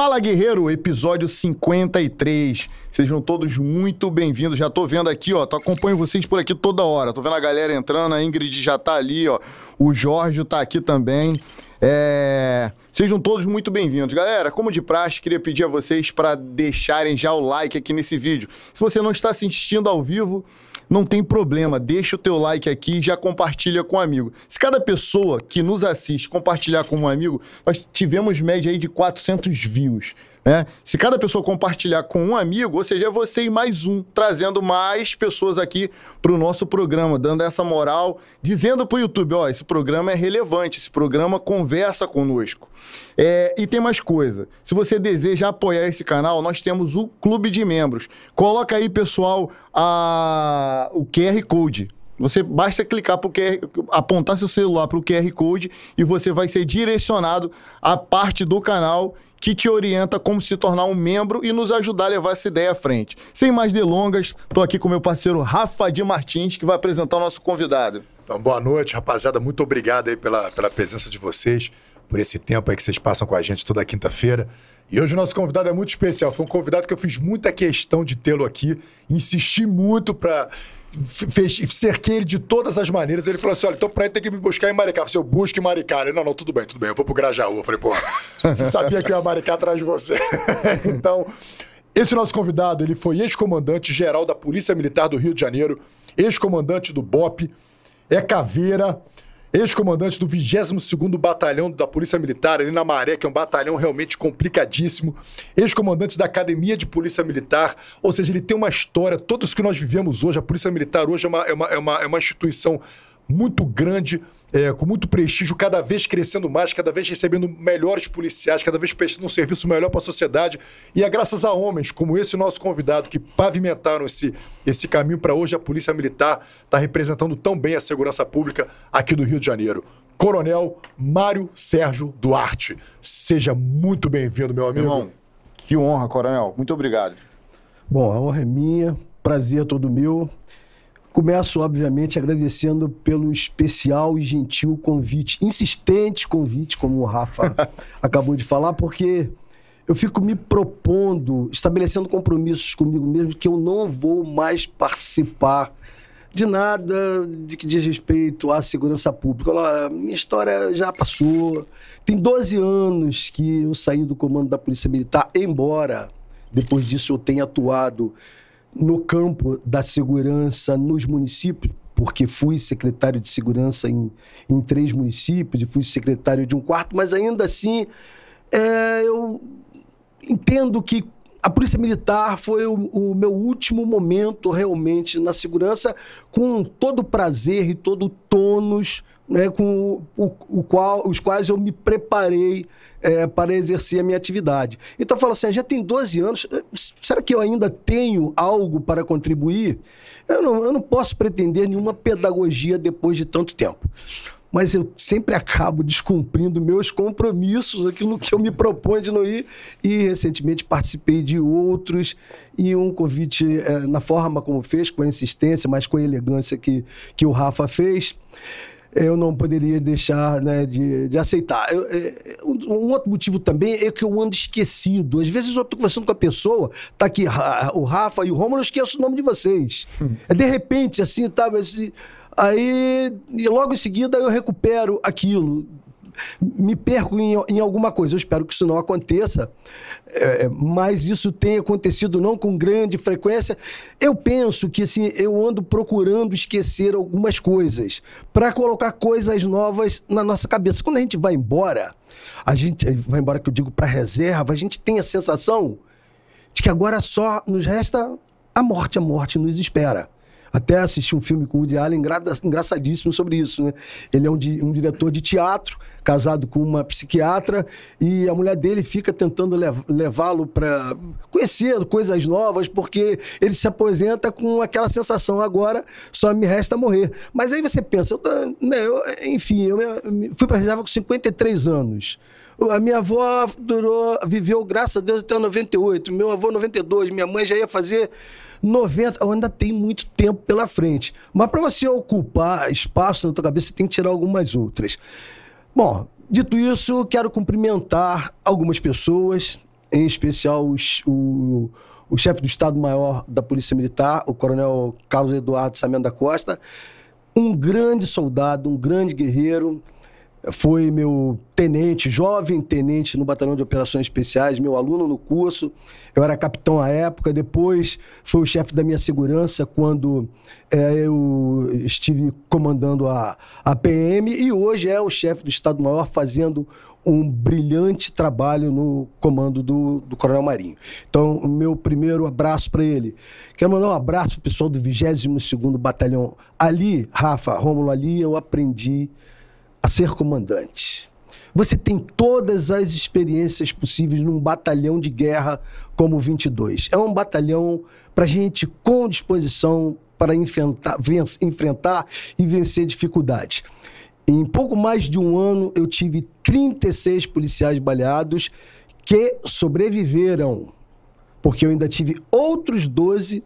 Fala Guerreiro, episódio 53. Sejam todos muito bem-vindos. Já tô vendo aqui, ó, tô acompanhando vocês por aqui toda hora. Tô vendo a galera entrando, a Ingrid já tá ali, ó. O Jorge tá aqui também. É... Sejam todos muito bem-vindos. Galera, como de praxe, queria pedir a vocês para deixarem já o like aqui nesse vídeo. Se você não está assistindo ao vivo, não tem problema, deixa o teu like aqui e já compartilha com um amigo. Se cada pessoa que nos assiste compartilhar com um amigo, nós tivemos média aí de 400 views. Né? Se cada pessoa compartilhar com um amigo, ou seja, é você e mais um, trazendo mais pessoas aqui para o nosso programa, dando essa moral, dizendo para o YouTube: ó, esse programa é relevante, esse programa conversa conosco. É, e tem mais coisa: se você deseja apoiar esse canal, nós temos o clube de membros. Coloca aí, pessoal, a... o QR Code. Você basta clicar para QR, apontar seu celular para o QR Code e você vai ser direcionado à parte do canal que te orienta como se tornar um membro e nos ajudar a levar essa ideia à frente. Sem mais delongas, estou aqui com meu parceiro Rafa de Martins, que vai apresentar o nosso convidado. Então, boa noite, rapaziada. Muito obrigado aí pela, pela presença de vocês, por esse tempo aí que vocês passam com a gente toda quinta-feira. E hoje o nosso convidado é muito especial. Foi um convidado que eu fiz muita questão de tê-lo aqui, insisti muito para fez, cerquei ele de todas as maneiras. Ele falou assim: olha, então pra ele tem que me buscar em Maricá. Eu falei, eu busco em Maricá. Ele, não, não, tudo bem, tudo bem, eu vou pro Grajaú. Eu falei, pô, você sabia que eu ia Maricá atrás de você. então, esse nosso convidado, ele foi ex-comandante geral da Polícia Militar do Rio de Janeiro, ex-comandante do BOP, é caveira, ex-comandante do 22º Batalhão da Polícia Militar, ali na Maré, que é um batalhão realmente complicadíssimo, ex-comandante da Academia de Polícia Militar, ou seja, ele tem uma história, todos que nós vivemos hoje, a Polícia Militar hoje é uma, é uma, é uma, é uma instituição muito grande, é, com muito prestígio, cada vez crescendo mais, cada vez recebendo melhores policiais, cada vez prestando um serviço melhor para a sociedade. E é graças a homens como esse nosso convidado que pavimentaram esse, esse caminho para hoje a Polícia Militar está representando tão bem a segurança pública aqui do Rio de Janeiro. Coronel Mário Sérgio Duarte. Seja muito bem-vindo, meu amigo. Irmão, que honra, Coronel. Muito obrigado. Bom, a honra é minha, prazer é todo meu. Começo, obviamente, agradecendo pelo especial e gentil convite, insistente convite, como o Rafa acabou de falar, porque eu fico me propondo, estabelecendo compromissos comigo mesmo, que eu não vou mais participar de nada de que diz respeito à segurança pública. Olha, minha história já passou. Tem 12 anos que eu saí do comando da Polícia Militar, embora depois disso eu tenha atuado no campo da segurança nos municípios, porque fui secretário de segurança em, em três municípios e fui secretário de um quarto, mas ainda assim é, eu entendo que a Polícia Militar foi o, o, meu último momento realmente na segurança, com todo o prazer e todo o tônus né, com o, o, qual, os quais eu me preparei é, para exercer a minha atividade. Então eu falo assim, ah, já tem 12 anos, eh, será que eu ainda tenho algo para contribuir? Eu não, eu não posso pretender nenhuma pedagogia depois de tanto tempo mas eu sempre acabo descumprindo meus compromissos, aquilo que eu me proponho de não ir. E recentemente participei de outros e um convite é, na forma como fez, com a insistência, mas com a elegância que, que o Rafa fez eu não poderia deixar né, de, de aceitar. Eu, é, um outro motivo também é que eu ando esquecido. Às vezes eu estou conversando com a pessoa, tá aqui o Rafa e o Romulo, eu esqueço o nome de vocês. Hum. De repente, assim, tá? Mas, aí, e logo em seguida eu recupero aquilo me perco em, em alguma coisa. Eu espero que isso não aconteça, é, mas isso tem acontecido não com grande frequência. Eu penso que assim, eu ando procurando esquecer algumas coisas para colocar coisas novas na nossa cabeça. Quando a gente vai embora, a gente vai embora que eu digo para reserva, a gente tem a sensação de que agora só nos resta a morte, a morte nos espera. Até assisti um filme com o Woody Allen engra engraçadíssimo sobre isso. Né? Ele é um, di um, diretor de teatro, casado com uma psiquiatra, e a mulher dele fica tentando lev levá-lo para conhecer coisas novas, porque ele se aposenta com aquela sensação, agora só me resta morrer. Mas aí você pensa, eu, né, eu, enfim, eu fui para a reserva com 53 anos. A minha avó durou, viveu, graças a Deus, até 98. Meu avô, 92. Minha mãe já ia fazer 90, ainda tem muito tempo pela frente. Mas para você ocupar espaço na tua cabeça, você tem que tirar algumas outras. Bom, dito isso, quero cumprimentar algumas pessoas em especial os, o, o chefe do Estado-Maior da Polícia Militar, o coronel Carlos Eduardo Samenda da Costa, um grande soldado, um grande guerreiro, foi meu tenente, jovem tenente no Batalhão de Operações Especiais, meu aluno no curso. Eu era capitão à época, depois foi o chefe da minha segurança quando é, eu estive comandando a, a PM e hoje é o chefe do Estado-Maior fazendo um brilhante trabalho no comando do, do Coronel Marinho. Então, o meu primeiro abraço para ele. Quero mandar um abraço para o pessoal do 22º Batalhão. Ali, Rafa, Rômulo, ali eu aprendi a ser comandante. Você tem todas as experiências possíveis num batalhão de guerra como o 22. É um batalhão para gente com disposição para enfrentar, enfrentar e vencer dificuldades. Em pouco mais de um ano, eu tive 36 policiais baleados que sobreviveram, porque eu ainda tive outros 12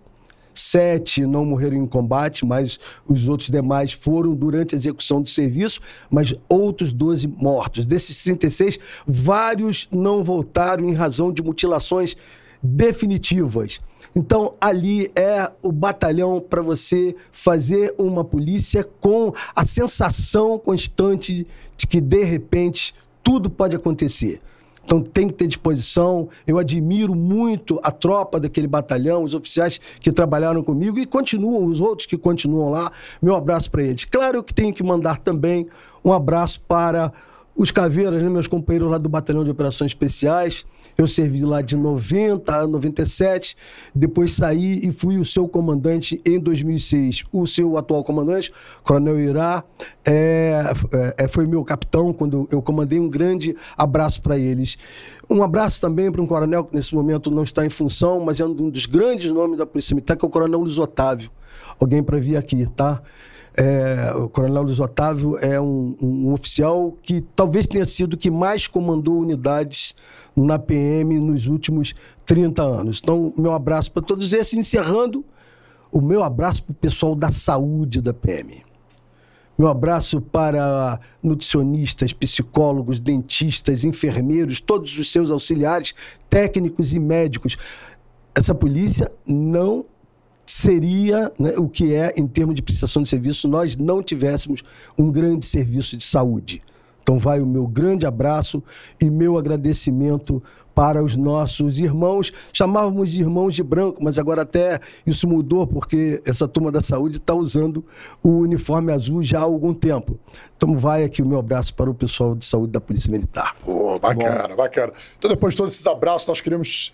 Sete não morreram em combate, mas os outros demais foram durante a execução do serviço, mas outros 12 mortos. Desses 36, vários não voltaram em razão de mutilações definitivas. Então, ali é o batalhão para você fazer uma polícia com a sensação constante de que, de repente, tudo pode acontecer. Então tem que ter disposição. Eu admiro muito a tropa daquele batalhão, os oficiais que trabalharam comigo e continuam, os outros que continuam lá. Meu abraço para eles. Claro que tenho que mandar também um abraço para os caveiras, né, meus companheiros lá do Batalhão de Operações Especiais. Eu servi lá de 90 a 97, depois saí e fui o seu comandante em 2006. O seu atual comandante, Coronel Irá, é, é, foi meu capitão quando eu comandei. Um grande abraço para eles. Um abraço também para um coronel que nesse momento não está em função, mas é um dos grandes nomes da Polícia Militar, que é o Coronel Luiz Otávio. Alguém para vir aqui, tá? É, o Coronel Luiz Otávio é um, um, oficial que talvez tenha sido que mais comandou unidades na PM nos últimos 30 anos. Então, meu abraço para todos esses. Encerrando, o meu abraço para o pessoal da saúde da PM. Meu abraço para nutricionistas, psicólogos, dentistas, enfermeiros, todos os seus auxiliares, técnicos e médicos. Essa polícia não seria né, o que é em termos de prestação de serviço se nós não tivéssemos um grande serviço de saúde. Então vai o meu grande abraço e meu agradecimento para os nossos irmãos. Chamávamos de irmãos de branco, mas agora até isso mudou porque essa turma da saúde está usando o uniforme azul já há algum tempo. Então vai aqui o meu abraço para o pessoal de saúde da Polícia Militar. Pô, bacana, Bom. bacana. Então depois de todos esses abraços, nós queremos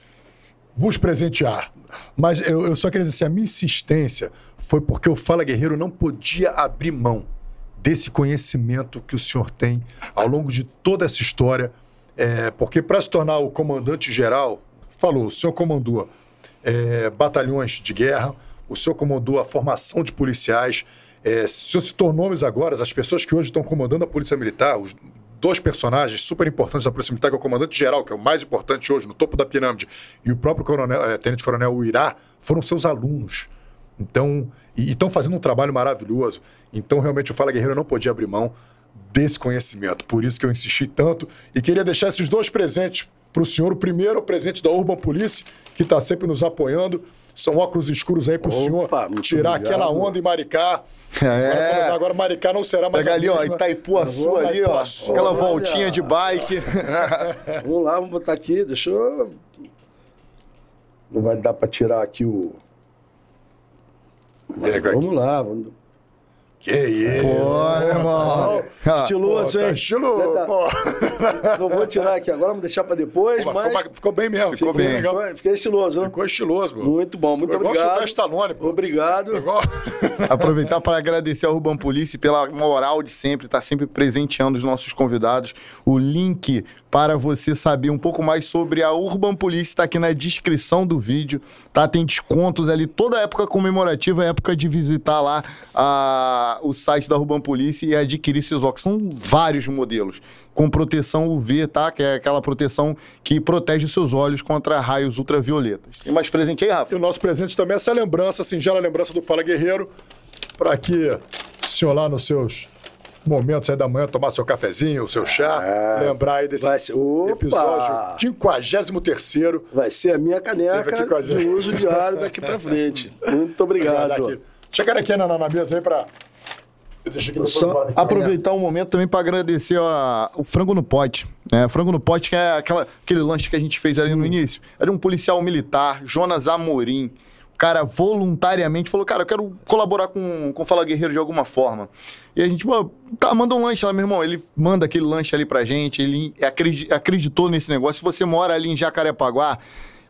vos presentear. Mas eu, eu só queria dizer assim, a minha insistência foi porque o Fala Guerreiro não podia abrir mão desse conhecimento que o senhor tem ao longo de toda essa história. É, porque para se tornar o comandante geral, falou, o senhor comandou é, batalhões de guerra, o senhor comandou a formação de policiais, é, o senhor citou nomes agora, as pessoas que hoje estão comandando a Polícia Militar, os dois personagens super importantes da Militar, que é o comandante geral, que é o mais importante hoje, no topo da pirâmide, e o próprio coronel, é, tenente coronel Uirá, foram seus alunos. Então, e estão fazendo um trabalho maravilhoso. Então, realmente, o Fala Guerreiro não podia abrir mão desse conhecimento. Por isso que eu insisti tanto e queria deixar esses dois presentes para o senhor. O primeiro, o presente da Urban Police, que está sempre nos apoiando. São óculos escuros aí para o senhor tirar obrigado. aquela onda em Maricá. É. Agora, agora, Maricá não será mais. Pega ali, ó, Itaipu Açu ali, ó. Aquela voltinha de bike. vamos lá, vamos botar aqui. Deixa eu. Não vai dar para tirar aqui o. Vamos lá, vamos. Que isso? Pô, irmão. Estiloso, pô, tá hein? Estiloso, tá. pô. Não vou tirar aqui agora, vamos deixar pra depois, pô, mas... Ficou, ficou, bem mesmo, ficou, ficou bem. Legal. Fiquei estiloso, né? Ficou estiloso, pô. Muito bom, muito ficou obrigado. Igual Stallone, pô. Obrigado. Igual... Aproveitar para agradecer ao Urban Police pela moral de sempre, estar tá sempre presenteando os nossos convidados. O link para você saber um pouco mais sobre a Urban Police está aqui na descrição do vídeo, tá? Tem descontos ali, toda época comemorativa é época de visitar lá a, o site da Urban Police e adquirir esses óculos. São vários modelos, com proteção UV, tá? Que é aquela proteção que protege seus olhos contra raios ultravioletas. Tem mais presente aí, Rafa? E o nosso presente também é essa lembrança, singela lembrança do Fala Guerreiro, para que senhor lá nos seus momentos aí da manhã, tomar seu cafezinho, o seu chá, É. lembrar aí desse ser- episódio 53 Vai ser a minha caneca de uso diário daqui pra frente. Muito obrigado. Chega aqui na, na mesa aí pra. Deixa aqui no Só. Aproveitar o momento também para agradecer a- o frango no pote. É, frango no pote que é aquela, aquele lanche que a gente fez ali no início. Era um policial militar, Jonas Amorim. Cara voluntariamente falou, cara, eu quero colaborar com, com Fala Guerreiro de alguma forma. E a gente, pô, tá, manda um lanche lá, meu irmão. Ele manda aquele lanche ali pra gente, ele acredi- acreditou nesse negócio. Se você mora ali em Jacarepaguá,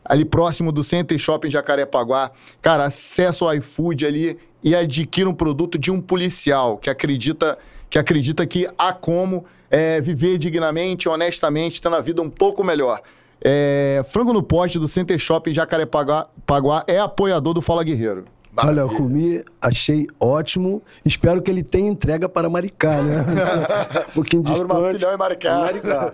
ali próximo do Center Shopping Jacarepaguá. Cara, acessa o iFood ali e adquira um produto de um policial que acredita que, acredita que há como é, viver dignamente, honestamente, tendo a vida um pouco melhor. É, Frango no Pote do Center Shopping Jacarepaguá Paguá, é apoiador do Fala Guerreiro. Olha, eu comi, achei ótimo. Espero que ele tenha entrega para Maricá, né? um pouquinho distante. uma filial em Maricá. Maricá.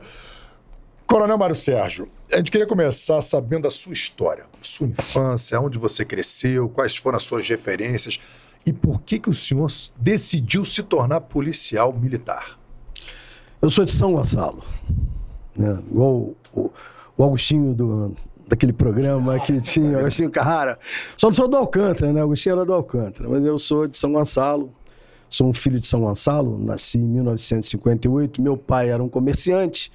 Coronel Mário Sérgio, a gente queria começar sabendo a sua história, sua infância, onde você cresceu, quais foram as suas referências e por que, que o senhor decidiu se tornar policial militar. Eu sou de São Gonçalo. Né? Igual o, o Augustinho do, daquele programa que tinha, Agostinho Carrara. Só não sou do Alcântara, né? Agostinho era do Alcântara, mas eu sou de São Gonçalo. Sou um filho de São Gonçalo, nasci em 1958. Meu pai era um comerciante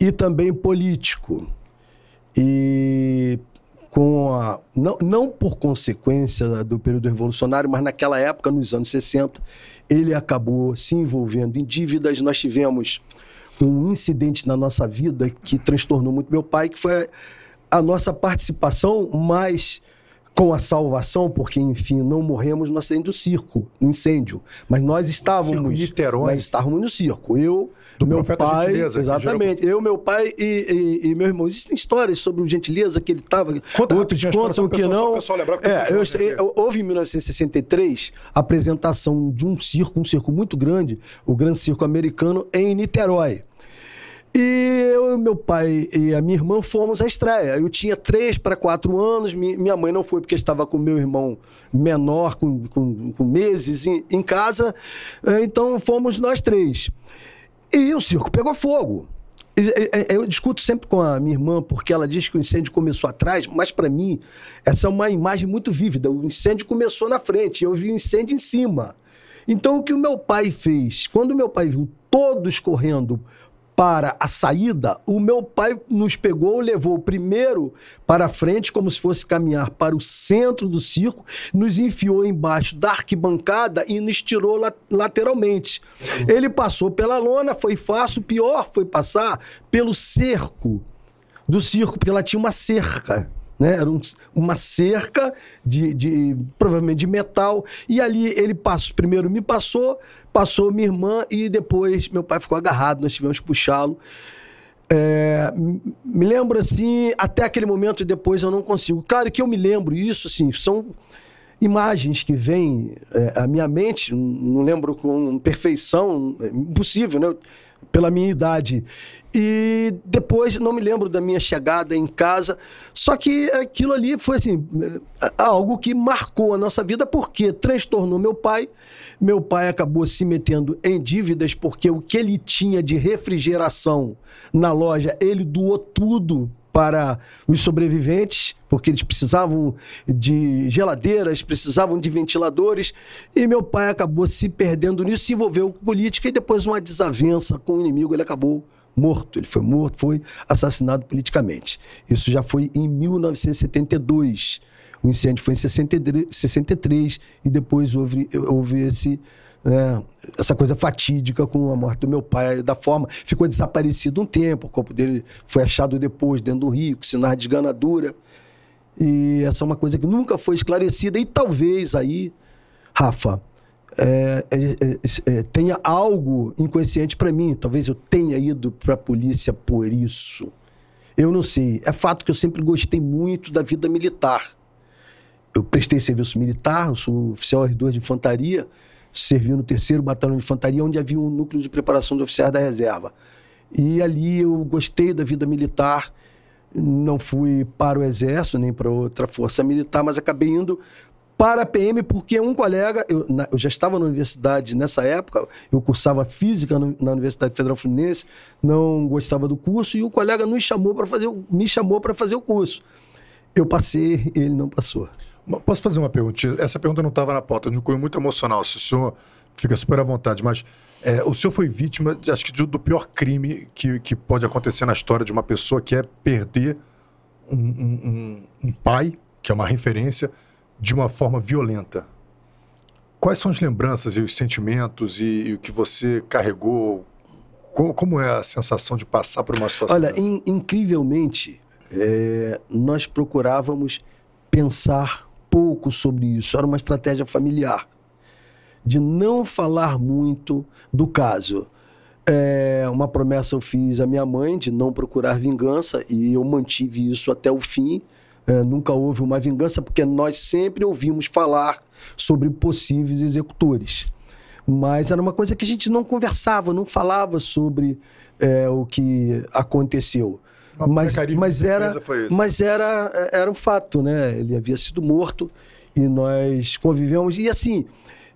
e também político. E com a, não, não por consequência do período revolucionário, mas naquela época, nos anos 60, ele acabou se envolvendo em dívidas. Nós tivemos um incidente na nossa vida que transtornou muito meu pai, que foi a nossa participação mais com a salvação, porque, enfim, não morremos no acidente do circo, no incêndio. Mas nós estávamos. Circo. Nós estávamos no circo. Eu, Do meu pai. Gentileza, exatamente. Eu, meu pai e, e- e meu irmão. Existem histórias sobre o Gentileza que ele estava. Outros contam que não. É, eu, eu- houve em 1963 a apresentação de um circo, um circo muito grande, o Grande Circo Americano, em Niterói. E eu, meu pai e a minha irmã fomos à estreia. Eu tinha três para quatro anos, mi- minha mãe não foi porque estava com meu irmão menor, com, com- com meses em, em casa. Então fomos nós três. E o circo pegou fogo. Eu discuto sempre com a minha irmã, porque ela diz que o incêndio começou atrás, mas para mim, essa é uma imagem muito vívida. O incêndio começou na frente, eu vi o incêndio em cima. Então, o que o meu pai fez? Quando meu pai viu todos correndo para a saída, o meu pai nos pegou, levou primeiro para frente, como se fosse caminhar para o centro do circo, nos enfiou embaixo da arquibancada e nos tirou la- lateralmente. Ele passou pela lona, foi fácil, pior foi passar pelo cerco do circo, porque ela tinha uma cerca. Né? Era um- uma cerca de, de- provavelmente de metal. E ali ele passou, primeiro me passou, passou minha irmã e depois meu pai ficou agarrado, nós tivemos que puxá-lo. É, me lembro assim, até aquele momento e depois eu não consigo. Claro que eu me lembro, isso assim, são imagens que vêm é, à minha mente, não lembro com perfeição, é impossível, né? Pela minha idade. E depois não me lembro da minha chegada em casa. Só que aquilo ali foi assim, é, algo que marcou a nossa vida porque transtornou meu pai. Meu pai acabou se metendo em dívidas porque o que ele tinha de refrigeração na loja, ele doou tudo para os sobreviventes, porque eles precisavam de geladeiras, precisavam de ventiladores, e meu pai acabou se perdendo nisso, se envolveu com política e depois uma desavença com o inimigo, ele acabou morto, ele foi morto, foi assassinado politicamente. Isso já foi em 1972. O incêndio foi em 63, 63 e depois houve, houve esse né, essa coisa fatídica com a morte do meu pai, da forma. Ficou desaparecido um tempo, o corpo dele foi achado depois, dentro do rio, com sinais de esganadura. E essa é uma coisa que nunca foi esclarecida. E talvez aí, Rafa, é, é, é, é, tenha algo inconsciente para mim. Talvez eu tenha ido para a polícia por isso. Eu não sei. É fato que eu sempre gostei muito da vida militar. Eu prestei serviço militar, eu sou oficial R2 de infantaria, servi no terceiro batalhão de infantaria, onde havia um núcleo de preparação de oficiais da reserva. E ali eu gostei da vida militar, não fui para o exército nem para outra força militar, mas acabei indo para a PM, porque um colega, eu, na- eu já estava na universidade nessa época, eu cursava física no- na Universidade Federal Fluminense, não gostava do curso, e o colega nos chamou para fazer, me chamou para fazer o curso. Eu passei, ele não passou. Posso fazer uma pergunta? Essa pergunta não estava na pauta, de um cunho muito emocional. Se o senhor fica super à vontade, mas é, o senhor foi vítima, de- acho que de- do pior crime que, que pode acontecer na história de uma pessoa, que é perder um, um- um- um pai, que é uma referência, de uma forma violenta. Quais são as lembranças e os sentimentos e, e o que você carregou? Co- Como, é a sensação de passar por uma situação Olha, in- incrivelmente, é, nós procurávamos pensar pouco sobre isso. Era uma estratégia familiar de não falar muito do caso. É, uma promessa eu fiz à minha mãe de não procurar vingança e eu mantive isso até o fim. É, nunca houve uma vingança porque nós sempre ouvimos falar sobre possíveis executores. Mas era uma coisa que a gente não conversava, não falava sobre é, o que aconteceu. Uma Mas, mas era, mas era, era um fato, né? Ele havia sido morto e nós convivemos. E assim,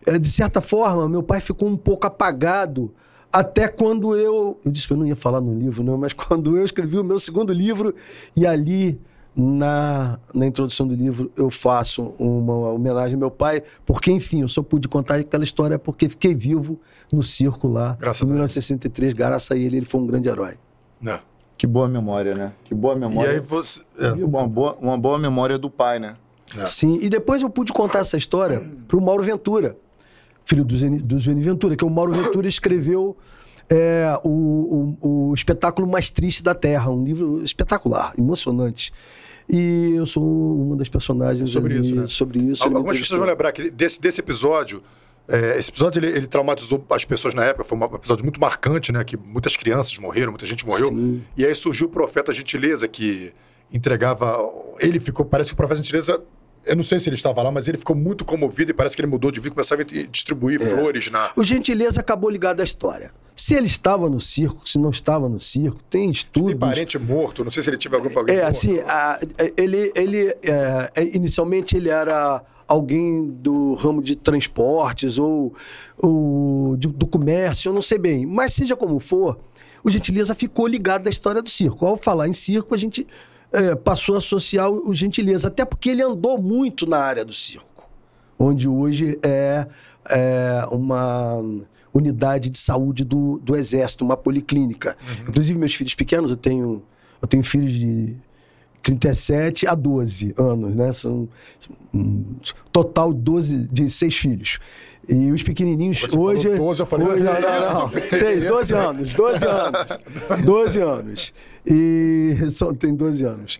eh, de certa forma, meu pai ficou um pouco apagado até quando eu. Eu disse que eu não ia falar no livro, não, mas quando eu escrevi o meu segundo livro e ali. Na, na introdução do livro, eu faço uma homenagem ao meu pai, porque, enfim, eu só pude contar aquela história porque fiquei vivo no circo lá, Graças em a Deus. 1963, graças a ele, ele foi um grande herói. Né? Que boa memória, né? Que boa E memória. aí você. é. E uma, boa, uma boa memória do pai, né? É. Sim, e depois eu pude contar essa história para o Mauro Ventura, filho do Zeni, do Zeni Ventura, que o Mauro Ventura escreveu é, o, o, o espetáculo mais triste da Terra, um livro espetacular, emocionante. E eu sou uma das personagens Sobre ali, isso, né? sobre isso. Algumas pessoas vão lembrar que desse, desse episódio, é, esse episódio ele, ele traumatizou as pessoas na época, foi um episódio muito marcante, né? Que muitas crianças morreram, muita gente morreu. Sim. E aí surgiu o Profeta Gentileza, que entregava. Ele ficou, parece que o Profeta Gentileza. Eu não sei se ele estava lá, mas ele ficou muito comovido e parece que ele mudou de vida, começava a distribuir flores na. O Gentileza acabou ligado à história. Se ele estava no circo, se não estava no circo, tem estudos. Tem parente morto, não sei se ele tive algum alguém É, morto. assim, a- ele, ele é, é, inicialmente ele era alguém do ramo de transportes ou, ou de- do comércio, eu não sei bem. Mas seja como for, o Gentileza ficou ligado à história do circo. Ao falar em circo, a gente é, passou a associar o Gentileza, até porque ele andou muito na área do circo, onde hoje é, é uma unidade de saúde do, do Exército, uma policlínica. Inclusive, meus filhos pequenos, eu tenho, eu tenho filhos de 37 a 12 anos, né? São um total 12 de seis filhos. E os pequenininhos Você hoje. falou 12, eu falei, hoje, não, "Que não, não. isso?" Seis, 12 anos, 12 anos. 12 anos. E são, tem 12 anos.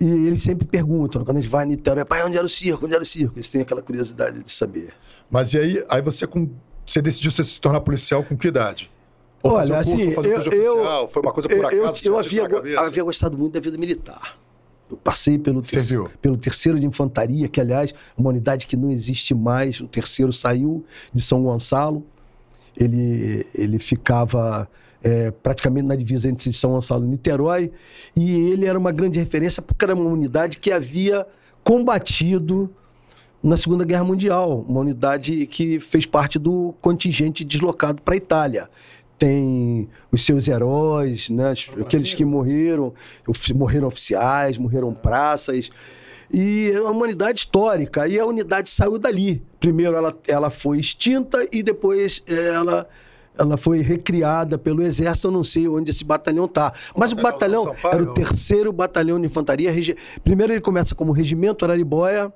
E eles sempre perguntam, quando a gente vai em Niterói, pai, onde era o circo? Onde era o circo? Eles têm aquela curiosidade de saber. Mas e aí, aí você, com, você decidiu se se tornar policial com que idade? Ou Olha, curso, assim, eu, eu, oficial? Foi uma coisa por eu, acaso? eu, eu havia, havia gostado muito da vida militar. Eu passei pelo, ter- Serviu. pelo terceiro de infantaria, que, aliás, é uma unidade que não existe mais. O terceiro saiu de São Gonçalo. Ele, ele ficava é, praticamente na divisa entre São Gonçalo e Niterói. E ele era uma grande referência porque era uma unidade que havia combatido na Segunda Guerra Mundial, uma unidade que fez parte do contingente deslocado para a Itália. Tem os seus heróis, né? aqueles que morreram, morreram oficiais, morreram praças. E é uma unidade histórica. E a unidade saiu dali. Primeiro ela, ela foi extinta e depois eh, ela, ela foi recriada pelo Exército. Eu não sei onde esse batalhão está. Mas o Batalhão era o terceiro batalhão de infantaria. Primeiro ele começa como Regimento Araribóia.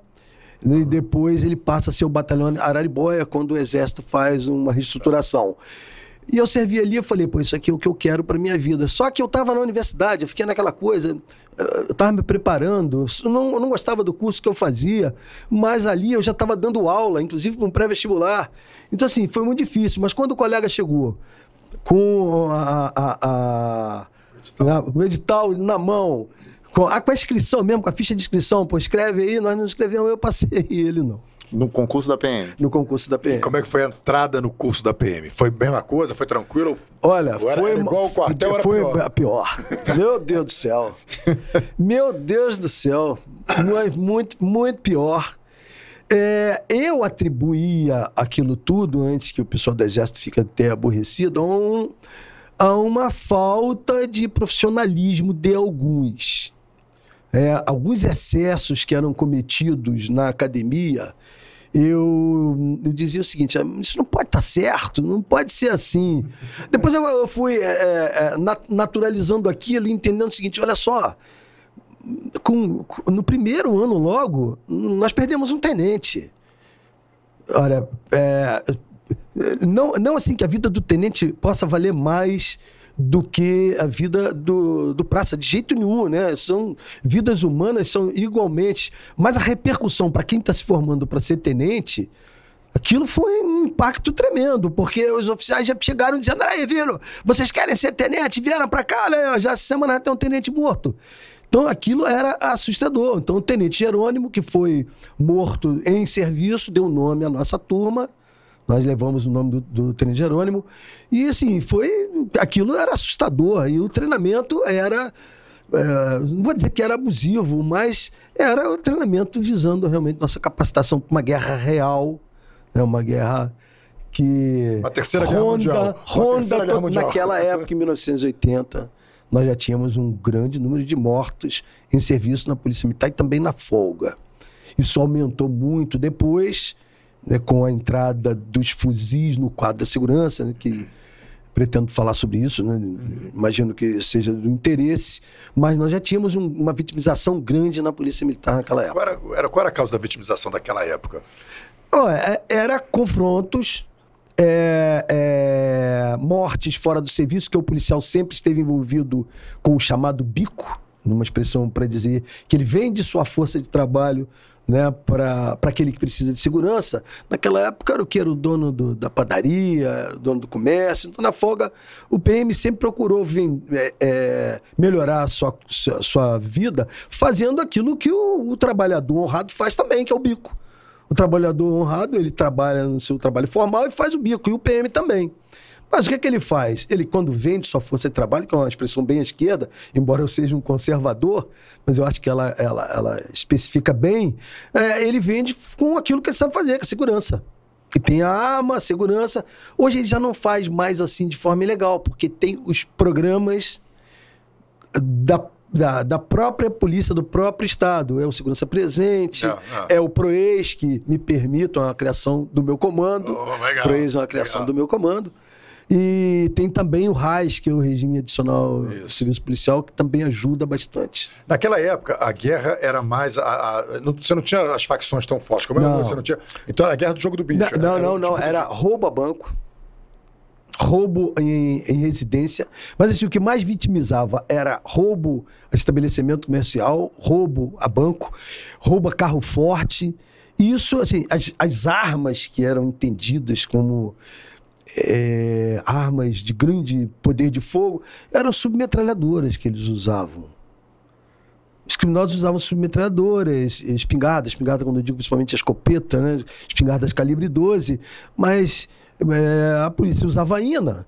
E depois ele passa a ser o batalhão Araribóia quando o exército faz uma reestruturação. E eu servi ali, eu falei, pô, isso aqui é o que eu quero para minha vida. Só que eu estava na universidade, eu fiquei naquela coisa, eu estava me preparando, eu não, eu não gostava do curso que eu fazia, mas ali eu já estava dando aula, inclusive para um pré-vestibular. Então, assim, foi muito difícil. Mas quando o colega chegou com a, a- a- a- o edital na mão, com a, com a inscrição mesmo, com a ficha de inscrição, pô, escreve aí, nós não escrevemos, eu passei e ele não, No concurso da PM. no concurso da PM. Como é que foi a entrada no curso da PM? Foi a mesma coisa? Foi tranquilo? Olha, foi era igual o quartel, era foi pior? a pior. Meu Deus do céu. Meu Deus do céu. Mu- Muito, muito pior. É, eu atribuía aquilo tudo, antes que o pessoal do Exército fique até aborrecido, a, um, a uma falta de profissionalismo de alguns. É, alguns excessos que eram cometidos na academia, eu, eu, dizia o seguinte: ah, isso não pode estar tá certo, não pode ser assim. Depois eu, eu fui é, é, naturalizando aquilo, entendendo o seguinte: olha só, com, no primeiro ano logo, nós perdemos um tenente. Olha, é, não, não assim que a vida do tenente possa valer mais do que a vida do, do praça, de jeito nenhum, né? São vidas humanas, são igualmente. Mas a repercussão para quem está se formando para ser tenente, aquilo foi um impacto tremendo, porque os oficiais já chegaram dizendo: aí, viram, vocês querem ser tenente? Vieram para cá, né? já semana tem um tenente morto. Então aquilo era assustador. Então o tenente Jerônimo, que foi morto em serviço, deu nome à nossa turma. Nós levamos o nome do, do tenente Jerônimo. E assim, foi. Aquilo era assustador. E o treinamento era. É, não vou dizer que era abusivo, mas era o treinamento visando realmente nossa capacitação para uma guerra real, né? uma guerra que. A terceira guerra mundial. Honda, guerra mundial. naquela época, em 1980 nós já tínhamos um grande número de mortos em serviço na Polícia Militar e também na folga. Isso aumentou muito depois, né, com a entrada dos fuzis no quadro da segurança, né, que pretendo falar sobre isso, né? imagino que seja do interesse, mas nós já tínhamos um, uma vitimização grande na Polícia Militar naquela época. Qual era, era, qual era a causa da vitimização daquela época? Oh, era confrontos é, é, mortes fora do serviço, que o policial sempre esteve envolvido com o chamado bico, numa expressão para dizer que ele vende sua força de trabalho né, para aquele que precisa de segurança. Naquela época era o que era o dono do, da padaria, o dono do comércio. Então, na folga, o PM sempre procurou vim, é, é, melhorar a sua, sua, sua, vida fazendo aquilo que o, o trabalhador honrado faz também, que é o bico. O trabalhador honrado, ele trabalha no seu trabalho formal e faz o bico, e o PM também. Mas o que, é que ele faz? Ele, quando vende sua força de trabalho, que é uma expressão bem à esquerda, embora eu seja um conservador, mas eu acho que ela, ela, ela especifica bem, é, ele vende com aquilo que ele sabe fazer, que é segurança. E tem a arma, a segurança. Hoje ele já não faz mais assim de forma ilegal, porque tem os programas da da, da própria polícia do próprio Estado. É o Segurança Presente, não, não. é o PROES, que me permitam a criação do meu comando. Oh, legal, PROES é uma criação legal. do meu comando. E tem também o RAIS, que é o Regime Adicional Isso. Serviço Policial, que também ajuda bastante. Naquela época, a guerra era mais. A, a, não, você não tinha as facções tão fortes como não. você não tinha. Então era a guerra do jogo do bicho. Não, não, não. Tipo era roubo a banco roubo em, em, residência, mas assim, o que mais vitimizava era roubo a estabelecimento comercial, roubo a banco, roubo a carro forte. Isso, assim, as, as armas que eram entendidas como é, armas de grande poder de fogo eram submetralhadoras que eles usavam. Os criminosos usavam submetralhadoras, espingardas, espingarda, quando eu digo principalmente a escopeta, né? espingardas calibre 12, mas é, a polícia usava INA,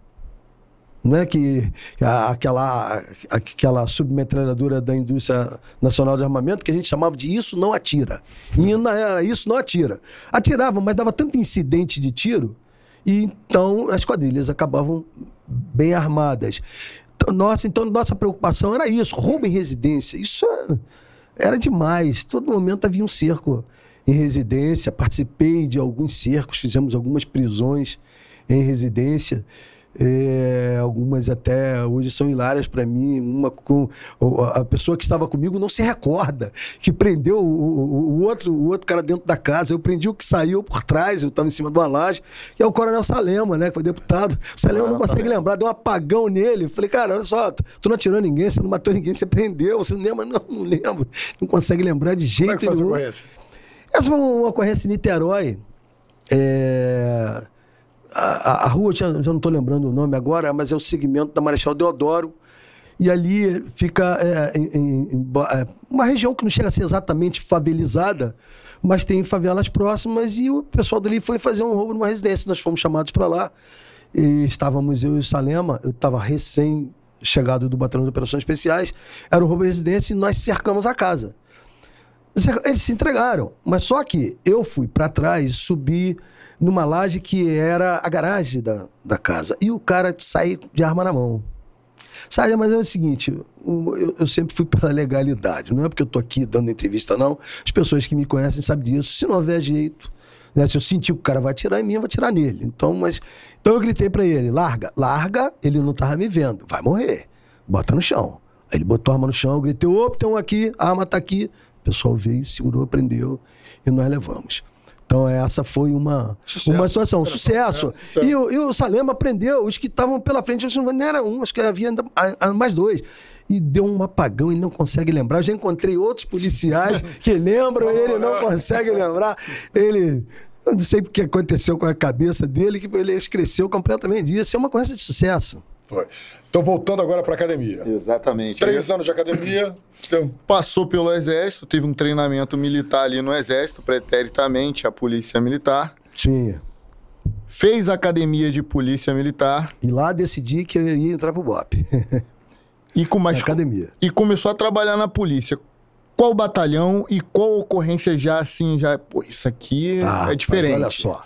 né, que a, aquela, aquela submetralhadora da indústria nacional de armamento que a gente chamava de isso não atira. INA era isso não atira. Atirava, mas dava tanto incidente de tiro e então as quadrilhas acabavam bem armadas. Então, nossa, então nossa preocupação era isso, roubo em residência. Isso era demais. Todo momento havia um cerco em residência, participei de alguns cercos, fizemos algumas prisões em residência. É, algumas até hoje são hilárias para mim. Uma com a pessoa que estava comigo não se recorda que prendeu o, o, o, outro, o outro cara dentro da casa. Eu prendi o que saiu por trás, eu estava em cima de uma laje, que é o Coronel Salema, né? Que foi deputado. O Salema não consegue Salema. lembrar, deu um apagão nele. Eu falei, cara, olha só, tu não atirou ninguém, você não matou ninguém, você prendeu. Você não lembra? Não, não lembro. Não consegue lembrar de jeito Como é que nenhum. Essa foi uma ocorrência em Niterói. É... A, a, rua, já, já não estou lembrando o nome agora, mas é o segmento da Marechal Deodoro. E ali fica é, em, em, é, uma região que não chega a ser exatamente favelizada, mas tem favelas próximas. E o pessoal dali foi fazer um roubo numa residência. Nós fomos chamados para lá. E estávamos eu e o Salema. Eu estava recém chegado do Batalhão de Operações Especiais. Era um roubo de residência e nós cercamos a casa Eles se entregaram. Mas só que eu fui para trás subi numa laje que era a garagem da, da casa. E o cara saiu de arma na mão. Sabe, mas é o seguinte, eu, eu, sempre fui pela legalidade. Não é porque eu tô aqui dando entrevista, não. As pessoas que me conhecem sabem disso. Se não houver jeito, né? se eu sentir que o cara vai atirar em mim, eu vou atirar nele. Então, mas, então eu gritei para ele, larga, larga, ele não tava me vendo, vai morrer. Bota no chão. Aí ele botou a arma no chão, eu gritei, opa, tem um aqui, a arma tá aqui. O pessoal veio, segurou, prendeu e nós levamos. Então essa foi uma, uma situação, um sucesso. É, e, o, e o Salema prendeu os que estavam pela frente, não era um, acho que havia ainda, mais dois. E deu um apagão, ele não consegue lembrar. Eu já encontrei outros policiais que lembram, ele não consegue lembrar. Ele. Eu não sei o que aconteceu com a cabeça dele, que ele cresceu completamente disso. É uma coisa de sucesso. Foi. Então, voltando agora para academia. Exatamente. Três anos de academia. Então... Passou pelo Exército, teve um treinamento militar ali no Exército, preteritamente, a Polícia Militar. Tinha. Fez academia de Polícia Militar. E lá decidi que eu ia entrar pro BOP. e com mais academia. E começou a trabalhar na polícia. Qual batalhão e qual ocorrência já assim, já, pô, isso aqui ah, é diferente. Olha só.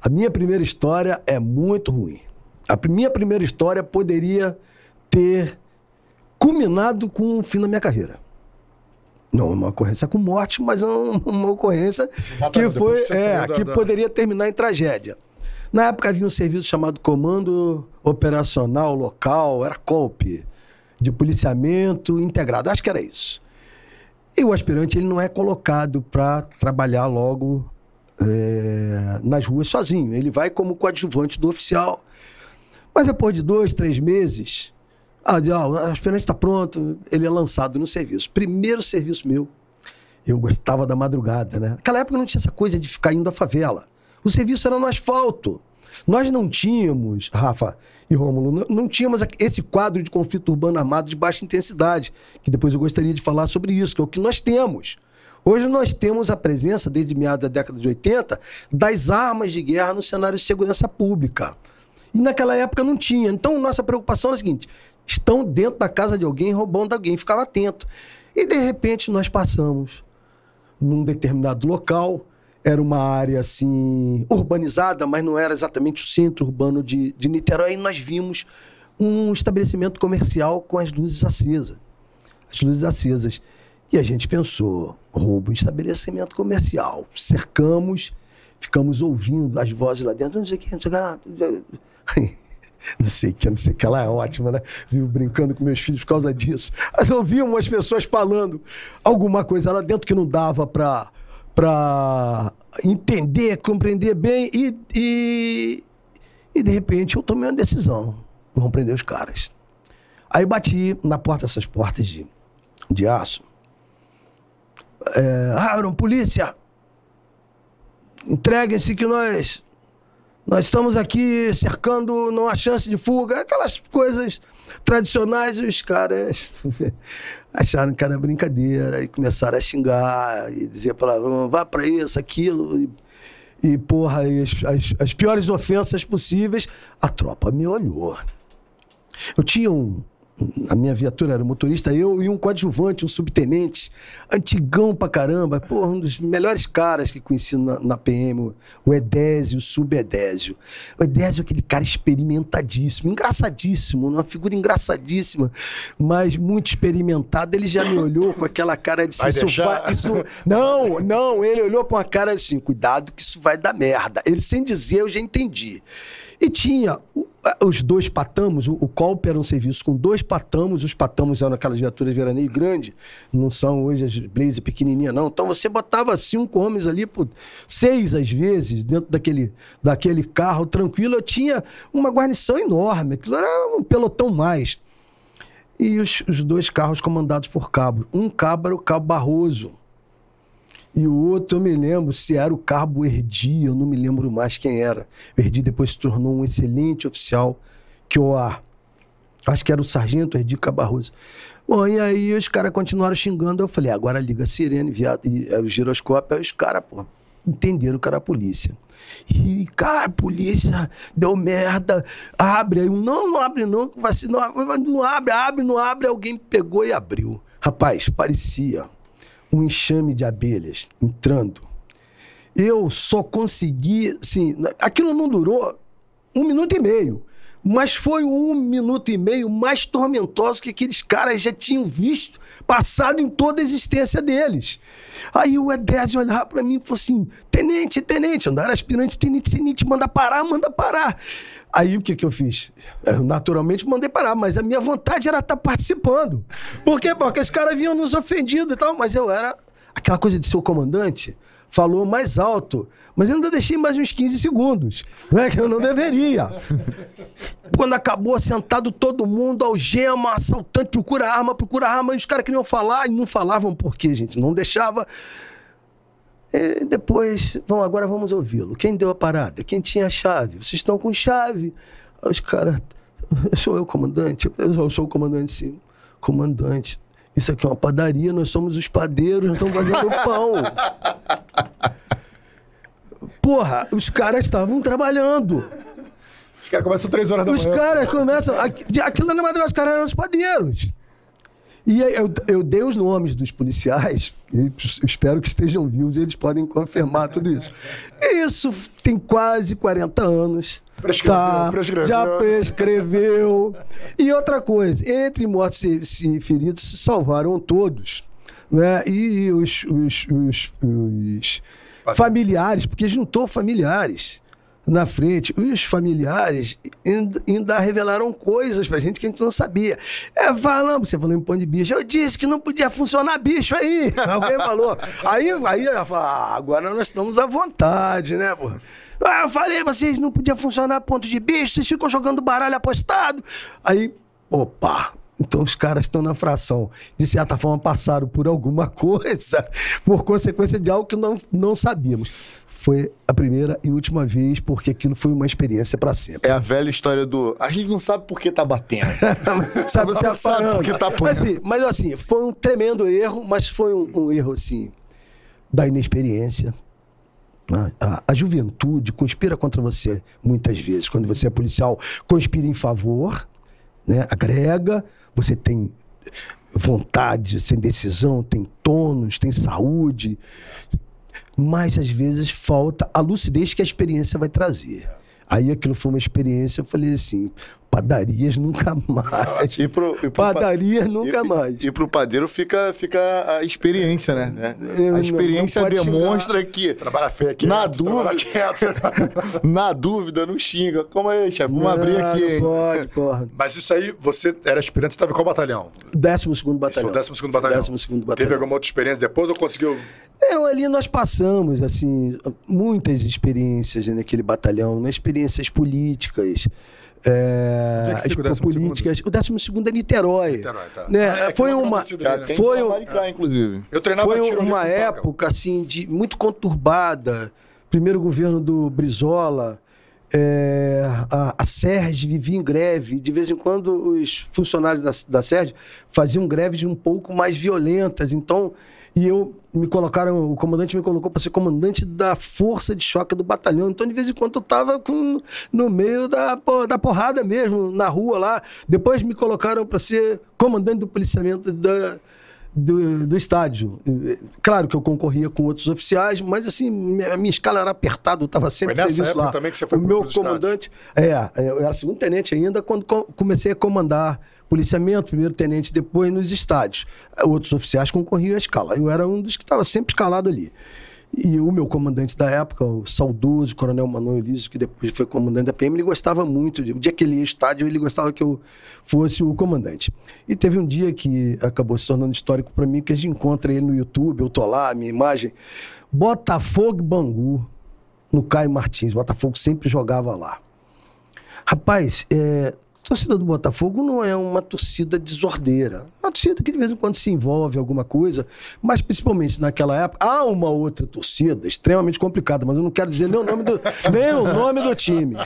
A minha primeira história é muito ruim. A minha primeira história poderia ter culminado com o fim da minha carreira. Não uma ocorrência com morte, mas uma ocorrência que foi é, que poderia terminar em tragédia. Na época havia um serviço chamado Comando Operacional Local, era COLP, de policiamento integrado, acho que era isso. E o aspirante ele não é colocado para trabalhar logo é, nas ruas sozinho. Ele vai como coadjuvante do oficial mas depois de dois, três meses, ah, o aspirante está pronto, ele é lançado no serviço. Primeiro serviço meu, eu gostava da madrugada, né? Naquela época não tinha essa coisa de ficar indo à favela. O serviço era no asfalto. Nós não tínhamos, Rafa e Rômulo, não, não tínhamos esse quadro de conflito urbano armado de baixa intensidade, que depois eu gostaria de falar sobre isso, que é o que nós temos. Hoje nós temos a presença, desde meados da década de 80, das armas de guerra no cenário de segurança pública. E naquela época não tinha. Então, nossa preocupação é a seguinte: estão dentro da casa de alguém roubando alguém, ficava atento. E de repente nós passamos num determinado local, era uma área assim urbanizada, mas não era exatamente o centro urbano de, de Niterói, e nós vimos um estabelecimento comercial com as luzes acesas. As luzes acesas. E a gente pensou, roubo em estabelecimento comercial. Cercamos, ficamos ouvindo as vozes lá dentro, não sei o que, não sei o que. não sei que, não sei que, ela é ótima, né? Vivo brincando com meus filhos por causa disso. Mas eu vi umas pessoas falando alguma coisa lá dentro que não dava para para entender, compreender bem e, e, e de repente eu tomei uma decisão. Vamos prender os caras. Aí bati na porta dessas portas de, de aço. É, abram, polícia! Entreguem-se que nós nós estamos aqui cercando, não há chance de fuga, aquelas coisas tradicionais, e os caras acharam que era brincadeira e começaram a xingar e dizer palavrão, vá para isso, aquilo. E, e porra, e as, as, as piores ofensas possíveis. A tropa me olhou. Eu tinha um, a minha viatura era motorista, eu e um coadjuvante, um subtenente, antigão pra caramba, porra, um dos melhores caras que conheci na, na PM, o Edésio, o subedésio. O Edésio é aquele cara experimentadíssimo, engraçadíssimo, uma figura engraçadíssima, mas muito experimentado. Ele já me olhou com aquela cara de assim, isso vai, isso... Não, não, ele olhou com uma cara assim, cuidado que isso vai dar merda. Ele sem dizer, eu já entendi. E tinha os dois patamos, o, o era um serviço com dois patamos, os patamos eram aquelas viaturas veraneio grande, não são hoje as Blaze pequenininha não. Então você botava cinco homens ali, por seis às vezes, dentro daquele, daquele carro tranquilo. Eu tinha uma guarnição enorme, aquilo era um pelotão mais. E os, os dois carros comandados por cabo. Um cabo era o Cabo Barroso, e o outro, eu me lembro se era o Cabo Erdi, eu não me lembro mais quem era. O Erdi depois se tornou um excelente oficial que o Acho que era o sargento Erdi Cabarroso. Bom, e aí os caras continuaram xingando. Eu falei, agora liga a sirene, viado, e, é, o giroscópio. Aí os caras, pô, entenderam que era a polícia. E, cara, polícia deu merda, abre. Aí não, não abre não, não, não abre, abre, não abre. Alguém pegou e abriu. Rapaz, parecia um enxame de abelhas entrando. Eu só consegui, assim, aquilo não durou um minuto e meio. Mas foi um minuto e meio mais tormentoso que aqueles caras já tinham visto, passado em toda a existência deles. Aí o Edésio olhava para mim e falou assim: Tenente, tenente, era aspirante, tenente, tenente, manda parar, manda parar. Aí o que, que eu fiz? Eu, naturalmente mandei parar, mas a minha vontade era estar tá participando. Por quê? Porque os caras vinham nos ofendido e tal, mas eu era aquela coisa de ser o comandante falou mais alto, mas eu ainda deixei mais uns 15 segundos, né, que eu não deveria. Quando acabou, sentado todo mundo, algema, assaltante, procura arma, procura arma, e os caras queriam falar e não falavam por quê, gente, não deixava. E depois, vamos, agora vamos ouvi-lo. Quem deu a parada? Quem tinha a chave? Vocês estão com chave? Os caras, sou eu, comandante? Eu sou o comandante, sim. Comandante, isso aqui é uma padaria, nós somos os padeiros, nós estamos fazendo pão. Porra, os caras estavam trabalhando. Os caras começam três horas da os manhã. Os caras começam. Aquilo na madrugada, os caras eram os padeiros. E eu, eu dei os nomes dos policiais, espero que estejam vivos, eles podem confirmar tudo isso. Isso tem quase 40 anos. Prescreveu, tá, prescreveu. Já prescreveu. E outra coisa, entre mortos e feridos, se salvaram todos. Né? E os, os, os, os familiares, porque juntou familiares na frente. Os familiares ainda revelaram coisas pra gente que a gente não sabia. É, falamos, você falou em pão de bicho. Eu disse que não podia funcionar bicho aí. Alguém falou. Aí, aí ela fala, ah, agora nós estamos à vontade, né, pô? Ah, eu falei, vocês não podia funcionar ponto de bicho, vocês ficam jogando baralho apostado. Aí, opa, então os caras estão na fração. De certa forma, passaram por alguma coisa, por consequência de algo que não, não sabíamos. Foi a primeira e última vez, porque aquilo foi uma experiência para sempre. É a velha história do. A gente não sabe por que tá batendo. sabe, Você sabe por que tá apanhando. Mas, assim, mas assim, foi um tremendo erro, mas foi um, um erro assim da inexperiência. A, a, a, juventude conspira contra você muitas vezes. Quando você é policial, conspira em favor, né? agrega, você tem vontade, tem decisão, tem tônus, tem saúde, mas às vezes falta a lucidez que a experiência vai trazer. Aí aquilo foi uma experiência, eu falei assim, padarias nunca mais. E pro, e pro padarias nunca e, mais. E, pro padeiro fica, fica a experiência, né? a experiência não, não demonstra xingar. que. Trabalha feio aqui. Na dúvida. na dúvida, não xinga. Como é, chefe? Vamos não, abrir aqui, hein? Pode, porra. Mas isso aí, você era aspirante, você estava em qual batalhão? 12 batalhão. Décimo segundo batalhão. Décimo segundo batalhão. Teve alguma outra experiência depois ou conseguiu? Não, ali nós passamos, assim, muitas experiências naquele batalhão, né? experiências políticas. É, é que as políticas. O 12 segundo é Niterói. Niterói tá. né? Ah, é, foi uma. Né? Foi, inclusive. Eu treinava foi uma época assim, de, muito conturbada. Primeiro governo do Brizola. É, a, a Sérgio vivia em greve. De vez em quando, os funcionários da, da Sérgio faziam greves um pouco mais violentas. Então, e eu me colocaram, o comandante me colocou para ser comandante da força de choque do batalhão. Então, de vez em quando, eu estava no meio da, da porrada mesmo, na rua lá. Depois me colocaram para ser comandante do policiamento da, do, do estádio. Claro que eu concorria com outros oficiais, mas assim, minha, minha escala era apertada, eu estava sempre foi nessa época lá. também que você foi O meu comandante, é, eu era segundo tenente ainda quando comecei a comandar policiamento, primeiro tenente, depois nos estádios. Outros oficiais concorriam à escala. Eu era um dos que estava sempre escalado ali. E o meu comandante da época, o saudoso Coronel Manuel Elísio, que depois foi comandante da PM, ele gostava muito. O dia que ele ia ao estádio, ele gostava que eu fosse o comandante. E teve um dia que acabou se tornando histórico para mim, que a gente encontra ele no YouTube, eu tô lá, minha imagem. Botafogo Bangu, no Caio Martins. Botafogo sempre jogava lá. Rapaz, é, a torcida do Botafogo não é uma torcida desordeira. É uma torcida que de vez em quando se envolve em alguma coisa, mas principalmente naquela época. Há uma outra torcida extremamente complicada, mas eu não quero dizer nem o nome do, nem o nome do time.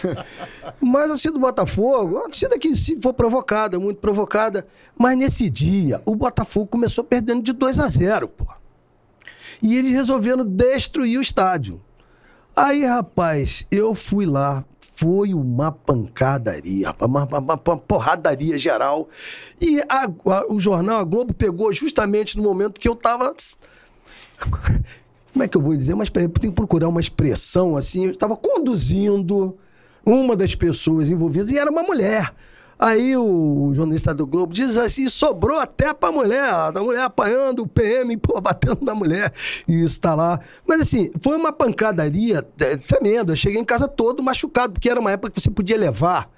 Mas a torcida do Botafogo é uma torcida que, se for provocada, muito provocada. Mas nesse dia, o Botafogo começou perdendo de 2 a 0, pô. E eles resolveram destruir o estádio. Aí, rapaz, eu fui lá foi uma pancadaria, uma, uma, uma porradaria geral. E a, a, o jornal, a Globo, pegou justamente no momento que eu estava Como é que eu vou dizer? Mas tem que procurar uma expressão assim. Eu estava conduzindo uma das pessoas envolvidas e era uma mulher. Aí o jornalista do Globo diz assim: sobrou até pra mulher, a mulher apanhando o PM, pô, batendo na mulher. E isso tá lá. Mas assim, foi uma pancadaria é, tremenda. Eu cheguei em casa todo machucado, porque era uma época que você podia levar.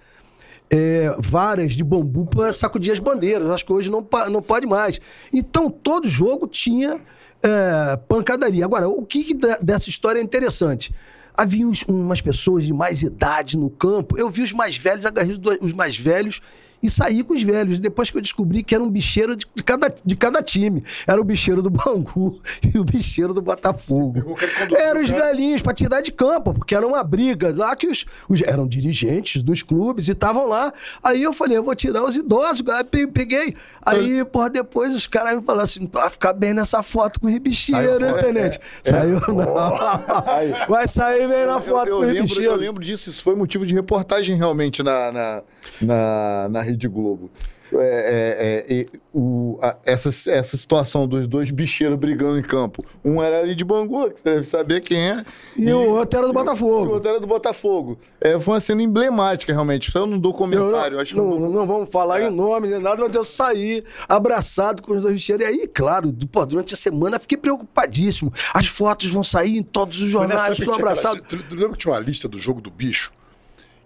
É, varas de bambu para sacudir as bandeiras. Acho que hoje não, não pode mais. Então, todo jogo tinha é, pancadaria. Agora, o que, que dessa história é interessante? Havia uns, umas pessoas de mais idade no campo. Eu vi os mais velhos, agarrei os mais velhos e saí com os velhos. Depois que eu descobri que era um bicheiro de, de, cada, de cada time. Era o bicheiro do Bangu e o bicheiro do Botafogo. Eram os velhinhos para tirar de campo, porque era uma briga lá que os, os eram dirigentes dos clubes e estavam lá. Aí eu falei, eu vou tirar os idosos. Aí peguei. Aí, porra, depois os caras me falaram assim: vai ficar bem nessa foto com o Ribicheiro, hein, Tenente? É, Saiu, é. não. Vai sair bem na foto eu, eu com o Ribicheiro. Eu lembro disso, isso foi motivo de reportagem realmente na, na, na, na Rede Globo. É, é, é, o, a, essa, essa situação dos dois bicheiros brigando em campo. Um era ali de Bangu, que você deve saber quem é. E, e o outro era do Botafogo. E o outro era do Botafogo. É, foi uma cena emblemática, realmente. Isso eu não dou comentário. Não, acho não, não, não, não, vamos falar em é. nome nem nada, mas eu saí abraçado com os dois bicheiros. E aí, claro, pô, durante a semana fiquei preocupadíssimo. As fotos vão sair em todos os jornais, estou abraçado. Tu, tu lembra que tinha uma lista do jogo do bicho?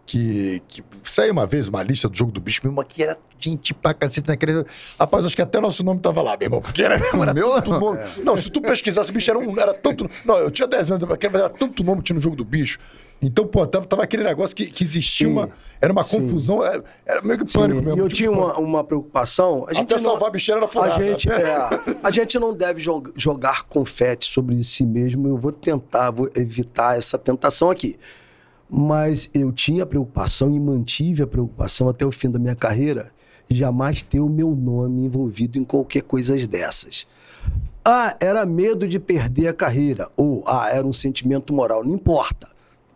Que, que saiu uma vez uma lista do jogo do bicho, mesmo aqui era gente pra cacete naquele. Rapaz, acho que até nosso nome tava lá, meu irmão. Porque era mesmo, era meu tanto nome. É. Não, se tu pesquisasse, bicho era um. Era tanto. Não, eu tinha 10 anos, mas era tanto nome que tinha no jogo do bicho. Então, pô, tava, tava aquele negócio que, que existia Sim. uma. Era uma Sim. confusão, era, era, meio que pânico Sim. mesmo. E eu tipo, tinha uma, uma preocupação. A gente até não, salvar a bicheira era furada. A gente, é, a gente não deve jogar confete sobre si mesmo. Eu vou tentar, vou evitar essa tentação aqui mas eu tinha preocupação e mantive a preocupação até o fim da minha carreira jamais ter o meu nome envolvido em qualquer coisa dessas. Ah, era medo de perder a carreira, ou ah, era um sentimento moral, não importa.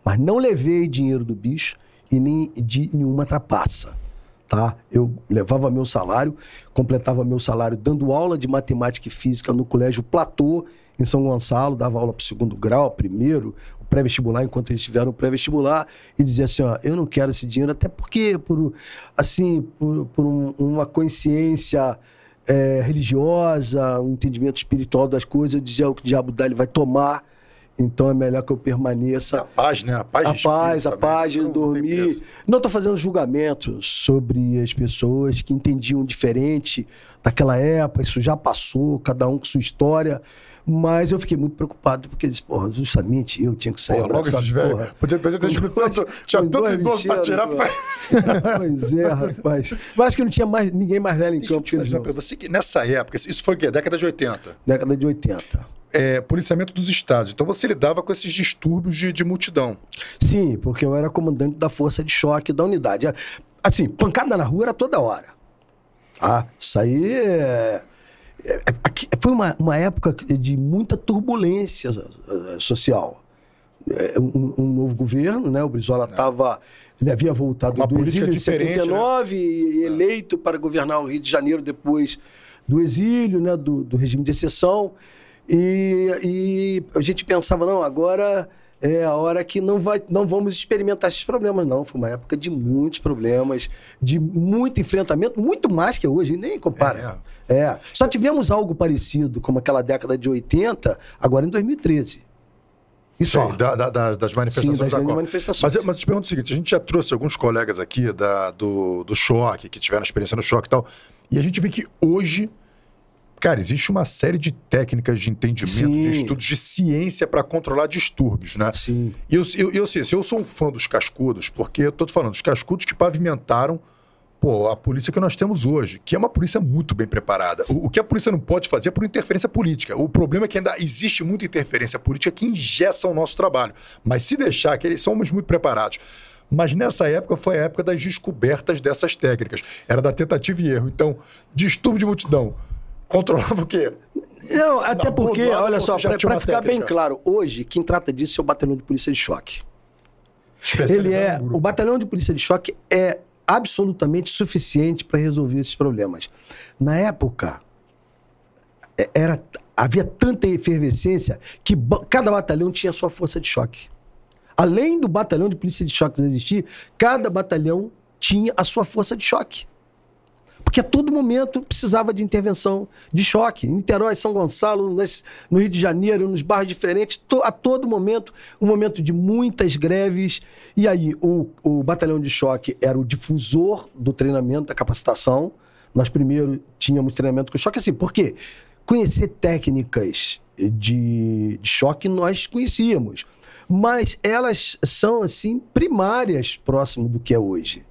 Mas não levei dinheiro do bicho e nem de nenhuma trapaça. Tá? Eu levava meu salário, completava meu salário dando aula de matemática e física no colégio Platô, em São Gonçalo, dava aula para o segundo grau, primeiro, pré-vestibular, enquanto eles estiveram pré-vestibular, e dizia assim, ó, eu não quero esse dinheiro, até porque, por, assim, por, por um, uma consciência é, religiosa, um entendimento espiritual das coisas, eu dizia o que o diabo dá, ele vai tomar, então é melhor que eu permaneça. A paz, né? A paz, a paz, a paz de dormir. Não estou fazendo julgamento sobre as pessoas que entendiam diferente daquela época, isso já passou, cada um com sua história. Mas eu fiquei muito preocupado, porque eles, porra, justamente eu tinha que sair porra, logo esses velhos. Podia, podia ter escrito tanto. Tinha tanto idoso pra tirar. Pra... pois é, rapaz. Mas acho que não tinha mais, ninguém mais velho em Deixa campo. Eu te fazer, você que nessa época, isso foi o quê? Década de 80? Década de 80. É, policiamento dos estados. Então você lidava com esses distúrbios de, de multidão. Sim, porque eu era comandante da força de choque da unidade. Assim, pancada na rua era toda hora. Ah, isso aí é, foi uma, uma época de muita turbulência eh, social. É, um, um novo governo, né? O Brizola estava. Ele havia voltado do exílio em 79 né? e eleito para governar o Rio de Janeiro depois do exílio, né? do, do regime de exceção. E, e a gente pensava, não, agora é a hora que não, vai, não vamos experimentar esses problemas, não. Foi uma época de muitos problemas, de muito enfrentamento, muito mais que hoje, nem compara. É. é. Só tivemos algo parecido, como aquela década de 80, agora em 2013. Isso Sim, da, da, das manifestações Sim, das da manifestações. Mas, mas eu te pergunto o seguinte: a gente já trouxe alguns colegas aqui da, do, do choque, que tiveram experiência no choque e tal, e a gente vê que hoje Cara, existe uma série de técnicas de entendimento, Sim. de estudos, de ciência para controlar distúrbios, né? Sim. E eu, eu, eu, assim, eu sou um fã dos cascudos, porque eu tô te falando, os cascudos que pavimentaram pô, a polícia que nós temos hoje, que é uma polícia muito bem preparada. O, o, que a polícia não pode fazer é por interferência política. O problema é que ainda existe muita interferência política que ingessa o nosso trabalho. Mas se deixar, que eles somos muito preparados. Mas nessa época foi a época das descobertas dessas técnicas. Era da tentativa e erro. Então, distúrbio de multidão controlava o quê? Não, até porque, olha só, para ficar bem claro, hoje quem trata disso é o batalhão de polícia de choque. Ele é, o batalhão de polícia de choque é absolutamente suficiente para resolver esses problemas. Na época, é, era havia tanta efervescência que cada batalhão tinha sua força de choque. Além do batalhão de polícia de choque não existir, cada batalhão tinha a sua força de choque. Porque a todo momento precisava de intervenção de choque. Em Niterói, São Gonçalo, no Rio de Janeiro, nos bairros diferentes, a todo momento, um momento de muitas greves. E aí, o, o batalhão de choque era o difusor do treinamento, da capacitação. Nós primeiro tínhamos treinamento com choque, assim, por quê? Conhecer técnicas de, de choque nós conhecíamos, mas elas são, assim, primárias próximo do que é hoje.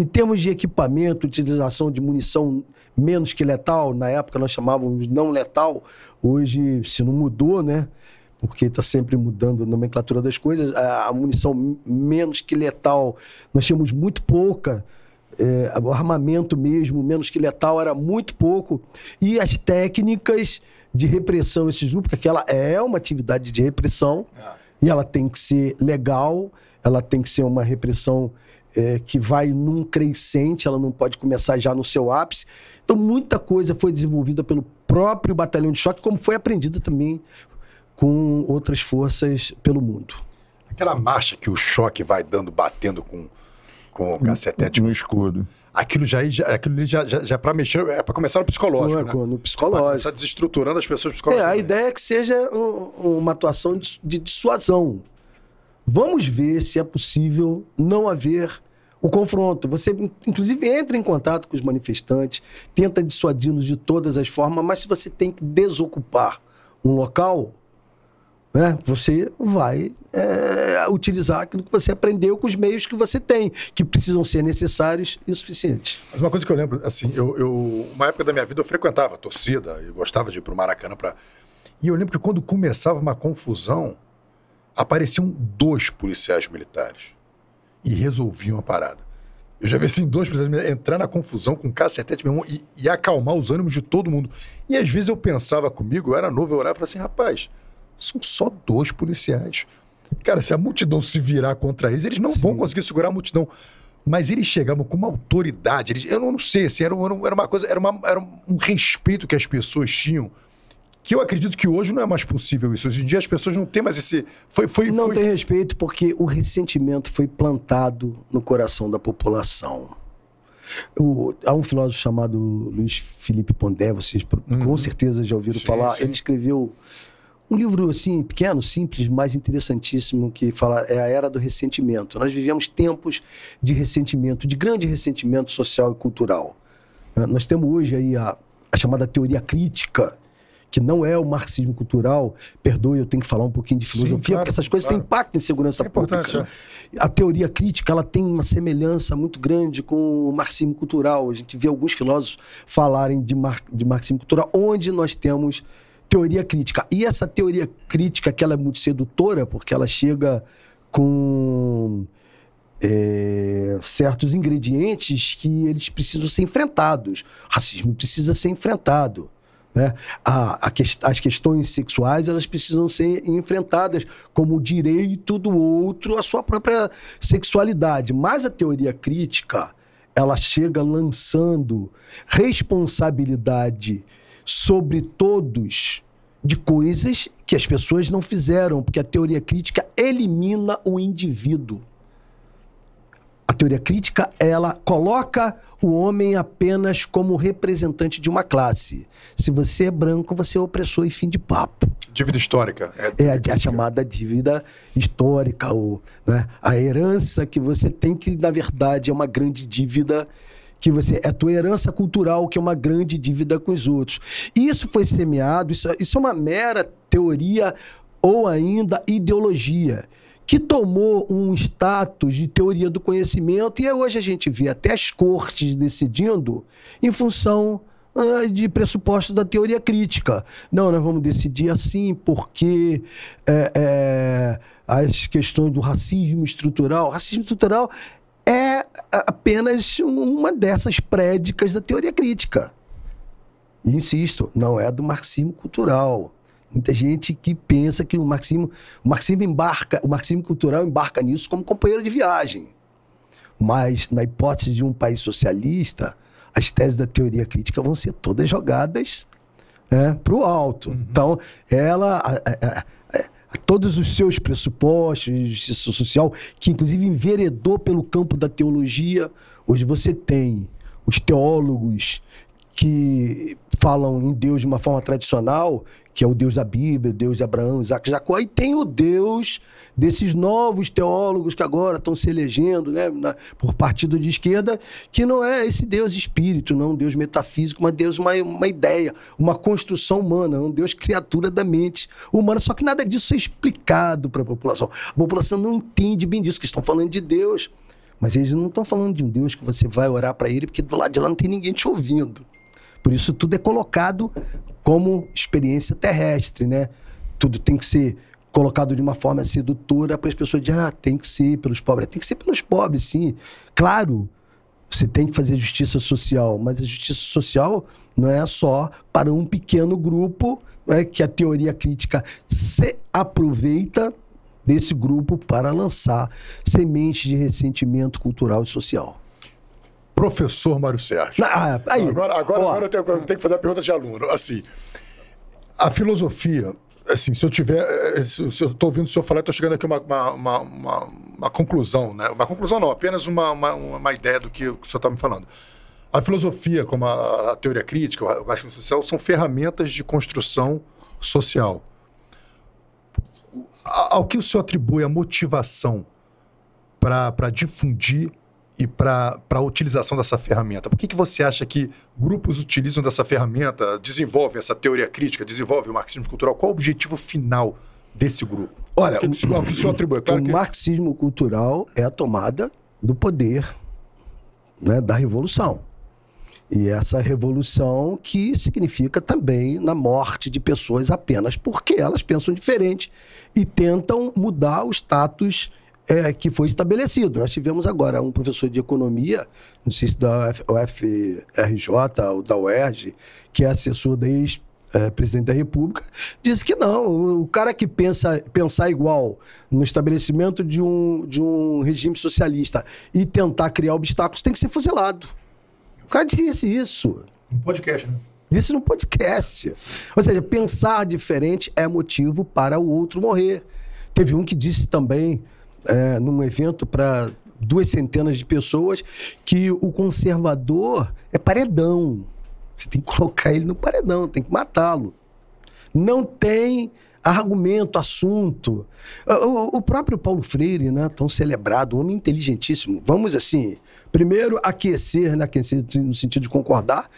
Em termos de equipamento, utilização de munição menos que letal, na época nós chamávamos não letal, hoje se não mudou, né? Porque está sempre mudando a nomenclatura das coisas. A, munição menos que letal, nós tínhamos muito pouca. É, o armamento mesmo, menos que letal, era muito pouco. E as técnicas de repressão, esses grupos, porque ela é uma atividade de repressão, e ela tem que ser legal, ela tem que ser uma repressão é, que vai num crescente, ela não pode começar já no seu ápice. Então, muita coisa foi desenvolvida pelo próprio batalhão de choque, como foi aprendida também com outras forças pelo mundo. Aquela marcha que o choque vai dando, batendo com, com o cacetete, No escudo. aquilo já, já, aquilo ali já, já, já é pra mexer, é pra começar no psicológico, né? no psicológico. começar desestruturando as pessoas É, psicologicamente. a ideia é que seja um- uma atuação de, de dissuasão. Vamos ver se é possível não haver o confronto. Você, in- inclusive, entra em contato com os manifestantes, tenta dissuadi-los de todas as formas, mas se você tem que desocupar um local, né, você vai é, utilizar aquilo que você aprendeu com os meios que você tem, que precisam ser necessários e suficientes. Mas uma coisa que eu lembro, assim, eu, eu- uma época da minha vida eu frequentava a torcida e gostava de ir pro Maracanã pra... E eu lembro que quando começava uma confusão, apareciam dois policiais militares e resolviam a parada. Eu já vi assim, dois policiais militares entrar na confusão com cacetete, meu irmão, e, e acalmar os ânimos de todo mundo. E às vezes eu pensava comigo, eu era novo, eu olhava e falava assim, rapaz, são só dois policiais. Cara, se a multidão se virar contra eles, eles não vão conseguir segurar a multidão. Mas eles chegavam com uma autoridade. Eles, eu não sei, assim, era, era uma coisa, era, uma- era um respeito que as pessoas tinham. Que eu acredito que hoje não é mais possível isso. Hoje em dia as pessoas não têm mais esse. Foi, foi, Não foi- tem respeito porque o ressentimento foi plantado no coração da população. Há um filósofo chamado Luiz Felipe Pondé, vocês pro- com certeza já ouviram Sim, falar. sim. Ele escreveu um livro assim, pequeno, simples, mas interessantíssimo, que fala é a era do ressentimento. Nós vivemos tempos de ressentimento, de grande ressentimento social e cultural. Nós temos hoje aí a, a chamada teoria crítica, que não é o marxismo cultural. Perdoe, eu tenho que falar um pouquinho de Sim, filosofia, claro, porque essas coisas têm claro. impacto em segurança É pública. A teoria crítica ela tem uma semelhança muito grande com o marxismo cultural. A gente vê alguns filósofos falarem de, mar, de marxismo cultural, onde nós temos teoria crítica. E essa teoria crítica, que ela é muito sedutora, porque ela chega com é, certos ingredientes que eles precisam ser enfrentados. O racismo precisa ser enfrentado. Né? A- a ques- as questões sexuais elas precisam ser enfrentadas como o direito do outro à sua própria sexualidade. Mas a teoria crítica ela chega lançando responsabilidade sobre todos de coisas que as pessoas não fizeram, porque a teoria crítica elimina o indivíduo. A teoria crítica, ela coloca o homem apenas como representante de uma classe. Se você é branco, você é opressor e fim de papo. Dívida histórica. É a, a chamada dívida histórica, ou, né, a herança que você tem, que na verdade é uma grande dívida que você é a tua herança cultural, que é uma grande dívida com os outros. Isso foi semeado, isso, isso é uma mera teoria ou ainda ideologia, que tomou um status de teoria do conhecimento, e hoje a gente vê até as cortes decidindo em função ah, de pressupostos da teoria crítica. Não, nós vamos decidir assim porque é, é, as questões do racismo estrutural. Racismo estrutural é apenas uma dessas prédicas da teoria crítica. E insisto, não é do marxismo cultural. Muita gente que pensa que o marxismo, o marxismo embarca, o marxismo cultural embarca nisso como companheiro de viagem. Mas na hipótese de um país socialista, as teses da teoria crítica vão ser todas jogadas né, para o alto. Então, ela. a- a- a todos os seus pressupostos de justiça social, que inclusive enveredou pelo campo da teologia. Hoje você tem os teólogos que falam em Deus de uma forma tradicional, que é o Deus da Bíblia, o Deus de Abraão, Isaac Jacó, e tem o Deus desses novos teólogos que agora estão se elegendo né, na- por partido de esquerda, que não é esse Deus espírito, não um Deus metafísico, mas Deus uma, uma ideia, uma construção humana, um Deus criatura da mente humana. Só que nada disso é explicado para a população. A população não entende bem disso, que estão falando de Deus. Mas eles não estão falando de um Deus que você vai orar para ele, porque do lado de lá não tem ninguém te ouvindo. Por isso tudo é colocado como experiência terrestre, né? Tudo tem que ser colocado de uma forma sedutora para as pessoas dizerem, ah, tem que ser pelos pobres. Tem que ser pelos pobres, sim. Claro, você tem que fazer justiça social, mas a justiça social não é só para um pequeno grupo né, que a teoria crítica se aproveita desse grupo para lançar sementes de ressentimento cultural e social. Professor Mário Sérgio. Ah, aí, agora agora, agora eu, tenho, eu tenho que fazer a pergunta de aluno. Assim, a filosofia, assim, se eu tiver. eh, Se, eu estou ouvindo o senhor falar, estou chegando aqui a uma, uma, uma, uma, uma conclusão, né? Uma conclusão não, apenas uma, uma, uma ideia do que o senhor está me falando. A filosofia, como a, a teoria crítica, o raciocínio social, são ferramentas de construção social. Ao que o senhor atribui a motivação para difundir e para a utilização dessa ferramenta? Por que, que você acha que grupos utilizam dessa ferramenta, desenvolvem essa teoria crítica, desenvolvem o marxismo cultural? Qual o objetivo final desse grupo? Olha, o que, o que o senhor atribui? É Claro o que marxismo cultural é a tomada do poder né, da revolução. E essa revolução que significa também na morte de pessoas apenas porque elas pensam diferente e tentam mudar o status é, que foi estabelecido. Nós tivemos agora um professor de economia, não sei se da UFRJ ou da UERJ, que é assessor da ex é, presidente da República, disse que não. O, cara que pensa pensar igual no estabelecimento de um, de um regime socialista e tentar criar obstáculos tem que ser fuzilado. O cara disse isso. um podcast, né? Disse no podcast. Ou seja, pensar diferente é motivo para o outro morrer. Teve um que disse também, é, num evento para duas centenas de pessoas, que o conservador é paredão. Você tem que colocar ele no paredão, tem que matá-lo. Não tem argumento, assunto. O, o próprio Paulo Freire, né, tão celebrado, um homem inteligentíssimo. Vamos assim, primeiro aquecer, né, aquecer no sentido de concordar,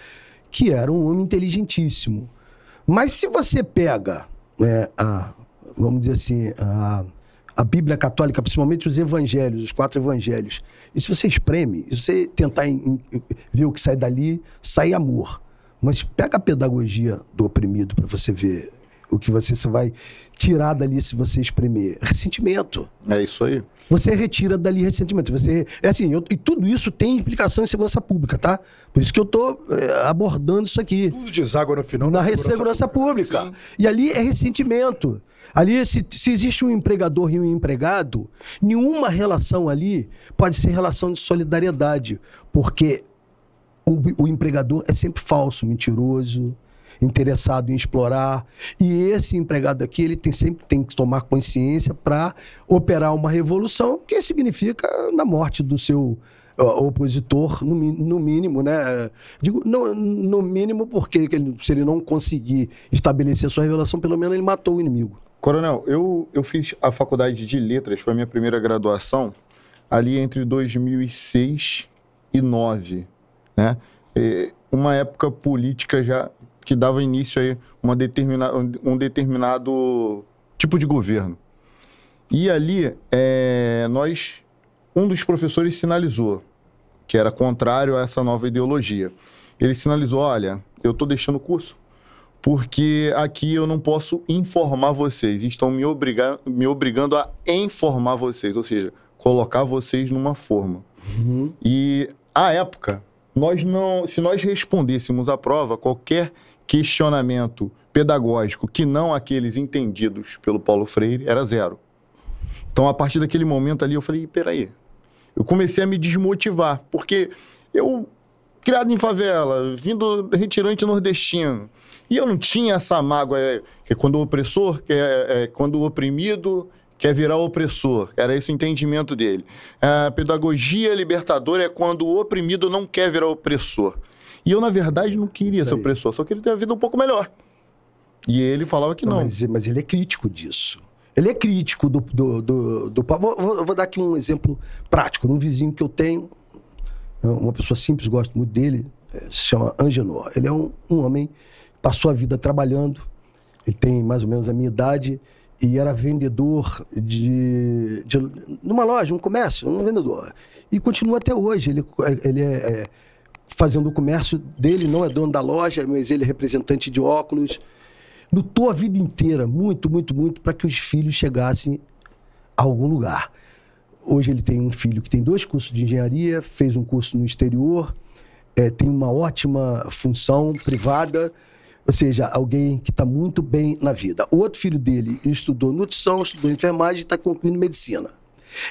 que era um homem inteligentíssimo. Mas se você pega, né, a, vamos dizer assim, a, a Bíblia católica, principalmente os evangelhos, os quatro evangelhos, e se você espreme, e você tentar em- em- ver o que sai dali, sai amor. Mas pega a pedagogia do oprimido para você ver o que você, vai tirar dali se você espremer. Ressentimento. É isso aí. Você retira dali ressentimento. Você, é assim, eu- e tudo isso tem implicação em segurança pública, tá? Por isso que eu tô é, abordando isso aqui Tudo deságua no final na segurança pública. E ali é ressentimento. Ali, se, se existe um empregador e um empregado, nenhuma relação ali pode ser relação de solidariedade, porque o, o empregador é sempre falso, mentiroso, interessado em explorar. E esse empregado aqui, ele tem, sempre tem que tomar consciência para operar uma revolução, que significa na morte do seu opositor, no, no mínimo, né? Digo, no, no mínimo porque que ele- se ele não conseguir estabelecer a sua revelação, pelo menos ele matou o inimigo. Coronel, eu, eu fiz a faculdade de letras, foi a minha primeira graduação, ali entre 2006 e 2009, né? Uma época política já que dava início aí uma determina, um determinado tipo de governo. E ali, é, nós, um dos professores sinalizou que era contrário a essa nova ideologia. Ele sinalizou, olha, eu estou deixando o curso porque aqui eu não posso informar vocês. Estão me, obriga me obrigando a informar vocês, ou seja, colocar vocês numa forma. E à época, nós não, se nós respondêssemos à prova qualquer questionamento pedagógico que não aqueles entendidos pelo Paulo Freire, era zero. Então, a partir daquele momento ali, eu falei, peraí, eu comecei a me desmotivar, porque eu criado em favela, vindo retirante nordestino. E eu não tinha essa mágoa, é, que é quando o opressor, que é, é, quando o oprimido quer virar opressor. Era esse o entendimento dele. A pedagogia libertadora é quando o oprimido não quer virar opressor. E eu, na verdade, não queria ser opressor, só queria ter a vida um pouco melhor. E ele falava que não. Mas, mas, ele é crítico disso. Ele é crítico do. do, do, do... Vou, vou, vou, dar aqui um exemplo prático. Um vizinho que eu tenho, uma pessoa simples, gosto muito dele, é, se chama Angenor. Ele é um, um homem, passou a vida trabalhando, ele tem mais ou menos a minha idade e era vendedor de, de numa loja, um comércio, um vendedor. E continua até hoje. Ele, ele é, é, fazendo o comércio dele, não é dono da loja, mas ele é representante de óculos. Lutou a vida inteira, muito, muito, muito, para que os filhos chegassem a algum lugar. Hoje ele tem um filho que tem dois cursos de engenharia, fez um curso no exterior, é, tem uma ótima função privada ou seja, alguém que está muito bem na vida. O outro filho dele estudou nutrição, estudou enfermagem e está concluindo medicina.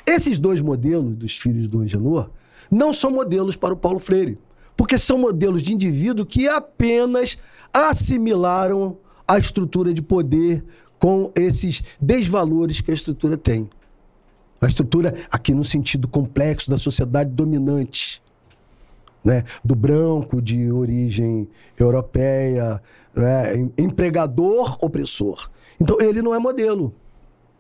Esses dois modelos dos filhos do Angenor não são modelos para o Paulo Freire, porque são modelos de indivíduo que apenas assimilaram a estrutura de poder com esses desvalores que a estrutura tem. A estrutura, aqui no sentido complexo da sociedade dominante, né? do branco de origem europeia, né? empregador opressor. Então ele não é modelo.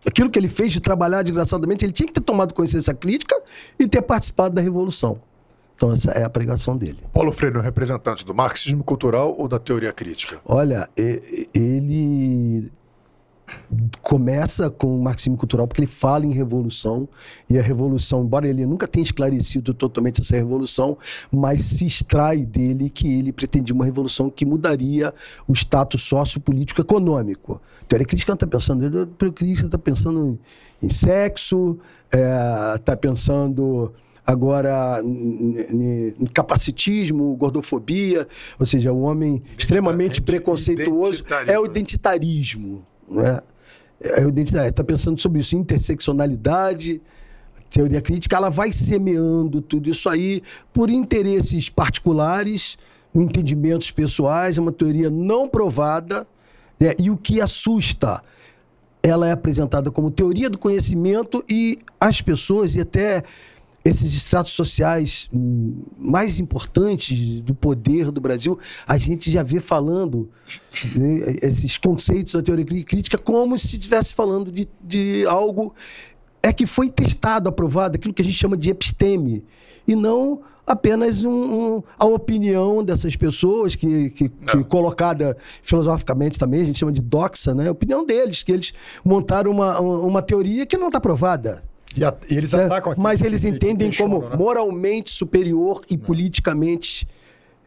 Aquilo que ele fez de trabalhar desgraçadamente, ele tinha que ter tomado consciência crítica e ter participado da revolução. Então, essa é a pregação dele. Paulo Freire é um representante do marxismo cultural ou da teoria crítica? Olha, ele começa com o marxismo cultural porque ele fala em revolução e a revolução, embora ele nunca tenha esclarecido totalmente essa revolução, mas se extrai dele que ele pretendia uma revolução que mudaria o status sociopolítico econômico. A teoria crítica não está pensando, a teoria crítica está pensando em sexo, está é, pensando agora capacitismo, gordofobia, ou seja, o homem extremamente preconceituoso é o identitarismo. Né? É a identidade. Está pensando sobre isso, interseccionalidade, teoria crítica, ela vai semeando tudo isso aí por interesses particulares, entendimentos pessoais, é uma teoria não provada, né? e o que assusta, ela é apresentada como teoria do conhecimento e as pessoas, e até esses estratos sociais hum, mais importantes do poder do Brasil, a gente já vê falando né, esses conceitos da teoria crítica como se estivesse falando de, de algo é que foi testado, aprovado, aquilo que a gente chama de episteme, e não apenas um, um, a opinião dessas pessoas, que, que, que, colocada filosoficamente também, a gente chama de doxa, né? a opinião deles, que eles montaram uma, uma teoria que não está provada. E, a, e eles é, atacam aqui. Mas eles entendem como né? moralmente superior e não. politicamente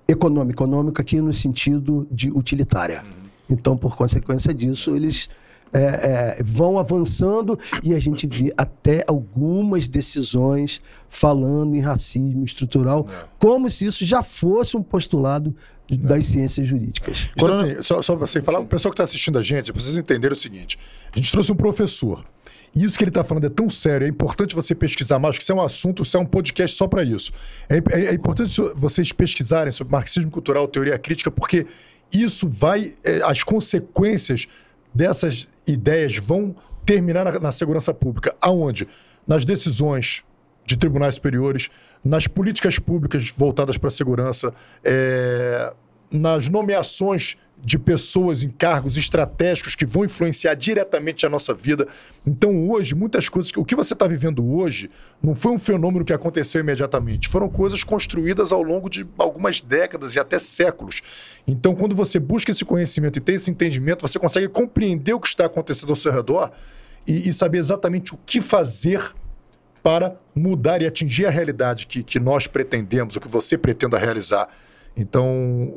econômico. Econômico aqui no sentido de utilitária. Uhum. Então, por consequência disso, eles é, é, vão avançando e a gente vê até algumas decisões falando em racismo estrutural, é. como se isso já fosse um postulado das ciências jurídicas. Isso, assim, só, só para você falar, o pessoal que está assistindo a gente, vocês entenderem o seguinte: a gente trouxe um professor isso que ele está falando é tão sério, é importante você pesquisar mais, porque isso é um assunto, isso é um podcast só para isso. É, é, é, importante vocês pesquisarem sobre marxismo cultural, teoria crítica, porque isso vai. É, as consequências dessas ideias vão terminar na, na segurança pública. Aonde? Nas decisões de tribunais superiores, nas políticas públicas voltadas para a segurança, é, nas nomeações de pessoas em cargos estratégicos que vão influenciar diretamente a nossa vida. Então, hoje, muitas coisas. O que você está vivendo hoje não foi um fenômeno que aconteceu imediatamente. Foram coisas construídas ao longo de algumas décadas e até séculos. Então, quando você busca esse conhecimento e tem esse entendimento, você consegue compreender o que está acontecendo ao seu redor e, e saber exatamente o que fazer para mudar e atingir a realidade que, que nós pretendemos, o que você pretenda realizar. Então,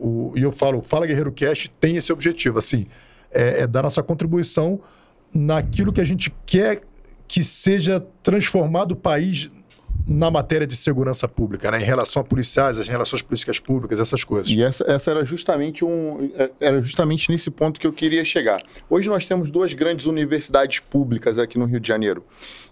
o, e eu falo, Fala Guerreiro Cast tem esse objetivo, assim, é, é dar nossa contribuição naquilo que a gente quer que seja transformado o país na matéria de segurança pública, né? Em relação a policiais, as relações políticas públicas, essas coisas. E essa, essa era justamente um é, era justamente nesse ponto que eu queria chegar. Hoje nós temos duas grandes universidades públicas aqui no Rio de Janeiro.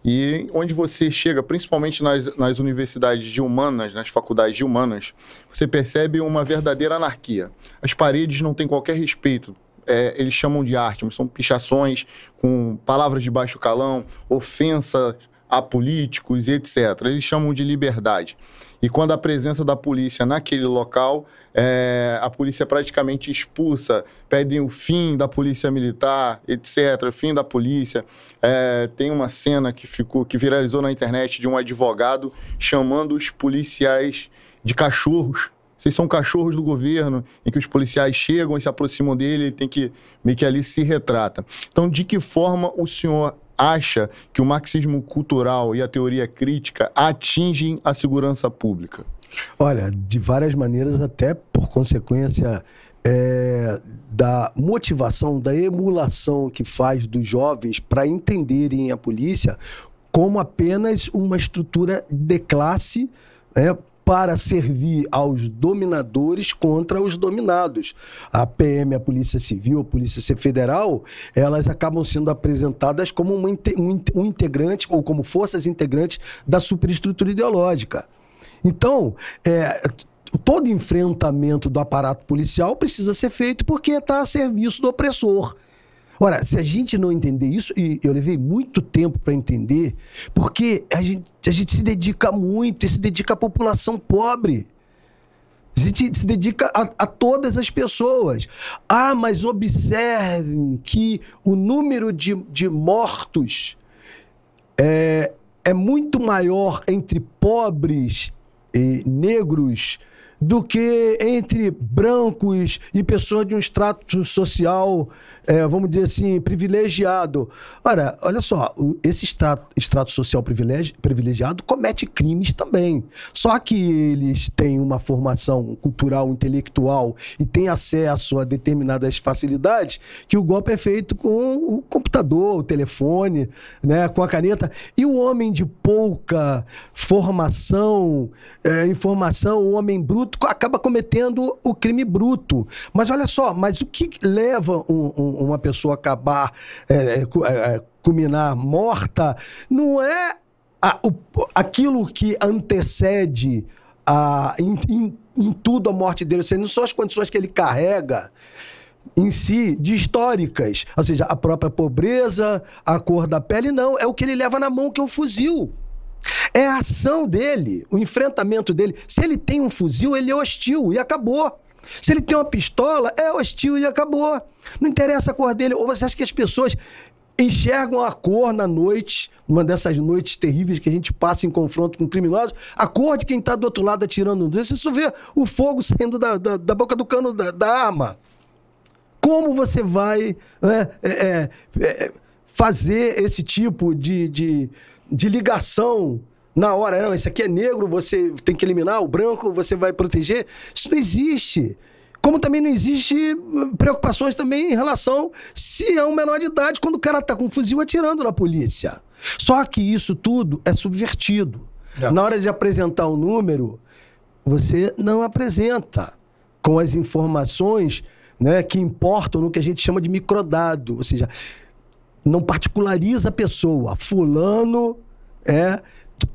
E onde você chega, principalmente nas, nas universidades de humanas, nas faculdades de humanas, você percebe uma verdadeira anarquia. As paredes não têm qualquer respeito é, eles chamam de arte, mas são pichações com palavras de baixo calão, ofensas a políticos e etc. Eles chamam de liberdade. E quando a presença da polícia naquele local, é, a polícia praticamente expulsa, pedem o fim da polícia militar, etc., fim da polícia. É, tem uma cena que ficou, que viralizou na internet de um advogado chamando os policiais de cachorros. Vocês são cachorros do governo, em que os policiais chegam e se aproximam dele, ele tem que meio que ali se retrata. Então, de que forma o senhor acha que o marxismo cultural e a teoria crítica atingem a segurança pública? Olha, de várias maneiras, até por consequência é, da motivação, da emulação que faz dos jovens para entenderem a polícia como apenas uma estrutura de classe. É, para servir aos dominadores contra os dominados. A PM, a Polícia Civil, a Polícia Federal, elas acabam sendo apresentadas como um, um integrante ou como forças integrantes da superestrutura ideológica. Então, é, todo enfrentamento do aparato policial precisa ser feito porque está a serviço do opressor. Ora, se a gente não entender isso, e eu levei muito tempo para entender, porque a gente, a gente se dedica muito, e se dedica à população pobre. A gente se dedica a, a, todas as pessoas. Ah, mas observem que o número de, de mortos é, é muito maior entre pobres e negros do que entre brancos e pessoas de um extrato social, é, vamos dizer assim, privilegiado. Ora, olha só, esse extrato, extrato social privilegi, privilegiado comete crimes também. Só que eles têm uma formação cultural, intelectual e têm acesso a determinadas facilidades que o golpe é feito com o computador, o telefone, né, com a caneta. E o homem de pouca formação, é, informação, o homem bruto, acaba cometendo o crime bruto. Mas olha só, mas o que leva um, um, uma pessoa a acabar, é, é, é, culminar morta, não é a, o, aquilo que antecede a, em, em, em tudo a morte dele, ou seja, não são as condições que ele carrega em si de históricas, ou seja, a própria pobreza, a cor da pele, não, é o que ele leva na mão que é o fuzil. É a ação dele, o enfrentamento dele. Se ele tem um fuzil, ele é hostil e acabou. Se ele tem uma pistola, é hostil e acabou. Não interessa a cor dele. Ou você acha que as pessoas enxergam a cor na noite, uma dessas noites terríveis que a gente passa em confronto com criminosos, a cor de quem está do outro lado atirando. Você só vê o fogo saindo da, da, da boca do cano da, da arma. Como você vai né, é, é, é, fazer esse tipo de, de de ligação na hora. Não, esse aqui é negro, você tem que eliminar, o branco você vai proteger. Isso não existe. Como também não existe hum, preocupações também em relação se é um menor de idade quando o cara tá com um fuzil atirando na polícia. Só que isso tudo é subvertido. É. Na hora de apresentar o um número, você não apresenta com as informações né, que importam no que a gente chama de microdado. Ou seja, não particulariza a pessoa. Fulano é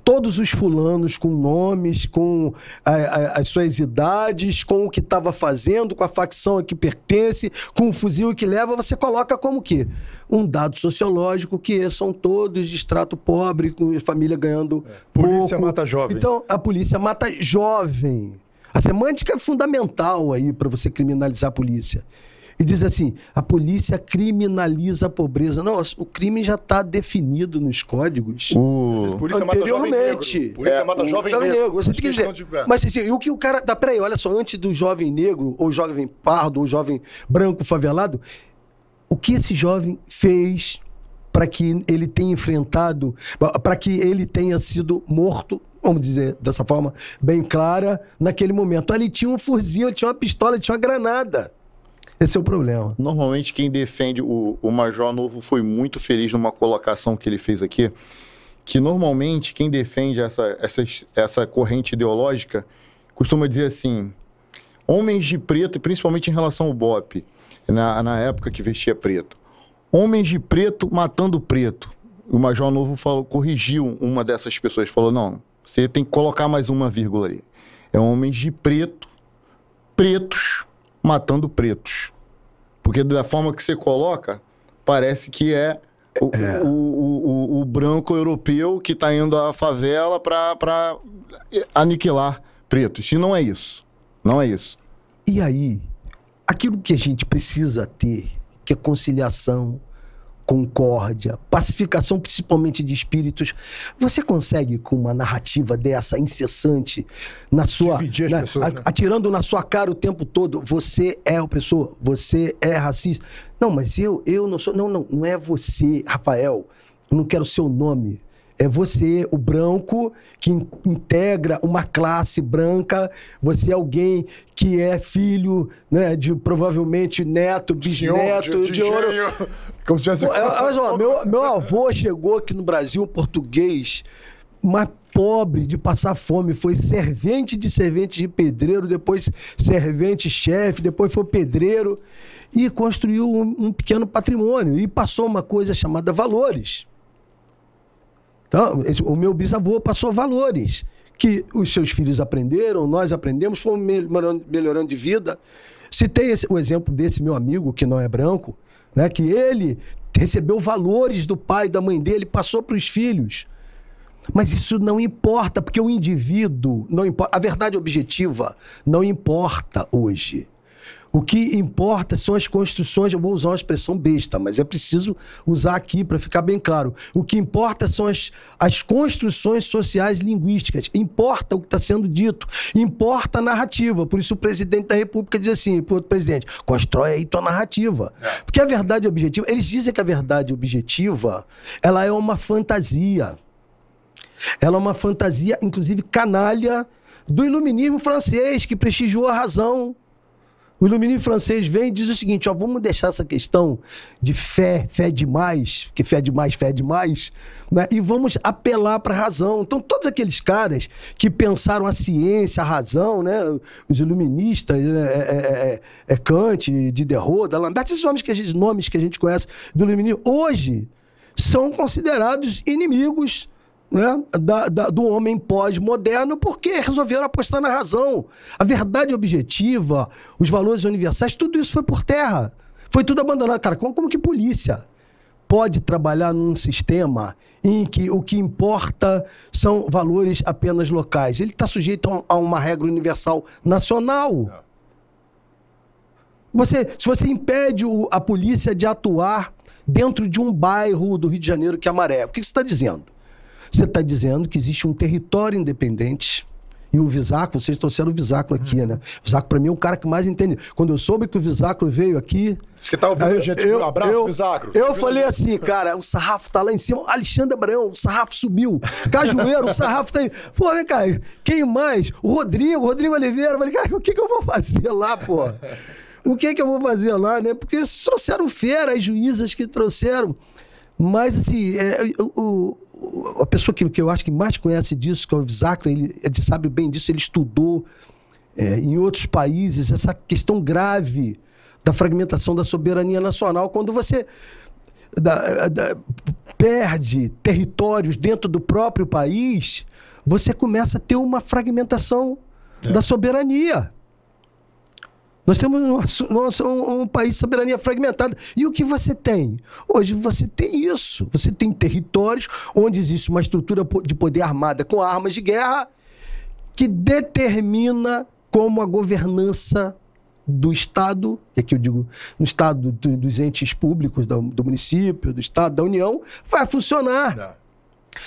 todos os fulanos com nomes, com a, a, as suas idades, com o que estava fazendo, com a facção a que pertence, com o fuzil que leva, você coloca como que um dado sociológico que são todos de extrato pobre, com família ganhando é. Polícia mata jovem. Então, a polícia mata jovem. A semântica é fundamental aí para você criminalizar a polícia e diz assim: a polícia criminaliza a pobreza. Não, o crime já está definido nos códigos. Uh. Polícia anteriormente. Mata polícia é, mata jovem negro. negro. Você tem que dizer. De... Mas assim, e o que o cara. Dá, peraí, olha só, antes do jovem negro, ou jovem pardo, ou jovem branco favelado, o que esse jovem fez para que ele tenha enfrentado, para que ele tenha sido morto vamos dizer dessa forma bem clara, naquele momento. Ali tinha um fuzil, ele tinha uma pistola, ele tinha uma granada. Esse é o problema. Normalmente, quem defende o, o Major Novo foi muito feliz numa colocação que ele fez aqui. que normalmente quem defende essa, essa, essa corrente ideológica costuma dizer assim: homens de preto, principalmente em relação ao BOP, na, na época que vestia preto, homens de preto matando preto. O Major Novo falou, corrigiu uma dessas pessoas, falou: não, você tem que colocar mais uma vírgula aí. É homens de preto, pretos matando pretos. Porque da forma que você coloca, parece que é o, é. o, o, o branco europeu que está indo à favela para aniquilar pretos. E não é isso. Não é isso. E aí, aquilo que a gente precisa ter, que é conciliação, concórdia, pacificação, principalmente de espíritos. Você consegue, com uma narrativa dessa incessante, na sua. Dividir as pessoas, né? Atirando na sua cara o tempo todo, você é opressor, você é racista. Não, mas eu, eu não sou. Não, não, não é você, Rafael. Eu não quero seu nome é você, o branco, que integra uma classe branca, você é alguém que é filho né, de provavelmente neto, bisneto, de, de, de ouro. Como se tivesse... Olha só, meu, meu avô chegou aqui no Brasil, português, mais pobre de passar fome, foi servente de servente de pedreiro, depois servente-chefe, depois foi pedreiro e construiu um, um pequeno patrimônio e passou uma coisa chamada valores. Então, esse, o meu bisavô passou valores que os seus filhos aprenderam, nós aprendemos, fomos melhorando, melhorando de vida. Citei esse, o exemplo desse meu amigo, que não é branco, né, que ele recebeu valores do pai e da mãe dele, passou para os filhos. Mas isso não importa, porque o indivíduo não importa. A verdade objetiva não importa hoje. O que importa são as construções, eu vou usar uma expressão besta, mas é preciso usar aqui para ficar bem claro. O que importa são as, as construções sociais linguísticas. Importa o que está sendo dito. Importa a narrativa. Por isso o presidente da República diz assim, para o presidente, constrói aí tua narrativa. É. Porque a verdade objetiva, eles dizem que a verdade objetiva, ela é uma fantasia. Ela é uma fantasia, inclusive canalha, do iluminismo francês, que prestigiou a razão. O iluminismo francês vem e diz o seguinte: ó, vamos deixar essa questão de fé, fé demais, porque fé demais, fé demais, né? e vamos apelar para a razão. Então, todos aqueles caras que pensaram a ciência, a razão, né? os iluministas, é, é, é, é Kant, Diderot, D'Alembert, esses nomes que, a gente, nomes que a gente conhece do iluminismo, hoje são considerados inimigos né, da, da, do homem pós-moderno porque resolveram apostar na razão. A verdade objetiva, os valores universais, tudo isso foi por terra. Foi tudo abandonado. Cara, como, como que polícia pode trabalhar num sistema em que o que importa são valores apenas locais? Ele está sujeito a, uma regra universal nacional. Você, se você impede a polícia de atuar dentro de um bairro do Rio de Janeiro que é Maré, o que você está dizendo? Você está dizendo que existe um território independente. E o Visaco, vocês trouxeram o Visaco aqui, né? O Visaco, para mim, é o cara que mais entende. Quando eu soube que o Visaco veio aqui. Você que tá ouvindo a gente, eu, um abraço, eu, Visaco. Eu falei assim, cara, o sarrafo tá lá em cima. Alexandre Abraão, o sarrafo subiu. Cajueiro, o sarrafo tá aí. Pô, vem cá, quem mais? O Rodrigo, Rodrigo Oliveira. Eu falei, cara, o que, que eu vou fazer lá, pô? O que, que eu vou fazer lá, né? Porque trouxeram feira, as juízas que trouxeram. Mas, assim, é, o, a pessoa que, que eu acho que mais conhece disso, que é o Zacra, ele, ele sabe bem disso, ele estudou é, em outros países essa questão grave da fragmentação da soberania nacional, quando você da, da, perde territórios dentro do próprio país, você começa a ter uma fragmentação é. da soberania. Nós temos um, um, um, país de soberania fragmentada. E o que você tem? Hoje você tem isso. Você tem territórios onde existe uma estrutura de poder armada com armas de guerra que determina como a governança do Estado, e aqui eu digo no Estado do, dos entes públicos, do, do, município, do Estado, da União, vai funcionar. Não.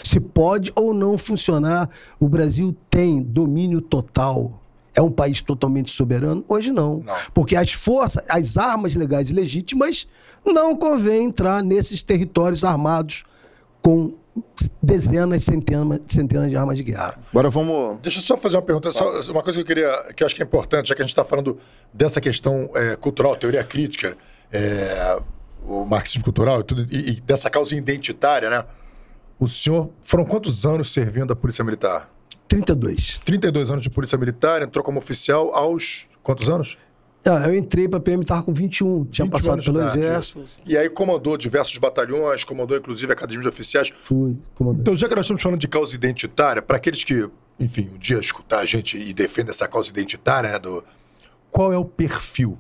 Se pode ou não funcionar, o Brasil tem domínio total é um país totalmente soberano? Hoje não. não. Porque as forças, as armas legais e legítimas, não convém entrar nesses territórios armados com dezenas, centenas, centenas de armas de guerra. Agora vamos. Deixa eu só fazer uma pergunta. Só uma coisa que eu queria, que eu acho que é importante, já que a gente está falando dessa questão é, cultural, teoria crítica, é, o marxismo cultural e, tudo, e, e dessa causa identitária, né? O senhor, foram quantos anos servindo a Polícia Militar? 32. 32 anos de Polícia Militar, entrou como oficial aos quantos anos? Ah, eu entrei para a PM, estava com 21, tinha 21 passado pelo idade, Exército. E aí comandou diversos batalhões, comandou inclusive a Academia de Oficiais. Fui comandante. Então, já que nós estamos falando de causa identitária, para aqueles que, enfim, um dia escutar a gente e defende essa causa identitária, né, do... qual é o perfil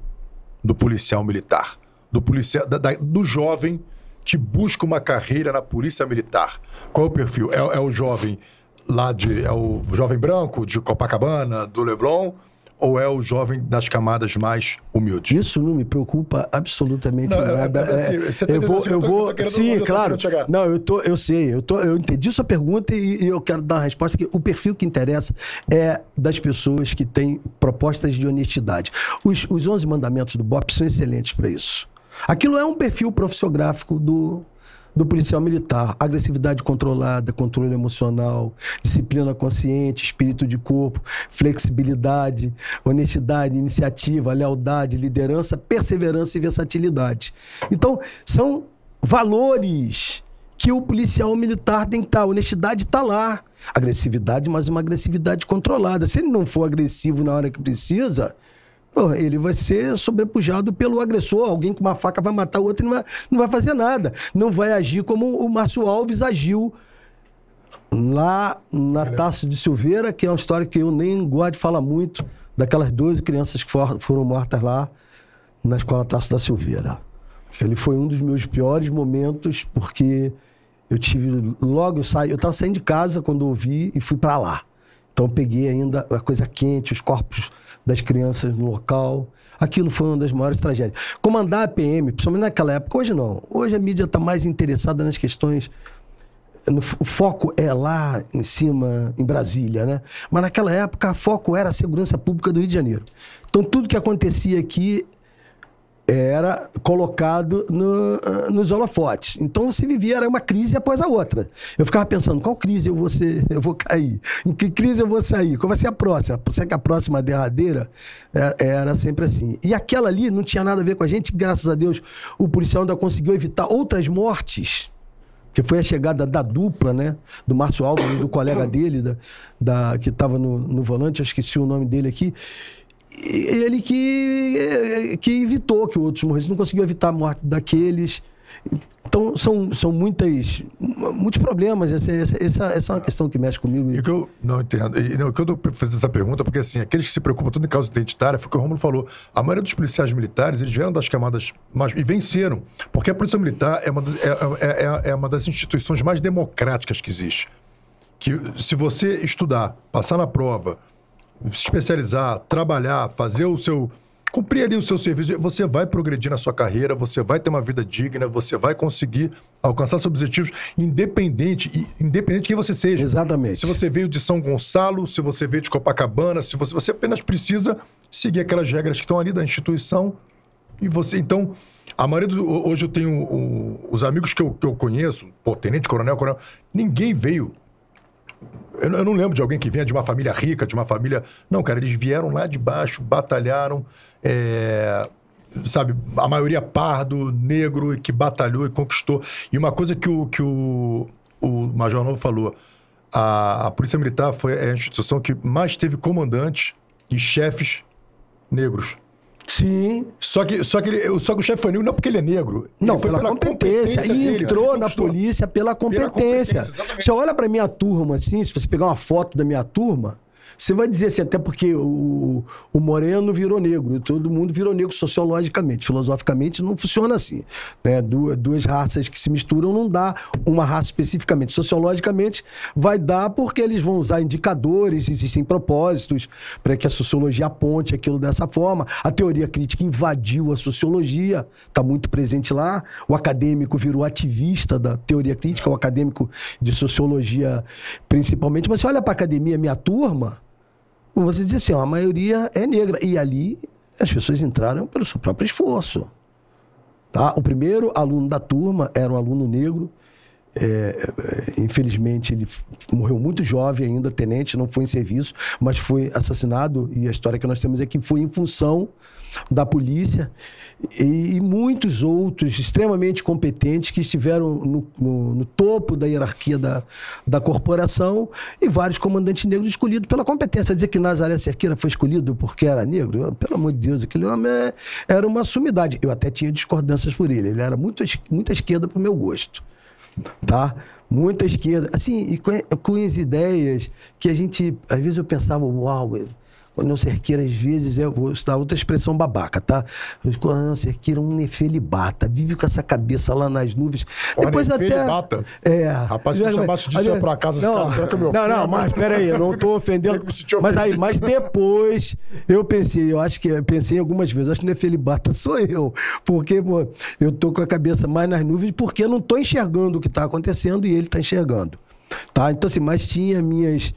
do policial militar? Do, policial, da- da- do jovem que busca uma carreira na Polícia Militar. Qual é o perfil? É, é o jovem lá de. É o jovem branco de Copacabana, do Leblon? Ou é o jovem das camadas mais humildes? Isso não me preocupa absolutamente Não, é- nada. é assim, É, você tá eu vou, assim, eu eu tô- vou, eu tô eu sim, tô claro. chegar. Não, eu tô, eu sei, eu tô, eu entendi sua pergunta e, e eu quero dar uma resposta que o perfil que interessa é das pessoas que têm propostas de honestidade. Os, os 11 mandamentos do BOP são excelentes para isso. Aquilo é um perfil profissiográfico do do policial militar, agressividade controlada, controle emocional, disciplina consciente, espírito de corpo, flexibilidade, honestidade, iniciativa, lealdade, liderança, perseverança e versatilidade. Então, são valores que o policial militar tem que estar. A honestidade está lá. Agressividade, mas uma agressividade controlada. Se ele não for agressivo na hora que precisa, pô, ele vai ser sobrepujado pelo agressor. Alguém com uma faca vai matar o outro e não vai, não vai fazer nada. Não vai agir como o Márcio Alves agiu lá na Taça de Silveira, que é uma história que eu nem gosto de falar muito, daquelas 12 crianças que for- foram mortas lá na Escola Taça da Silveira. Ele foi um dos meus piores momentos, porque eu tive. Logo eu saí, eu estava saindo de casa quando ouvi e fui para lá. Então peguei ainda a coisa quente, os corpos das crianças no local. Aquilo foi uma das maiores tragédias. Comandar a PM, principalmente naquela época, hoje não. Hoje a mídia está mais interessada nas questões no- o foco é lá em cima, em Brasília, né? Mas naquela época, o foco era a segurança pública do Rio de Janeiro. Então, tudo que acontecia aqui era colocado no, ah, nos holofotes. Então, se vivia, era uma crise após a outra. Eu ficava pensando, qual crise eu vou, ser, eu vou cair? Em que crise eu vou sair? Qual vai ser a próxima? Será que a próxima derradeira era, era sempre assim? E aquela ali não tinha nada a ver com a gente. Graças a Deus, o policial ainda conseguiu evitar outras mortes que foi a chegada da dupla, né? Do Márcio Alves e do colega dele, da, da- que estava no, no volante, eu esqueci o nome dele aqui. Ele que, que evitou que outros morressem, não conseguiu evitar a morte daqueles. Então, são, são muitas, muitos problemas. Essa, essa, essa, é uma questão que mexe comigo. E que eu não entendo, e, não, que eu tô fazendo essa pergunta, porque assim, aqueles que se preocupam tudo em causa identitária, foi o que o Romulo falou. A maioria dos policiais militares, eles vieram das camadas mais. e venceram. Porque a Polícia Militar é uma, é, é, é- é uma das instituições mais democráticas que existe. Que se você estudar, passar na prova, se especializar, trabalhar, fazer o seu. cumprir ali o seu serviço, você vai progredir na sua carreira, você vai ter uma vida digna, você vai conseguir alcançar seus objetivos, independente, independente de quem você seja. Exatamente. Se você veio de São Gonçalo, se você veio de Copacabana, se você, você apenas precisa seguir aquelas regras que estão ali da instituição. E você, então, a maioria do, hoje eu tenho o- os amigos que eu, que eu conheço, pô, tenente, coronel, coronel, ninguém veio. Eu, não- eu não lembro de alguém que venha de uma família rica, de uma família. Não, cara, eles vieram lá de baixo, batalharam, é, sabe, a maioria pardo, negro, que batalhou e conquistou. E uma coisa que o, que o, o Major Novo falou: a, a Polícia Militar foi a instituição que mais teve comandantes e chefes negros. Sim. Só que, só que, ele, só que o chefe foi negro não porque ele é negro. Não, foi pela, competência. E dele, entrou na polícia pela competência. competência, exatamente. você olha pra minha turma assim, se você pegar uma foto da minha turma, você vai dizer assim, até porque o, o moreno virou negro, todo mundo virou negro sociologicamente, filosoficamente não funciona assim. Né? Du- Duas raças que se misturam não dá uma raça especificamente. Sociologicamente vai dar porque eles vão usar indicadores, existem propósitos para que a sociologia aponte aquilo dessa forma. A teoria crítica invadiu a sociologia, está muito presente lá. O acadêmico virou ativista da teoria crítica, o acadêmico de sociologia principalmente. Mas você olha para a academia, minha turma, você diz assim, ó, a maioria é negra. E ali as pessoas entraram pelo seu próprio esforço. Tá? O primeiro aluno da turma era um aluno negro é, infelizmente, ele morreu muito jovem ainda, tenente, não foi em serviço, mas foi assassinado. E a história que nós temos é que foi em função da polícia e, e muitos outros extremamente competentes que estiveram no, no- no topo da hierarquia da, da corporação e vários comandantes negros escolhidos pela competência. Dizer que Nazaré Cerqueira foi escolhido porque era negro, pelo amor de Deus, aquele homem é- era uma sumidade. Eu até tinha discordâncias por ele, ele era muito, muito à esquerda para o meu gosto tá? Muita esquerda. Assim, com, com as ideias que a gente. Às vezes eu pensava, uau, eu- Coronel Cerqueira, às vezes, eu vou usar outra expressão babaca, tá? O Coronel Cerqueira é um nefelibata, vive com essa cabeça lá nas nuvens. Porra, Depois até. nefelibata? É. Rapaz, se eu chamasse disso, eu pra casa, não, cara, troca meu Não, não, mas peraí, eu não tô ofendendo. Eu mas aí, mas depois eu pensei, eu acho que eu pensei algumas vezes, acho que nefelibata sou eu. Porque, pô, eu tô com a cabeça mais nas nuvens porque eu não tô enxergando o que tá acontecendo e ele tá enxergando. Tá? Então, assim, mas tinha minhas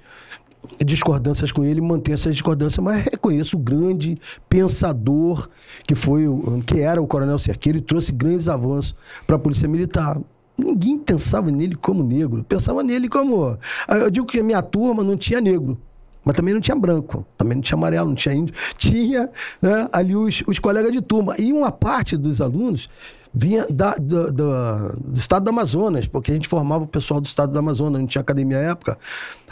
discordâncias com ele, mantenho essas discordâncias, mas reconheço o grande pensador que foi, que era o Coronel Cerqueira e trouxe grandes avanços para a Polícia Militar. Ninguém pensava nele como negro, pensava nele como. Ah, Eu digo que a minha turma não tinha negro. Mas também não tinha branco, também não tinha amarelo, não tinha índio. Tinha né, ali os, os colegas de turma. E uma parte dos alunos vinha da- do, do- do estado do Amazonas, porque a gente formava o pessoal do estado do Amazonas, não tinha academia à época.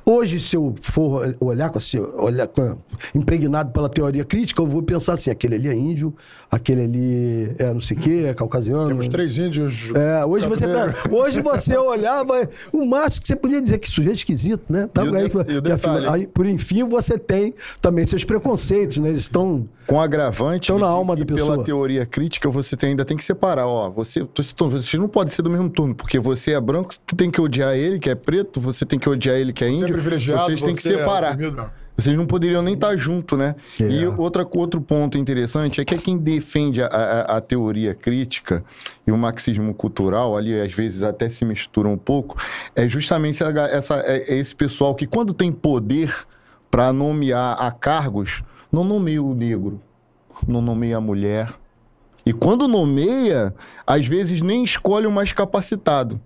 Hoje, se eu for olhar, com, assim, olhar com, impregnado pela teoria crítica, eu vou pensar assim: aquele ali é índio, aquele ali é não sei o quê, é caucasiano. Temos três índios. É, hoje você, Capoeira. hoje você olhava, o máximo que você podia dizer que sujeito esquisito, né? Tá, aí, de- aí, por enfim, você tem também seus preconceitos, né? Eles estão. Com agravante. Estão na e- alma da e Pela pessoa. teoria crítica, você tem- ainda tem que separar. Ó, você, você não pode ser do mesmo turno, porque você é branco, você tem que odiar ele, que é preto, você tem que odiar ele, que é Você é índio. Privilegiado, Vocês têm que você é separar. não. Vocês não poderiam nem estar junto, né? É. E outra, outro ponto interessante é que quem defende a, a- a teoria crítica e o marxismo cultural, ali às vezes até se misturam um pouco, é justamente essa, essa- é- é esse pessoal que quando tem poder para nomear a cargos, não nomeia o negro, não nomeia a mulher. E quando nomeia, às vezes nem escolhe o mais capacitado.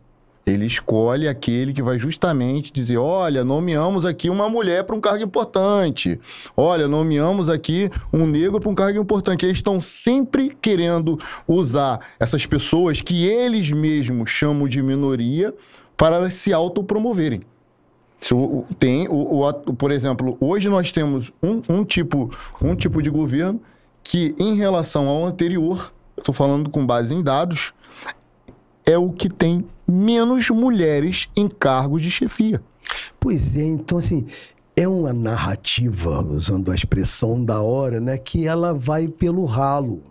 Ele escolhe aquele que vai justamente dizer: olha, nomeamos aqui uma mulher para um cargo importante. Olha, nomeamos aqui um negro para um cargo importante. Eles estão sempre querendo usar essas pessoas que eles mesmos chamam de minoria para se autopromoverem. Se o- tem, o, o por exemplo, hoje nós temos um, um tipo, um tipo de governo que, em relação ao anterior, estou falando com base em dados, é o que tem menos mulheres em cargos de chefia. Pois é, então assim. É uma narrativa, usando a expressão da hora, né? Que ela vai pelo ralo.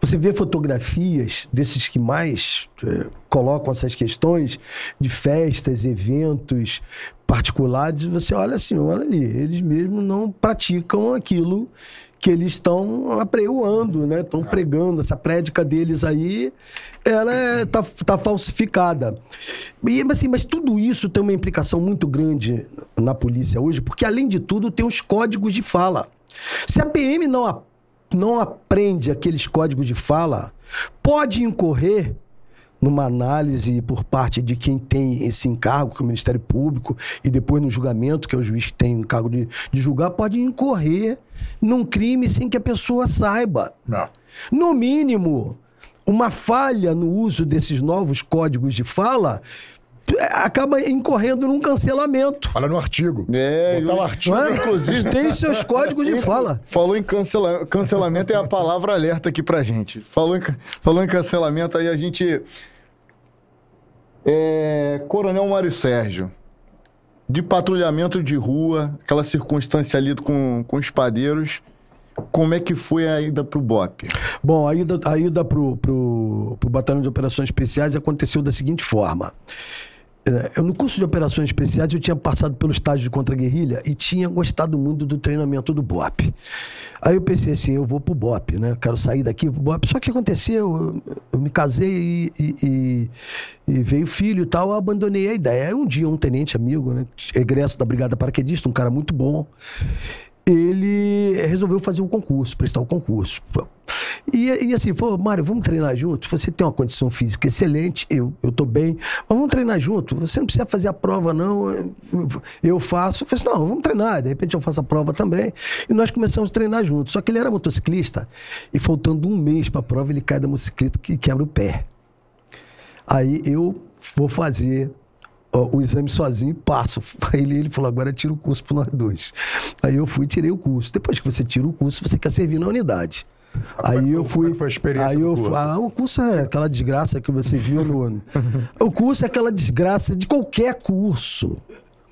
Você vê fotografias desses que mais eh, colocam essas questões de festas, eventos particulares, você olha assim, olha ali, eles mesmos não praticam aquilo que eles estão apregoando, né? Estão pregando, essa prédica deles aí, ela está tá falsificada. E, mas, assim, mas tudo isso tem uma implicação muito grande na polícia hoje, porque além de tudo tem os códigos de fala. Se a PM não não aprende aqueles códigos de fala, pode incorrer numa análise por parte de quem tem esse encargo, que é o Ministério Público, e depois no julgamento, que é o juiz que tem o encargo de, de julgar, pode incorrer num crime sem que a pessoa saiba. Não. No mínimo, uma falha no uso desses novos códigos de fala eh, acaba incorrendo num cancelamento. Fala no artigo. É, Botar o artigo. Não é? Inclusive- tem seus códigos de fala. Falou em cancela... cancelamento, é a palavra alerta aqui pra gente. Falou em, Falou em cancelamento, aí a gente. É... Coronel Mário Sérgio. De patrulhamento de rua, aquela circunstância ali com, com os padeiros. Como é que foi a ida pro BOP? Bom, a ida, a ida pro, pro Batalhão de Operações Especiais aconteceu da seguinte forma. Eu, no curso de operações especiais, eu tinha passado pelo estágio de contra-guerrilha e tinha gostado muito do treinamento do BOP. Aí eu pensei assim, eu vou pro BOP, né? Quero sair daqui pro BOP. Só que aconteceu, eu, eu me casei e- e- e veio filho e tal, eu abandonei a ideia. Aí um dia um tenente amigo, né? Egresso da Brigada Paraquedista, um cara muito bom, ele resolveu fazer um concurso, prestar o concurso. E, e assim, falou, Mário, vamos treinar junto? Você tem uma condição física excelente, eu, eu tô bem, mas vamos treinar junto. Você não precisa fazer a prova, não. Eu faço. Eu falei assim, não, vamos treinar. De repente eu faço a prova também. E nós começamos a treinar juntos. Só que ele era motociclista e faltando um mês para a prova, ele cai da motocicleta e quebra o pé. Aí eu vou fazer o exame sozinho e passo. Aí ele, ele falou, agora tira o curso para nós dois. Aí eu fui e tirei o curso. Depois que você tira o curso, você quer servir na unidade. Ah, aí eu fui. foi a experiência aí eu, curso? Ah, o curso é aquela desgraça que você viu no. o curso é aquela desgraça de qualquer curso.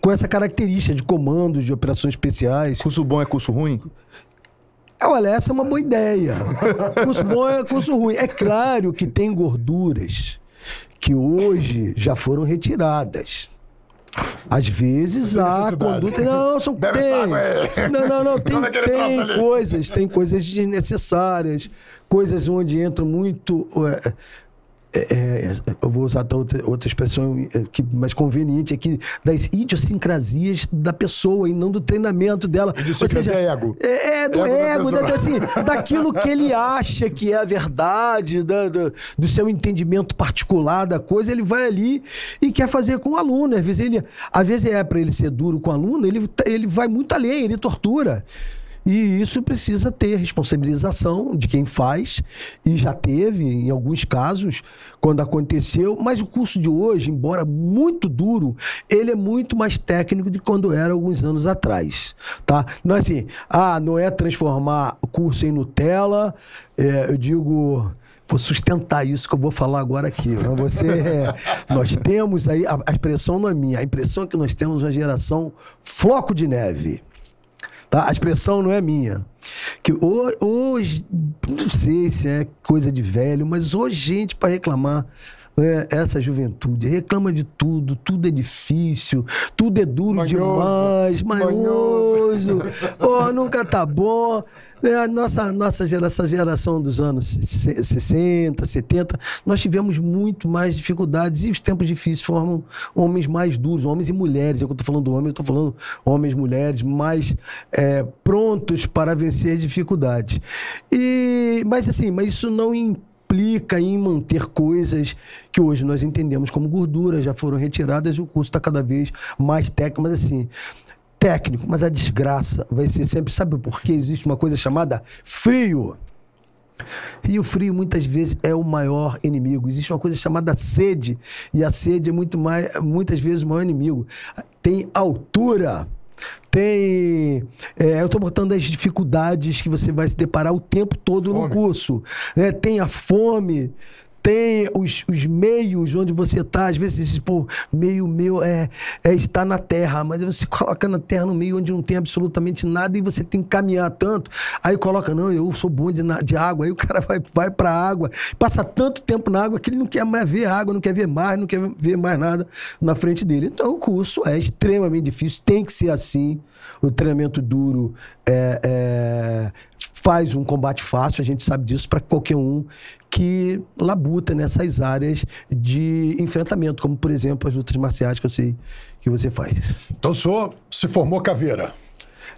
Com essa característica de comandos, de operações especiais. Curso bom é curso ruim? Olha, essa é uma boa ideia. curso bom é curso ruim. É claro que tem gorduras que hoje já foram retiradas. Às vezes há conduta. Não, são Bebe tem. Não, não, não. Tem, tem coisas, tem coisas desnecessárias, coisas onde entra muito. É, é, eu vou usar outra, outra expressão é, que, mais conveniente aqui, das idiosincrasias da pessoa e não do treinamento dela. Ou seja, é ego. É, é do ego, ego da, assim, daquilo que ele acha que é a verdade, da, do, do, seu entendimento particular da coisa, ele vai ali e quer fazer com o aluno. Às vezes, ele, às vezes é para ele ser duro com o aluno, ele, ele vai muito além, ele tortura. E isso precisa ter responsabilização de quem faz, e já teve em alguns casos, quando aconteceu. Mas o curso de hoje, embora muito duro, ele é muito mais técnico que quando era alguns anos atrás. Tá? Não é assim, ah, não é transformar o curso em Nutella, é, eu digo vou sustentar isso que eu vou falar agora aqui. Você, nós temos aí, a, a expressão não é minha, a impressão é que nós temos uma geração floco de neve. Tá? A expressão não é minha. Que hoje, não sei se é coisa de velho, mas hoje gente para reclamar é, essa juventude reclama de tudo, tudo é difícil, tudo é duro manhoso, demais, manhoso, oh, nunca tá bom. É, a nossa, nossa geração, geração dos anos 60, 70, nós tivemos muito mais dificuldades e os tempos difíceis formam homens mais duros, homens e mulheres. Eu estou falando homens, eu estou falando homens e mulheres mais é, prontos para vencer dificuldades. E, mas assim, mas isso não impede implica em manter coisas que hoje nós entendemos como gordura, já foram retiradas e o custo está cada vez mais técnico, mas assim, técnico, mas a desgraça vai ser sempre, sabe por quê? Existe uma coisa chamada frio. E o frio muitas vezes é o maior inimigo. Existe uma coisa chamada sede, e a sede é muito mais, muitas vezes o maior inimigo. Tem altura tem. É, eu estou botando as dificuldades que você vai se deparar o tempo todo fome. no curso. É, tem a fome, tem os, os meios onde você está, às vezes, tipo, meio meu é, é estar na terra, mas você coloca na terra no meio onde não tem absolutamente nada e você tem que caminhar tanto. Aí coloca, não, eu sou bom de, de água, aí o cara vai, vai para a água, passa tanto tempo na água que ele não quer mais ver água, não quer ver mais, não quer ver mais nada na frente dele. Então o curso é extremamente difícil, tem que ser assim. O treinamento duro é, é faz um combate fácil, a gente sabe disso, para qualquer um que labuta nessas áreas de enfrentamento, como por exemplo as lutas marciais que eu sei que você faz. Então o senhor se formou caveira.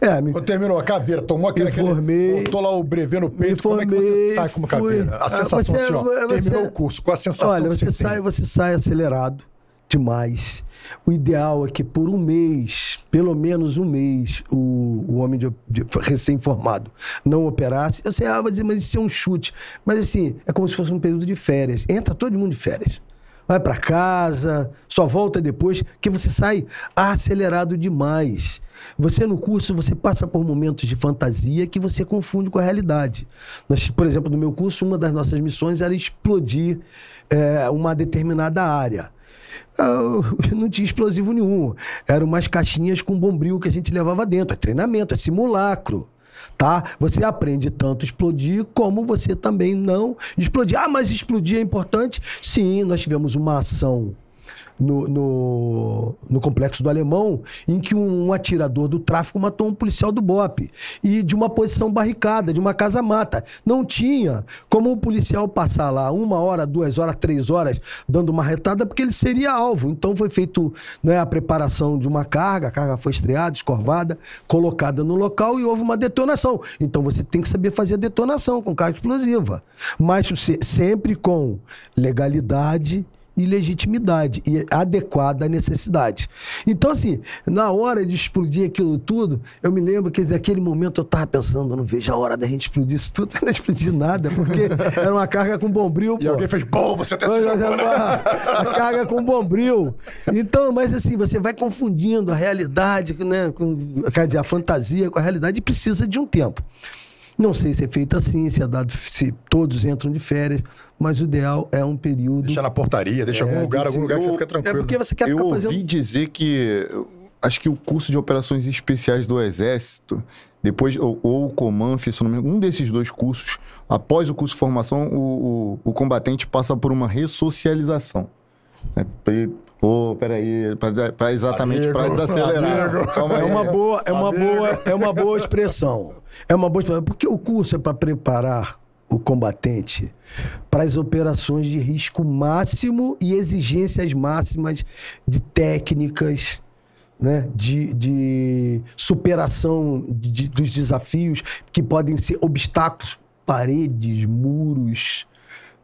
É, me... Quando terminou a caveira, tomou aquele... Me formei... Aquele, botou lá o brevê no peito, formei, como é que você sai como caveira? A sensação, você, assim, ó, você, terminou o curso, qual a sensação Olha, você, você sai, você sai acelerado, demais. O ideal é que por um mês, pelo menos um mês, o, o homem de, de, recém-formado não operasse. Eu sei, ah, mas, mas isso é um chute. Mas assim, é como se fosse um período de férias. Entra todo mundo de férias. Vai para casa, só volta depois, que você sai acelerado demais. Você no curso, você passa por momentos de fantasia que você confunde com a realidade. Nós, por exemplo, no meu curso, uma das nossas missões era explodir é, uma determinada área. não tinha explosivo nenhum. Eram umas caixinhas com bombril que a gente levava dentro. É treinamento, é simulacro. Tá? Você aprende tanto explodir como você também não explodir. Ah, mas explodir é importante? Sim, nós tivemos uma ação no, no, no complexo do Alemão, em que um, atirador do tráfico matou um policial do BOP. E de uma posição barricada, de uma casa-mata. Não tinha como o policial passar lá uma hora, duas horas, três horas, dando uma retada, porque ele seria alvo. Então foi feito né, a preparação de uma carga, a carga foi estreada, escorvada, colocada no local e houve uma detonação. Então você tem que saber fazer detonação com carga explosiva. Mas sempre com legalidade e legitimidade e adequada à necessidade. Então, assim, na hora de explodir aquilo tudo, eu me lembro que naquele momento eu estava pensando, não vejo a hora da gente explodir isso tudo, não explodir nada, porque era uma carga com bombril. E pô. alguém fez, bom, você até se jogou, né? A carga com bombril. Então, mas assim, você vai confundindo a realidade, né, com, quer dizer, a fantasia com a realidade e precisa de um tempo. Não sei se é feito assim, se é dado, se todos entram de férias, mas o ideal é um período. Deixa na portaria, deixa em é, algum lugar, algum lugar que você fica tranquilo. É porque você quer eu ficar fazendo. Eu ouvi dizer que acho que o curso de operações especiais do Exército, depois, ou, ou o Comanf, se não me engano, um desses dois cursos, após o curso de formação, o, o, o combatente passa por uma ressocialização. É, Pô, peraí, para exatamente para desacelerar. É uma boa, é uma boa, é uma boa expressão. É uma boa expressão, porque o curso é para preparar o combatente para as operações de risco máximo e exigências máximas de técnicas, né, de, de superação de, dos desafios que podem ser obstáculos, paredes, muros,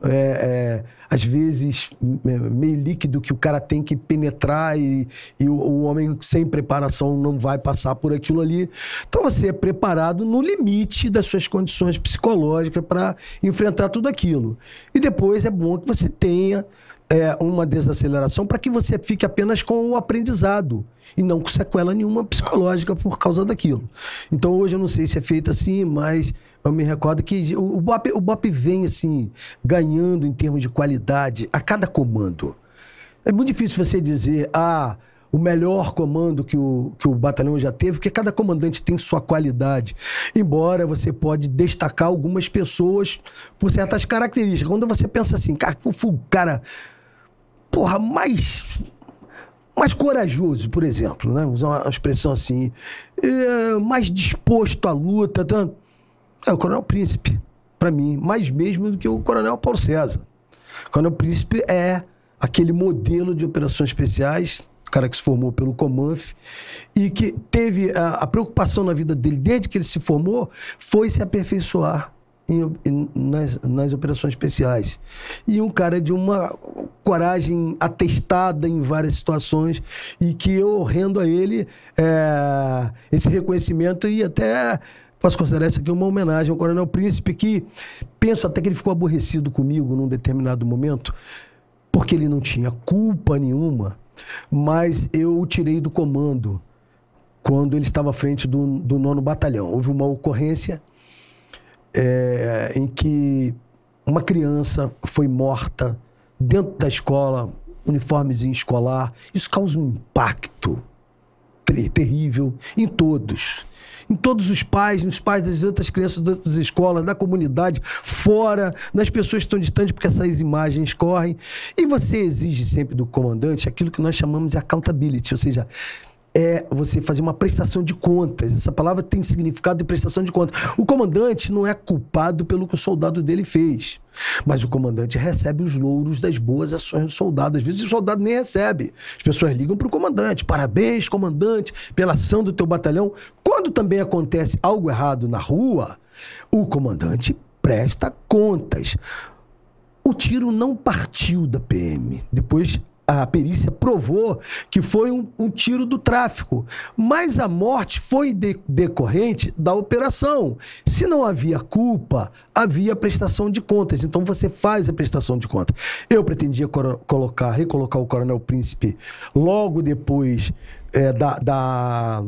é, é, às vezes é, meio líquido que o cara tem que penetrar e, e o, o, homem sem preparação não vai passar por aquilo ali. Então você é preparado no limite das suas condições psicológicas para enfrentar tudo aquilo. E depois é bom que você tenha é, uma desaceleração para que você fique apenas com o aprendizado e não com sequela nenhuma psicológica por causa daquilo. Então hoje eu não sei se é feito assim, mas eu me recordo que o, o, BOP, o vem assim, ganhando em termos de qualidade a cada comando. É muito difícil você dizer, ah, o melhor comando que o, que o batalhão já teve, porque cada comandante tem sua qualidade. Embora você pode destacar algumas pessoas por certas características. Quando você pensa assim, cara, o cara porra, mais mais corajoso, por exemplo, né? Usar uma expressão assim, é, mais disposto à luta, tá? é o Coronel Príncipe, para mim, mais mesmo do que o Coronel Paulo César. O Coronel Príncipe é aquele modelo de operações especiais, cara que se formou pelo Comanf e que teve a, a preocupação na vida dele desde que ele se formou foi se aperfeiçoar em, nas, nas operações especiais. E um cara de uma coragem atestada em várias situações e que eu rendo a ele é, esse reconhecimento e até posso considerar isso aqui uma homenagem ao Coronel Príncipe, que penso até que ele ficou aborrecido comigo num determinado momento, porque ele não tinha culpa nenhuma, mas eu o tirei do comando quando ele estava à frente do, do nono batalhão. Houve uma ocorrência é, em que uma criança foi morta dentro da escola, uniformezinho escolar. Isso causa um impacto terrível em todos. Em todos os pais, nos pais das outras crianças das outras escolas, na comunidade, fora, nas pessoas que estão distantes, porque essas imagens correm. E você exige sempre do comandante aquilo que nós chamamos de accountability, ou seja, é você fazer uma prestação de contas. Essa palavra tem significado de prestação de contas. O comandante não é culpado pelo que o soldado dele fez. Mas o comandante recebe os louros das boas ações do soldado. Às vezes o soldado nem recebe. As pessoas ligam para o comandante. Parabéns, comandante, pela ação do teu batalhão. Quando também acontece algo errado na rua, o comandante presta contas. O tiro não partiu da PM. Depois a perícia provou que foi um, um tiro do tráfico, mas a morte foi de, decorrente da operação. Se não havia culpa, havia prestação de contas. Então você faz a prestação de contas. Eu pretendia colocar, recolocar o Coronel Príncipe logo depois é, da, da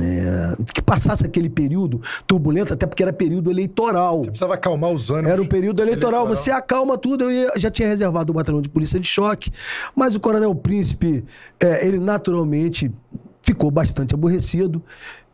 é, que passasse aquele período turbulento, até porque era período eleitoral. Você precisava acalmar os ânimos. Era um período eleitoral. eleitoral. Você acalma tudo. Eu ia, já tinha reservado o batalhão de polícia de choque, mas o Coronel Príncipe, é, ele naturalmente ficou bastante aborrecido.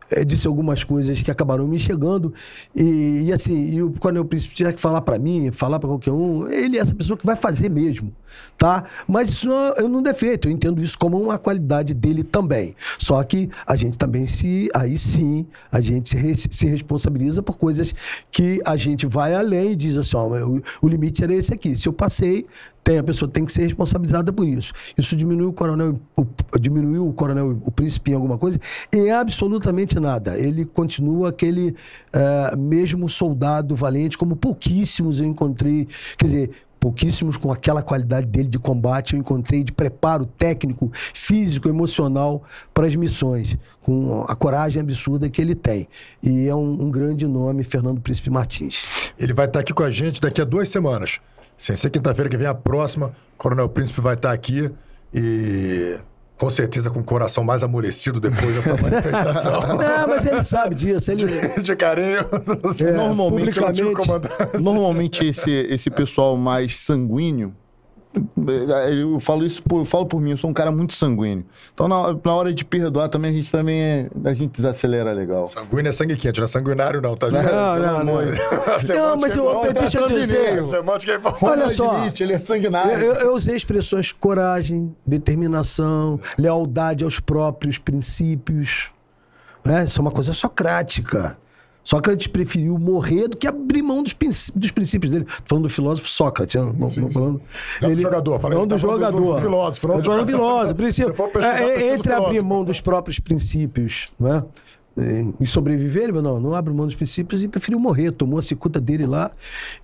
Eh, disse algumas coisas que acabaram me chegando. E, e assim, e o Coronel Príncipe tiver que falar para mim, falar para qualquer um, ele é essa pessoa que vai fazer mesmo, tá? Mas isso não, eu não defeito, eu entendo isso como uma qualidade dele também. Só que a gente também se, aí sim, a gente se, se responsabiliza por coisas que a gente vai além e diz assim, ó, o, o limite era esse aqui. Se eu passei, tem, a pessoa tem que ser responsabilizada por isso. Isso diminuiu o coronel, o, diminuiu o coronel, o príncipe em alguma coisa? Em absolutamente nada. Ele continua aquele eh, mesmo soldado valente, como pouquíssimos eu encontrei. Quer dizer, pouquíssimos com aquela qualidade dele de combate eu encontrei de preparo técnico, físico, emocional para as missões, com a coragem absurda que ele tem. E é um, um grande nome, Fernando Príncipe Martins. Ele vai estar aqui com a gente daqui a duas semanas. Sem ser quinta-feira que vem a próxima, o Coronel Príncipe vai estar aqui e com certeza com o coração mais amolecido depois dessa manifestação. Ah, mas ele sabe disso. Ele, De carinho. É, Normalmente. Normalmente esse, esse pessoal mais sanguíneo, eu falo isso por, eu falo por mim, eu sou um cara muito sanguíneo. Então na, na hora de perdoar também a gente também é, a gente desacelera legal. Sanguíneo é sangue quente, não é sanguinário não, tá? Não, não, não. Não, mas eu- é deixa eu dizer. Semântica é. Olha só. Admite, ele é sanguinário. Eu, eu- eu usei expressões coragem, determinação, lealdade aos próprios princípios. Né? Isso é uma coisa socrática. Sócrates preferiu morrer do que abrir mão dos, princ- dos princípios dele. Tô falando do filósofo Sócrates, né? não, não falando. Não do jogador, falei- não do tá falando do- do jogador. filósofo, não do falando do jogador. filósofo. princípio. Pesquisar, É, é, entre do abrir filósofo. mão dos próprios princípios, não é? E- sobreviver, ele falou, não, não abre mão dos princípios e preferiu morrer. Tomou a cicuta dele lá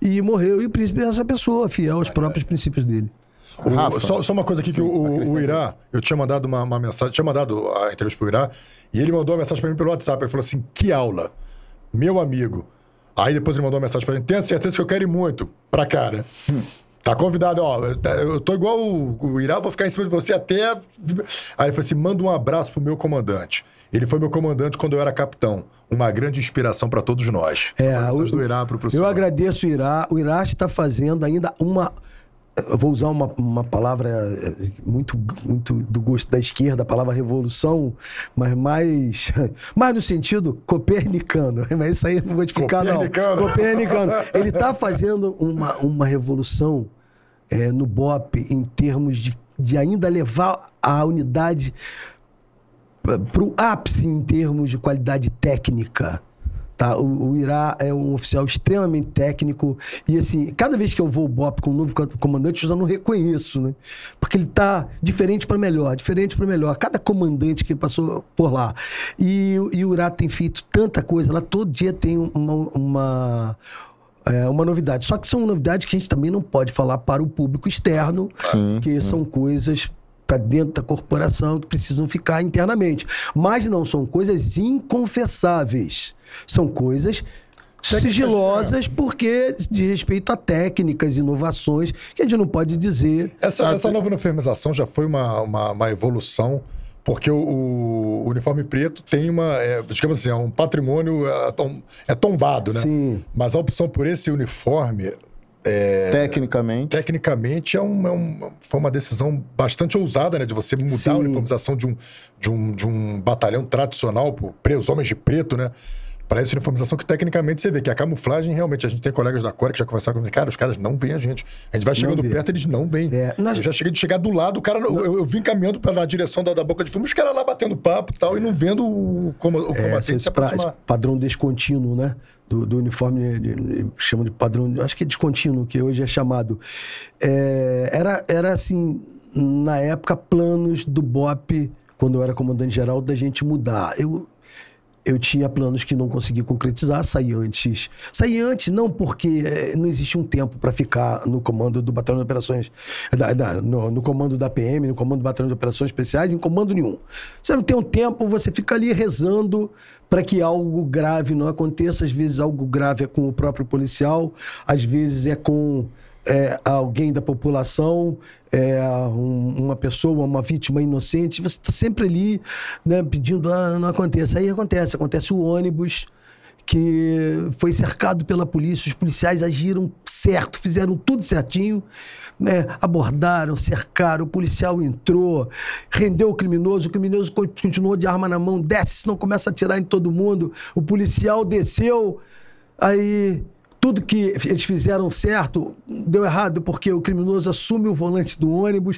e morreu. E o príncipe é essa pessoa, fiel aos próprios princípios dele. O- Rafa. só, só uma coisa aqui que o, o, o Irá, eu tinha mandado uma, uma mensagem, tinha mandado a entrevista pro Irá, e ele mandou uma mensagem pra mim pelo WhatsApp. Ele falou assim: que aula, meu amigo. Aí depois ele mandou uma mensagem pra mim: tenha certeza que eu quero ir muito pra cá, né? Tá convidado, ó. eu- Eu tô igual o, o Irá, vou ficar em cima de você até. Aí ele falou assim: manda um abraço pro meu comandante. Ele foi meu comandante quando eu era capitão. Uma grande inspiração pra todos nós. É, o- do Irá pro Eu professor. agradeço o Irá. O Irá está fazendo ainda uma. Eu vou usar uma, uma palavra eh, muito, muito do gosto da esquerda, a palavra revolução, mas mais, mais no sentido copernicano. Mas isso aí eu não vou te ficar, não. Copernicano. Ele está fazendo uma, uma revolução eh, no BOP em termos de, de ainda levar a unidade para o ápice em termos de qualidade técnica. Tá? O, o Irá é um oficial extremamente técnico e assim, cada vez que eu vou ao BOP com um novo co- comandante, eu já não reconheço, né? Porque ele tá diferente para melhor, diferente para melhor. Cada comandante que passou por lá. E, o- e o Irá tem feito tanta coisa lá, todo dia tem uma, uma é uma novidade. Só que são novidades que a gente também não pode falar para o público externo, que são coisas para dentro da corporação que precisam ficar internamente. Mas não são coisas inconfessáveis. São coisas sigilosas porque de respeito a técnicas, inovações, que a gente não pode dizer. Essa, essa nova uniformização já foi uma, uma, uma evolução, porque o, o uniforme preto tem uma, é, digamos assim, é um patrimônio é, tom- é tombado, né? Sim. Mas a opção por esse uniforme, Tecnicamente. tecnicamente, é um, é um- foi uma decisão bastante ousada, né? De você mudar Sim. a uniformização de um, de um, de um batalhão tradicional, os homens de preto, né? Para essa uniformização que tecnicamente você vê que a camuflagem realmente, a gente tem colegas da Core que já conversaram comigo, cara, os caras não veem a gente. A gente vai chegando perto, eles não veem. É, nós- Eu já cheguei de chegar do lado, o cara, eu, eu vim caminhando pra, na direção da, da boca de fumo, os caras lá batendo papo e tal, e não vendo o, como, o É, combatente esse, se pra- esse padrão descontínuo, né? Do, do uniforme, de- de- chama de padrão, acho que é descontínuo, que hoje é chamado. É, era, era assim, na época, planos do BOP, quando eu era comandante-geral, da gente mudar. Eu, eu tinha planos que não consegui concretizar, saí antes. Saí antes não porque eh, não existia um tempo para ficar no comando do Batalhão de Operações, da- da- no, no comando da PM, no comando do Batalhão de Operações Especiais, em comando nenhum. Você não tem um tempo, você fica ali rezando para que algo grave não aconteça. Às vezes algo grave é com o próprio policial, às vezes é com é, alguém da população, é, um- uma pessoa, uma vítima inocente, você está sempre ali né, pedindo, ah, não aconteça. Aí acontece, acontece o ônibus que foi cercado pela polícia. Os policiais agiram certo, fizeram tudo certinho, né? abordaram, cercaram. O policial entrou, rendeu o criminoso. O criminoso continuou de arma na mão, desce, senão começa a atirar em todo mundo. O policial desceu, aí tudo que eles fizeram certo deu errado, porque o criminoso assume o volante do ônibus,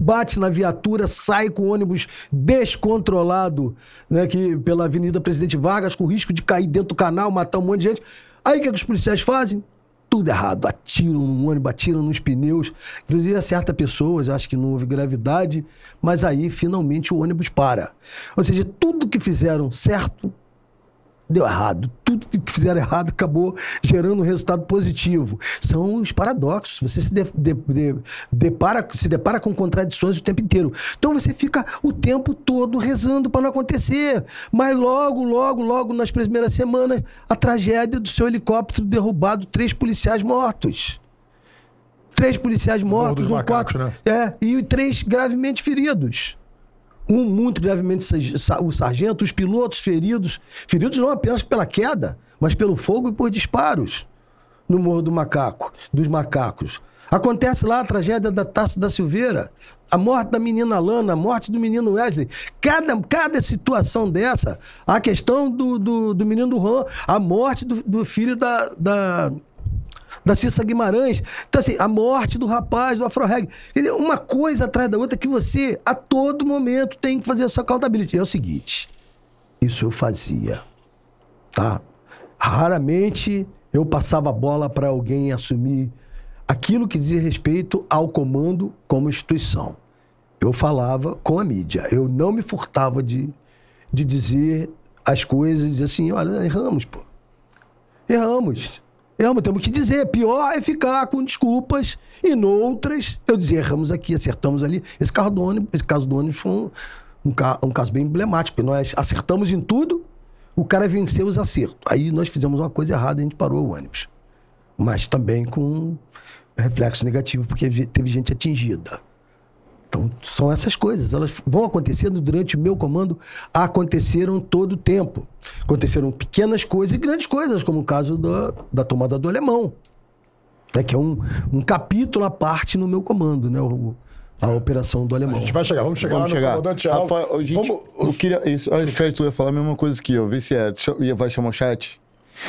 bate na viatura, sai com o ônibus descontrolado, né, que pela Avenida Presidente Vargas, com risco de cair dentro do canal, matar um monte de gente. Aí o que, é que os policiais fazem? Tudo errado. Atiram no ônibus, atiram nos pneus. Inclusive, acerta pessoas, acho que não houve gravidade, mas aí finalmente o ônibus para. Ou seja, tudo que fizeram certo deu errado. Tudo que fizeram errado acabou gerando um resultado positivo. São os paradoxos. Você se, de, de, de, depara, se depara com contradições o tempo inteiro. Então você fica o tempo todo rezando para não acontecer. Mas logo, logo, logo, nas primeiras semanas, a tragédia do seu helicóptero derrubado, três policiais mortos. Três policiais mortos, um macacos, quatro. Né? É, e três gravemente feridos um muito gravemente o sargento, os pilotos feridos, feridos não apenas pela queda, mas pelo fogo e por disparos no Morro do Macaco, dos Macacos. Acontece lá a tragédia da Taça da Silveira, a morte da menina Lana, a morte do menino Wesley. Cada, cada situação dessa, a questão do, do, do menino Juan, a morte do, do filho da, da, da Cissa Guimarães. Então, assim, a morte do rapaz do Afroreg. Uma coisa atrás da outra que você, a todo momento, tem que fazer a sua accountability. É o seguinte, isso eu fazia, tá? Raramente eu passava a bola para alguém assumir aquilo que dizia respeito ao comando como instituição. Eu falava com a mídia. Eu não me furtava de, de dizer as coisas dizer assim, olha, erramos, pô. Erramos. Erramos, temos que dizer. Pior é ficar com desculpas e noutras eu dizer, erramos aqui, acertamos ali. Esse, carro do ônibus, esse caso do ônibus foi um, um, um caso bem emblemático, porque nós acertamos em tudo, o cara venceu os acertos. Aí nós fizemos uma coisa errada e a gente parou o ônibus. Mas também com reflexo negativo, porque teve gente atingida. Então, são essas coisas. Elas vão acontecendo durante o meu comando, aconteceram todo o tempo. Aconteceram pequenas coisas e grandes coisas, como o caso da, da tomada do alemão. Né, que é um, um capítulo à parte no meu comando, né? O, a operação do alemão. A gente vai chegar, vamos chegar vamos lá no chegar. comandante Rafael, gente, vamos, eu queria, isso, acho que tu ia falar a mesma coisa que eu, ver se é, vai chamar o chat.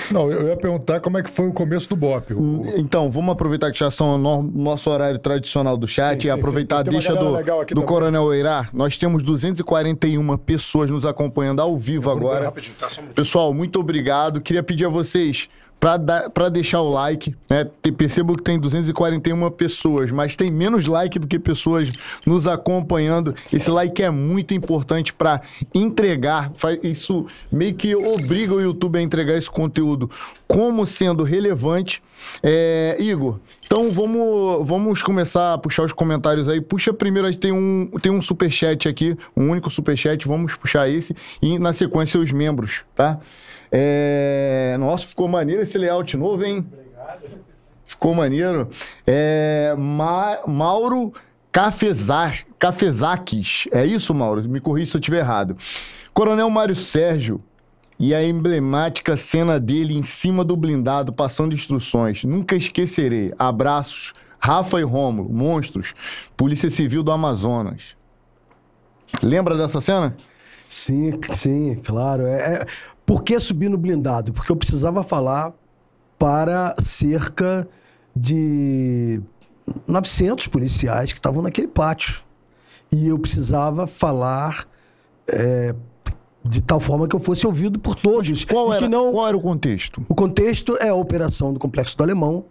Não, eu ia perguntar como é que foi o começo do BOP. O... Então, vamos aproveitar que já são no nosso horário tradicional do chat sim, e aproveitar sim. a deixa do, do Coronel Eirá. Nós temos 241 pessoas nos acompanhando ao vivo agora. Tá, Pessoal, muito obrigado. Queria pedir a vocês para deixar o like. Né? Percebo que tem 241 pessoas, mas tem menos like do que pessoas nos acompanhando. Esse like é muito importante para entregar. Isso meio que obriga o YouTube a entregar esse conteúdo como sendo relevante. É, Igor, então vamos, vamos começar a puxar os comentários aí. Puxa primeiro, tem um, tem um superchat aqui, um único superchat, vamos puxar esse. E na sequência os membros, tá? É... Nossa, ficou maneiro esse layout novo, hein? Obrigado. Ficou maneiro. É... Ma... Mauro Cafezak... Cafezakis. É isso, Mauro? Me corrija se eu estiver errado. Coronel Mário Sérgio e a emblemática cena dele em cima do blindado passando instruções. Nunca esquecerei. Abraços. Rafa e Rômulo, monstros. Polícia Civil do Amazonas. Lembra dessa cena? Sim, sim, claro. É, é, por que subir no blindado? Porque eu precisava falar para cerca de 900 policiais que estavam naquele pátio. E eu precisava falar é, de tal forma que eu fosse ouvido por todos. Qual era, não... qual era o contexto? O contexto é a operação do Complexo do Alemão,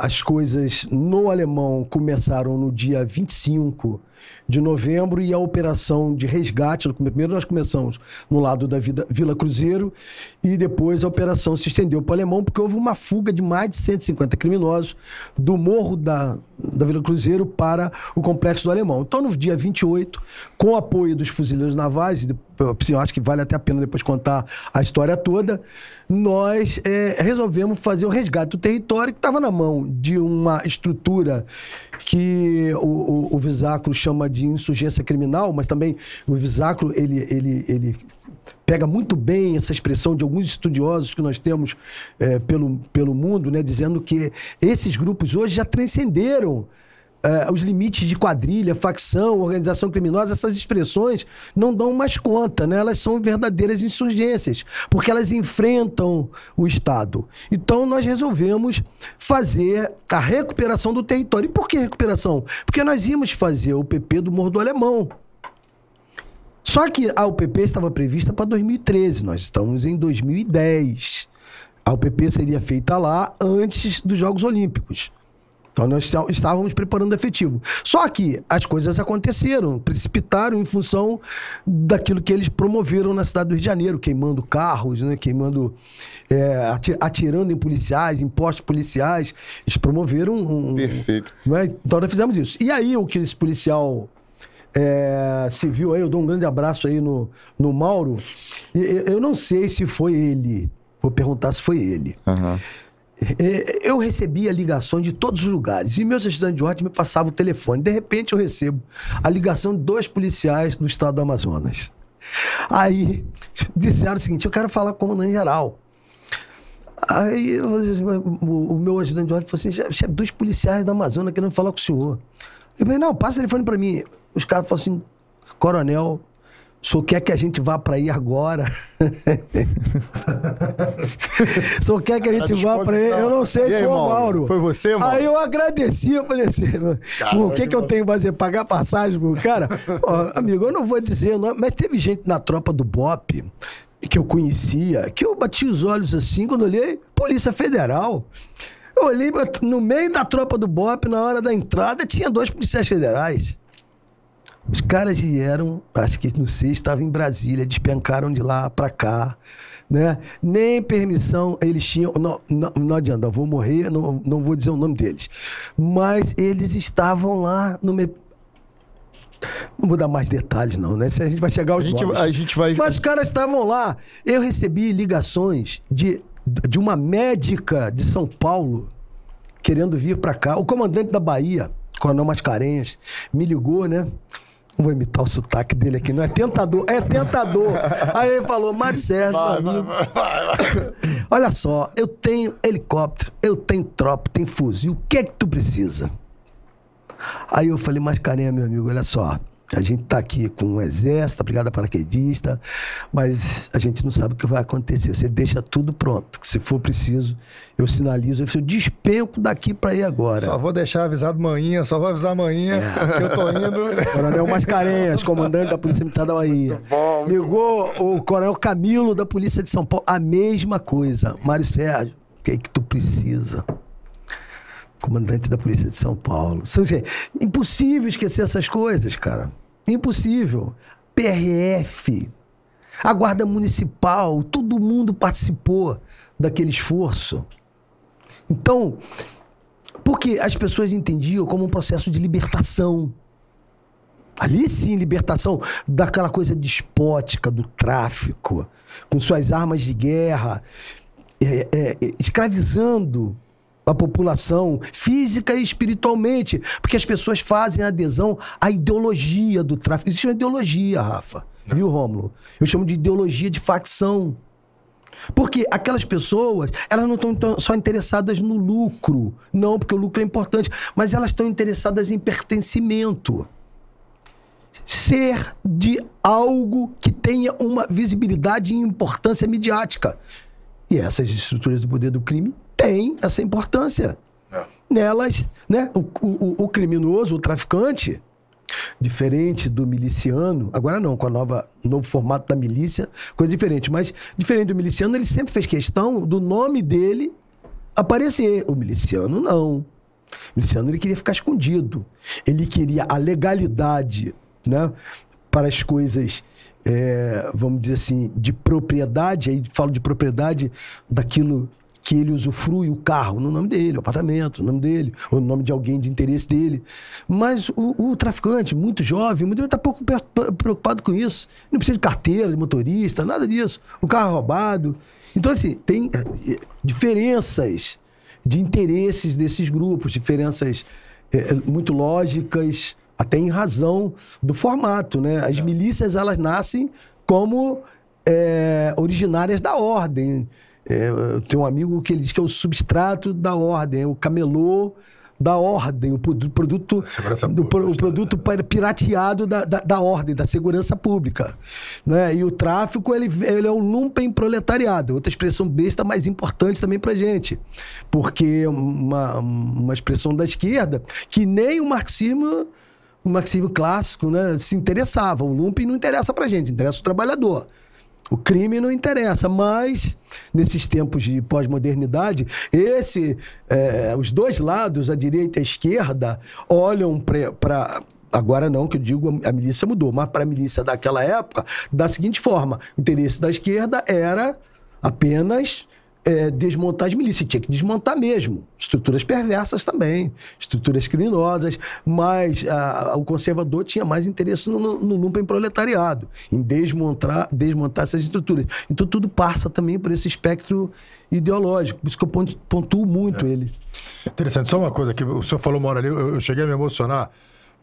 as coisas no alemão começaram no dia 25 de novembro e a operação de resgate, primeiro nós começamos no lado da Vila Cruzeiro e depois a operação se estendeu para o alemão porque houve uma fuga de mais de 150 criminosos do morro da, da Vila Cruzeiro para o complexo do alemão. Então no dia 28, com o apoio dos fuzileiros navais, e eu acho que vale até a pena depois contar a história toda, nós é, resolvemos fazer o resgate do território que estava na mão de uma estrutura que o, o, o Visáculo chama de insurgência criminal, mas também o Visáculo, ele, ele, ele pega muito bem essa expressão de alguns estudiosos que nós temos é, pelo, pelo mundo, né, dizendo que esses grupos hoje já transcenderam é, os limites de quadrilha, facção, organização criminosa, essas expressões não dão mais conta, né? Elas são verdadeiras insurgências, porque elas enfrentam o Estado. Então nós resolvemos fazer a recuperação do território. E por que recuperação? Porque nós íamos fazer o PP do Morro do Alemão. Só que a UPP estava prevista para 2013, nós estamos em 2010. A UPP seria feita lá antes dos Jogos Olímpicos. Então nós estávamos preparando o efetivo. Só que as coisas aconteceram, precipitaram em função daquilo que eles promoveram na cidade do Rio de Janeiro, queimando carros, né? queimando, é, atirando em policiais, em postos policiais. Eles promoveram um. Perfeito. Né? Então nós fizemos isso. E aí o que esse policial é, civil aí, eu dou um grande abraço aí no, no Mauro. Eu não sei se foi ele. Vou perguntar se foi ele. Uhum. Eu recebia ligações de todos os lugares e meus estudantes de ordem me passavam o telefone. De repente eu recebo a ligação de dois policiais do estado do Amazonas. Aí disseram o seguinte: eu quero falar com o comandante geral. Aí o, meu ajudante de ordem falou assim: dois policiais da Amazonas querendo falar com o senhor. Eu falei, não, passa o telefone pra mim. Os caras falaram assim, coronel, o senhor quer que a gente vá para aí agora? senhor quer que a gente a vá para aí? Eu não sei, foi o Mauro. Foi você, Mauro? Aí eu agradeci, eu falei assim, o que que eu tenho que fazer? Pagar passagem pro cara? amigo, eu não vou dizer, não, mas teve gente na tropa do BOP que eu conhecia, que eu bati os olhos assim quando olhei, Polícia Federal. Eu olhei no meio da tropa do BOP, na hora da entrada, tinha dois policiais federais. Os caras vieram, acho que não sei, estava em Brasília, despencaram de lá para cá, né? Nem permissão eles tinham. Não, não, não adianta, eu vou morrer, não, não vou dizer o nome deles. Mas eles estavam lá no meio. Não vou dar mais detalhes, não, né? Se a gente vai chegar aos a gente, a gente vai. Mas os caras estavam lá. Eu recebi ligações de de uma médica de São Paulo querendo vir para cá. O comandante da Bahia, Coronel Mascarenhas, me ligou, né? Não vou imitar o sotaque dele aqui, não é tentador, é tentador. Aí ele falou, Mário Sérgio, vai, vai, vai, olha só, eu tenho helicóptero, eu tenho tropa, tenho fuzil, o que é que tu precisa? Aí eu falei, Mascarenhas, meu amigo, olha só, a gente está aqui com um exército, a brigada paraquedista, mas a gente não sabe o que vai acontecer. Você deixa tudo pronto. Se for preciso, eu sinalizo, eu despenco daqui para ir agora. Só vou deixar avisado manhã, só vou avisar amanhã é. que eu tô indo. Coronel Mascarenhas, comandante da Polícia Militar da Bahia. Bom, Ligou o Coronel Camilo da Polícia de São Paulo, a mesma coisa. Mário Sérgio, o que é que tu precisa? comandante da Polícia de São Paulo. São, assim, impossível esquecer essas coisas, cara. Impossível. PRF, a Guarda Municipal, todo mundo participou daquele esforço. Então, porque as pessoas entendiam como um processo de libertação. Ali sim, libertação daquela coisa despótica do tráfico, com suas armas de guerra, é, é, escravizando a população, física e espiritualmente, porque as pessoas fazem adesão à ideologia do tráfico. Existe uma ideologia, Rafa, Não. viu, Rômulo? Eu chamo de ideologia de facção. Porque aquelas pessoas, elas não estão só interessadas no lucro, não, porque o lucro é importante, mas elas estão interessadas em pertencimento. Ser de algo que tenha uma visibilidade e importância midiática. E essas estruturas do poder do crime têm essa importância. É. Nelas, né? O, o, o, criminoso, o traficante, diferente do miliciano, agora não, com a nova novo formato da milícia, coisa diferente, mas diferente do miliciano, ele sempre fez questão do nome dele aparecer. O miliciano não. O miliciano ele queria ficar escondido. Ele queria a legalidade, né? Para as coisas é, vamos dizer assim, de propriedade, aí falo de propriedade daquilo que ele usufrui, o carro, no nome dele, o apartamento, no nome dele, ou no nome de alguém de interesse dele. Mas o, o traficante, muito jovem, muito está pouco preocupado com isso. Não precisa de carteira, de motorista, nada disso. O carro é roubado. Então, assim, tem é, diferenças de interesses desses grupos, diferenças é, muito lógicas, até em razão do formato, né? As milícias, elas nascem como é, originárias da ordem. É, eu tenho um amigo que ele diz que é o substrato da ordem, é o camelô da ordem, o produ- produto, Segurança do, pública, o produto pa- pirateado da, da, da ordem, da segurança pública. Né? E o tráfico, ele, ele é o lumpen proletariado, outra expressão besta, mas importante também pra gente. Porque é uma, uma expressão da esquerda que nem o marxismo, o marxismo clássico, né, se interessava. O lumpen não interessa pra gente, interessa o trabalhador. O crime não interessa, mas nesses tempos de pós-modernidade, esse, é, os dois lados, a direita e a esquerda, olham para Agora não, que eu digo, a milícia mudou, mas para a milícia daquela época, da seguinte forma: o interesse da esquerda era apenas é, desmontar as milícias. Tinha que desmontar mesmo. Estruturas perversas também, estruturas criminosas, mas ah, o conservador tinha mais interesse no, no, no lumpen proletariado, em desmontar, desmontar essas estruturas. Então tudo passa também por esse espectro ideológico. Por isso que eu pontu- pontuo muito ele. Interessante. Só uma coisa que o senhor falou uma hora ali, eu, eu cheguei a me emocionar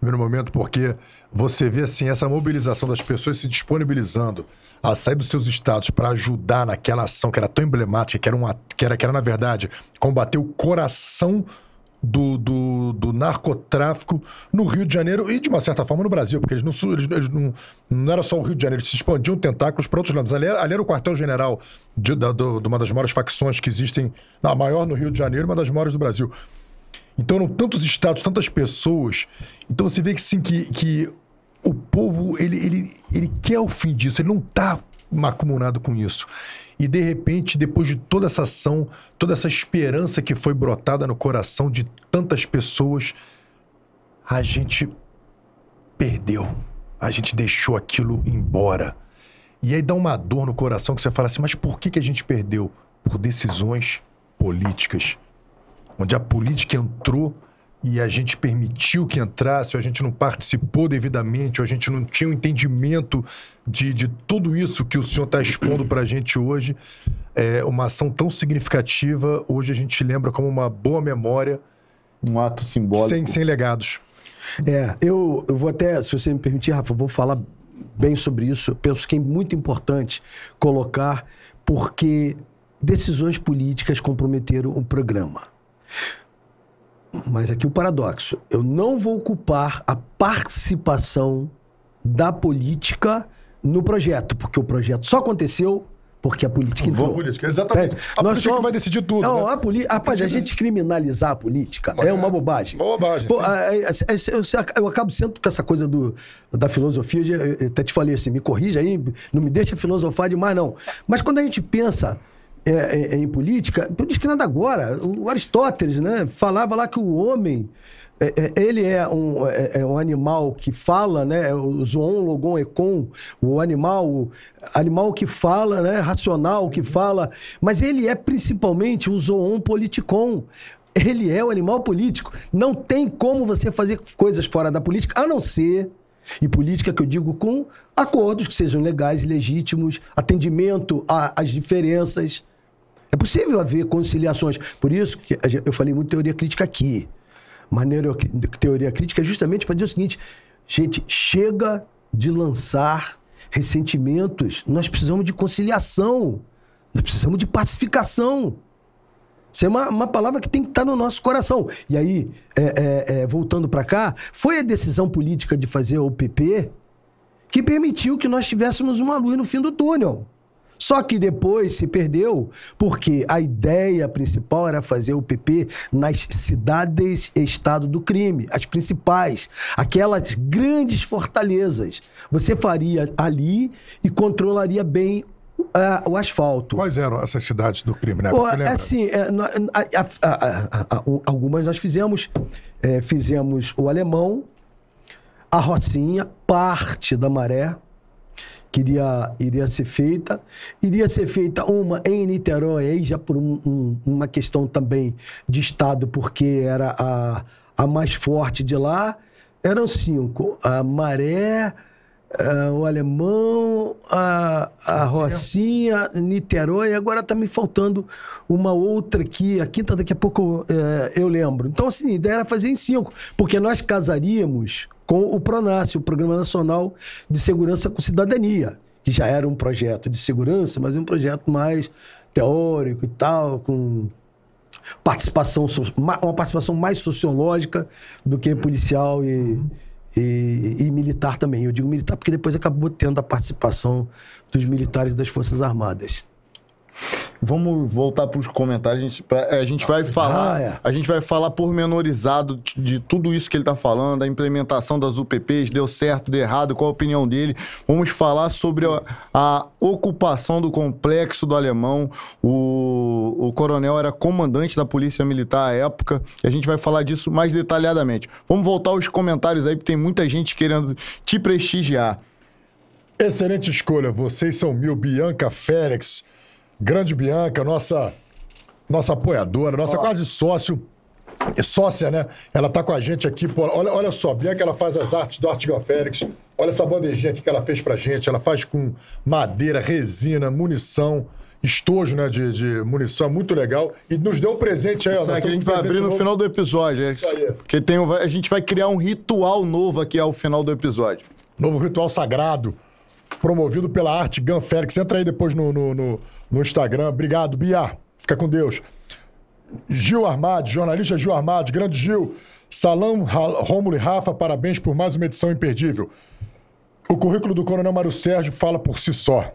primeiro momento, porque você vê assim essa mobilização das pessoas se disponibilizando a sair dos seus estados para ajudar naquela ação que era tão emblemática, que era, uma, que era, que era na verdade, combater o coração do, do, do narcotráfico no Rio de Janeiro e, de uma certa forma, no Brasil, porque eles não, eles, eles não, não era só o Rio de Janeiro, eles se expandiam tentáculos para outros lados. Ali, ali era o quartel-general de, do- de uma das maiores facções que existem, a maior no Rio de Janeiro, uma das maiores do Brasil. Então eram tantos estados, tantas pessoas. Então você vê que sim, que, que o povo, ele, ele, ele quer o fim disso, ele não está macumunado com isso. E de repente, depois de toda essa ação, toda essa esperança que foi brotada no coração de tantas pessoas, a gente perdeu. A gente deixou aquilo embora. E aí dá uma dor no coração que você fala assim, mas por que, que a gente perdeu? Por decisões políticas onde a política entrou e a gente permitiu que entrasse, ou a gente não participou devidamente, ou a gente não tinha o entendimento de, de tudo isso que o senhor está expondo para a gente hoje. É uma ação tão significativa, hoje a gente lembra como uma boa memória, Um ato simbólico. sem, sem legados. É, eu, eu vou até, se você me permitir, Rafa, eu vou falar bem sobre isso. Eu penso que é muito importante colocar, porque decisões políticas comprometeram o programa. Mas aqui o paradoxo: eu não vou culpar a participação da política no projeto, porque o projeto só aconteceu porque a política entrou. Vamos política, exatamente. A Nós política somos- que vai decidir tudo, Não, né? a poli... Rapaz, a gente criminalizar a política é uma bobagem. Uma bobagem, Pô, a- a- a- eu, acabo sempre com essa coisa do, da filosofia. Eu até te falei assim, me corrija aí, não me deixa filosofar demais, não. Mas quando a gente pensa é, é, em política, por isso que nada agora. O Aristóteles, né, falava lá que o homem. é, é, ele é um, é, é um animal que fala, né? O zoon, logon, econ, o animal, o animal que fala, né? Racional, que fala. Mas ele é principalmente o zoon politicon. Ele é o animal político. Não tem como você fazer coisas fora da política, a não ser. E política que eu digo com acordos que sejam legais e legítimos, atendimento às diferenças. É possível haver conciliações. Por isso que eu falei muito teoria crítica aqui. Mas teoria crítica é justamente para dizer o seguinte: gente, chega de lançar ressentimentos. Nós precisamos de conciliação. Nós precisamos de pacificação. Isso é uma, uma palavra que tem que estar no nosso coração. E aí, é, é, é, voltando para cá, foi a decisão política de fazer o PP que permitiu que nós tivéssemos uma luz no fim do túnel. Só que depois se perdeu, porque a ideia principal era fazer o PP nas cidades-estado do crime, as principais, aquelas grandes fortalezas. Você faria ali e controlaria bem ah, o asfalto. Quais eram essas cidades do crime, né? É lembra? assim, é, a- a- a- algumas nós fizemos. É, fizemos o alemão, a Rocinha, parte da maré, que iria, iria ser feita. Iria ser feita uma em Niterói, aí já por um- um- uma questão também de Estado, porque era a, a mais forte de lá. Eram cinco. A maré. o alemão, a, a Rocinha, Niterói, agora está me faltando uma outra aqui, a quinta daqui a pouco eh, eu lembro. Então, assim, a ideia era fazer em cinco, porque nós casaríamos com o PRONASSE, o Programa Nacional de Segurança com Cidadania, que já era um projeto de segurança, mas um projeto mais teórico e tal, com participação, uma participação mais sociológica do que policial e, e, e, militar também. Eu digo militar porque depois acabou tendo a participação dos militares das Forças Armadas. Vamos voltar para os comentários. A gente, pra, a gente vai falar, ah, é. a gente vai falar pormenorizado de, de tudo isso que ele está falando, a implementação das UPPs, deu certo, deu errado, qual a opinião dele. Vamos falar sobre a, a ocupação do complexo do Alemão. O, o coronel era comandante da Polícia Militar à época, e a gente vai falar disso mais detalhadamente. Vamos voltar aos comentários aí, porque tem muita gente querendo te prestigiar. Excelente escolha, vocês são mil. Bianca Félix. Grande Bianca, nossa, nossa apoiadora, nossa quase sócio. Sócia, né? Ela tá com a gente aqui. Pô, olha, olha só, Bianca ela faz as artes do Artigan Félix. Olha essa bandejinha aqui que ela fez pra gente. Ela faz com madeira, resina, munição, estojo, né? De, de munição, muito legal. E nos deu um presente aí, ó. Isso que a gente vai abrir no final do episódio. É, porque tem um, a gente vai criar um ritual novo aqui ao final do episódio. Novo ritual sagrado promovido pela Arte Gun Félix. Entra aí depois no, no, no, no Instagram. Obrigado, Bia. Fica com Deus. Gil Armado, jornalista Gil Armado, grande Gil. Salão, Rômulo e Rafa, parabéns por mais uma edição imperdível. O currículo do Coronel Mário Sérgio fala por si só.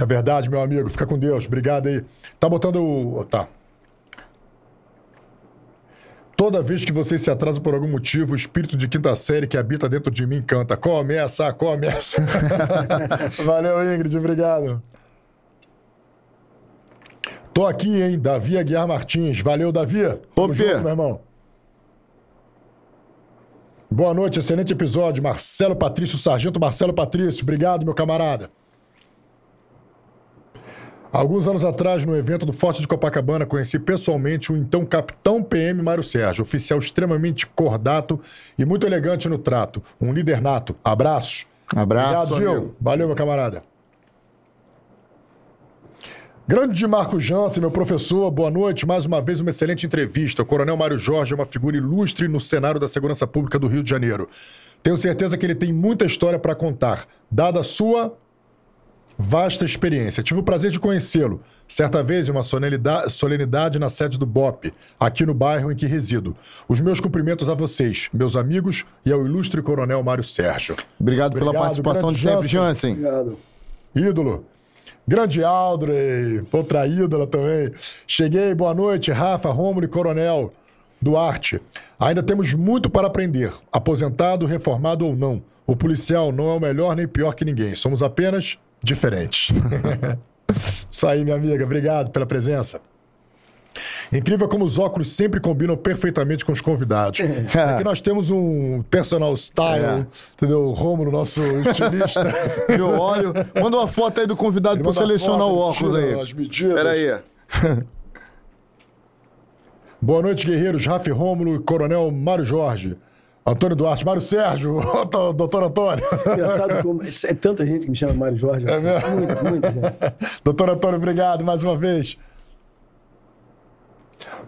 É verdade, meu amigo. Fica com Deus. Obrigado aí. Tá botando o. Tá. Toda vez que você se atrasa por algum motivo, o espírito de quinta série que habita dentro de mim canta. Começa, começa. Valeu, Ingrid, obrigado. Tô aqui, hein? Davi Aguiar Martins. Valeu, Davi. Ô, junto, meu irmão. Boa noite, excelente episódio. Marcelo Patrício, Sargento Marcelo Patrício. Obrigado, meu camarada. Alguns anos atrás, no evento do Forte de Copacabana, conheci pessoalmente o então capitão PM Mário Sérgio, oficial extremamente cordato e muito elegante no trato. Um líder nato. Abraços. Abraço. Obrigado, Gil. Valeu, meu camarada. Grande Marco Jansen, meu professor, boa noite. Mais uma vez, uma excelente entrevista. O Coronel Mário Jorge é uma figura ilustre no cenário da segurança pública do Rio de Janeiro. Tenho certeza que ele tem muita história para contar, dada a sua vasta experiência. Tive o prazer de conhecê-lo, certa vez em uma solenidade, solenidade na sede do BOP, aqui no bairro em que resido. Os meus cumprimentos a vocês, meus amigos, e ao ilustre coronel Mário Sérgio. Obrigado, Obrigado pela participação de sempre, Jansen. Obrigado. Ídolo. Grande Aldrey, outra ídola também. Cheguei, boa noite, Rafa, Rômulo e Coronel Duarte. Ainda temos muito para aprender, aposentado, reformado ou não. O policial não é o melhor nem pior que ninguém. Somos apenas diferente. Isso aí, minha amiga. Obrigado pela presença. Incrível como os óculos sempre combinam perfeitamente com os convidados. Aqui nós temos um personal style, é. entendeu? O Romulo, nosso estilista. Eu olho. Manda uma foto aí do convidado para selecionar o óculos aí. As medidas. Pera aí. Boa noite, guerreiros. Rafa Rômulo e Coronel Mário Jorge. Antônio Duarte, Mário Sérgio, doutor Antônio. Engraçado como é tanta gente que me chama Mário Jorge. É mesmo? Muito, muito. doutor Antônio, obrigado mais uma vez.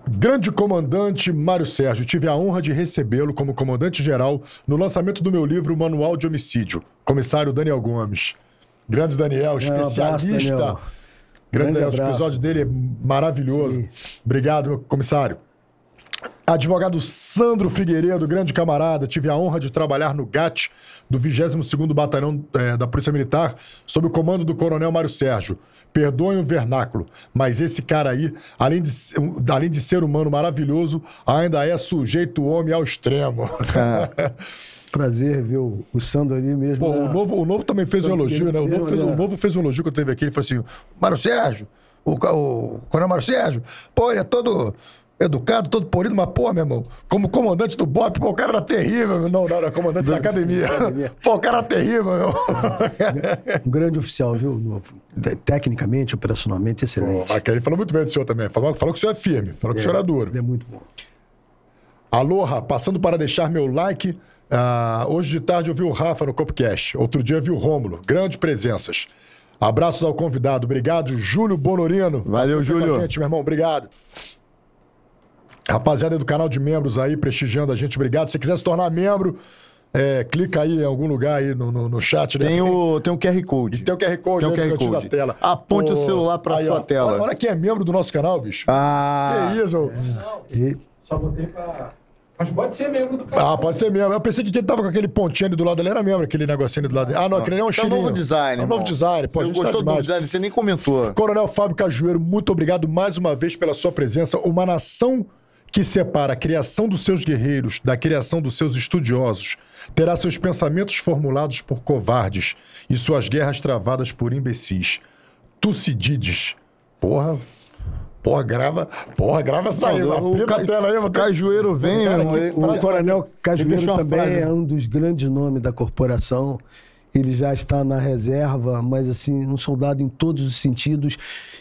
Grande comandante Mário Sérgio, tive a honra de recebê-lo como comandante-geral no lançamento do meu livro Manual de Homicídio, comissário Daniel Gomes. Grande Daniel, especialista. Um abraço, Daniel. Grande, Grande Daniel, abraço. o episódio dele é maravilhoso. Sim. Obrigado, comissário. Advogado Sandro Figueiredo, grande camarada, tive a honra de trabalhar no GAT do 22º Batalhão é, da Polícia Militar, sob o comando do Coronel Mário Sérgio. Perdoem o vernáculo, mas esse cara aí, além de, além de ser humano maravilhoso, ainda é sujeito homem ao extremo. É. Prazer ver o, o Sandro ali mesmo. Pô, o, novo, o Novo também fez um elogio, né? O novo, fez, o novo fez um elogio que eu teve aqui. Ele falou assim: Mário Sérgio, o, o Coronel Mário Sérgio, pô, ele é todo educado, todo polido, mas, pô, meu irmão, como comandante do BOP, pô, o cara era terrível, meu. Não, não, era comandante da academia. pô, o cara era terrível, meu. um grande oficial, viu? Tecnicamente, operacionalmente, excelente. Pô, ele falou muito bem do senhor também. Falou, falou que o senhor é firme, falou que o senhor é duro. Ele é muito bom. Aloha, passando para deixar meu like. Uh, hoje de tarde eu vi o Rafa no Copcast. Outro dia eu vi o Rômulo. Grandes presenças. Abraços ao convidado. Obrigado, Júlio Bonorino. Valeu, Júlio. Gente, meu irmão. Obrigado. Rapaziada do canal de membros aí, prestigiando a gente, obrigado. Se quiser se tornar membro, é, clica aí em algum lugar aí no, no, no chat. Né? Tem o, tem o QR Code. Tem o QR Code, Tem o QR Code. da tela. Aponte o Ô, celular pra aí, sua ó, tela. Olha, olha quem é membro do nosso canal, bicho. Ah, Que isso? E- Só botei pra. Mas pode ser membro do canal. Ah, pode ser mesmo. Eu pensei que quem tava com aquele pontinho ali do lado dele era membro, aquele negocinho ali do lado dele. Ah, não, aquele ali é um Esse é um novo design. É um novo design. Pô, Você tá gostou do novo demais. design? Você nem comentou. Coronel Fábio Cajueiro, muito obrigado mais uma vez pela sua presença. Uma nação que separa a criação dos seus guerreiros da criação dos seus estudiosos terá seus pensamentos formulados por covardes e suas guerras travadas por imbecis. Tucidides. Porra. Porra, grava. Porra, grava essa aí. Não, Aplica Ca- tela aí. vou- Cajueiro vem, Cara, Ele- O frase- Coronel Deixa Cajueiro também frase. é um dos grandes nomes da corporação. Ele já está na reserva, mas assim, um soldado em todos os sentidos.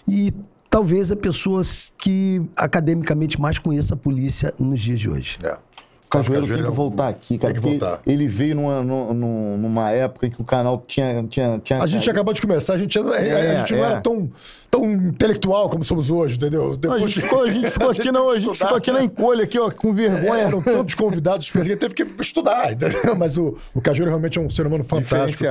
E talvez a pessoa que academicamente mais conheça a polícia nos dias de hoje. É. O Cajueiro Cajueiro tem é que um- voltar aqui, cara. Tem que voltar. Ele veio numa, nu- nu- numa época em que o canal tinha. tinha, tinha A gente acabou de começar, a gente, a- a É, gente não é. era tão, tão intelectual como somos hoje, entendeu? Não, a, Depois gente ficou, a gente ficou aqui, não, a gente ficou aqui na encolha, aqui, ó, com vergonha. Eram tantos convidados que teve que estudar, entendeu? Mas o, o Cajueiro realmente é um ser humano fantástico.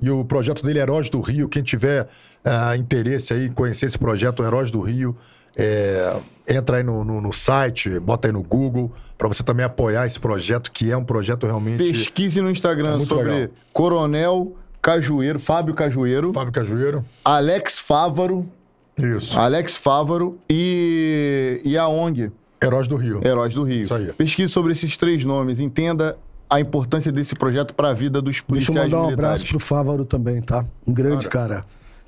E o projeto dele, Heróis do Rio, quem tiver ah, interesse aí em conhecer esse projeto, Heróis do Rio, é, entra aí no, no- no site, bota aí no Google, para você também apoiar esse projeto, que é um projeto realmente. Pesquise no Instagram É sobre legal. Coronel Cajueiro, Fábio Cajueiro, Fábio Cajueiro. Alex Fávaro, Isso. Alex Fávaro e, e a ONG, Heróis do Rio. Heróis do Rio. Isso aí. Pesquise sobre esses três nomes, entenda a importância desse projeto para a vida dos Deixa eu policiais mandar um militares. abraço pro Fávaro também, tá? Um grande cara.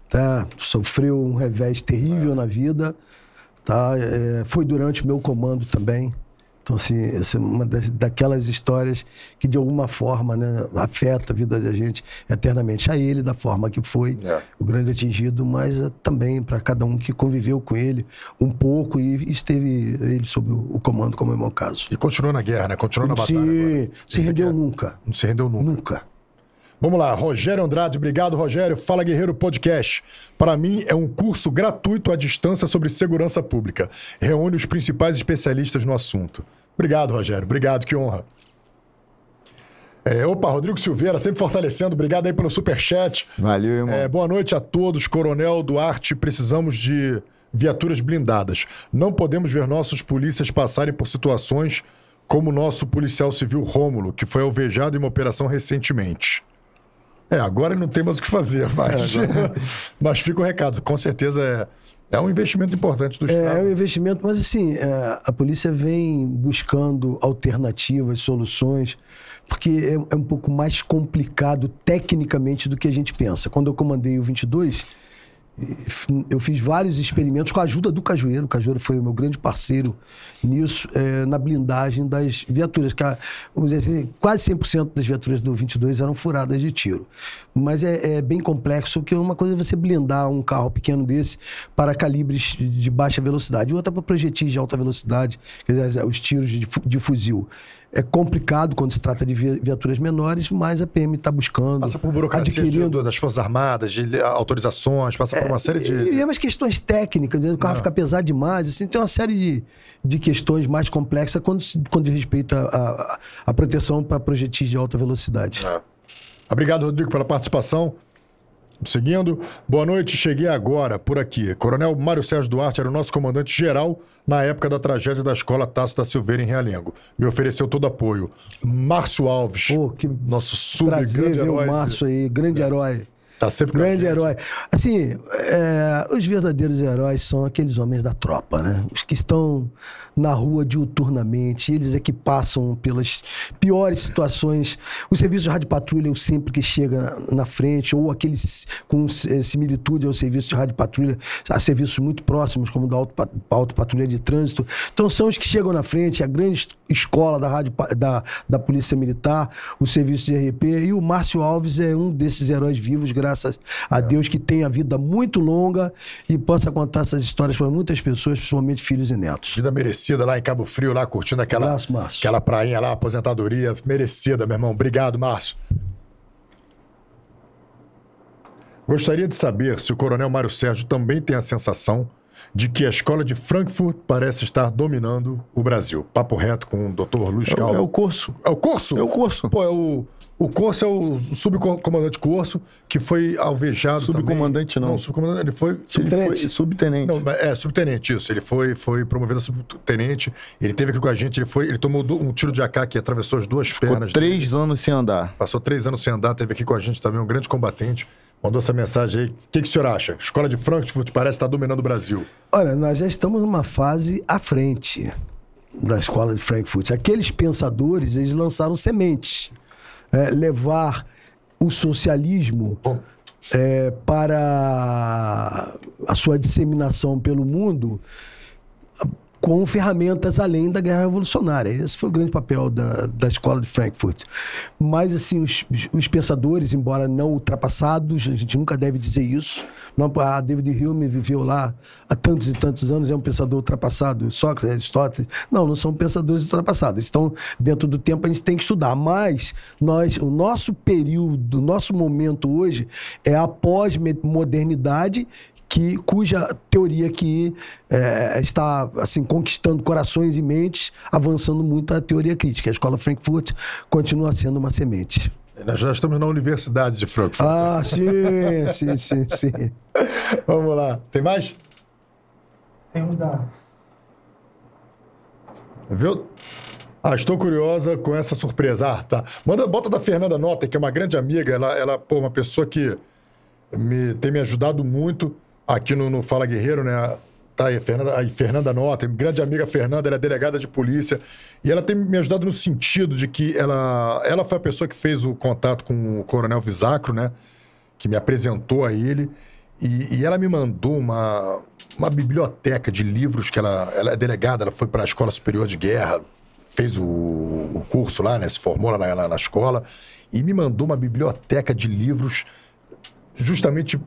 Tá? Sofreu um revés terrível na vida. Tá? É, foi durante o meu comando também. Então, assim, essa é uma das, daquelas histórias que, de alguma forma, né, afeta a vida da gente eternamente. A ele, da forma que foi, É. o grande atingido, mas eh, também para cada um que conviveu com ele um pouco e esteve ele sob o, o comando, como é o meu caso. E continuou na guerra, né? Continuou na se, batalha. agora. se Esse rendeu é- nunca. Não se rendeu nunca. Nunca. Vamos lá, Rogério Andrade, obrigado, Rogério. Fala Guerreiro Podcast. Para mim, é um curso gratuito à distância sobre segurança pública. Reúne os principais especialistas no assunto. Obrigado, Rogério. Obrigado, que honra. É, opa, Rodrigo Silveira, sempre fortalecendo. Obrigado aí pelo superchat. Valeu, irmão. É, boa noite a todos. Coronel Duarte, precisamos de viaturas blindadas. Não podemos ver nossos polícias passarem por situações como o nosso policial civil Rômulo, que foi alvejado em uma operação recentemente. É, agora não tem mais o que fazer, mas, mas fica o recado. Com certeza é, é um investimento importante do É, Estado. é um investimento, mas assim, é, a polícia vem buscando alternativas, soluções, porque é, é um pouco mais complicado tecnicamente do que a gente pensa. Quando eu comandei o 22, e- eu fiz vários experimentos com a ajuda do Cajueiro. O Cajueiro foi o meu grande parceiro nisso, é, na blindagem das viaturas. Que, a- vamos dizer assim, quase 100% das viaturas do 22 eram furadas de tiro. Mas é, é bem complexo, porque uma coisa é você blindar um carro pequeno desse para calibres de baixa velocidade, outra para projetis de alta velocidade, quer dizer, os tiros de, de fuzil. É complicado quando se trata de vi- viaturas menores, mas a PM está buscando, Passa por burocracia adquirindo das Forças Armadas, de autorizações, passa por uma série de. e é umas questões técnicas, né? o carro fica pesado demais, assim, tem uma série de, de questões mais complexas quando, se- quando diz respeito à- à proteção para projetis de alta velocidade. É. Obrigado, Rodrigo, pela participação. Seguindo, boa noite, cheguei agora por aqui. Coronel Mário Sérgio Duarte era o nosso comandante geral na época da tragédia da escola Tasso da Silveira em Realengo. Me ofereceu todo apoio. Márcio Alves, Pô, que nosso sub prazer grande ver herói. o Márcio aí, grande herói. Tá sempre Grande herói. Assim, é, os verdadeiros heróis são aqueles homens da tropa, né? Os que estão na rua diuturnamente, eles é que passam pelas piores situações. O serviço de rádio patrulha é o sempre que chega na, frente, ou aqueles com eh, similitude ao serviço de rádio patrulha, a serviços muito próximos, como o da auto, patrulha de trânsito. Então são os que chegam na frente, a grande escola da, rádio, da, da Polícia Militar, o serviço de RP, e o Márcio Alves é um desses heróis vivos, graças a Deus, que tem a vida muito longa e possa contar essas histórias para muitas pessoas, principalmente filhos e netos. Vida merecida lá em Cabo Frio, lá curtindo aquela, Abraço, aquela prainha lá, aposentadoria. Merecida, meu irmão. Obrigado, Márcio. Gostaria de saber se o Coronel Mário Sérgio também tem a sensação de que a escola de Frankfurt parece estar dominando o Brasil. Papo reto com o Dr. Luiz É, Calvo. é o curso. É o Corso? É o Corso. Pô, é o, o Corso é o subcomandante Corso, que foi alvejado Subcomandante também. não. Não, subcomandante, ele foi... Ele foi subtenente. Não, é, subtenente, isso. Ele foi, foi promovido a subtenente. Ele teve aqui com a gente, ele foi, ele tomou um tiro de AK que atravessou as duas Ficou pernas. dele. três anos sem andar. Passou três anos sem andar, teve aqui com a gente também um grande combatente. Mandou essa mensagem aí. O que, que o senhor acha? Escola de Frankfurt parece estar dominando o Brasil. Olha, nós já estamos numa fase à frente da escola de Frankfurt. Aqueles pensadores, eles lançaram sementes. É, levar o socialismo é, para a sua disseminação pelo mundo com ferramentas além da guerra revolucionária. Esse foi o grande papel da, da escola de Frankfurt. Mas, assim, os, os pensadores, embora não ultrapassados, a gente nunca deve dizer isso. Não, ah, David Hume viveu lá há tantos e tantos anos, é um pensador ultrapassado, Sócrates, Aristóteles. Não, não são pensadores ultrapassados. Estão dentro do tempo, a gente tem que estudar. Mas nós, o nosso período, o nosso momento hoje é a pós-modernidade que, cuja teoria que é, está assim conquistando corações e mentes, avançando muito a teoria crítica. A escola Frankfurt continua sendo uma semente. Nós já estamos na Universidade de Frankfurt. Ah, sim, sim, sim, sim. Vamos lá. Tem mais? Tem um da. Viu? Ah, estou curiosa com essa surpresa. Ah, tá. Manda, bota da Fernanda Nota, que é uma grande amiga. Ela, ela pô, uma pessoa que me, tem me ajudado muito aqui no, no Fala Guerreiro, né? Tá aí, Fernanda, aí, Fernanda Nota, grande amiga Fernanda, ela é delegada de polícia. E ela tem me ajudado no sentido de que ela, ela foi a pessoa que fez o contato com o Coronel Visacro, né? Que me apresentou a ele. E, e ela me mandou uma, uma biblioteca de livros que ela, ela é delegada, ela foi para a Escola Superior de Guerra, fez o, o curso lá, né? Se formou lá na, na, na escola. E me mandou uma biblioteca de livros justamente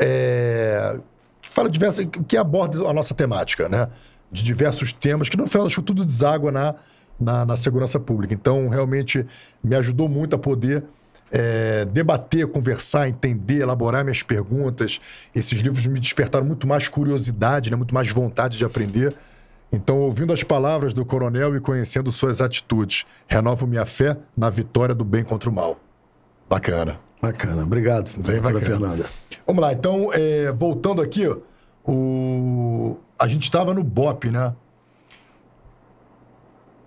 é, que fala diversas, que aborda a nossa temática, né? De diversos temas que no final contas tudo deságua na, na, na segurança pública. Então, realmente me ajudou muito a poder é, debater, conversar, entender, elaborar minhas perguntas. Esses livros me despertaram muito mais curiosidade, né? muito mais vontade de aprender. Então, ouvindo as palavras do coronel e conhecendo suas atitudes, renovo minha fé na vitória do bem contra o mal. Bacana. Bacana, obrigado, Bem doutora bacana. Fernanda. Vamos lá, então, é, voltando aqui, ó, o... a gente estava no BOP, né?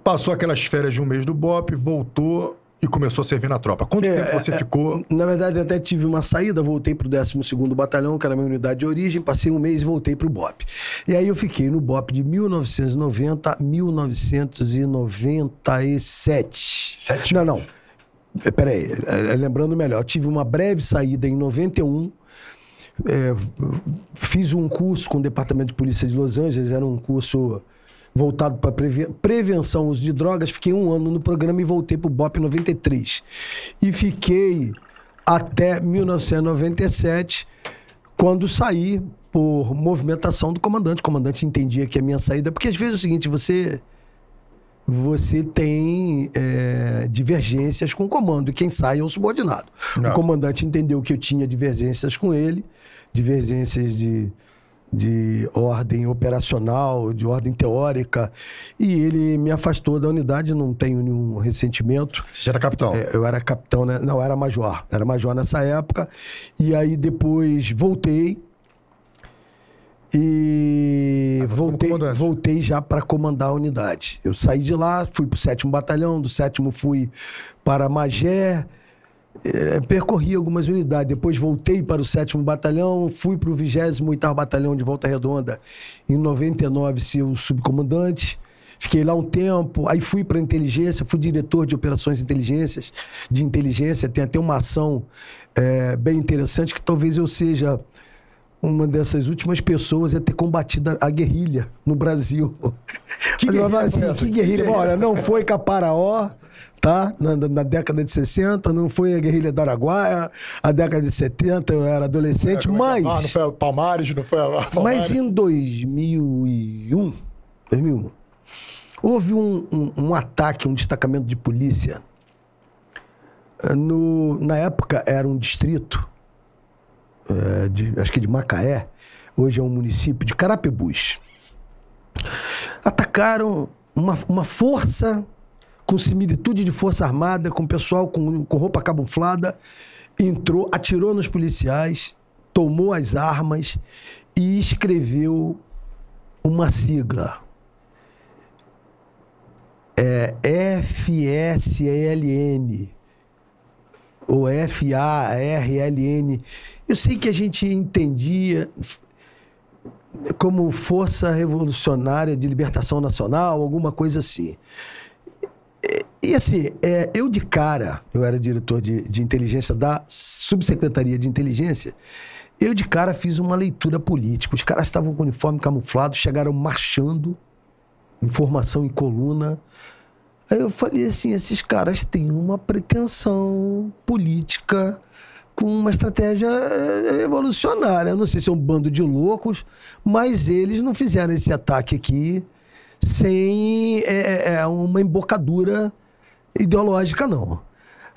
Passou aquelas férias de um mês do BOP, voltou e começou a servir na tropa. Quanto É, tempo você é, ficou? Na verdade, até tive uma saída, voltei para o 12º Batalhão, que era a minha unidade de origem, passei um mês e voltei para o BOP. E aí eu fiquei no BOP de 1990 a 1997. Sete Não, não. É, Peraí, é, é, lembrando melhor, tive uma breve saída em 91, é, fiz um curso com o Departamento de Polícia de Los Angeles, era um curso voltado para prevenção uso de drogas. Fiquei um ano no programa e voltei para o BOP em 93. E fiquei até 1997, quando saí por movimentação do comandante. O comandante entendia que a minha saída... Porque às vezes é o seguinte, você você tem é, divergências com o comando, e quem sai é o subordinado. Não. O comandante entendeu que eu tinha divergências com ele, divergências de, de ordem operacional, de ordem teórica, e ele me afastou da unidade, não tenho nenhum ressentimento. Você já era capitão? É, eu era capitão, né? Não, era major. Era major nessa época. E aí depois voltei. E Agora voltei, voltei já para comandar a unidade. Eu saí de lá, fui para o sétimo batalhão, do sétimo fui para Magé, eh, percorri algumas unidades. Depois voltei para o sétimo batalhão, fui para o 28º batalhão de Volta Redonda, em 99 ser o subcomandante. Fiquei lá um tempo, aí fui para inteligência, fui diretor de operações de inteligências, de inteligência. Tem até uma ação eh, bem interessante que talvez eu seja uma dessas últimas pessoas a ter combatido a- guerrilha no Brasil. Que Mas, guerrilha assim, que guerrilha? guerrilha? Olha, não foi Caparaó, tá? Na, na- década de 60, não foi a guerrilha do Araguaia, a década de 70, eu era adolescente, é que é? mas... Ah, não foi a Palmares, não foi a Palmares. Mas em 2001, 2001 houve um, um, um ataque, um destacamento de polícia. eh, No, na época era um distrito, eh, de, acho que de Macaé, hoje é um município de Carapebus. Atacaram uma, uma força com similitude de força armada, com pessoal com, com roupa camuflada, entrou, atirou nos policiais, tomou as armas e escreveu uma sigla. É FSLN ou F-A-R-L-N. Eu sei que a gente entendia como Força Revolucionária de Libertação Nacional, alguma coisa assim. E assim, é, eu de cara, eu era diretor de, de inteligência da Subsecretaria de Inteligência, eu de cara fiz uma leitura política. Os caras estavam com uniforme camuflado, chegaram marchando, informação em coluna. Aí eu falei assim: esses caras têm uma pretensão política com uma estratégia eh, evolucionária. Eu não sei se é um bando de loucos, mas eles não fizeram esse ataque aqui sem é, é, uma embocadura ideológica, não.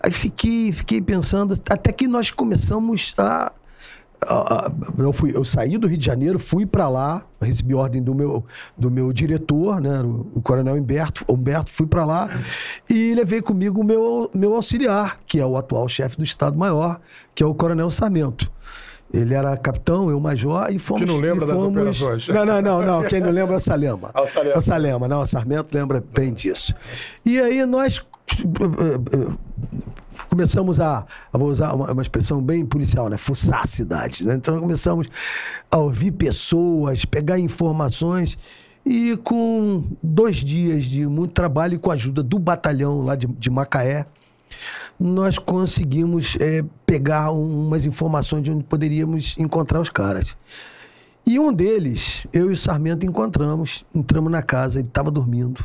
Aí fiquei, fiquei pensando, até que nós começamos a eu, fui, eu saí do Rio de Janeiro, fui para lá, recebi ordem do meu, do meu diretor, né, o, o coronel Humberto, Humberto fui para lá e levei comigo o meu, meu auxiliar, que é o atual chefe do Estado-Maior, que é o coronel Sarmento. Ele era capitão, eu major, e fomos... Que não lembra fomos... das operações. Não, não, não, não, quem não lembra é o Salema. Ah, o Salema. O Salema, não, o Sarmento lembra bem disso. E aí nós começamos a, vou usar uma, uma, expressão bem policial, né? Fuçar a cidade, né? Então começamos a ouvir pessoas, pegar informações e com dois dias de muito trabalho e com a ajuda do batalhão lá de, de Macaé, nós conseguimos é, pegar umas informações de onde poderíamos encontrar os caras. E um deles, eu e o Sarmento encontramos, entramos na casa, ele estava dormindo.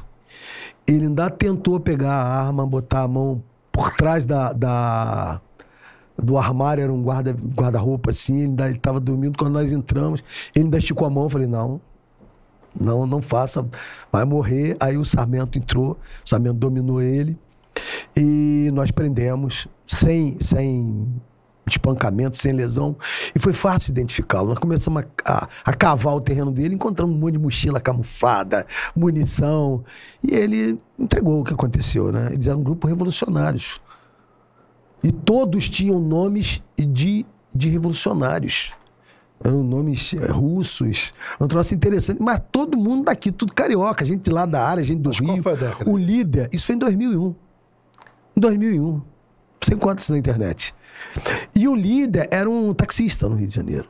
Ele ainda tentou pegar a arma, botar a mão por trás da, da do armário, era um guarda-roupa guarda assim, ele ainda estava dormindo quando nós entramos. Ele ainda esticou a mão, eu falei, não, não, não faça, vai morrer. Aí o Sarmento entrou, o Sarmento dominou ele e nós prendemos sem, sem espancamento, sem lesão. E foi fácil identificá-lo. Nós começamos a, a, a, cavar o terreno dele, encontramos um monte de mochila camuflada, munição. E ele entregou o que aconteceu, né? Eles eram um grupo revolucionários. E todos tinham nomes de, de revolucionários. Eram nomes é, russos, um troço interessante. Mas todo mundo daqui, tudo carioca, gente lá da área, gente do Mas Rio. O líder, isso foi em 2001. Em 2001. Sem quantos na internet. E o líder era um taxista no Rio de Janeiro.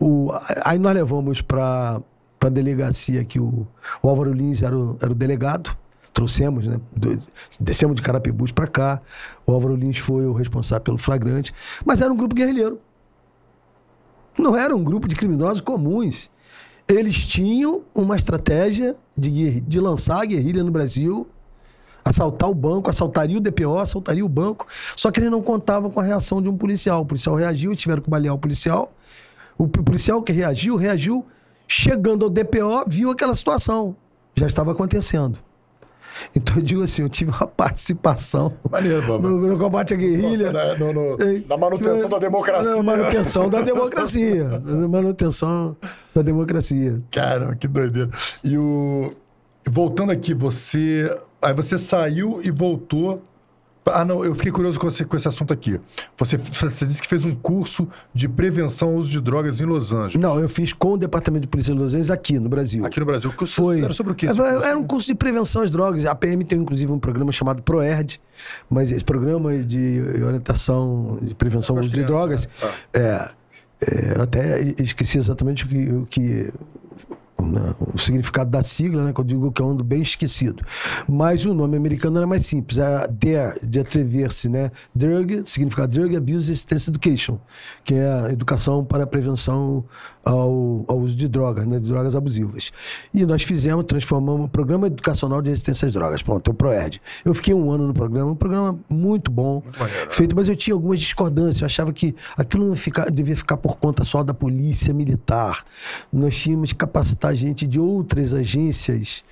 O, aí nós levamos para a delegacia que o, o Álvaro Lins era o, era o delegado. Trouxemos, né? Descemos de Carapebus para cá. O Álvaro Lins foi o responsável pelo flagrante. Mas era um grupo guerrilheiro. Não era um grupo de criminosos comuns. Eles tinham uma estratégia de, de lançar a guerrilha no Brasil assaltar o banco, assaltaria o DPO, assaltaria o banco. Só que ele não contava com a reação de um policial. O policial reagiu, tiveram que balear o policial. O policial que reagiu, reagiu, chegando ao DPO, viu aquela situação. Já estava acontecendo. Então eu digo assim, eu tive uma participação Maneiro, no, no, combate à guerrilha. Nossa, né? no, no, na manutenção da democracia. Na manutenção da democracia. na manutenção da democracia. Cara, que doideira. E o. Voltando aqui, você Aí você saiu e voltou. Ah, não, eu fiquei curioso com esse, com esse assunto aqui. Você, você disse que fez um curso de prevenção ao uso de drogas em Los Angeles. Não, eu fiz com o Departamento de Polícia de Los Angeles aqui no Brasil. Aqui no Brasil. O curso Foi. era sobre o quê? Era, era um curso de prevenção às drogas. A PM tem inclusive um programa chamado ProERD, mas esse programa de orientação de prevenção ao uso de drogas. Ah. É, é, eu até esqueci exatamente o que, o que né, o significado da sigla, né, que eu digo que é um bem esquecido. Mas o nome americano era mais simples, era DARE, de atrever-se, né? Drug, significa Drug Abuse Education, que é a educação para a prevenção ao, ao uso de drogas, né, de drogas abusivas. E nós fizemos, transformamos o Programa Educacional de Resistência às Drogas, pronto, é o PROERD. Eu fiquei um ano no programa, um programa muito bom, maneiro, feito, mas eu tinha algumas discordâncias, eu achava que aquilo não fica, devia ficar por conta só da polícia militar. Nós tínhamos que capacitar gente de outras agências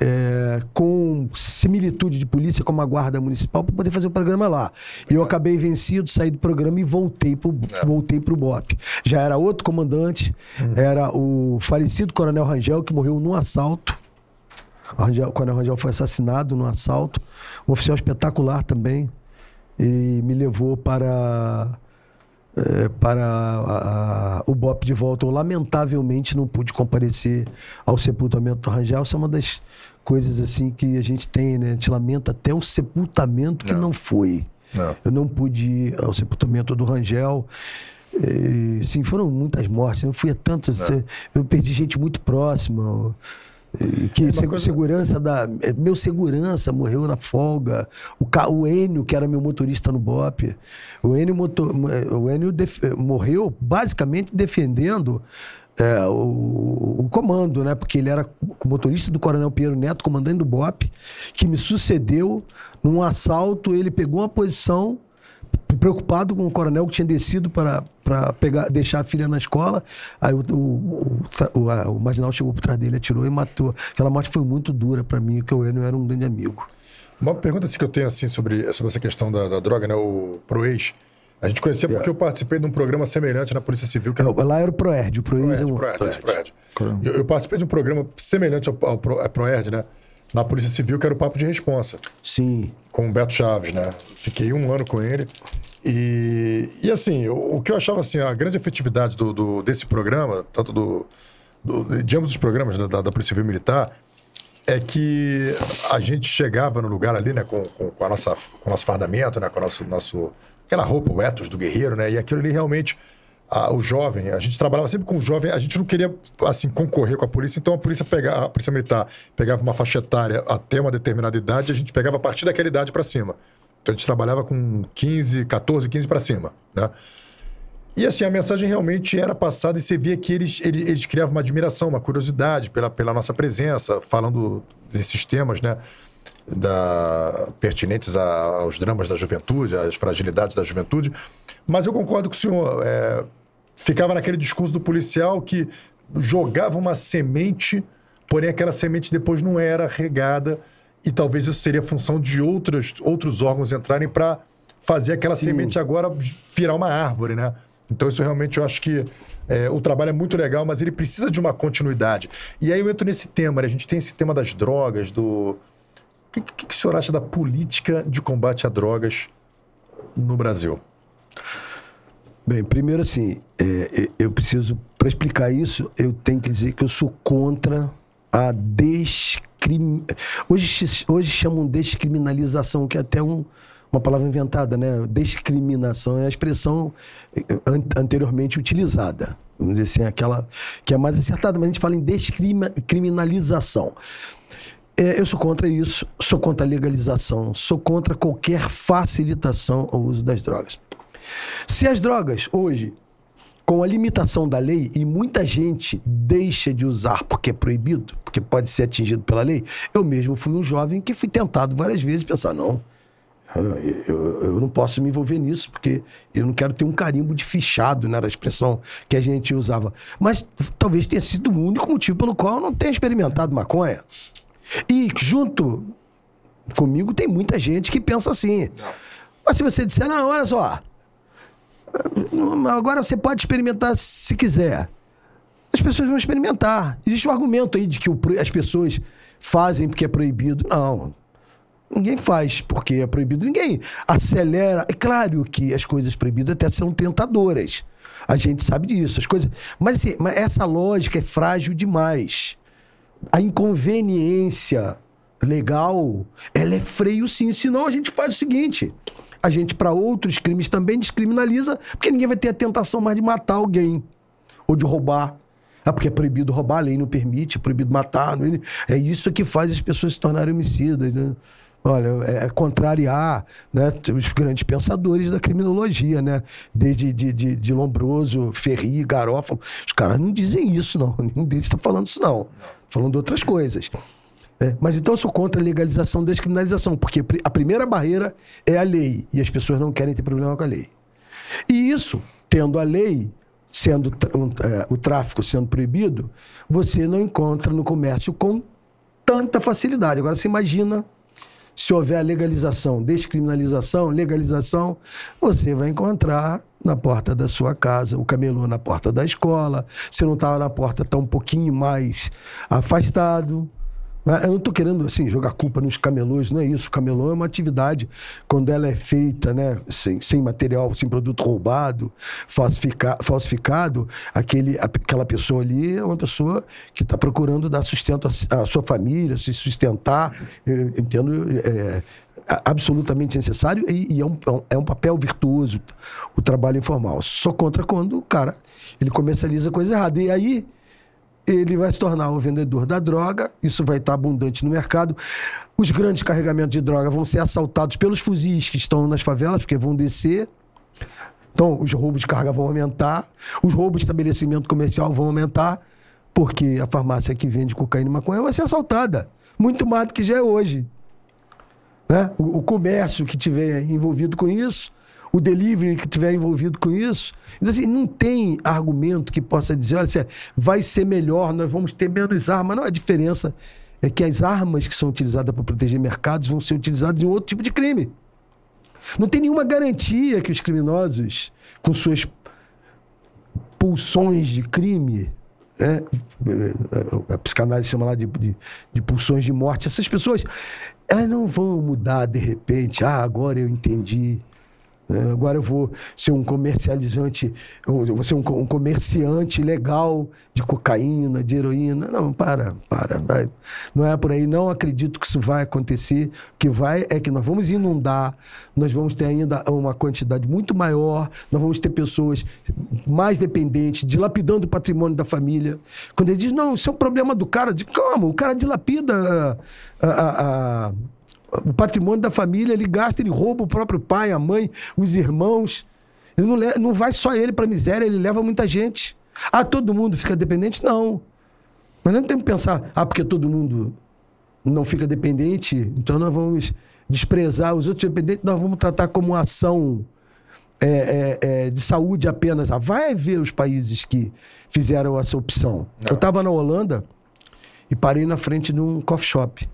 é, com similitude de polícia, como a Guarda Municipal, para poder fazer o programa lá. E eu acabei vencido, saí do programa e voltei para É. voltei o BOP. Já era outro comandante, Era o falecido Coronel Rangel, que morreu num assalto. O, Coronel Rangel foi assassinado num assalto. Um oficial espetacular também. E me levou para eh, para a- a- o BOP de volta. Eu, lamentavelmente, não pude comparecer ao sepultamento do Rangel. Isso é uma das coisas assim que a gente tem, né? A gente lamenta até o sepultamento que Não. não, foi. Não. Eu não pude ir ao sepultamento do Rangel. E, sim, foram muitas mortes. Eu fui a tantas. Eu perdi gente muito próxima. Que se- coisa- segurança da. eh, Meu segurança morreu na folga. O, ca- o Enio, que era meu motorista no BOP. O Enio, motor, o Enio def- morreu basicamente defendendo. eh, o, o comando, né? Porque ele era o motorista do Coronel Pinheiro Neto, comandante do BOP, que me sucedeu num assalto. Ele pegou uma posição preocupado com o coronel que tinha descido para, para pegar, deixar a filha na escola. Aí o, o, o, a- o marginal chegou por trás dele, atirou e matou. Aquela morte foi muito dura para mim, porque o Enio era um grande amigo. Uma pergunta assim, que eu tenho assim, sobre, sobre essa questão da, da droga, né? O Proex. A gente conhecia porque eu participei de um programa semelhante na Polícia Civil, que era Lá era o Proerd, o Proerd é Proerd, um- Proerd, isso, Proerd. Eu, eu participei de um programa semelhante ao, ao Pro- à Proerd, né? Na Polícia Civil, que era o Papo de Responsa, Sim. com o Beto Chaves, né? Fiquei um ano com ele. E, e assim, o, o que eu achava assim, a grande efetividade do, do- desse programa, tanto do, do- de ambos os programas né, da, da Polícia Civil Militar, é que a gente chegava no lugar ali, né, com, com, com a nossa, com o nosso fardamento, né, com o nosso, nosso, aquela roupa, o ethos do guerreiro, né, e aquilo ali realmente, a- o jovem, a gente trabalhava sempre com o jovem, a gente não queria, assim, concorrer com a polícia, então a polícia, pegava, a polícia militar pegava uma faixa etária até uma determinada idade, a gente pegava a partir daquela idade para cima. Então a gente trabalhava com 15, 14, 15 para cima, né? E assim, a mensagem realmente era passada e você via que eles, eles, eles criavam uma admiração, uma curiosidade pela, pela nossa presença, falando desses temas, né? Da, pertinentes a- aos dramas da juventude, às fragilidades da juventude. Mas eu concordo com o senhor. é, ficava naquele discurso do policial que jogava uma semente, porém aquela semente depois não era regada e talvez isso seria função de outros, outros órgãos entrarem para fazer aquela semente agora virar uma árvore, né? Então isso realmente eu acho que é, o trabalho é muito legal, mas ele precisa de uma continuidade. E aí eu entro nesse tema, né? a gente tem esse tema das drogas, do... O que, que, que o senhor acha da política de combate a drogas no Brasil? Bem, primeiro assim, é, é, eu preciso, para explicar isso, eu tenho que dizer que eu sou contra a descrim... Hoje, hoje chamam descriminalização, que é até um, uma palavra inventada, né? Descriminação é a expressão eh, an- anteriormente utilizada. Vamos dizer assim, aquela que é mais acertada, mas a gente fala em descriminalização. É, eu sou contra isso, sou contra a legalização, sou contra qualquer facilitação ao uso das drogas. Se as drogas hoje, com a limitação da lei, e muita gente deixa de usar porque é proibido, porque pode ser atingido pela lei, eu mesmo fui um jovem que fui tentado várias vezes pensar, não, eu, eu- eu não posso me envolver nisso, porque eu não quero ter um carimbo de fichado, né? Era a expressão que a gente usava. Mas talvez tenha sido o único motivo pelo qual eu não tenha experimentado maconha. E junto comigo tem muita gente que pensa assim. Mas se você disser, não, olha só, agora você pode experimentar se quiser. As pessoas vão experimentar. Existe um argumento aí de que as pessoas fazem porque é proibido. Não. Ninguém faz porque é proibido. Ninguém acelera. É claro que as coisas proibidas até são tentadoras. A gente sabe disso. As coisas. Mas, assim, mas essa lógica é frágil demais. A inconveniência legal, ela é freio sim. Senão a gente faz o seguinte: a gente, para outros crimes, também descriminaliza, porque ninguém vai ter a tentação mais de matar alguém ou de roubar. Ah, porque é proibido roubar, a lei não permite, é proibido matar. não é- É isso que faz as pessoas se tornarem homicidas. Né? Olha, é, é contrariar né, os grandes pensadores da criminologia, né? Desde de, de, de Lombroso, Ferri, Garófalo. Os caras não dizem isso, não. Nenhum deles está falando isso, não. Falando de outras coisas. É, mas então eu sou contra a legalização, descriminalização, porque a primeira barreira é a lei, e as pessoas não querem ter problema com a lei. E isso, tendo a lei, sendo é, o tráfico sendo proibido, você não encontra no comércio com tanta facilidade. Agora você imagina se houver a legalização, descriminalização, legalização, você vai encontrar na porta da sua casa, o camelô na porta da escola, se não estava na porta, está um pouquinho mais afastado. Eu não estou querendo assim, jogar culpa nos camelôs, não é isso. O camelô é uma atividade, quando ela é feita né, sem, sem material, sem produto roubado, falsifica, falsificado, aquele, aquela pessoa ali é uma pessoa que está procurando dar sustento à, sua família, se sustentar. Eu entendo. é, absolutamente necessário e, e é, é um- é um papel virtuoso o trabalho informal. Só contra quando o cara ele comercializa coisa errada. E aí ele vai se tornar o vendedor da droga, isso vai estar abundante no mercado. Os grandes carregamentos de droga vão ser assaltados pelos fuzis que estão nas favelas, porque vão descer. Então, os roubos de carga vão aumentar, os roubos de estabelecimento comercial vão aumentar, porque a farmácia que vende cocaína e maconha vai ser assaltada. Muito mais do que já é hoje. Né? O, o comércio que tiver envolvido com isso, o delivery que tiver envolvido com isso. Então, assim, não tem argumento que possa dizer, olha, assim, vai ser melhor, nós vamos ter menos armas. Não, a diferença é que as armas que são utilizadas para proteger mercados vão ser utilizadas em outro tipo de crime. Não tem nenhuma garantia que os criminosos, com suas pulsões de crime, né? a psicanálise chama lá de, de, de pulsões de morte, essas pessoas, elas não vão mudar de repente, ah, agora eu entendi. Né? Agora eu vou ser um comercializante, eu vou ser um, um comerciante legal de cocaína, de heroína. Não, para, para, vai. Não é por aí. Não acredito que isso vai acontecer. O que vai é que nós vamos inundar, nós vamos ter ainda uma quantidade muito maior, nós vamos ter pessoas mais dependentes, dilapidando o patrimônio da família. Quando ele diz, não, isso é um problema do cara, de como? O cara dilapida a- a- a- o patrimônio da família, ele gasta, ele rouba o próprio pai, a mãe, os irmãos. Ele não, não vai só ele para miséria, ele leva muita gente. Ah, todo mundo fica dependente? Não. Mas não tem que pensar, ah, porque todo mundo não fica dependente, então nós vamos desprezar os outros dependentes, nós vamos tratar como uma ação é, é, é, de saúde apenas. Ah, vai ver os países que fizeram essa opção. Eu estava na Holanda e parei na frente de um coffee shop,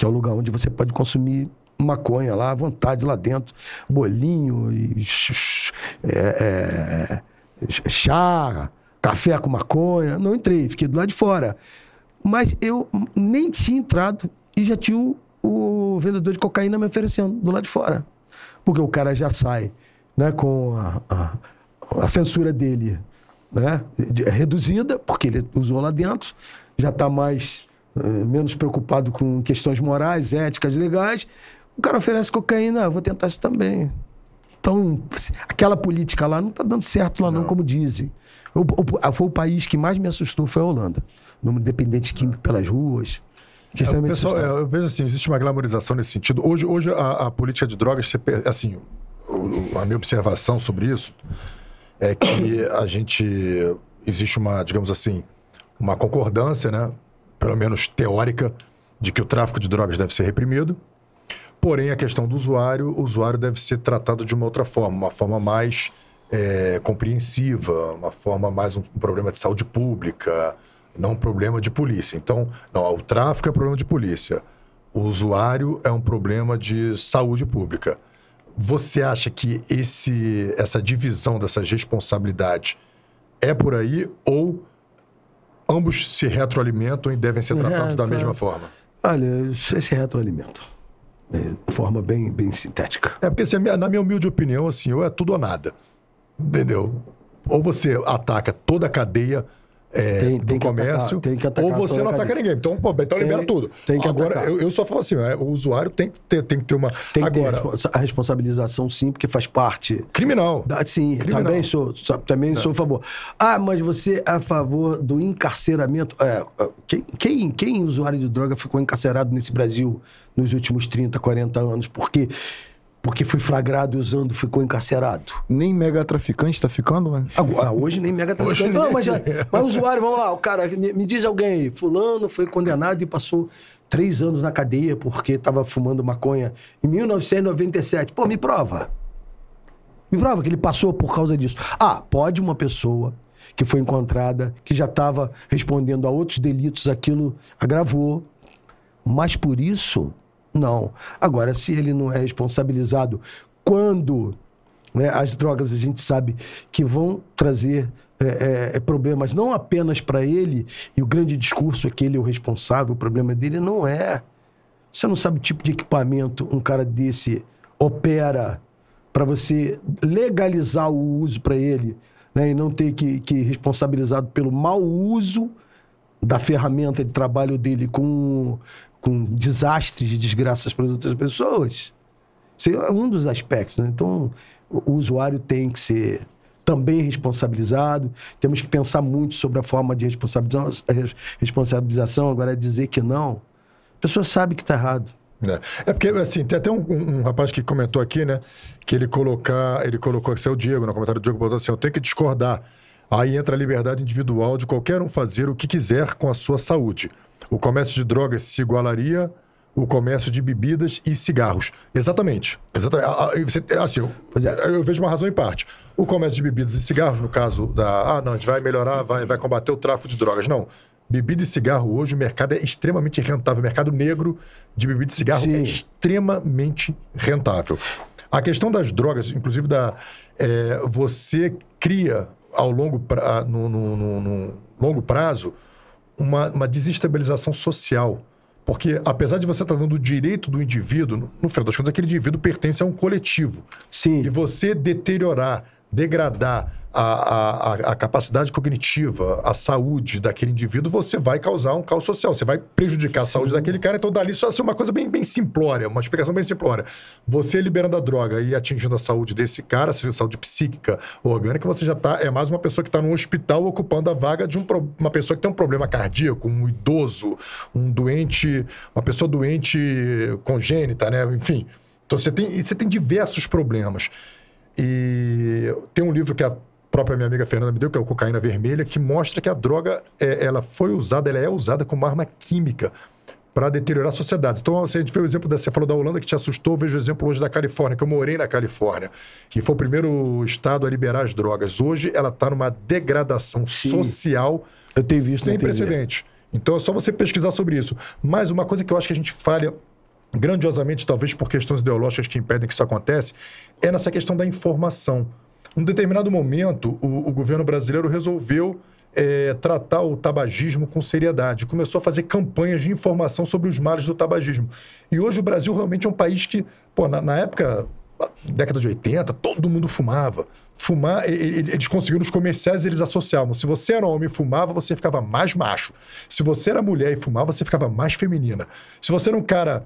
que é o lugar onde você pode consumir maconha lá à vontade, lá dentro. Bolinho e é, é, chá, café com maconha. Não entrei, fiquei do lado de fora. Mas eu nem tinha entrado e já tinha o, o vendedor de cocaína me oferecendo do lado de fora. Porque o cara já sai né, com a, a- a censura dele né, reduzida, porque ele usou lá dentro, já está mais menos preocupado com questões morais, éticas, legais. O cara oferece cocaína, ah, vou tentar isso também. Então, aquela política lá não está dando certo lá não, como dizem. O, o- foi o país que mais me assustou, foi a Holanda. Número de dependentes químicos pelas ruas. É, o pessoal, é, eu vejo assim, existe uma glamorização nesse sentido. Hoje, hoje a, a política de drogas, assim, o- o- a minha observação sobre isso é que a gente existe uma, digamos assim, uma concordância, né, pelo menos teórica, de que o tráfico de drogas deve ser reprimido. Porém, a questão do usuário, o usuário deve ser tratado de uma outra forma, uma forma mais é, compreensiva, uma forma mais um problema de saúde pública, não um problema de polícia. Então, não, o tráfico é problema de polícia. O usuário é um problema de saúde pública. Você acha que esse, essa divisão dessas responsabilidades é por aí ou ambos se retroalimentam e devem ser É, tratados da claro. mesma forma? Olha, esse retroalimento. É, de forma bem, bem sintética. É porque, na minha humilde opinião, assim, ou é tudo ou nada. Entendeu? Ou você ataca toda a cadeia é, Tem- do tem que comércio, atacar- tem que atacar ou você não ataca ninguém. Então, pô, então Tem- libera tudo. Agora, eu, eu só falo assim, é, o usuário tem que ter, tem que ter uma... Tem Agora, a responsabilização, sim, porque faz parte. criminal. Da- Sim, Criminal. também sou, também sou a favor. Ah, mas você é a favor do encarceramento? É, é, quem, quem, quem usuário de droga ficou encarcerado nesse Brasil nos últimos 30, 40 anos? Porque, porque foi flagrado usando, ficou encarcerado. Nem mega traficante tá ficando, né? Agora, hoje nem mega traficante. Não, mas, já- mas usuário, vamos lá, o cara, me, me diz alguém aí, fulano foi condenado e passou três anos na cadeia porque estava fumando maconha em 1997. Pô, me prova. Me prova que ele passou por causa disso. Ah, pode uma pessoa que foi encontrada, que já estava respondendo a outros delitos, aquilo agravou. Mas por isso, não. Agora, se ele não é responsabilizado quando né, as drogas a gente sabe que vão trazer é, é, problemas não apenas para ele, e o grande discurso é que ele é o responsável, o problema dele não é. Você não sabe o tipo de equipamento um cara desse opera para você legalizar o uso para ele né, e não ter que, que responsabilizado pelo mau uso da ferramenta de trabalho dele com, com desastres e desgraças para outras pessoas. Isso é um dos aspectos. Né? Então, o usuário tem que ser também responsabilizado. Temos que pensar muito sobre a forma de responsabilização. Agora, dizer que não, a pessoa sabe que está errado. É. é. porque, assim, tem até um, um, um, rapaz que comentou aqui, né? Que ele colocar, ele colocou, que é o Diego, no comentário do Diego, botou assim: eu tenho que discordar. Aí entra a liberdade individual de qualquer um fazer o que quiser com a sua saúde. O comércio de drogas se igualaria o comércio de bebidas e cigarros. Exatamente. Exatamente. Assim, eu, é. eu, vejo uma razão em parte. O comércio de bebidas e cigarros, no caso da. Ah, não, a gente vai melhorar, vai, vai combater o tráfico de drogas. Não. Bebida e cigarro hoje, o mercado é extremamente rentável. O mercado negro de bebida e cigarro Sim. é extremamente rentável. A questão das drogas, inclusive da. É, você cria ao longo, pra, no, no, no, no longo prazo uma, uma desestabilização social porque, apesar de você estar dando o direito do indivíduo, no, no final das contas, aquele indivíduo pertence a um coletivo. Sim. E você deteriorar, degradar a, a, a, capacidade cognitiva, a saúde daquele indivíduo, você vai causar um caos social. Você vai prejudicar a Sim. saúde daquele cara. Então, dali, só assim, uma coisa bem, bem simplória, uma explicação bem simplória. Você liberando a droga e atingindo a saúde desse cara, seja saúde psíquica ou orgânica, você já tá, é mais uma pessoa que está no hospital ocupando a vaga de um, uma pessoa que tem um problema cardíaco, um idoso, um doente, uma pessoa doente congênita, né? Enfim. Então, você tem, você tem diversos problemas. E tem um livro que a própria minha amiga Fernanda me deu, que é o Cocaína Vermelha, que mostra que a droga é, ela foi usada, ela é usada como arma química para deteriorar sociedades. Então, se a gente vê o exemplo da, você falou da Holanda que te assustou, vejo o exemplo hoje da Califórnia, que eu morei na Califórnia, que foi o primeiro estado a liberar as drogas. Hoje ela está numa degradação Sim. social eu tenho visto sem precedente. Então é só você pesquisar sobre isso. Mas uma coisa que eu acho que a gente falha grandiosamente, talvez por questões ideológicas que impedem que isso aconteça, é nessa questão da informação. Num determinado momento, o, o governo brasileiro resolveu é, tratar o tabagismo com seriedade. Começou a fazer campanhas de informação sobre os males do tabagismo. E hoje o Brasil realmente é um país que, pô, na, na época, década de 80, todo mundo fumava. Fumar, eles conseguiram os comerciais, eles associavam. Se você era homem e fumava, você ficava mais macho. Se você era mulher e fumava, você ficava mais feminina. Se você era um cara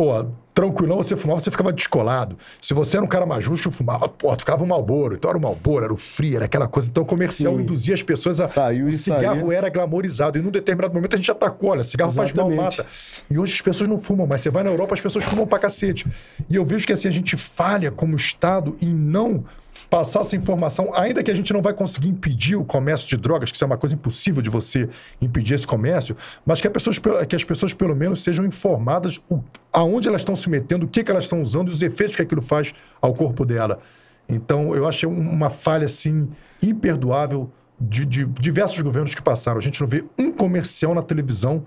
pô, tranquilão, você fumava, você ficava descolado. Se você era um cara mais justo, fumava, pô, tu ficava um malboro. Então era o malboro, era o free, era aquela coisa. Então o comercial Sim. induzia as pessoas a. Saiu o cigarro era glamorizado. E num determinado momento a gente atacou, olha, cigarro Exatamente. faz mal, mata. E hoje as pessoas não fumam, mas você vai na Europa, as pessoas fumam pra cacete. E eu vejo que assim, a gente falha como Estado em não passar essa informação, ainda que a gente não vai conseguir impedir o comércio de drogas, que isso é uma coisa impossível de você impedir esse comércio, mas que, pessoas, que as pessoas pelo menos sejam informadas o, aonde elas estão se metendo, o que, que elas estão usando e os efeitos que aquilo faz ao corpo dela. Então, eu achei uma falha, assim, imperdoável de, de diversos governos que passaram. A gente não vê um comercial na televisão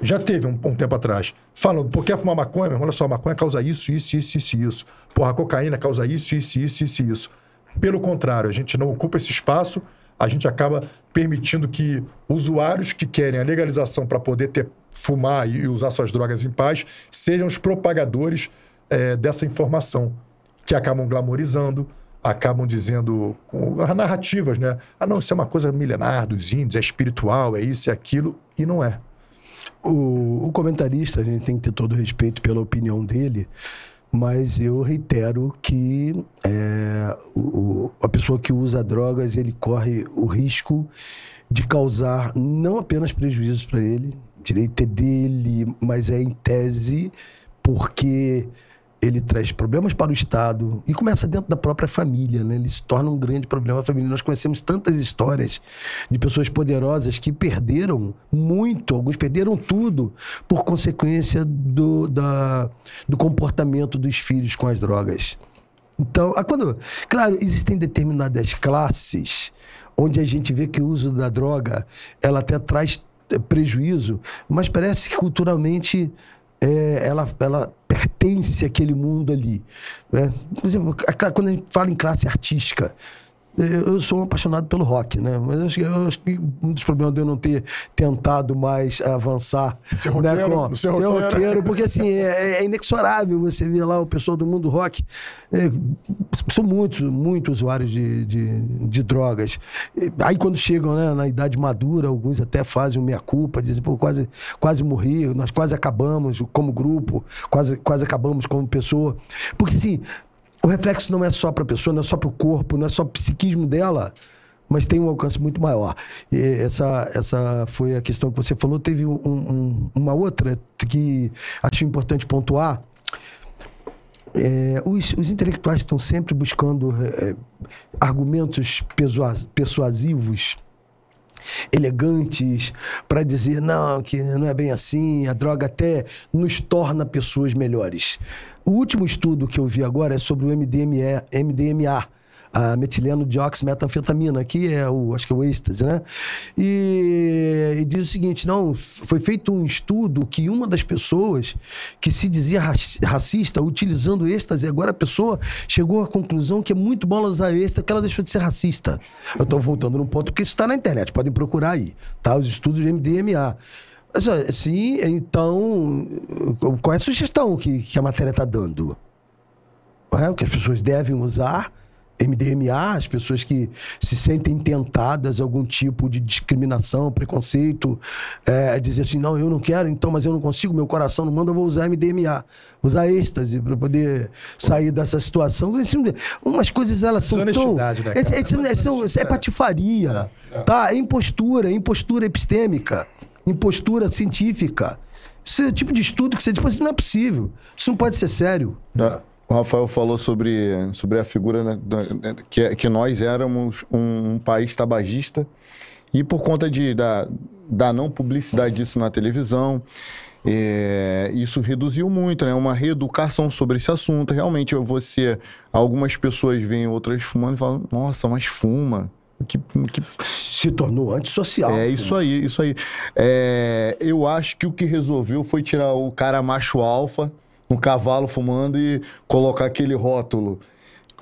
já teve um, um, tempo atrás, falando, por que fumar maconha? Meu, olha só, maconha causa isso, isso, isso, isso, isso. Porra, cocaína causa isso, isso, isso, isso, isso. Pelo contrário, a gente não ocupa esse espaço, a gente acaba permitindo que usuários que querem a legalização para poder ter fumar e usar suas drogas em paz sejam os propagadores é, dessa informação, que acabam glamorizando, acabam dizendo narrativas, né? Ah, não, isso é uma coisa milenar dos índios, é espiritual, é isso, é aquilo, e não é. O, o comentarista, a gente tem que ter todo respeito pela opinião dele, mas eu reitero que é, o, a pessoa que usa drogas ele corre o risco de causar não apenas prejuízos para ele, direito é dele, mas é em tese porque ele traz problemas para o Estado e começa dentro da própria família, né? Ele se torna um grande problema família. Nós conhecemos tantas histórias de pessoas poderosas que perderam muito, alguns perderam tudo por consequência do, da, do comportamento dos filhos com as drogas. Então, quando, claro, existem determinadas classes onde a gente vê que o uso da droga ela até traz eh, prejuízo, mas parece que culturalmente é, ela, ela pertence àquele mundo ali. Né? Por exemplo, quando a gente fala em classe artística, eu sou um apaixonado pelo rock, né? Mas eu acho, que- eu acho que um dos problemas de eu não ter tentado mais avançar Ser né, roqueiro, com- ser roqueiro. roqueiro, porque assim, é, é inexorável você ver lá o pessoal do mundo rock. é, são muitos, muitos usuários de, de, de drogas. Aí quando chegam né, na idade madura, alguns até fazem meia-culpa, dizem, pô, quase, quase morri, nós quase acabamos como grupo, quase, quase acabamos como pessoa. Porque assim, o reflexo não é só para a pessoa, não é só para o corpo, não é só o psiquismo dela, mas tem um alcance muito maior. E essa, essa foi a questão que você falou. Teve um- um- uma outra que acho importante pontuar. É, os, os intelectuais estão sempre buscando é, argumentos persuas- persuasivos elegantes para dizer não, que não é bem assim, a droga até nos torna pessoas melhores. O último estudo que eu vi agora é sobre o MDMA, MDMA a metileno dioximetanfetamina, que é o, acho que é o êxtase, né? E, e diz o seguinte, não, foi feito um estudo que uma das pessoas que se dizia raci- racista, utilizando êxtase, agora a pessoa chegou à conclusão que é muito bom usar êxtase, que ela deixou de ser racista. Eu estou voltando num ponto, porque isso está na internet, podem procurar aí, tá? Os estudos de MDMA. Mas, ó, Sim, então, qual é a sugestão que, que a matéria está dando? É? O que as pessoas devem usar MDMA, as pessoas que se sentem tentadas a algum tipo de discriminação, preconceito, é, dizer assim, não, eu não quero, então, mas eu não consigo, meu coração não manda, eu vou usar MDMA, usar êxtase para poder sair dessa situação. Assim, Umas coisas elas são tão... Né? É, é, é, são- é patifaria, tá? É impostura, é impostura epistêmica, impostura científica. Esse é o tipo de estudo que você diz, "Pô, isso não é possível, isso não pode ser sério. Né? O Rafael falou sobre, sobre a figura né, da- que, que nós éramos um, um país tabagista e por conta de, da, da não publicidade disso na televisão, é, isso reduziu muito, né? Uma reeducação sobre esse assunto. Realmente, você, algumas pessoas veem outras fumando e falam, nossa, mas fuma. Que, que Se tornou antissocial. é isso aí, isso aí. É, eu acho que o que resolveu foi tirar o cara macho alfa, um cavalo fumando e colocar aquele rótulo.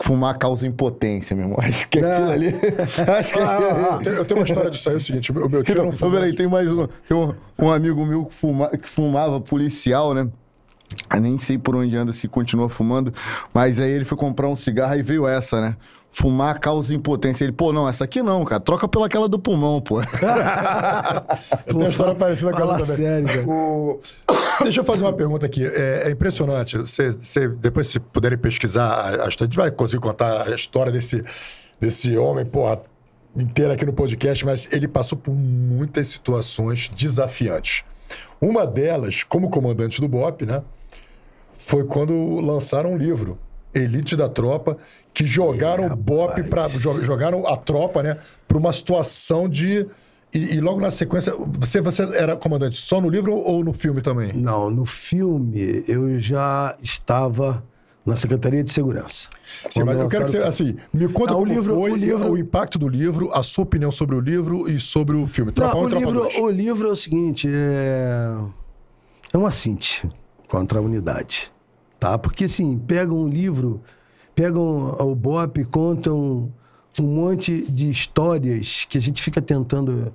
Fumar causa impotência, meu irmão. Acho que aquilo ali. Acho que Ah, eu tenho- eu tenho uma história disso aí, é o seguinte, o meu, tio Então, peraí, tem mais um. Tem um, um amigo meu que, fuma- que fumava policial, né? Eu nem sei por onde anda, se continua fumando. Mas aí ele foi comprar um cigarro e veio essa, né? Fumar causa impotência. Ele, pô, não, essa aqui não, cara. Troca pela aquela do pulmão, pô. Tenho uma história parecida com ela também. sério, cara. O- Deixa eu fazer uma pergunta aqui. É, é impressionante. Você, você- depois, se puderem pesquisar, a, a, história- a gente vai conseguir contar a história desse, desse homem, porra, inteira aqui no podcast, mas ele passou por muitas situações desafiantes. Uma delas, como comandante do BOP, né? Foi quando lançaram um livro. Elite da Tropa, que jogaram o BOP para jogaram a tropa, né, para uma situação de e, e logo na sequência, você você era comandante só no livro ou no filme também? Não, no filme eu já estava na Secretaria de Segurança. Sim, mas eu quero que você, assim, me conta Não, o livro- foi o livro- o impacto do livro, a sua opinião sobre o livro e sobre o filme. Tropa Não, 1 o, livro, 2. o livro é o seguinte, é, é um assinte contra a unidade, tá? Porque assim, pegam um livro, pegam o BOP, contam um monte de histórias que a gente fica tentando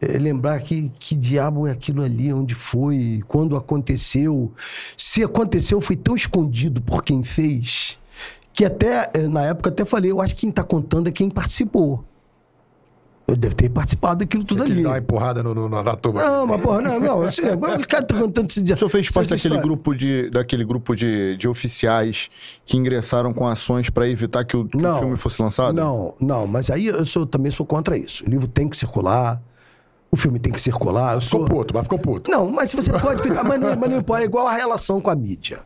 é, lembrar que, que diabo é aquilo ali, onde foi, quando aconteceu. Se aconteceu, foi tão escondido por quem fez, que até, eh, na época, até falei, eu acho que quem está contando é quem participou. Eu devo ter participado daquilo tudo ali. dar uma empurrada no, no- na turma. Não, mas porra, não, não. Assim, o cara tá contando esse dia. O senhor fez parte daquele história. grupo, de, daquele grupo de, de oficiais que ingressaram com ações para evitar que o, que o Não. filme fosse lançado? Não, não, mas aí eu sou- também sou contra isso. O livro tem que circular, o filme tem que circular. Eu Ficou sou... puto, mas ficou puto. Não, mas você pode ficar. Mas não, mas não pode. É igual a relação com a mídia.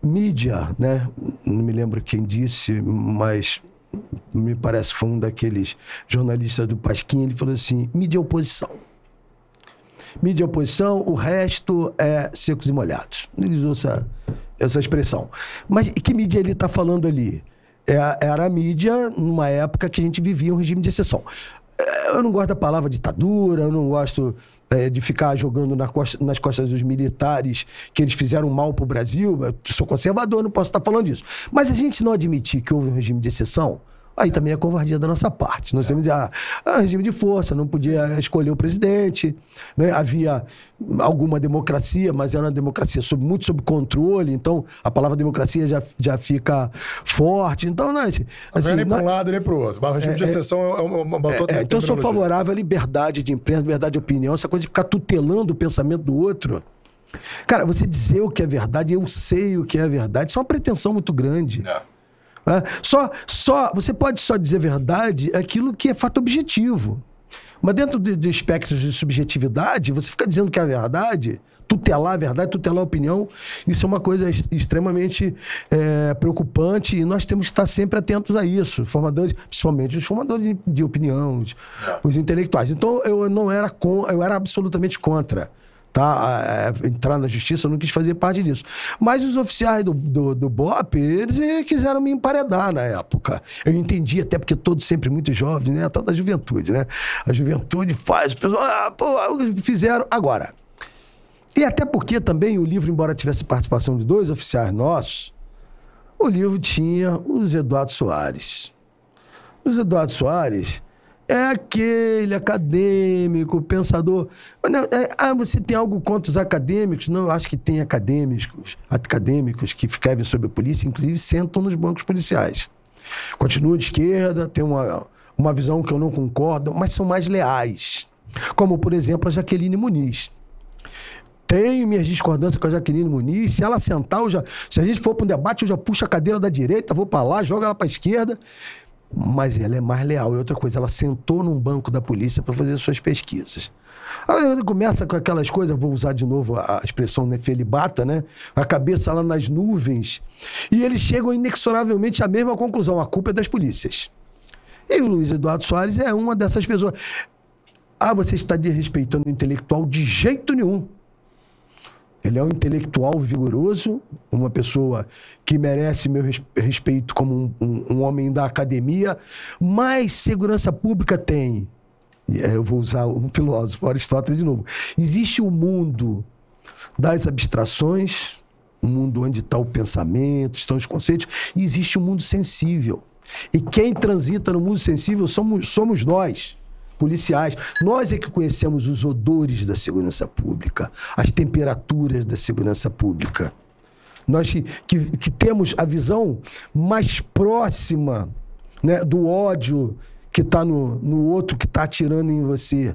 Mídia, né? Não me lembro quem disse, mas me parece foi um daqueles jornalistas do Pasquim. Ele falou assim: mídia oposição. Mídia oposição, o resto é secos e molhados. Ele usou essa, essa expressão. Mas que mídia ele está falando ali? é- era a mídia numa época que a gente vivia um regime de exceção. Eu não gosto da palavra ditadura, eu não gosto é, de ficar jogando na costa- nas costas dos militares que eles fizeram mal pro Brasil. Eu sou conservador, não posso estar falando disso. Mas a gente não admitir que houve um regime de exceção, aí também é covardia da nossa parte. Nós temos ah, ah, regime de força, não podia escolher o presidente, né? havia alguma democracia, mas era uma democracia sob- muito sob controle, então a palavra democracia já, já fica forte. Então, né, assim, Não é nem para um lado nem para o outro. Mas o regime de exceção é uma, uma, uma outra é, então eu sou favorável à liberdade de imprensa, liberdade de opinião, essa coisa de ficar tutelando o pensamento do outro. Cara, você dizer o que é verdade, eu sei o que é verdade, isso é uma pretensão muito grande. É. né? Só, só, você pode só dizer verdade aquilo que é fato objetivo. Mas dentro de, de espectros de subjetividade, você fica dizendo que é a verdade, tutelar a verdade, tutelar a opinião, isso é uma coisa ex- extremamente é, preocupante e nós temos que estar sempre atentos a isso. Formadores, principalmente os formadores de, de opinião, os, os intelectuais. Então eu não era com, eu era absolutamente contra tá? É, entrar na justiça, eu não quis fazer parte disso. Mas os oficiais do, do, do BOP, eles eh, quiseram me emparedar na época. Eu entendi, até porque todos sempre muito jovens, né? Tal juventude, né? A juventude faz, pessoal, ah, pô, fizeram. Agora, e até porque também o livro, embora tivesse participação de dois oficiais nossos, o livro tinha os Eduardo Soares. Os Eduardo Soares é aquele acadêmico, pensador. É, ah, você tem algo contra os acadêmicos? Não, eu acho que tem acadêmicos, acadêmicos que escrevem sobre a polícia, inclusive sentam nos bancos policiais. Continuam de esquerda, tem uma, uma visão que eu não concordo, mas são mais leais. Como, por exemplo, a Jaqueline Muniz. Tenho minhas discordâncias com a Jaqueline Muniz. Se ela sentar, já, se a gente for para um debate, eu já puxo a cadeira da direita, vou para lá, jogo ela para a esquerda. Mas ela é mais leal. E outra coisa, ela sentou num banco da polícia para fazer suas pesquisas. Aí ele começa com aquelas coisas, vou usar de novo a expressão nefelibata, né? A cabeça lá nas nuvens. E eles chegam inexoravelmente à mesma conclusão: a culpa é das polícias. E o Luiz Eduardo Soares é uma dessas pessoas. Ah, você está desrespeitando o intelectual de jeito nenhum. Ele é um intelectual vigoroso, uma pessoa que merece meu res- respeito como um, um- um homem da academia, mas segurança pública tem. Eh, Eu vou usar um filósofo, Aristóteles de novo. Existe o mundo das abstrações, um mundo onde está o pensamento, estão os conceitos, e existe o mundo sensível. E quem transita no mundo sensível somos, somos nós, policiais. Nós é que conhecemos os odores da segurança pública, as temperaturas da segurança pública. Nós que, que, que temos a visão mais próxima né, do ódio que está no, no outro que está atirando em você.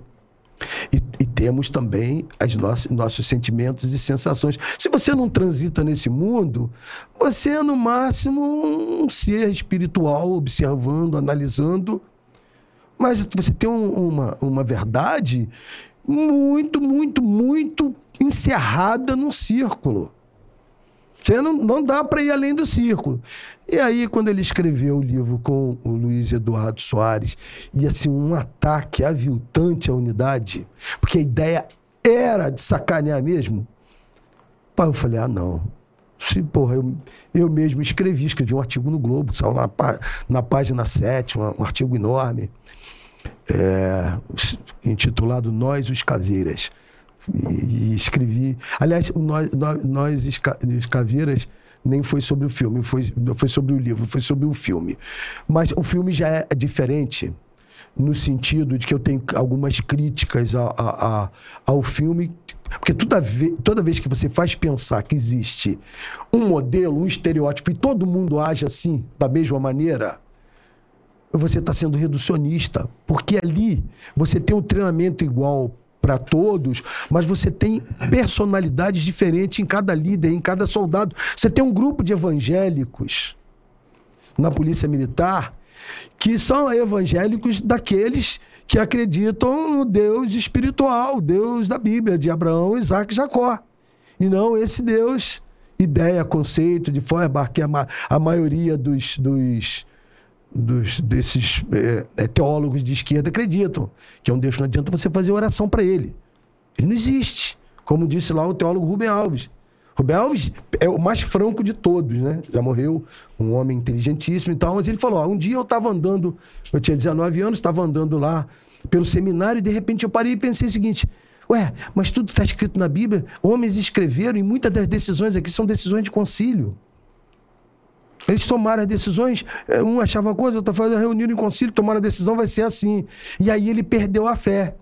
E, e temos também as nossas, nossos sentimentos e sensações. Se você não transita nesse mundo, você é no máximo um ser espiritual, observando, analisando. Mas você tem um- uma, uma verdade muito, muito, muito encerrada num círculo. Você não, não dá para ir além do círculo. E aí, quando ele escreveu o livro com o Luiz Eduardo Soares, e assim, um ataque aviltante à unidade, porque a ideia era de sacanear mesmo, eu falei, ah, não. Se, porra, eu, eu mesmo escrevi, escrevi um artigo no Globo, saiu na, na página 7, um, um artigo enorme, é, intitulado Nós os Caveiras. E, e escrevi. Aliás, Nós, Nós, os Ca- os Caveiras nem foi sobre o filme, foi, foi sobre o livro, foi sobre o filme. Mas o filme já é diferente no sentido de que eu tenho algumas críticas a- a- a- ao filme, porque toda vez, toda vez que você faz pensar que existe um modelo, um estereótipo, e todo mundo age assim, da mesma maneira, você está sendo reducionista, porque ali você tem um treinamento igual para todos, mas você tem personalidades diferentes em cada líder, em cada soldado. Você tem um grupo de evangélicos na Polícia Militar que são evangélicos daqueles que acreditam no Deus espiritual, Deus da Bíblia, de Abraão, Isaac e Jacó. E não esse Deus, ideia, conceito de Feuerbach, que ma- a maioria dos, dos, dos- desses eh, eh, teólogos de esquerda acreditam, que é um Deus que não adianta você fazer oração para ele. Ele não existe. Como disse lá o teólogo Rubem Alves. Rubem Alves é o mais franco de todos, né? Já morreu, um homem inteligentíssimo e tal, mas ele falou: ó, um dia eu estava andando, eu tinha 19 anos, estava andando lá pelo seminário e de repente eu parei e pensei o seguinte: ué, mas tudo está escrito na Bíblia, homens escreveram e muitas das decisões aqui são decisões de concílio. Eles tomaram as decisões, eh, um achava uma coisa, outro fazendo reuniram em concílio, tomaram a decisão, vai ser assim. E aí ele perdeu a fé.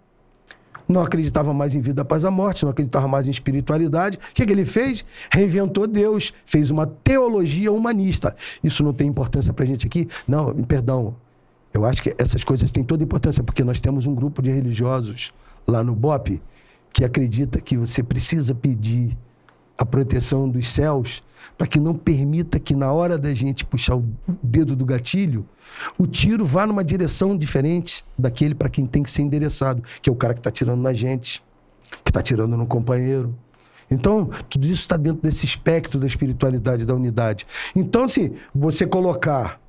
Não acreditava mais em vida após a morte, não acreditava mais em espiritualidade. O que, que ele fez? Reinventou Deus, fez uma teologia humanista. Isso não tem importância para gente aqui? Não, perdão. Eu acho que essas coisas têm toda importância, porque nós temos um grupo de religiosos lá no BOP que acredita que você precisa pedir a proteção dos céus para que não permita que na hora da gente puxar o dedo do gatilho, o tiro vá numa direção diferente daquele para quem tem que ser endereçado, que é o cara que está tirando na gente, que está tirando no companheiro. Então, tudo isso está dentro desse espectro da espiritualidade, da unidade. Então, se você colocar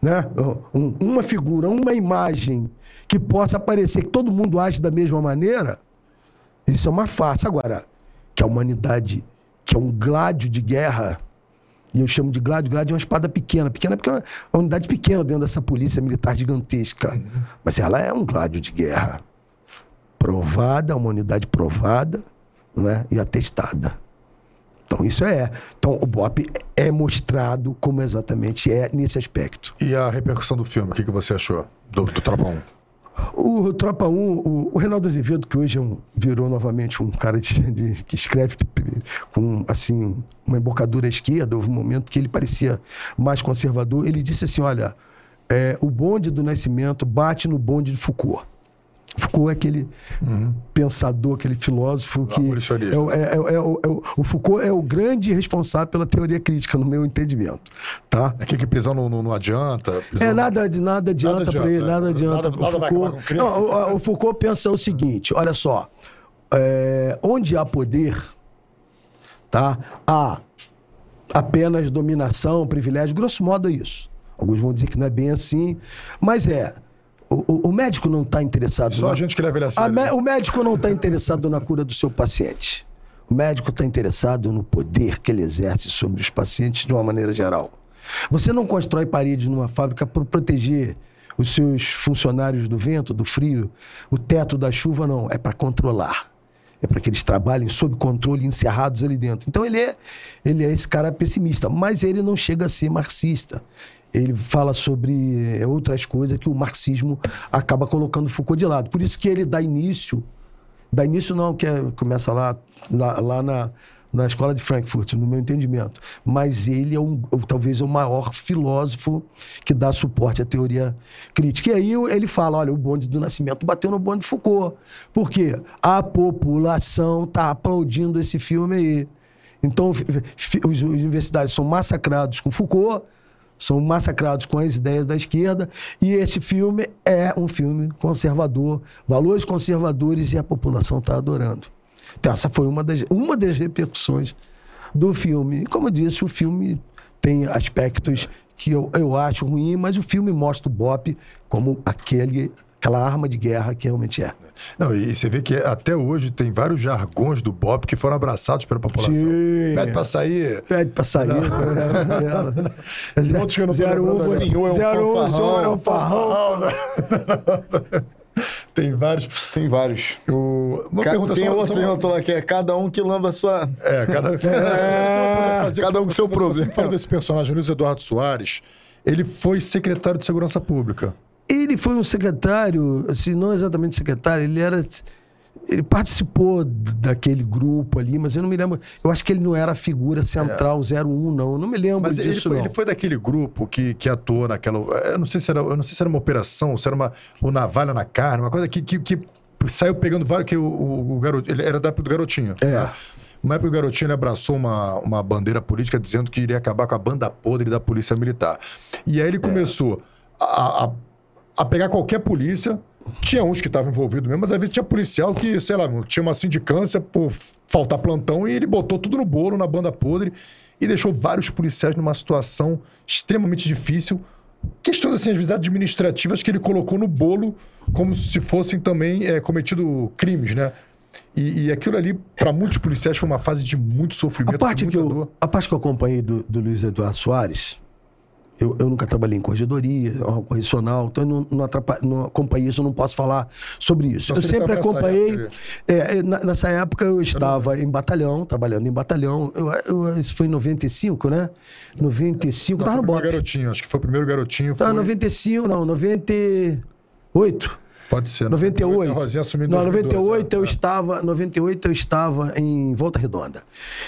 né, um, uma figura, uma imagem que possa parecer que todo mundo age da mesma maneira, isso é uma farsa. Agora, a humanidade, que é um gládio de guerra, e eu chamo de gládio, gládio é uma espada pequena. Pequena porque é uma unidade pequena dentro dessa polícia militar gigantesca. Uhum. Mas ela é um gládio de guerra. Provada, uma unidade provada né? e atestada. Então, isso é. Então, o BOP é mostrado como exatamente é nesse aspecto. E a repercussão do filme, o que, que você achou do, do Tropa 1? O Tropa 1, o, o Reinaldo Azevedo, que hoje é um, virou novamente um cara de, de, que escreve com assim uma embocadura à esquerda, houve um momento que ele parecia mais conservador. Ele disse assim: olha, é, o bonde do nascimento bate no bonde de Foucault. Foucault é aquele uhum. pensador, aquele filósofo que. É, o, é, é, é, o, é o Foucault é o grande responsável pela teoria crítica, no meu entendimento. Tá? É que, que prisão não, não, não adianta. É, nada, nada adianta, para ele, nada adianta. Nada, o, Foucault, não, o, o, Foucault pensa o seguinte: olha só. É, onde há poder, tá? há apenas dominação, privilégio, grosso modo é isso. Alguns vão dizer que não é bem assim, mas é. O, o, médico não está interessado. Só na... a gente que leva ele a sério. A me... O médico não está interessado na cura do seu paciente. O médico está interessado no poder que ele exerce sobre os pacientes de uma maneira geral. Você não constrói paredes numa fábrica para proteger os seus funcionários do vento, do frio, o teto da chuva, não. É para controlar. É para que eles trabalhem sob controle, encerrados ali dentro. Então ele é, ele é esse cara pessimista, mas ele não chega a ser marxista ele fala sobre é, outras coisas que o marxismo acaba colocando Foucault de lado. Por isso que ele dá início, dá início não, que é, começa lá, lá, lá na, na escola de Frankfurt, no meu entendimento. Mas ele é um, talvez o maior filósofo que dá suporte à teoria crítica. E aí ele fala: olha, o bonde do nascimento bateu no bonde de Foucault. Por quê? A população está aplaudindo esse filme aí. Então, os universitários são massacrados com Foucault, são massacrados com as ideias da esquerda. E esse filme é um filme conservador, valores conservadores e a população está adorando. Então, essa foi uma das, uma das repercussões do filme. Como eu disse, o filme tem aspectos que eu, eu acho ruim, mas o filme mostra o Bop como aquele aquela arma de guerra que realmente é. Não, e você vê que até hoje tem vários jargões do BOP que foram abraçados pela população. Sim. Pede pra sair. Pede pra sair. Não. Outros que eu não 01 é um farrão. Tem vários. Tem vários. O... Uma Ca... pergunta tem só, outro perguntou lá que é cada um que lamba a sua. É, cada, é... cada um com seu problema. Você falou desse personagem, Luiz Eduardo Soares. Ele foi secretário de Segurança Pública. Ele foi um secretário, assim, não exatamente secretário, ele era. Ele participou daquele grupo ali, mas eu não me lembro. Eu acho que ele não era a figura central é. 01, não. Eu não me lembro mas disso. Ele foi, não. ele foi daquele grupo que, que atuou naquela. Eu não sei se era, eu não sei se era uma operação, se era uma, uma navalha na carne, uma coisa que, que, que saiu pegando vários. Que o, o, o garoto. Ele era da época do garotinho. É. Né? Uma época o garotinho abraçou uma, uma bandeira política dizendo que iria acabar com a banda podre da Polícia Militar. E aí ele começou é. a, a a pegar qualquer polícia. Tinha uns que estavam envolvidos mesmo, mas às vezes tinha policial que, sei lá, tinha uma sindicância por faltar plantão e ele botou tudo no bolo, na banda podre, e deixou vários policiais numa situação extremamente difícil. Questões, assim, às vezes administrativas que ele colocou no bolo como se fossem também é, cometido crimes, né? E, e aquilo ali, para muitos policiais, foi uma fase de muito sofrimento, A parte, que eu, dor. a parte que eu acompanhei do, do Luiz Eduardo Soares, eu, eu nunca trabalhei em corregedoria, órgão correcional, então eu não, não, não acompanhei isso, eu não posso falar sobre isso. Então eu sempre acompanhei. é, é, nessa época eu estava em batalhão, trabalhando em batalhão. Eu, eu- isso foi em 95, né? 95, Não, tava no BOP. garotinho, acho que foi o primeiro garotinho. Foi- 95, não, 98. Pode ser. 98. A Rosinha assumiu em Não, 2012, 98 eu é. estava, 98 eu estava em Volta Redonda.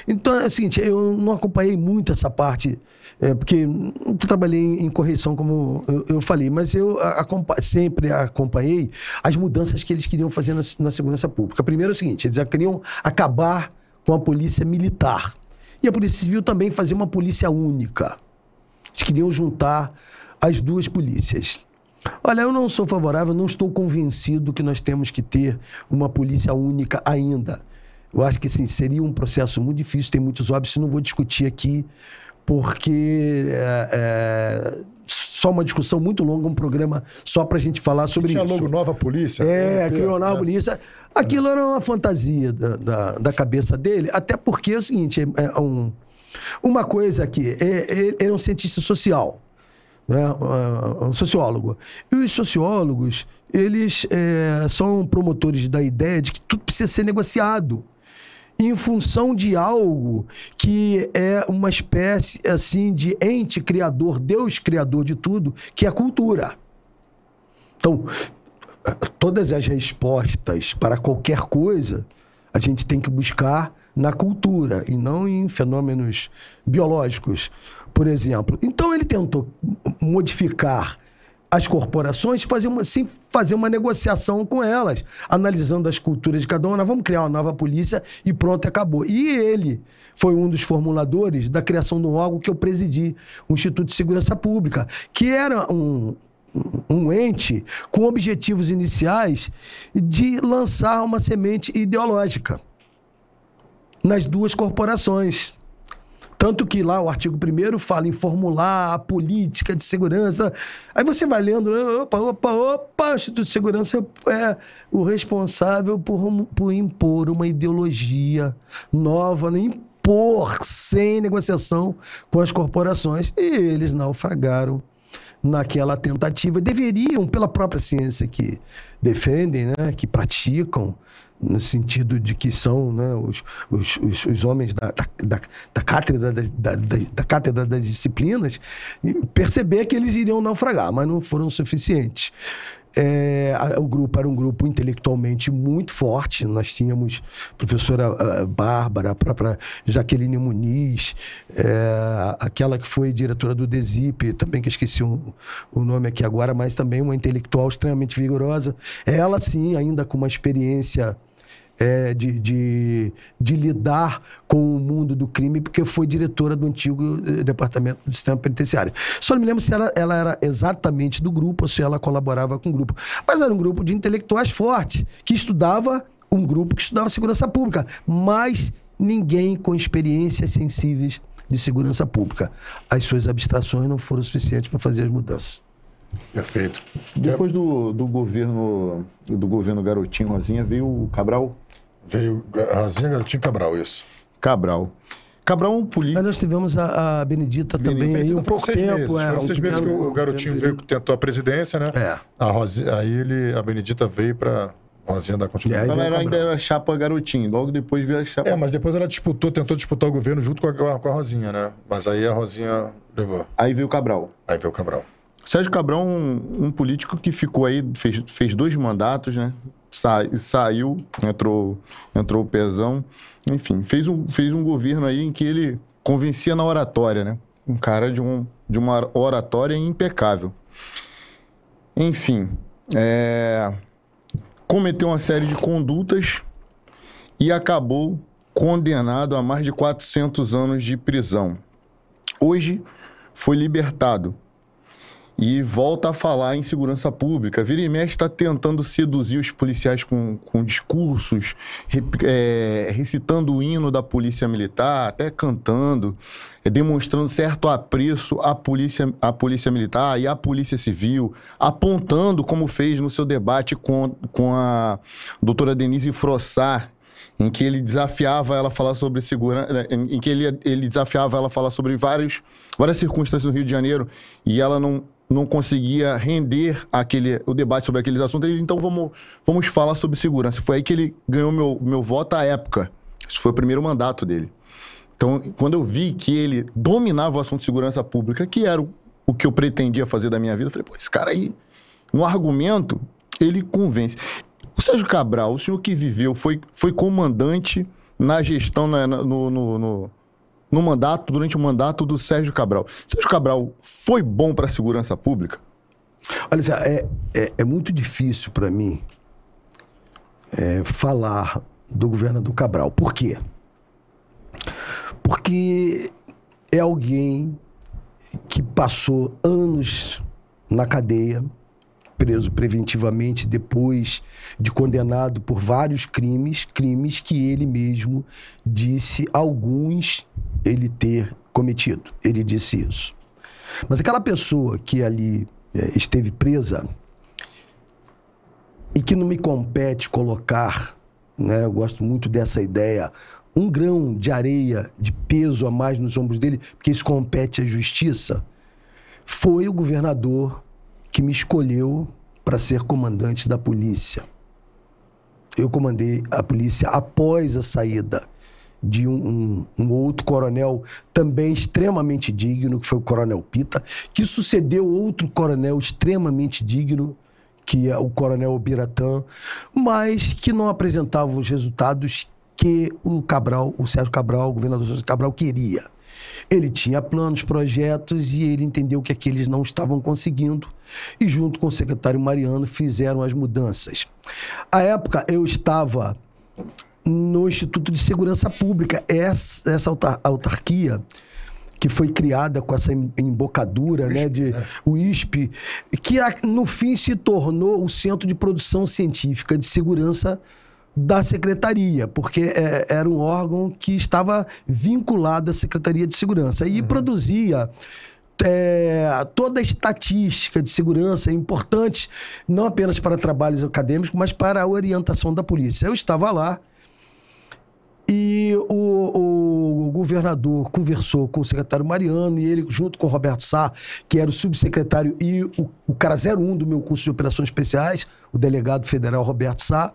Então é o seguinte, eu não acompanhei muito essa parte, é, porque eu trabalhei em, correção, como eu, eu falei, mas eu sempre acompanhei as mudanças que eles queriam fazer na, na segurança pública. Primeiro é o seguinte, eles queriam acabar com a polícia militar. E a Polícia Civil também fazer uma polícia única. Eles queriam juntar as duas polícias. Olha, eu não sou favorável, não estou convencido que nós temos que ter uma polícia única ainda. Eu acho que sim, seria um processo muito difícil, tem muitos óbitos, não vou discutir aqui, porque é, é, só uma discussão muito longa, um programa só para a gente falar sobre Tinha isso. logo nova polícia. É, né? criou na É. polícia. Aquilo era uma fantasia da, da, da cabeça dele, até porque é o seguinte, é, é um, uma coisa aqui, é, é, ele é um cientista social, né? é um sociólogo. E os sociólogos, eles é, são promotores da ideia de que tudo precisa ser negociado em função de algo que é uma espécie assim de ente criador, Deus criador de tudo, que é a cultura. Então, todas as respostas para qualquer coisa a gente tem que buscar na cultura e não em fenômenos biológicos, por exemplo. Então ele tentou modificar as corporações, fazer uma, sim, fazer uma negociação com elas, analisando as culturas de cada uma. Nós vamos criar uma nova polícia e pronto, acabou. E ele foi um dos formuladores da criação de um órgão que eu presidi, o Instituto de Segurança Pública, que era um, um ente com objetivos iniciais de lançar uma semente ideológica nas duas corporações. Tanto que lá o artigo 1 fala em formular a política de segurança. Aí você vai lendo, né? opa, opa, opa, o Instituto de Segurança é o responsável por, por impor uma ideologia nova, né? impor sem negociação com as corporações. E eles naufragaram naquela tentativa. Deveriam, pela própria ciência que defendem, né? que praticam, no sentido de que são né, os, os, os, os homens da, da, da, cátedra, da, da, da- cátedra das disciplinas, perceber que eles iriam naufragar, mas não foram suficientes. É, o grupo era um grupo intelectualmente muito forte. Nós tínhamos a professora ah, Bárbara, a própria Jaqueline Muniz, é, aquela que foi diretora do DESIP, também que esqueci o, o nome aqui agora, mas também uma intelectual extremamente vigorosa. Ela, sim, ainda com uma experiência é, de, de, de lidar com o mundo do crime, porque foi diretora do antigo eh, Departamento do Sistema Penitenciário. Só não me lembro se ela, ela era exatamente do grupo ou se ela colaborava com o grupo. Mas era um grupo de intelectuais fortes, que estudava, um grupo que estudava segurança pública, mas ninguém com experiências sensíveis de segurança pública. As suas abstrações não foram suficientes para fazer as mudanças. Perfeito. Depois do, do governo do governo Garotinho Rosinha veio o Cabral. Veio a Rosinha Garotinho Cabral, isso. Cabral. Cabral é um Mas político. nós tivemos a, a Benedita também aí um pouco seis tempo. meses. é, Foram um seis meses que o garotinho veio, tentou a presidência, né? É. A Rosi, aí ele, a Benedita veio pra Rosinha dar E continuidade. Ela era, ainda era chapa Garotinho. Logo depois veio a chapa. É, mas depois ela disputou, tentou disputar o governo junto com a, com a Rosinha, né? Mas aí a Rosinha levou. Aí veio o Cabral. Aí veio o Cabral. Sérgio Cabral é um, um político que ficou aí, fez, fez dois mandatos, né? Sa- saiu, entrou, entrou o Pezão. Enfim, fez um, fez um governo aí em que ele convencia na oratória, né? Um cara de, um, de uma oratória impecável. Enfim, é, cometeu uma série de condutas e acabou condenado a mais de 400 anos de prisão. Hoje foi libertado e volta a falar em segurança pública. Vira e mexe está tentando seduzir os policiais com, com discursos, é, recitando o hino da polícia militar, até cantando, é, demonstrando certo apreço à polícia, à polícia militar e à polícia civil, apontando como fez no seu debate com, com a doutora Denise Frossar, em que ele desafiava ela a falar sobre segurança, né, em que ele, ele desafiava ela a falar sobre vários, várias circunstâncias no Rio de Janeiro e ela não, não conseguia render aquele, o debate sobre aqueles assuntos. Ele, então vamos, vamos falar sobre segurança. Foi aí que ele ganhou meu, meu voto à época. Isso foi o primeiro mandato dele. Então, quando eu vi que ele dominava o assunto de segurança pública, que era o, o que eu pretendia fazer da minha vida, eu falei, pô, esse cara aí, no argumento, ele convence. O Sérgio Cabral, o senhor que viveu, foi, foi comandante na gestão, na, no, no, no, no, mandato, durante o mandato do Sérgio Cabral. Sérgio Cabral foi bom para a segurança pública? Olha, é, é, é muito difícil para mim é, falar do governador Cabral. Por quê? Porque é alguém que passou anos na cadeia, preso preventivamente depois de condenado por vários crimes, crimes que ele mesmo disse alguns ele ter cometido. Ele disse isso. Mas aquela pessoa que ali é, esteve presa e que não me compete colocar, né, eu gosto muito dessa ideia, um grão de areia de peso a mais nos ombros dele, porque isso compete à justiça, foi o governador que me escolheu para ser comandante da polícia. Eu comandei a polícia após a saída de um, um, um, outro coronel também extremamente digno, que foi o coronel Pita, que sucedeu outro coronel extremamente digno, que é o coronel Biratã, mas que não apresentava os resultados que o Cabral, o Sérgio Cabral, o governador Sérgio Cabral queria. Ele tinha planos, projetos e ele entendeu que aqueles não estavam conseguindo e junto com o secretário Mariano fizeram as mudanças. À época eu estava no Instituto de Segurança Pública, essa, essa autarquia que foi criada com essa embocadura, né, de né? o ISP, que no fim se tornou o Centro de Produção Científica de Segurança da secretaria, porque é, era um órgão que estava vinculado à Secretaria de Segurança e uhum. produzia é, toda a estatística de segurança importante, não apenas para trabalhos acadêmicos, mas para a orientação da polícia. Eu estava lá e o, o, governador conversou com o secretário Mariano e ele, junto com o Roberto Sá, que era o subsecretário e o, o cara 01 do meu curso de operações especiais, o delegado federal Roberto Sá,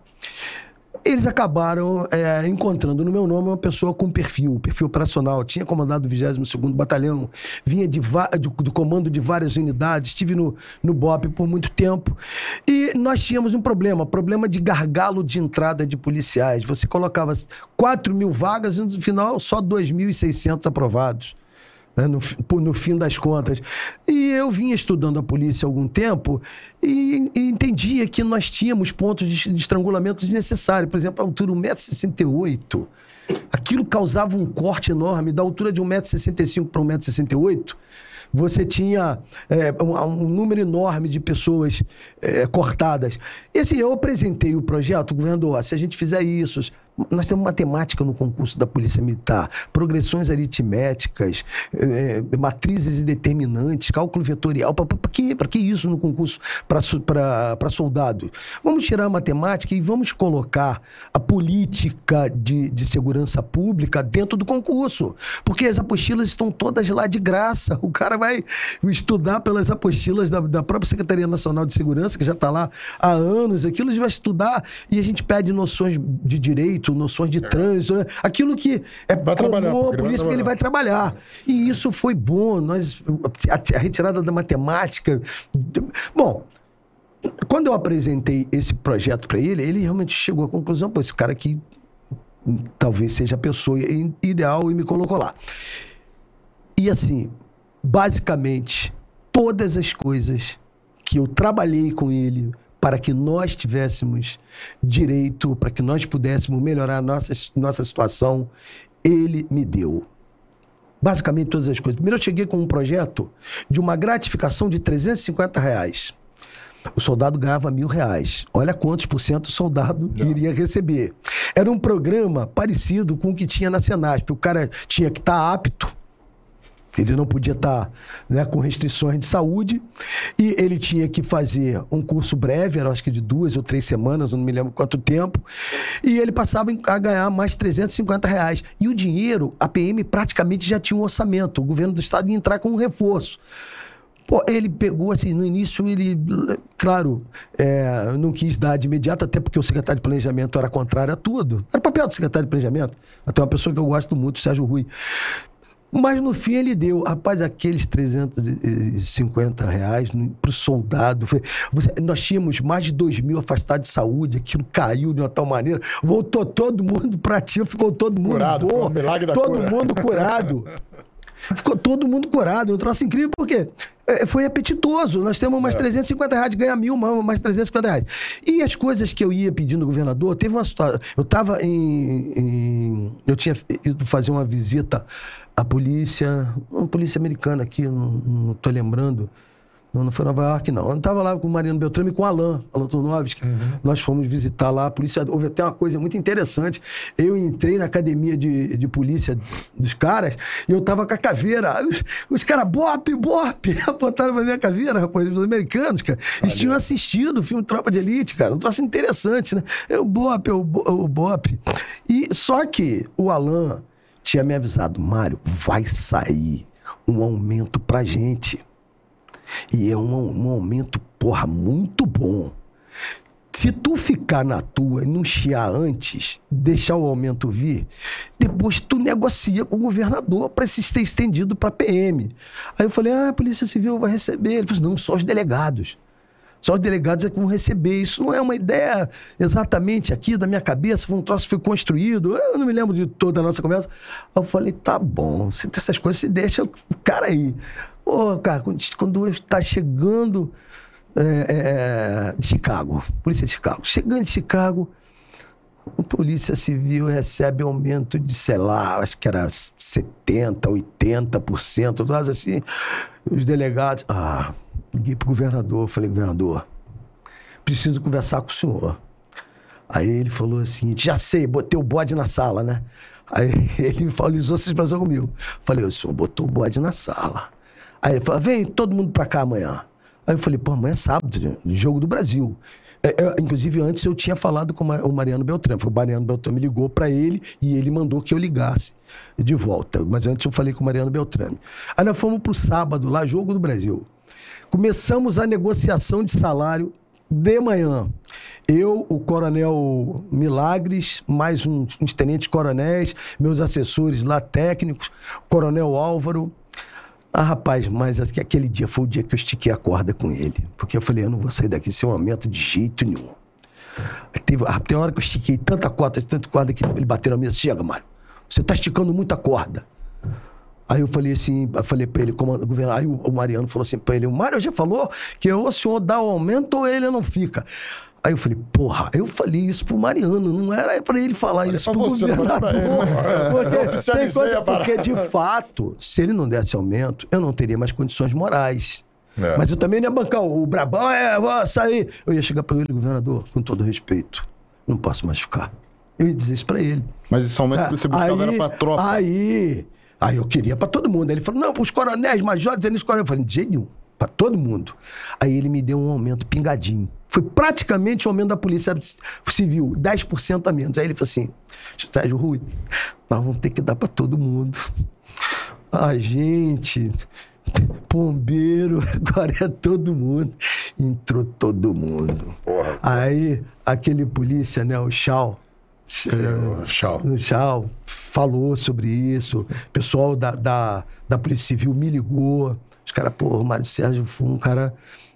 eles acabaram é, encontrando no meu nome uma pessoa com perfil, perfil operacional. Tinha comandado o 22º Batalhão, vinha de, de, do comando de várias unidades, estive no, no BOP por muito tempo. E nós tínhamos um problema, problema de gargalo de entrada de policiais. Você colocava 4 mil vagas e no final só 2.600 aprovados no, no fim das contas. E eu vinha estudando a polícia há algum tempo e, e entendia que nós tínhamos pontos de, de estrangulamento desnecessários. Por exemplo, a altura 1,68m. Aquilo causava um corte enorme, da altura de 1,65m para 1,68m você tinha é, um, um, número enorme de pessoas é, cortadas. E assim, eu apresentei o projeto, governador, se a gente fizer isso, nós temos matemática no concurso da Polícia Militar, progressões aritméticas, é, matrizes e determinantes, cálculo vetorial. Para que, que isso no concurso para soldado? Vamos tirar a matemática e vamos colocar a política de, de segurança pública dentro do concurso. Porque as apostilas estão todas lá de graça. O cara vai estudar pelas apostilas da, da própria Secretaria Nacional de Segurança, que já está lá há anos. Aquilo a gente vai estudar e a gente pede noções de direito trânsito, noções de é. trânsito, né? aquilo que é vai comum à polícia, porque ele vai trabalhar. E isso foi bom. Nós, a, a retirada da matemática. Bom, quando eu apresentei esse projeto para ele, ele realmente chegou à conclusão: pô, esse cara aqui talvez seja a pessoa ideal e me colocou lá. E assim, basicamente, todas as coisas que eu trabalhei com ele, para que nós tivéssemos direito, para que nós pudéssemos melhorar a nossa, nossa situação, ele me deu. Basicamente todas as coisas. Primeiro eu cheguei com um projeto de uma gratificação de 350 reais. O soldado ganhava mil reais. Olha quantos por cento o soldado Não. iria receber. Era um programa parecido com o que tinha na Senasp. O cara tinha que estar tá apto Ele não podia estar né, com restrições de saúde e ele tinha que fazer um curso breve, era acho que de duas ou três semanas, não me lembro quanto tempo, e ele passava a ganhar mais 350 reais. E o dinheiro, a PM praticamente já tinha um orçamento, o governo do estado ia entrar com um reforço. Pô, ele pegou assim, no início ele, claro, é, não quis dar de imediato, até porque o secretário de planejamento era contrário a tudo. Era papel do secretário de planejamento. Até uma pessoa que eu gosto muito, Sérgio Rui. Mas no fim ele deu, rapaz, aqueles 350 reais para o soldado. Foi, você, nós tínhamos mais de 2 mil afastados de saúde, aquilo caiu de uma tal maneira. Voltou todo mundo para ti, ficou todo mundo curado, bom. Um milagre da todo cura. mundo curado. Ficou todo mundo curado. Um troço incrível, porque é, foi apetitoso. Nós temos mais é. 350 reais, ganha mil, mais 350 reais. E as coisas que eu ia pedindo ao governador, teve uma situação. Eu estava em, em, Eu tinha ido fazer uma visita à polícia, uma polícia americana aqui, não estou lembrando. Não, não foi Nova York, não. Eu estava lá com o Mariano Beltrame e com o Alan, Alan Turnovski. Uhum. Nós fomos visitar lá a polícia. Houve até uma coisa muito interessante. Eu entrei na academia de, de polícia dos caras e eu estava com a caveira. Os, os caras, bop, bop, apontaram pra minha caveira, rapaz, os americanos, cara. Eles tinham assistido o filme Tropa de Elite, cara. Um troço interessante, né? Eu, bop, o, o bop. E só que o Alan tinha me avisado, Mário, vai sair um aumento pra gente. E é um, um aumento, porra, muito bom. Se tu ficar na tua e não chiar antes, deixar o aumento vir, depois tu negocia com o governador para se ser estendido para PM. Aí eu falei: ah, a Polícia Civil vai receber. Ele falou: assim, não, só os delegados. Só os delegados é que vão receber. Isso não é uma ideia exatamente aqui da minha cabeça, foi um troço que foi construído. Eu não me lembro de toda a nossa conversa. Eu falei, tá bom, se tem essas coisas, você deixa o cara aí. Pô, cara, quando está chegando é, é, de Chicago, polícia de Chicago, chegando de Chicago, a polícia civil recebe aumento de, sei lá, acho que era 70%, 80%, tudo assim. Os delegados, ah, liguei pro governador, falei, governador, preciso conversar com o senhor. Aí ele falou assim, já sei, botei o bode na sala, né? Aí ele falou, usou essa expressão comigo. Falei, o senhor botou o bode na sala. Aí ele falou, vem todo mundo pra cá amanhã. Aí eu falei, pô, amanhã é sábado, jogo do Brasil. É, é, inclusive, antes eu tinha falado com o Mariano Beltrame. O Mariano Beltrame ligou para ele e ele mandou que eu ligasse de volta. Mas antes eu falei com o Mariano Beltrame. Aí nós fomos pro sábado lá, jogo do Brasil. Começamos a negociação de salário de manhã. Eu, o coronel Milagres, mais uns, uns tenentes coronéis, meus assessores lá técnicos, coronel Álvaro. Ah, rapaz, mas aquele dia foi o dia que eu estiquei a corda com ele. Porque eu falei, eu não vou sair daqui sem um aumento de jeito nenhum. Teve, ah, tem hora que eu estiquei tanta corda, tanta corda, que ele bateu na mesa. Chega, Mário, você está esticando muita corda. Aí eu falei assim, eu falei pra ele, como governador, aí o, Mariano falou assim pra ele, o Mário já falou que ou o senhor dá o aumento ou ele não fica. Aí eu falei, porra, eu falei isso pro Mariano, não era pra ele falar Olha isso pro você, governador. Porque, tem coisa, porque, de fato, se ele não desse aumento, eu não teria mais condições morais. É. Mas eu também não ia bancar o Brabão, é, vou sair. Eu ia chegar para ele, governador, com todo respeito, não posso mais ficar. Eu ia dizer isso pra ele. Mas esse aumento que você buscava aí, era pra tropa. Aí, aí eu queria pra todo mundo. Aí ele falou, não, pros coronéis, majores, tenentes coronéis. Eu falei, de jeito nenhum, pra todo mundo. Aí ele me deu um aumento pingadinho. Foi praticamente o aumento da Polícia Civil, 10% a menos. Aí ele falou assim: Sérgio Rui, nós vamos ter que dar para todo mundo. A gente, bombeiro, agora é todo mundo. Entrou todo mundo. Porra. Aí, aquele polícia, né, o Chau. o Chau. O Chau falou sobre isso. O pessoal da, da, da Polícia Civil me ligou. Os caras, pô, o Mário Sérgio foi um cara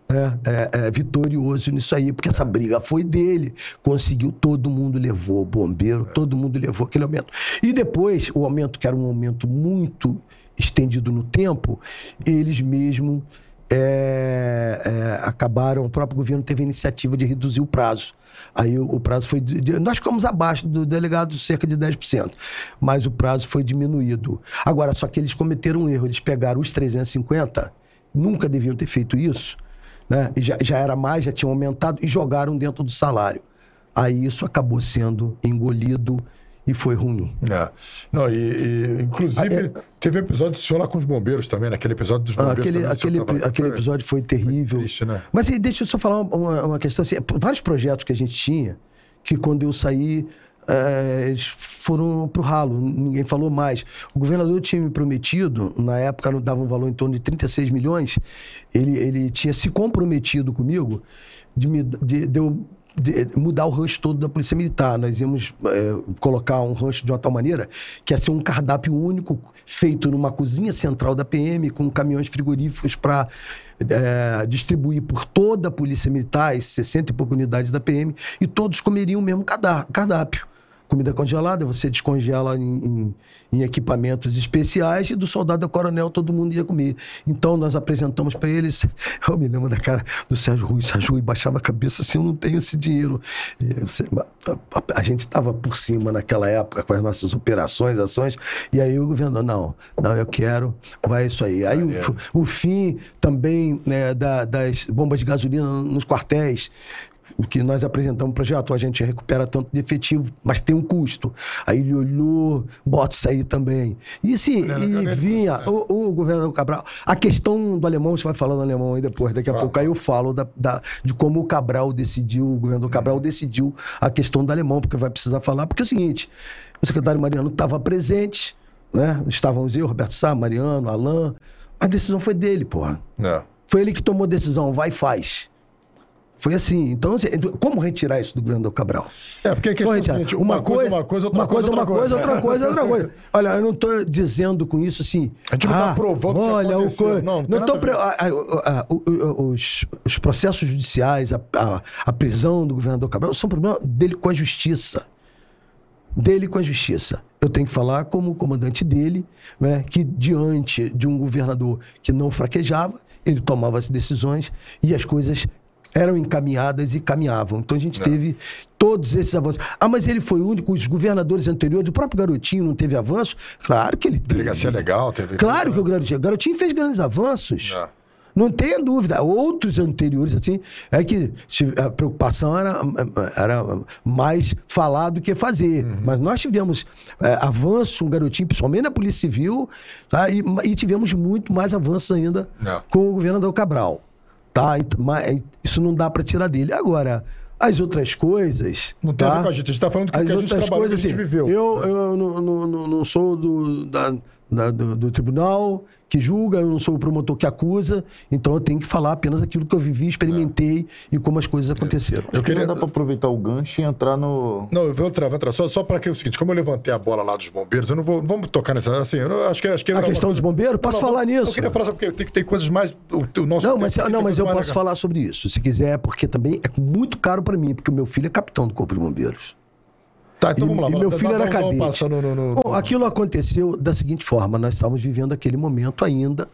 é, é, é, vitorioso nisso aí, porque essa briga foi dele. Conseguiu, todo mundo levou, bombeiro, todo mundo levou aquele aumento. E depois, o aumento, que era um aumento muito estendido no tempo, eles mesmo é, é, acabaram, o próprio governo teve a iniciativa de reduzir o prazo. Aí o, o prazo foi. Nós ficamos abaixo do delegado cerca de 10%, mas o prazo foi diminuído. Agora, só que eles cometeram um erro, eles pegaram os 350, nunca deviam ter feito isso né? E já, já era mais, já tinham aumentado e jogaram dentro do salário. Aí isso acabou sendo engolido e foi ruim. É. Não, e, e, inclusive, Ah, é- teve episódio do senhor lá com os bombeiros também, naquele episódio dos Ah, bombeiros. aquele o aquele, tava aquele foi- episódio foi terrível. triste, né? Mas deixa eu só falar uma, uma- questão assim. Vários projetos que a gente tinha, que quando eu saí, eh, eles foram pro ralo, ninguém falou mais. O governador tinha me prometido, na época não dava um valor em torno de 36 milhões, ele, ele tinha se comprometido comigo de, me, de, de eu de mudar o rancho todo da Polícia Militar. Nós íamos eh, colocar um rancho de uma tal maneira que ia ser um cardápio único, feito numa cozinha central da PM, com caminhões frigoríficos para distribuir por toda a Polícia Militar, as 60 e poucas unidades da PM, e todos comeriam o mesmo cardápio. Comida congelada, você descongela em, em- em equipamentos especiais e do soldado ao coronel todo mundo ia comer. Então nós apresentamos para eles. Eu me lembro da cara do Sérgio Rui. Sérgio Rui baixava a cabeça assim: eu não tenho esse dinheiro. A, a- a gente estava por cima naquela época com as nossas operações, ações, e aí o governador: não, não, eu quero, vai isso aí. Aí o, o fim também né, da- das bombas de gasolina nos quartéis o que nós apresentamos o projeto, a gente recupera tanto de efetivo, mas tem um custo. Aí ele olhou, bota isso aí também. E sim, e vinha o, o governador Cabral. A questão do alemão, você vai falando alemão aí depois, daqui a pouco. Aí eu falo da, da- de como o Cabral decidiu, o governador Cabral decidiu a questão do alemão, porque vai precisar falar. Porque é o seguinte: o secretário Mariano estava presente, né? Estávamos eu, Roberto Sá, Mariano, Alain. A decisão foi dele, porra. É. Foi ele que tomou a decisão, vai e faz. Foi assim. Então, assim, como retirar isso do governador Cabral? É, porque é a retirar? seguinte, uma, coisa, uma coisa, outra uma coisa, outra uma coisa, outra coisa, outra coisa. Olha, eu não estou dizendo com isso assim. A gente não tá provando o que olha, o aconteceu. co- Não, não não tô pre- a- a- a- os, os processos judiciais, a prisão do governador Cabral, são problema dele com a justiça dele com a justiça. Eu tenho que falar como comandante dele, né, que diante de um governador que não fraquejava, ele tomava as decisões e as coisas eram encaminhadas e caminhavam. Então a gente teve todos esses avanços. Ah, mas ele foi o único, os governadores anteriores, o próprio Garotinho não teve avanço? Claro que ele teve. Delegacia legal, teve. Claro que o Garotinho, o Garotinho fez grandes avanços. É. Não tenha dúvida. Outros anteriores, assim, é que a preocupação era, era mais falar do que fazer. Uhum. Mas nós tivemos é, avanço, um garotinho, principalmente na Polícia Civil, tá? e, e tivemos muito mais avanços ainda Não. com o governador Cabral. Tá? Ent- Mas isso não dá para tirar dele. Agora, as outras coisas. Não tem a tá? ver com a gente. A gente tá falando do que, As que a gente trabalhou, que a coisas, gente assim, viveu. Eu, eu não, não- não- não sou do, da- da- do, do tribunal que julga, eu não sou o promotor que acusa, então eu tenho que falar apenas aquilo que eu vivi, experimentei e como as coisas aconteceram. Eu queria. Não dá pra aproveitar o gancho e entrar no. Não, eu vou entrar, vou entrar. Só, só para que é o seguinte, como eu levantei a bola lá dos bombeiros, eu não vou. Vamos tocar nessa. Assim, eu não- acho que acho que A questão dos bombeiros? Posso falar nisso? Eu queria falar, sabe, porque tem que ter coisas mais. O, o nosso Não, mas, não, mas eu posso legal. falar sobre isso, se quiser, porque também é muito caro para mim, porque o meu filho é capitão do Corpo de Bombeiros. Tá, então E- vamos lá. e meu filho era cadete. passo no- no- no- Bom, aquilo aconteceu da seguinte forma: nós estávamos vivendo aquele momento ainda.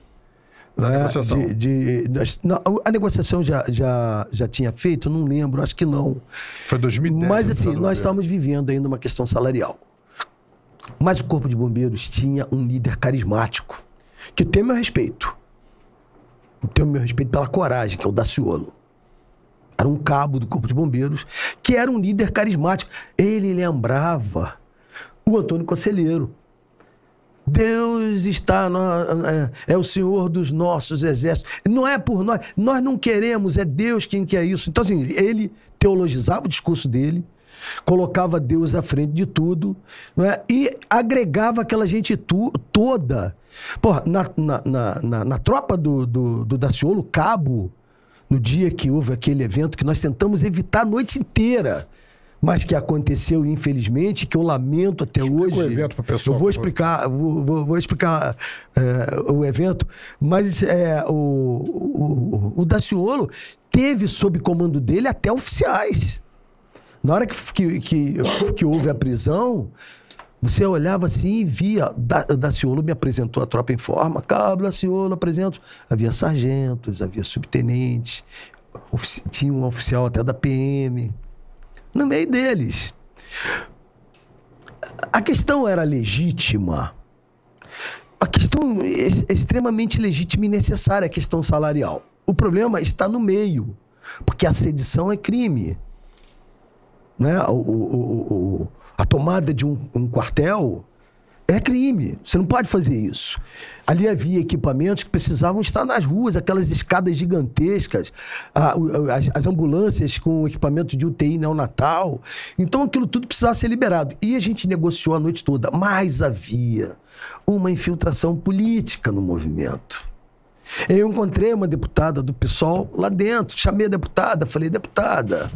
Da né, negociação. de- de- não, a negociação já, já, já tinha feito? Não lembro, acho que não. Foi 2010. Mas né, assim, nós estamos vivendo ainda uma questão salarial. Mas o Corpo de Bombeiros tinha um líder carismático, que tem meu respeito. Tem o meu respeito pela coragem, que é o Daciolo. Era um cabo do Corpo de Bombeiros, que era um líder carismático. Ele lembrava o Antônio Conselheiro. Deus está, no- é, é o Senhor dos nossos exércitos. Não é por nós, nós não queremos, é Deus quem quer isso. Então, assim, ele teologizava o discurso dele, colocava Deus à frente de tudo, não é? e agregava aquela gente tu- toda. Porra, na, na, na, na- tropa do, do, do Daciolo, Cabo, no dia que houve aquele evento que nós tentamos evitar a noite inteira, mas que aconteceu, infelizmente, que eu lamento até hoje. o evento pro pessoal, Eu vou explicar, vou, vou- vou explicar é, o evento, mas é, o, o, o Daciolo teve sob comando dele até oficiais. Na hora que, que, que, que houve a prisão, você olhava assim e via. Da, Daciolo me apresentou a tropa em forma. Cabo Daciolo, apresento. Havia sargentos, havia subtenentes, tinha um oficial até da PM. No meio deles. A questão era legítima. A questão é extremamente legítima e necessária, a questão salarial. O problema está no meio, porque a sedição é crime. Né? O, o, o, o, a tomada de um, um quartel é crime. Você não pode fazer isso. Ali havia equipamentos que precisavam estar nas ruas, aquelas escadas gigantescas, a- as, as ambulâncias com equipamento de UTI neonatal. Então aquilo tudo precisava ser liberado. E a gente negociou a noite toda, mas havia uma infiltração política no movimento. Eu encontrei uma deputada do PSOL lá dentro, chamei a deputada, falei, deputada,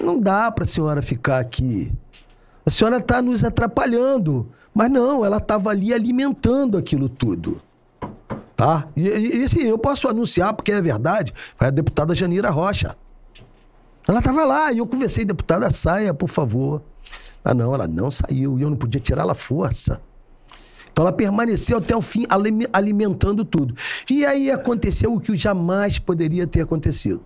não dá para a senhora ficar aqui. A senhora está nos atrapalhando. Mas não, ela estava ali alimentando aquilo tudo. Tá? E, e, e, assim, eu posso anunciar, porque é verdade, foi a deputada Janira Rocha. Ela estava lá e eu conversei, deputada, saia, por favor. Ah, não, ela não saiu e eu não podia tirá-la força. Então ela permaneceu até o fim alime- alimentando tudo. E aí aconteceu o que jamais poderia ter acontecido.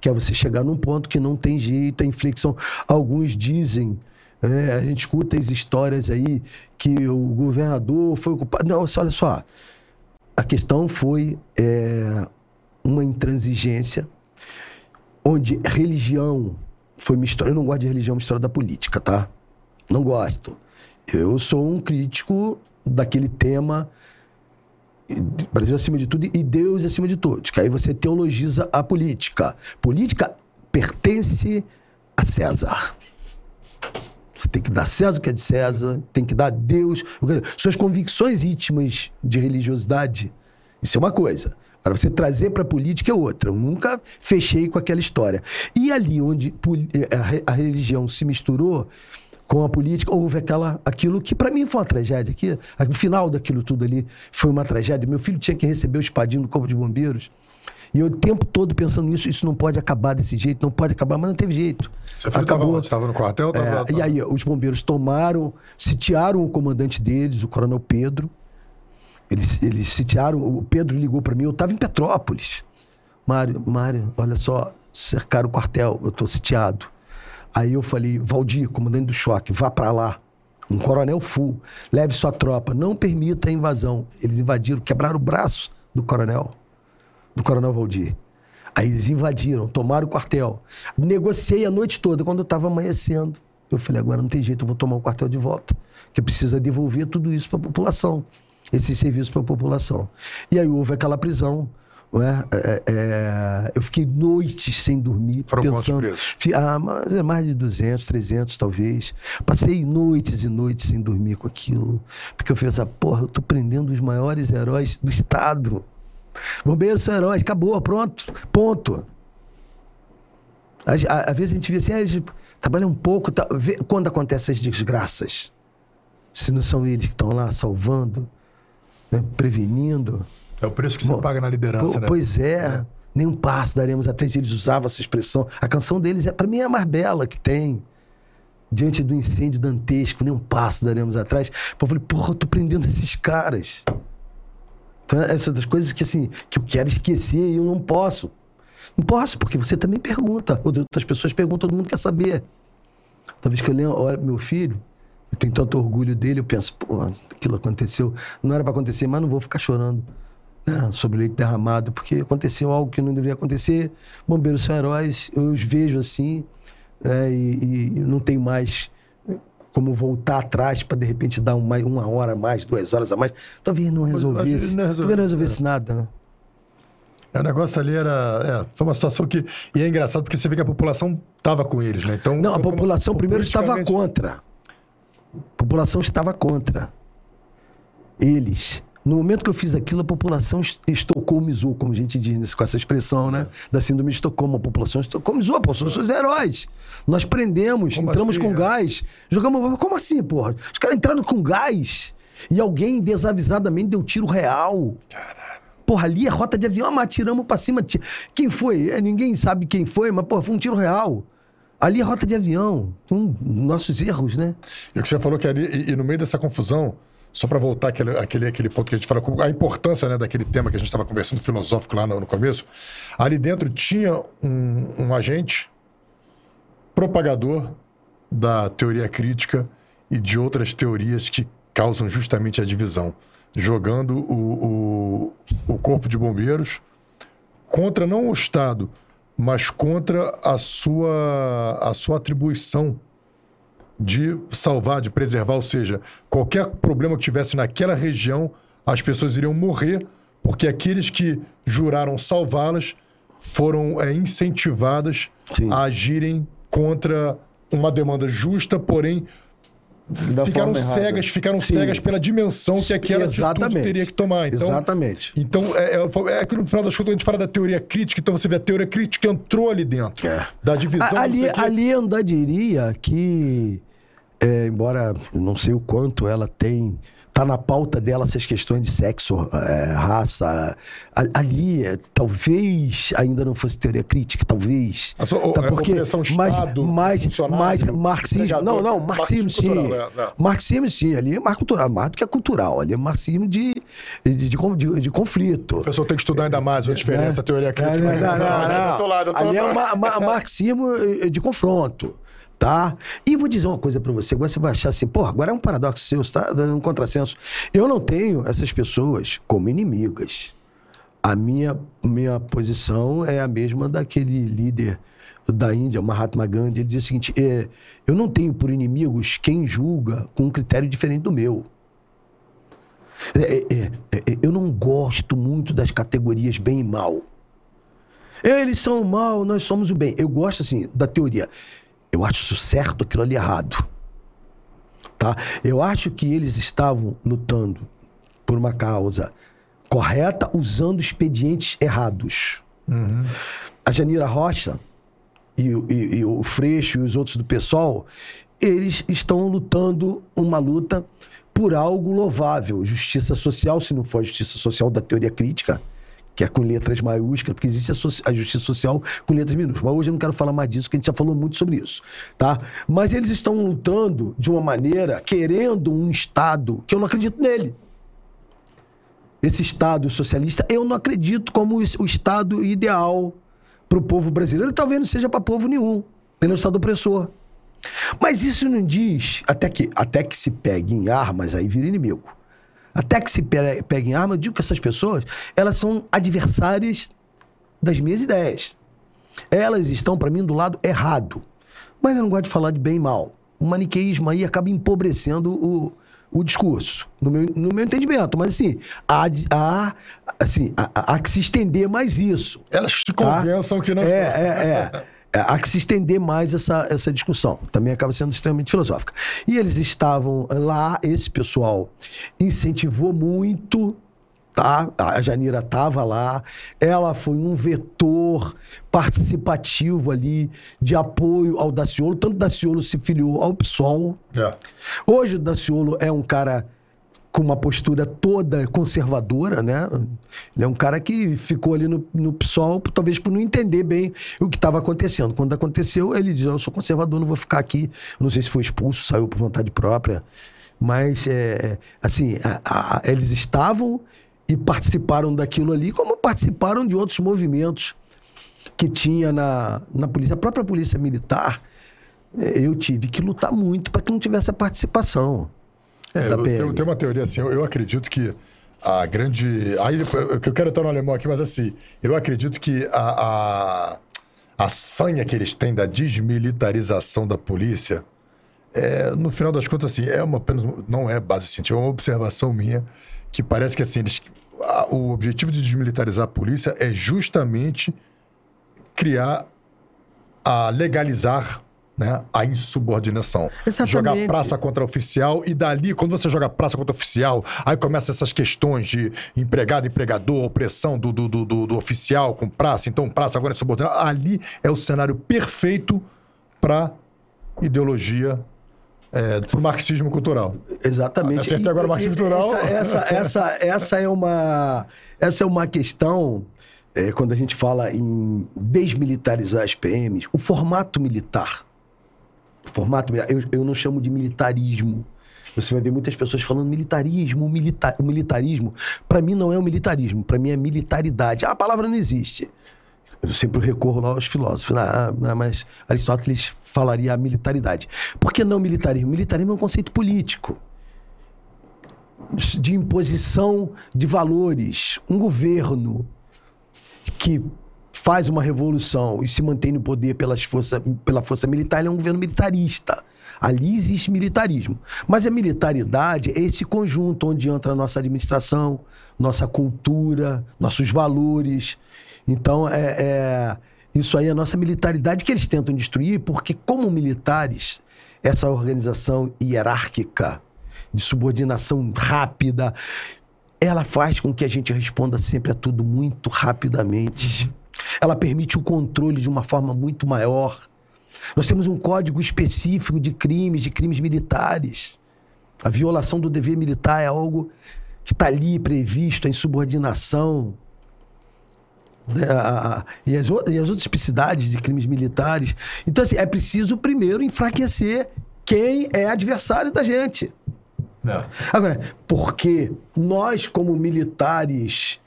Que é você chegar num ponto que não tem jeito, a inflexão. Alguns dizem, né, a gente escuta as histórias aí que o governador foi ocupado. Não, olha só. A questão foi é, uma intransigência onde religião foi misturada. Eu não gosto de religião misturada da política, tá? Não gosto. Eu sou um crítico daquele tema Brasil acima de tudo e Deus acima de todos. Que aí você teologiza a política. Política pertence a César. Você tem que dar César o que é de César, tem que dar a Deus. que é- Suas convicções íntimas de religiosidade, isso é uma coisa. Agora, você trazer para a política é outra. Eu nunca fechei com aquela história. E ali onde eh, a re- a religião se misturou com a política, houve aquela, aquilo que para mim foi uma tragédia. Aqui, o final daquilo tudo ali foi uma tragédia. Meu filho tinha que receber o espadinho do Corpo de Bombeiros. E eu o tempo todo pensando nisso, isso não pode acabar desse jeito, não pode acabar, mas não teve jeito. Seu filho onde? Estava no quartel? Tava, É, tava- E aí, os bombeiros tomaram, sitiaram o comandante deles, o coronel Pedro. Eles, eles sitiaram, o Pedro ligou para mim, eu estava em Petrópolis. Mário, Mário, olha só, cercaram o quartel, eu estou sitiado. Aí eu falei, Valdir, comandante do choque, vá para lá. Um coronel full, leve sua tropa, não permita a invasão. Eles invadiram, quebraram o braço do coronel, do coronel Valdir. Aí eles invadiram, tomaram o quartel. Negociei a noite toda, quando eu estava amanhecendo. Eu falei, agora não tem jeito, eu vou tomar o quartel de volta. Que precisa devolver tudo isso para a população. Esse serviço para a população. E aí houve aquela prisão. Não é? É, é, eu fiquei noites sem dormir, Foram pensando. presos? Ah, mas é mais de 200, 300 talvez. Passei noites e noites sem dormir com aquilo. Porque eu pensava, porra, eu tô prendendo os maiores heróis do Estado. Bombeiros são heróis, acabou, pronto, ponto. Às, vezes a gente vê assim, ah, eles trabalham um pouco, tá, vê quando acontecem as desgraças. Se não são eles que estão lá salvando, né, prevenindo. É o preço que você Bom, paga na liderança, Po- né? Pois é. Nenhum passo daremos atrás. Eles usavam essa expressão. A canção deles, é, para mim, é a mais bela que tem. Diante do incêndio dantesco, nem um passo daremos atrás. Eu falei, porra, eu tô prendendo esses caras. Então, essas das coisas que, assim, que eu quero esquecer e eu não posso. Não posso, porque você também pergunta. Outras pessoas perguntam, todo mundo quer saber. Talvez que eu leia, olha, meu filho, eu tenho tanto orgulho dele, eu penso, pô, aquilo aconteceu. Não era para acontecer, mas não vou ficar chorando né, sobre o leite derramado, porque aconteceu algo que não deveria acontecer. Bombeiros são heróis, eu os vejo assim, né, e, e não tenho mais como voltar atrás para de repente dar uma, uma hora a mais, duas horas a mais. Talvez não resolvesse. não resolve- Talvez não resolvesse nada, né? É, o negócio ali era. É, foi uma situação que. E é engraçado porque você vê que a população estava com eles, né? Então, Não, a como- população primeiro estava contra. A população estava contra. Eles. No momento que eu fiz aquilo, a população est- estocolmizou, como a gente diz com essa expressão, né? Da síndrome de Estocolmo. A população estocolmizou, pô, são seus heróis. Nós prendemos, Como entramos assim, com é? gás, jogamos. Como assim, porra? Os caras entraram com gás e alguém desavisadamente deu tiro real. Porra, ali é rota de avião, mas atiramos pra cima. Quem foi? É, ninguém sabe quem foi, mas, porra, foi um tiro real. Ali é rota de avião. Um, nossos erros, né? E o que você falou que ali, e, e no meio dessa confusão, só para voltar àquele, àquele ponto que a gente falou, a importância né, daquele tema que a gente estava conversando filosófico lá no, no começo, ali dentro tinha um, um agente propagador da teoria crítica e de outras teorias que causam justamente a divisão, jogando o, o, o corpo de bombeiros contra não o Estado, mas contra a sua, a sua atribuição de salvar, de preservar, ou seja, qualquer problema que tivesse naquela região, as pessoas iriam morrer, porque aqueles que juraram salvá-las foram é, incentivadas Sim. a agirem contra uma demanda justa, porém Da ficaram cegas, ficaram Sim. cegas pela dimensão que aquela atitude Exatamente. teria que tomar. Então, Exatamente. então, é, é, é aquilo no final das contas, a gente fala da teoria crítica, então você vê a teoria crítica entrou ali dentro. É. Da divisão. A- ali, ali eu ainda diria que, é, embora não sei o quanto ela tem. Tá na pauta dela essas questões de sexo, é, raça. a- Ali, é, talvez ainda não fosse teoria crítica, talvez. A sua- Tá é, porque mais, Estado, mais marxismo. Não, não, marxismo, Marxismo sim. cultural, né? Marxismo sim, ali é mais cultural, mais do que é cultural. Ali é marxismo de, de, de, de- de conflito. O professor tem que estudar ainda mais a diferença, a teoria crítica. Não, mas- não, não, é um eh, confronto. Tá? E vou dizer uma coisa pra você, agora você vai achar assim, porra, agora é um paradoxo seu, você tá dando um contrassenso. Eu não tenho essas pessoas como inimigas. A minha, minha posição é a mesma daquele líder da Índia, Mahatma Gandhi. Ele diz o seguinte: é, eu não tenho por inimigos quem julga com um critério diferente do meu. É, é, é, é, eu não gosto muito das categorias bem e mal. Eles são o mal, nós somos o bem. Eu gosto, assim, da teoria. Eu acho isso certo, aquilo ali errado. Tá? Eu acho que eles estavam lutando por uma causa correta usando expedientes errados. A Janira Rocha e, o- e- e o Freixo e os outros do PSOL, eles estão lutando uma luta por algo louvável. Justiça social, se não for justiça social da teoria crítica, que é com letras maiúsculas, porque existe a, so- a justiça social com letras minúsculas. Mas hoje eu não quero falar mais disso, porque a gente já falou muito sobre isso. Tá? Mas eles estão lutando de uma maneira, querendo um Estado que eu não acredito nele esse Estado socialista, eu não acredito como o o Estado ideal para o povo brasileiro. Talvez não seja para povo nenhum. Ele é um Estado opressor. Mas isso não diz, até que, até que se pegue em armas, aí vira inimigo. Até que se pe- pegue em armas, eu digo que essas pessoas, elas são adversárias das minhas ideias. Elas estão, para mim, do lado errado. Mas eu não gosto de falar de bem e mal. O maniqueísmo aí acaba empobrecendo o, o discurso, no meu, no meu entendimento. Mas, assim, há, há, assim, há, há que se estender mais isso. Elas te tá? convençam que não É, é, é. É, Há que se estender mais essa, essa discussão. Também acaba sendo extremamente filosófica. E eles estavam lá, esse pessoal incentivou muito, tá? A Janira estava lá, ela foi um vetor participativo ali de apoio ao Daciolo. Tanto Daciolo se filiou ao PSOL. É. Hoje o Daciolo é um cara com uma postura toda conservadora, né? Ele é um cara que ficou ali no, no PSOL, talvez por não entender bem o que estava acontecendo. Quando aconteceu, ele diz: Eu sou conservador, não vou ficar aqui. Não sei se foi expulso, saiu por vontade própria. Mas, é, assim, a- a- eles estavam e participaram daquilo ali, como participaram de outros movimentos que tinha na, na polícia. A própria polícia militar, eh, eu tive que lutar muito para que não tivesse a participação. É, eu, eu tenho uma teoria assim, eu, eu acredito que a grande. Aí eu quero estar no alemão aqui, mas assim, eu acredito que a, a, a sanha que eles têm da desmilitarização da polícia, é, no final das contas, assim, é uma apenas. Não é base científica, é uma observação minha, que parece que assim, eles, a- o objetivo de desmilitarizar a polícia é justamente criar a legalizar né, a insubordinação. Exatamente. Jogar praça contra oficial e dali, quando você joga praça contra oficial, aí começa essas questões de empregado, empregador, opressão do, do, do, do- do oficial com praça, então praça agora é subordinado. Ali é o cenário perfeito para ideologia, é, para o marxismo cultural. Exatamente. Acertei agora o marketing cultural. Essa, essa, essa, essa é uma, essa é uma questão, é, quando a gente fala em desmilitarizar as PMs, o formato militar. Formato, eu, eu não chamo de militarismo. Você vai ver muitas pessoas falando militarismo, milita, o militarismo. Para mim não é o militarismo, para mim é militaridade. Ah, a palavra não existe. Eu sempre recorro lá aos filósofos. Ah, ah, mas Aristóteles falaria a militaridade. Por que não militarismo? Militarismo é um conceito político de imposição de valores. Um governo que faz uma revolução e se mantém no poder pelas força, pela força militar, ele é um governo militarista. Ali existe militarismo. Mas a militaridade é esse conjunto onde entra a nossa administração, nossa cultura, nossos valores. Então, é, é isso aí é a nossa militaridade que eles tentam destruir, porque, como militares, essa organização hierárquica, de subordinação rápida, ela faz com que a gente responda sempre a tudo muito rapidamente. Ela permite o controle de uma forma muito maior. Nós temos um código específico de crimes, de crimes militares. A violação do dever militar é algo que está ali previsto, a insubordinação. né, a- a- e, as, e as outras tipicidades de crimes militares. Então, assim, é preciso primeiro enfraquecer quem é adversário da gente. Não. Agora, porque nós, como militares,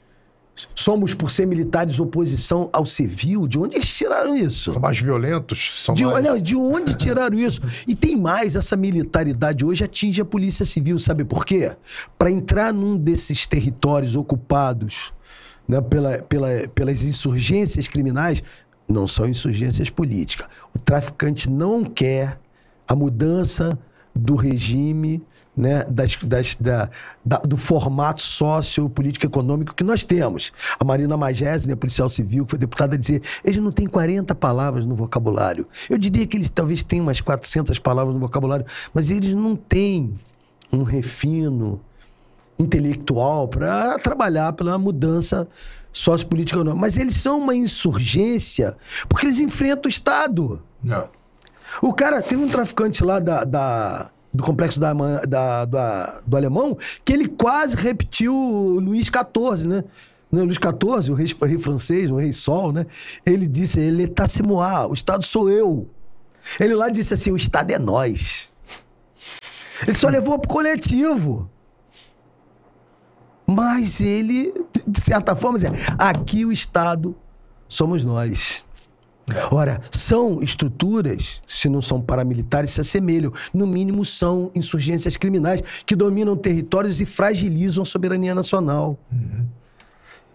somos, por ser militares, oposição ao civil? De onde eles tiraram isso? São mais violentos, são De, mais... não, de onde tiraram isso? E tem mais, essa militaridade hoje atinge a polícia civil, sabe por quê? Para entrar num desses territórios ocupados né, pela, pela, pelas insurgências criminais, não são insurgências políticas. O traficante não quer a mudança do regime, né, das, das- da- da- do formato sociopolítico econômico que nós temos. A Marina Magésine, a policial civil, que foi deputada, dizia eles não têm 40 palavras no vocabulário. Eu diria que eles talvez tenham umas 400 palavras no vocabulário, mas eles não têm um refino intelectual para trabalhar pela mudança sociopolítica. Mas eles são uma insurgência porque eles enfrentam o Estado. Não. O cara, teve um traficante lá da, da- do complexo da, da- da- do Alemão que ele quase repetiu Luís XIV, né? Né, Luís XIV, o rei, o rei francês, o rei Sol, né? Ele disse, ele tá se moar, o Estado sou eu. Ele lá disse assim, o Estado é nós. Ele só levou pro coletivo. Mas ele, de certa forma, dizia, aqui o Estado somos nós. Ora, são estruturas, se não são paramilitares, se assemelham. No mínimo, são insurgências criminais que dominam territórios e fragilizam a soberania nacional.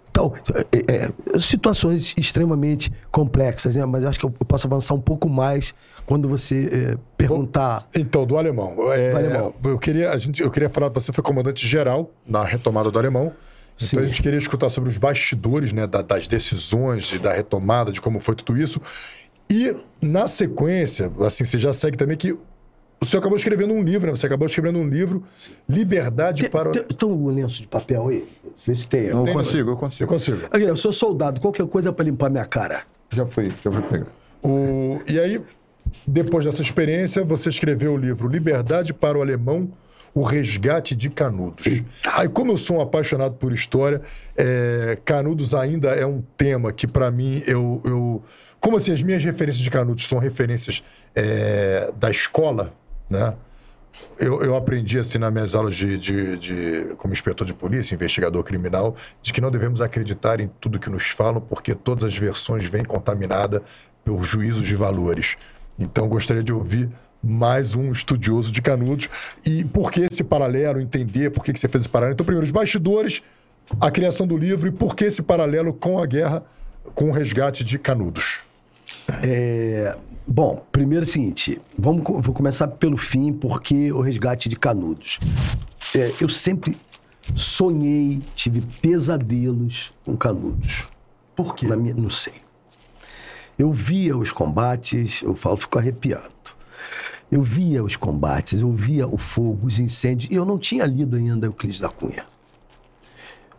Então, é, é, situações extremamente complexas, né? mas eu acho que eu posso avançar um pouco mais quando você é, perguntar. Então, do alemão. É, Do alemão. Eu, queria, a gente, eu queria falar, você foi comandante geral na retomada do alemão. Então Sim. a gente queria escutar sobre os bastidores né, da- das decisões e da retomada, de como foi tudo isso. E, na sequência, assim, você já segue também que o senhor acabou escrevendo um livro, né? Você acabou escrevendo um livro, Liberdade Tem, para o... tem, tem um lenço de papel aí? Vê se tem. Eu Tem- consigo, eu Eu consigo. consigo. Aqui, Eu sou soldado, qualquer coisa para limpar minha cara. Já foi, já foi pegar. O... E aí, depois dessa experiência, você escreveu o livro Liberdade para o Alemão, o resgate de Canudos. Aí, como eu sou um apaixonado por história, é, Canudos ainda é um tema que, para mim, eu, eu... Como assim, as minhas referências de Canudos são referências é, da escola, né? Eu, eu aprendi, assim, nas minhas aulas de, de, de- como inspetor de polícia, investigador criminal, de que não devemos acreditar em tudo que nos falam, porque todas as versões vêm contaminadas por juízos de valores. Então, gostaria de ouvir mais um estudioso de Canudos e por que esse paralelo, entender por que, que você fez esse paralelo. Então, primeiro, os bastidores, a criação do livro e por que esse paralelo com a guerra, com o resgate de Canudos. É, bom, primeiro é o seguinte, vamos, vou começar pelo fim, porque o resgate de Canudos. É, eu sempre sonhei, tive pesadelos com Canudos. Por quê? Na minha, não sei. Eu via os combates, eu falo, fico arrepiado. Eu via os combates, eu via o fogo, os incêndios, e eu não tinha lido ainda Euclides da Cunha.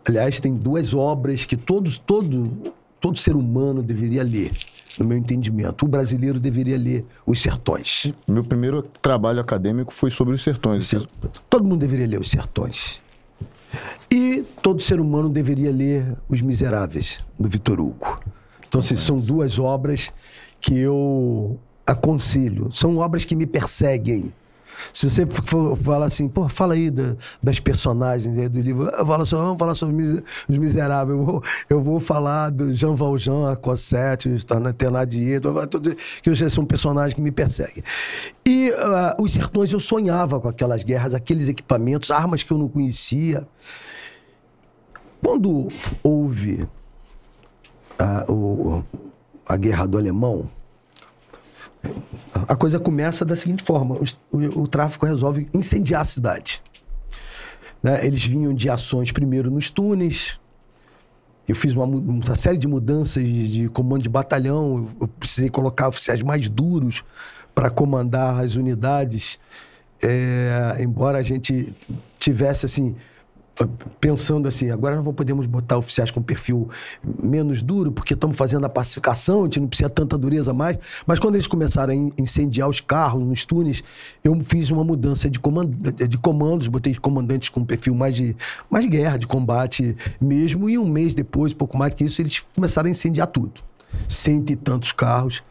Aliás, tem duas obras que todos, todo, todo ser humano deveria ler, no meu entendimento. O brasileiro deveria ler Os Sertões. Meu primeiro trabalho acadêmico foi sobre os sertões. Todo mundo deveria ler Os Sertões. E todo ser humano deveria ler Os Miseráveis, do Vitor Hugo. Então, assim, são duas obras que eu aconselho. São obras que me perseguem. Se você for falar assim, pô, fala aí da- das personagens aí do livro, só, vamos falar sobre os Mise- os miseráveis. Eu vou, eu vou falar do Jean Valjean, a Cosette, o Thénardier, todos- que são personagens que me perseguem. E ah, os sertões, eu sonhava com aquelas guerras, aqueles equipamentos, armas que eu não conhecia. Quando houve a, o- a guerra do alemão, a coisa começa da seguinte forma: o, o, o tráfico resolve incendiar a cidade. Né? Eles vinham de ações primeiro nos túneis. Eu fiz uma, uma série de mudanças de, de comando de batalhão. Eu precisei colocar oficiais mais duros para comandar as unidades. É, embora a gente tivesse assim pensando assim, agora não podemos botar oficiais com perfil menos duro, porque estamos fazendo a pacificação, a gente não precisa tanta dureza mais. Mas quando eles começaram a in- incendiar os carros nos túneis, eu fiz uma mudança de, de comandos, botei comandantes com perfil mais de, mais guerra, de combate mesmo, e um mês depois, pouco mais que isso, eles começaram a incendiar tudo. Cento e tantos carros.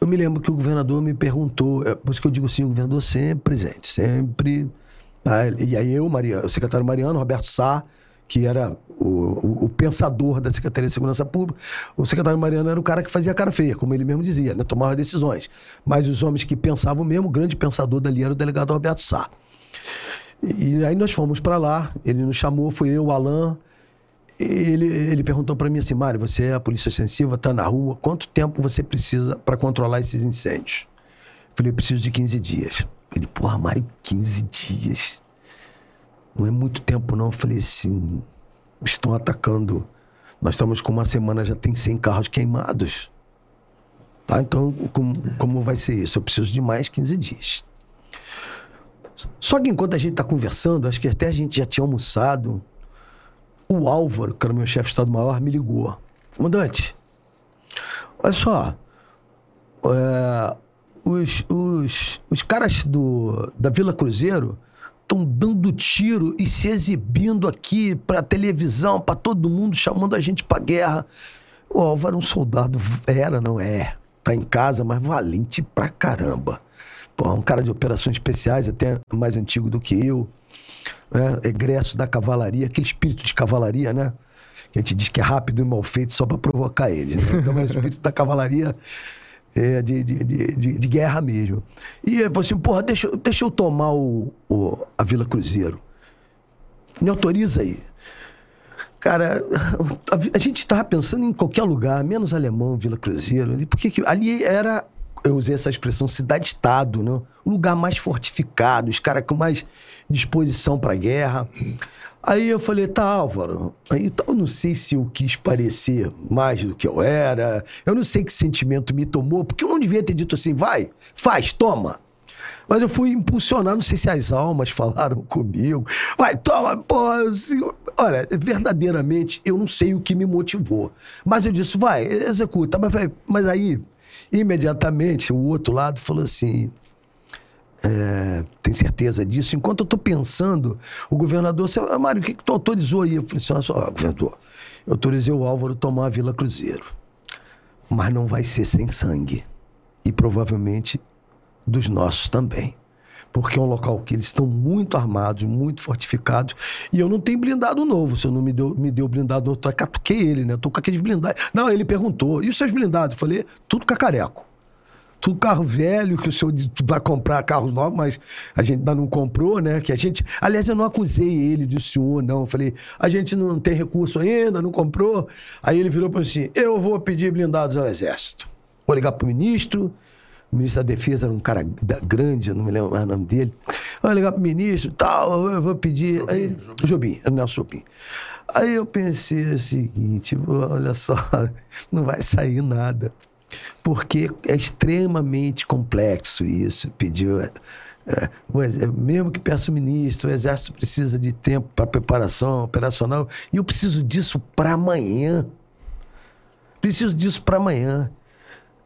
Eu me lembro que o governador me perguntou, é por isso que eu digo assim, o governador sempre presente, sempre. Ah, e aí eu, o secretário Mariano, Roberto Sá, que era o, o- o pensador da Secretaria de Segurança Pública, o secretário Mariano era o cara que fazia cara feia, como ele mesmo dizia, né? tomava decisões. Mas os homens que pensavam mesmo, o grande pensador dali era o delegado Roberto Sá. E aí nós fomos para lá, ele nos chamou, foi eu, o Alain, ele, ele perguntou para mim assim, Mário, você é a polícia ostensiva, tá na rua, quanto tempo você precisa para controlar esses incêndios? Falei, eu preciso de 15 dias. Ele, porra, Mário, 15 dias? Não é muito tempo não. Eu falei assim, estão atacando. Nós estamos com uma semana, já tem 100 carros queimados. Tá, então como, como vai ser isso? Eu preciso de mais 15 dias. Só que enquanto a gente está conversando, acho que até a gente já tinha almoçado, o Álvaro, que era meu chefe de Estado-Maior, me ligou. Comandante, olha só, é, os, os, os caras do, da Vila Cruzeiro estão dando tiro e se exibindo aqui pra televisão, pra todo mundo, chamando a gente pra guerra. O Álvaro é um soldado, era, não é? Tá em casa, mas valente pra caramba. Pô, um cara de operações especiais, até mais antigo do que eu. Né? Egresso da cavalaria, aquele espírito de cavalaria, né? Que a gente diz que é rápido e mal feito só pra provocar eles. Né? Então, é o espírito da cavalaria é, de, de, de, de- guerra mesmo. E ele falou assim, porra, deixa, eu- deixa eu tomar o, o- a Vila Cruzeiro. Me autoriza aí. Cara, a, a gente tava pensando em qualquer lugar, menos alemão, Vila Cruzeiro. Porque que, ali era, eu usei essa expressão, cidade-estado, né? O lugar mais fortificado, os caras com mais disposição para guerra. Aí eu falei, tá, Álvaro. Aí então, eu não sei se eu quis parecer mais do que eu era. Eu não sei que sentimento me tomou, porque eu não devia ter dito assim, vai, faz, toma. Mas eu fui impulsionar, não sei se as almas falaram comigo. Vai, toma, porra. Olha, verdadeiramente, eu não sei o que me motivou. Mas eu disse, vai, executa. Mas, mas aí, imediatamente, o outro lado falou assim: é, tem certeza disso? Enquanto eu estou pensando, o governador, você, "Ah, Mário, o que, que tu autorizou aí? Eu falei assim: olha só, governador, eu autorizei o Álvaro tomar a Vila Cruzeiro. Mas não vai ser sem sangue. E provavelmente dos nossos também. Porque é um local que eles estão muito armados, muito fortificados. E eu não tenho blindado novo. Se eu não me deu, me deu blindado novo, eu catuquei ele, né? Eu tô com aqueles blindados. Não, ele perguntou: e os seus blindados? Eu falei: tudo cacareco. Tudo carro velho, que o senhor vai comprar carros novos, mas a gente ainda não comprou, né? Que a gente. Aliás, eu não acusei ele de senhor, não. Eu falei, a gente não tem recurso ainda, não comprou. Aí ele virou para assim: eu vou pedir blindados ao Exército. Vou ligar pro ministro. O ministro da Defesa era um cara grande, eu não me lembro mais o nome dele. Vou ligar pro ministro tal, eu vou pedir. Aí, Jobim, é o Nelson Jobim. Aí eu pensei o seguinte: olha só, não vai sair nada porque é extremamente complexo isso. Pediu. é, é, o é, mesmo que peça o ministro, o Exército precisa de tempo para preparação operacional, e eu preciso disso para amanhã. Preciso disso para amanhã.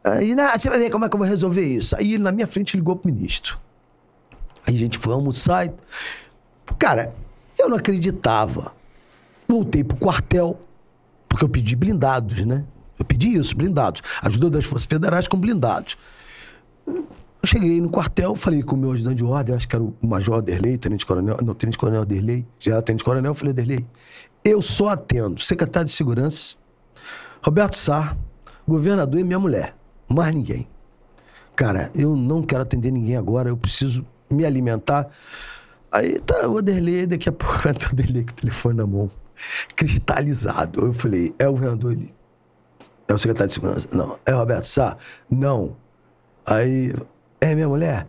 Aí, "Não, você vai ver como é que eu vou resolver isso. Aí ele na minha frente ligou pro ministro. Aí a gente foi almoçar. e- Cara, eu não acreditava. Voltei pro quartel, porque eu pedi blindados, né? Eu pedi isso, blindados. Ajuda das Forças Federais com blindados. Eu cheguei no quartel, falei com o meu ajudante de ordem, acho que era o Major Derlei, Tenente Coronel, não, Tenente Coronel Derlei, já era Tenente Coronel, eu falei, Derlei, eu só atendo secretário de Segurança, Roberto Sá, governador e minha mulher, mais ninguém. Cara, eu não quero atender ninguém agora, eu preciso me alimentar. Aí tá o Derlei, daqui a pouco tá o Derlei com o telefone na mão, cristalizado. Eu falei, é o governador? Ele, é o secretário de segurança? Não. É Roberto Sá? Não. Aí, é minha mulher?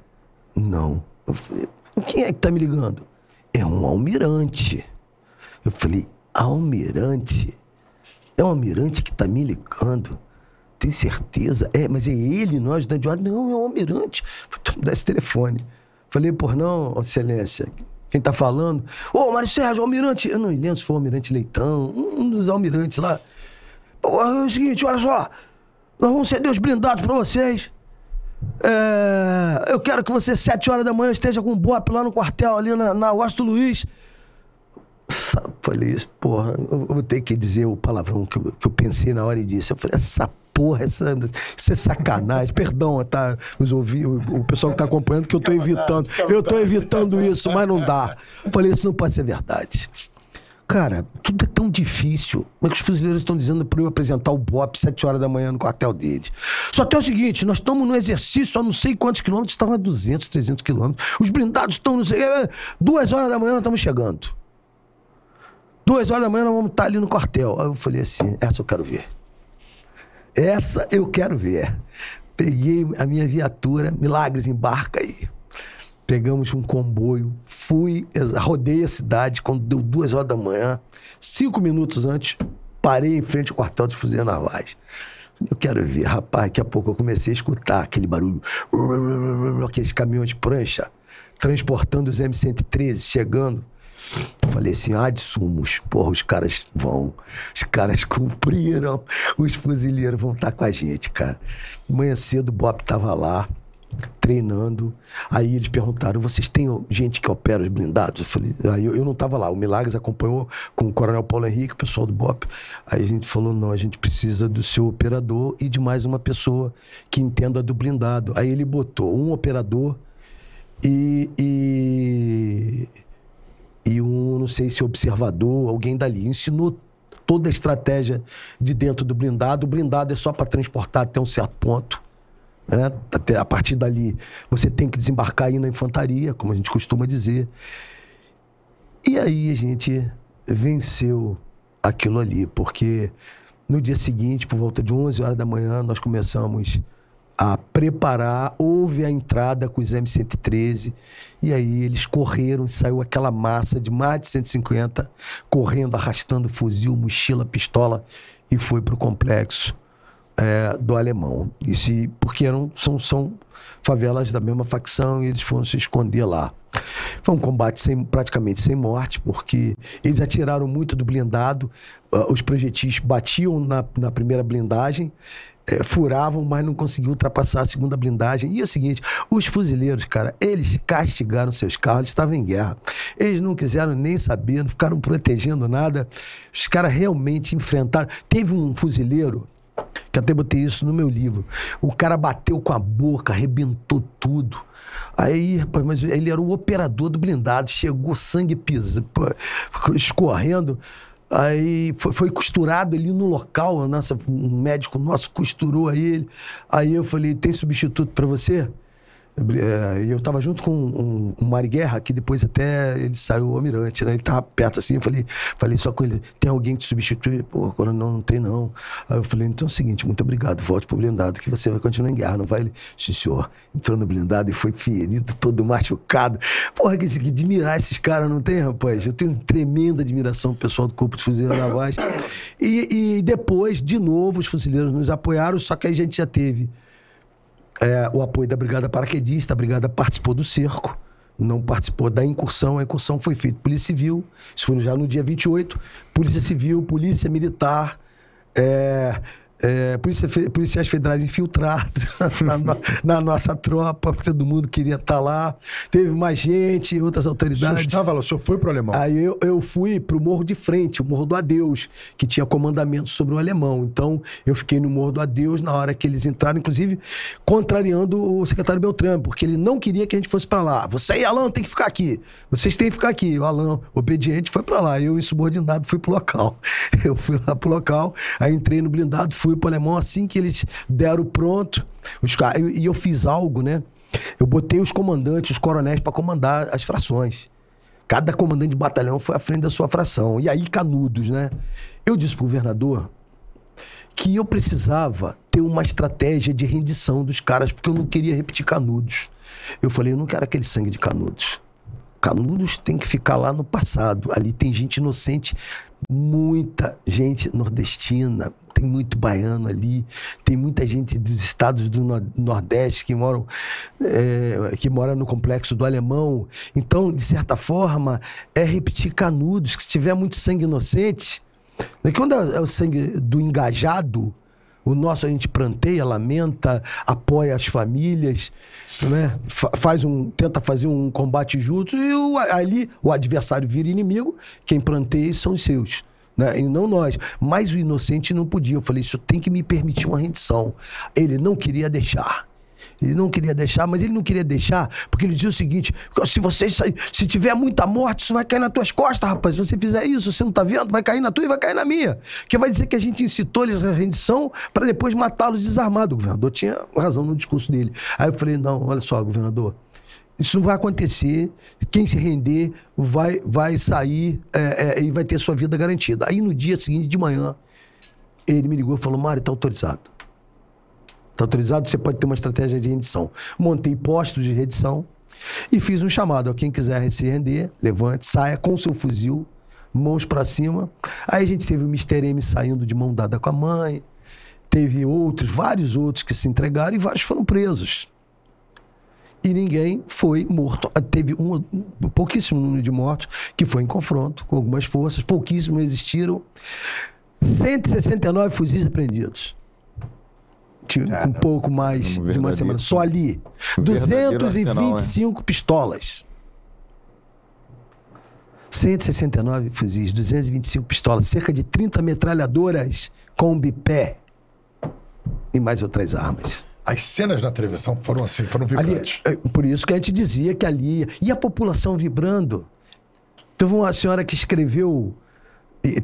Não. Eu falei, quem é que tá me ligando? É um almirante. Eu falei, almirante? É um almirante que tá me ligando? Tem certeza? É, mas é ele, nós da ordem? Não, é um almirante. Falei, me dá esse telefone. Falei, por não, excelência, quem tá falando? Ô, Mário Sérgio, almirante. Eu não lembro se foi o almirante Leitão, um dos almirantes lá. Pô, é o seguinte, olha só. Nós vamos ceder os blindados pra vocês. É, eu quero que você, sete horas da manhã, esteja com o Bop lá no quartel, ali na, na Augusto Luiz. Falei isso, porra, eu vou ter que dizer o palavrão que eu, que eu pensei na hora e disse. Eu falei, essa porra, essa, isso é sacanagem. Perdão, tá? Os ouvi, o, o pessoal que tá acompanhando que eu tô evitando. Eu tô evitando isso, mas não dá. Falei, isso não pode ser verdade. Cara, tudo é tão difícil. Como é que os fuzileiros estão dizendo para eu apresentar o BOP sete horas da manhã no quartel deles? Só tem o seguinte, nós estamos no exercício a não sei quantos quilômetros, estavam a 200, 300 quilômetros. Os blindados estão, não sei... É, duas horas da manhã nós estamos chegando. Duas horas da manhã nós vamos estar ali no quartel. Aí eu falei assim, essa eu quero ver. Essa eu quero ver. Peguei a minha viatura, Milagres, embarca aí. Pegamos um comboio, fui, rodei a cidade quando deu duas horas da manhã. Cinco minutos antes, parei em frente ao quartel de fuzileiros navais. Eu quero ver, rapaz, daqui a pouco eu comecei a escutar aquele barulho, aqueles caminhões de prancha, transportando os M113, chegando. Falei assim, ah, de sumos. Porra, os caras vão. Os caras cumpriram. Os fuzileiros vão estar com a gente, cara. Manhã cedo o Bob tava lá treinando. Aí eles perguntaram: vocês têm gente que opera os blindados? Eu falei: aí eu, eu não estava lá. O Milagres acompanhou com o Coronel Paulo Henrique, o pessoal do BOP. Aí a gente falou: não, a gente precisa do seu operador e de mais uma pessoa que entenda do blindado. Aí ele botou um operador e, e, e um, não sei se observador, alguém dali. Ensinou toda a estratégia de dentro do blindado. O blindado é só para transportar até um certo ponto né? Até a partir dali, você tem que desembarcar aí na infantaria, como a gente costuma dizer. E aí a gente venceu aquilo ali, porque no dia seguinte, por volta de 11 horas da manhã, nós começamos a preparar, houve a entrada com os M113, e aí eles correram, saiu aquela massa de mais de 150, correndo, arrastando fuzil, mochila, pistola, e foi para o complexo é, do alemão. E se, porque eram, são, são favelas da mesma facção e eles foram se esconder lá. Foi um combate sem, praticamente sem morte, porque eles atiraram muito do blindado, uh, os projetis batiam na, na primeira blindagem, é, furavam, mas não conseguiam ultrapassar a segunda blindagem. E é o seguinte: os fuzileiros, cara, eles castigaram seus carros, eles estavam em guerra. Eles não quiseram nem saber, não ficaram protegendo nada. Os caras realmente enfrentaram. Teve um fuzileiro que até botei isso no meu livro. O cara bateu com a boca, arrebentou tudo. Aí, rapaz, mas ele era o operador do blindado, chegou sangue pisa, escorrendo. Aí foi, foi, costurado ali no local, nossa, um médico nosso costurou aí ele. Aí eu falei: tem substituto para você? É, eu estava junto com um, um Mari Guerra, que depois até ele saiu almirante, né? Ele tava perto assim, eu falei, falei só com ele, tem alguém que te substitui? Pô, agora não, não tem não. Aí eu falei, então é o seguinte, muito obrigado, volte pro blindado, que você vai continuar em guerra, não vai? Ele, sim senhor, entrou no blindado e foi ferido, todo machucado. Porra, que, que admirar esses caras, não tem, rapaz? Eu tenho tremenda admiração pro pessoal do Corpo de Fuzileiros Navais. E, e depois, de novo, os fuzileiros nos apoiaram, só que a gente já teve é, o apoio da Brigada Paraquedista, a Brigada participou do cerco, não participou da incursão, a incursão foi feita Polícia Civil, isso foi já no dia 28, Polícia Civil, Polícia Militar, é, é, polícia, policiais federais infiltrados na, na, nossa tropa, porque todo mundo queria estar tá lá. Teve mais gente, outras autoridades. O senhor estava lá, o senhor foi para o alemão? Aí eu, eu fui para o Morro de Frente, o Morro do Adeus, que tinha comandamento sobre o alemão. Então eu fiquei no Morro do Adeus na hora que eles entraram, inclusive contrariando o secretário Beltrame, porque ele não queria que a gente fosse para lá. Você e Alan tem que ficar aqui. Vocês têm que ficar aqui. O Alan, obediente, foi para lá. Eu, insubordinado, fui para o local. Eu fui lá para o local, aí entrei no blindado, fui pro alemão assim que eles deram pronto. Os, e eu fiz algo, né? Eu botei os comandantes, os coronéis para comandar as frações. Cada comandante de batalhão foi à frente da sua fração. E aí, canudos, né? Eu disse pro governador que eu precisava ter uma estratégia de rendição dos caras, porque eu não queria repetir Canudos. Eu falei, eu não quero aquele sangue de Canudos. Canudos tem que ficar lá no passado. Ali tem gente inocente, muita gente nordestina, tem muito baiano ali, tem muita gente dos estados do Nordeste que moram é, que mora no complexo do Alemão. Então, de certa forma, é repetir Canudos, que se tiver muito sangue inocente, né, quando é o sangue do engajado, o nosso a gente planteia, lamenta, apoia as famílias, né? faz um, tenta fazer um combate junto e o, ali o adversário vira inimigo, quem planteia são os seus. Né? E não nós. Mas o inocente não podia. Eu falei, isso tem que me permitir uma rendição. Ele não queria deixar. Ele não queria deixar, mas ele não queria deixar porque ele dizia o seguinte: se você se tiver muita morte, isso vai cair nas tuas costas, rapaz. Se você fizer isso, você não tá vendo, vai cair na tua e vai cair na minha. Que vai dizer que a gente incitou eles a rendição para depois matá-los desarmados. O governador tinha razão no discurso dele. Aí eu falei: não, olha só, governador. Isso não vai acontecer. Quem se render vai, vai sair é, é, e vai ter sua vida garantida. Aí no dia seguinte de manhã, ele me ligou e falou: Mário, está autorizado. Está autorizado, você pode ter uma estratégia de rendição. Montei postos de rendição e fiz um chamado a quem quiser se render, levante, saia com seu fuzil, mãos para cima. Aí a gente teve o Mister M saindo de mão dada com a mãe, teve outros, vários outros que se entregaram e vários foram presos. E ninguém foi morto. Teve um, um pouquíssimo número de mortos que foi em confronto com algumas forças, pouquíssimos existiram. 169 fuzis apreendidos um pouco mais de uma semana. Só ali. 225 arsenal, né? pistolas. 169 fuzis, 225 pistolas, cerca de 30 metralhadoras com bipé e mais outras armas. As cenas na televisão foram assim, foram vibrantes. Ali, é, por isso que a gente dizia que ali. E a população vibrando. Teve uma senhora que escreveu.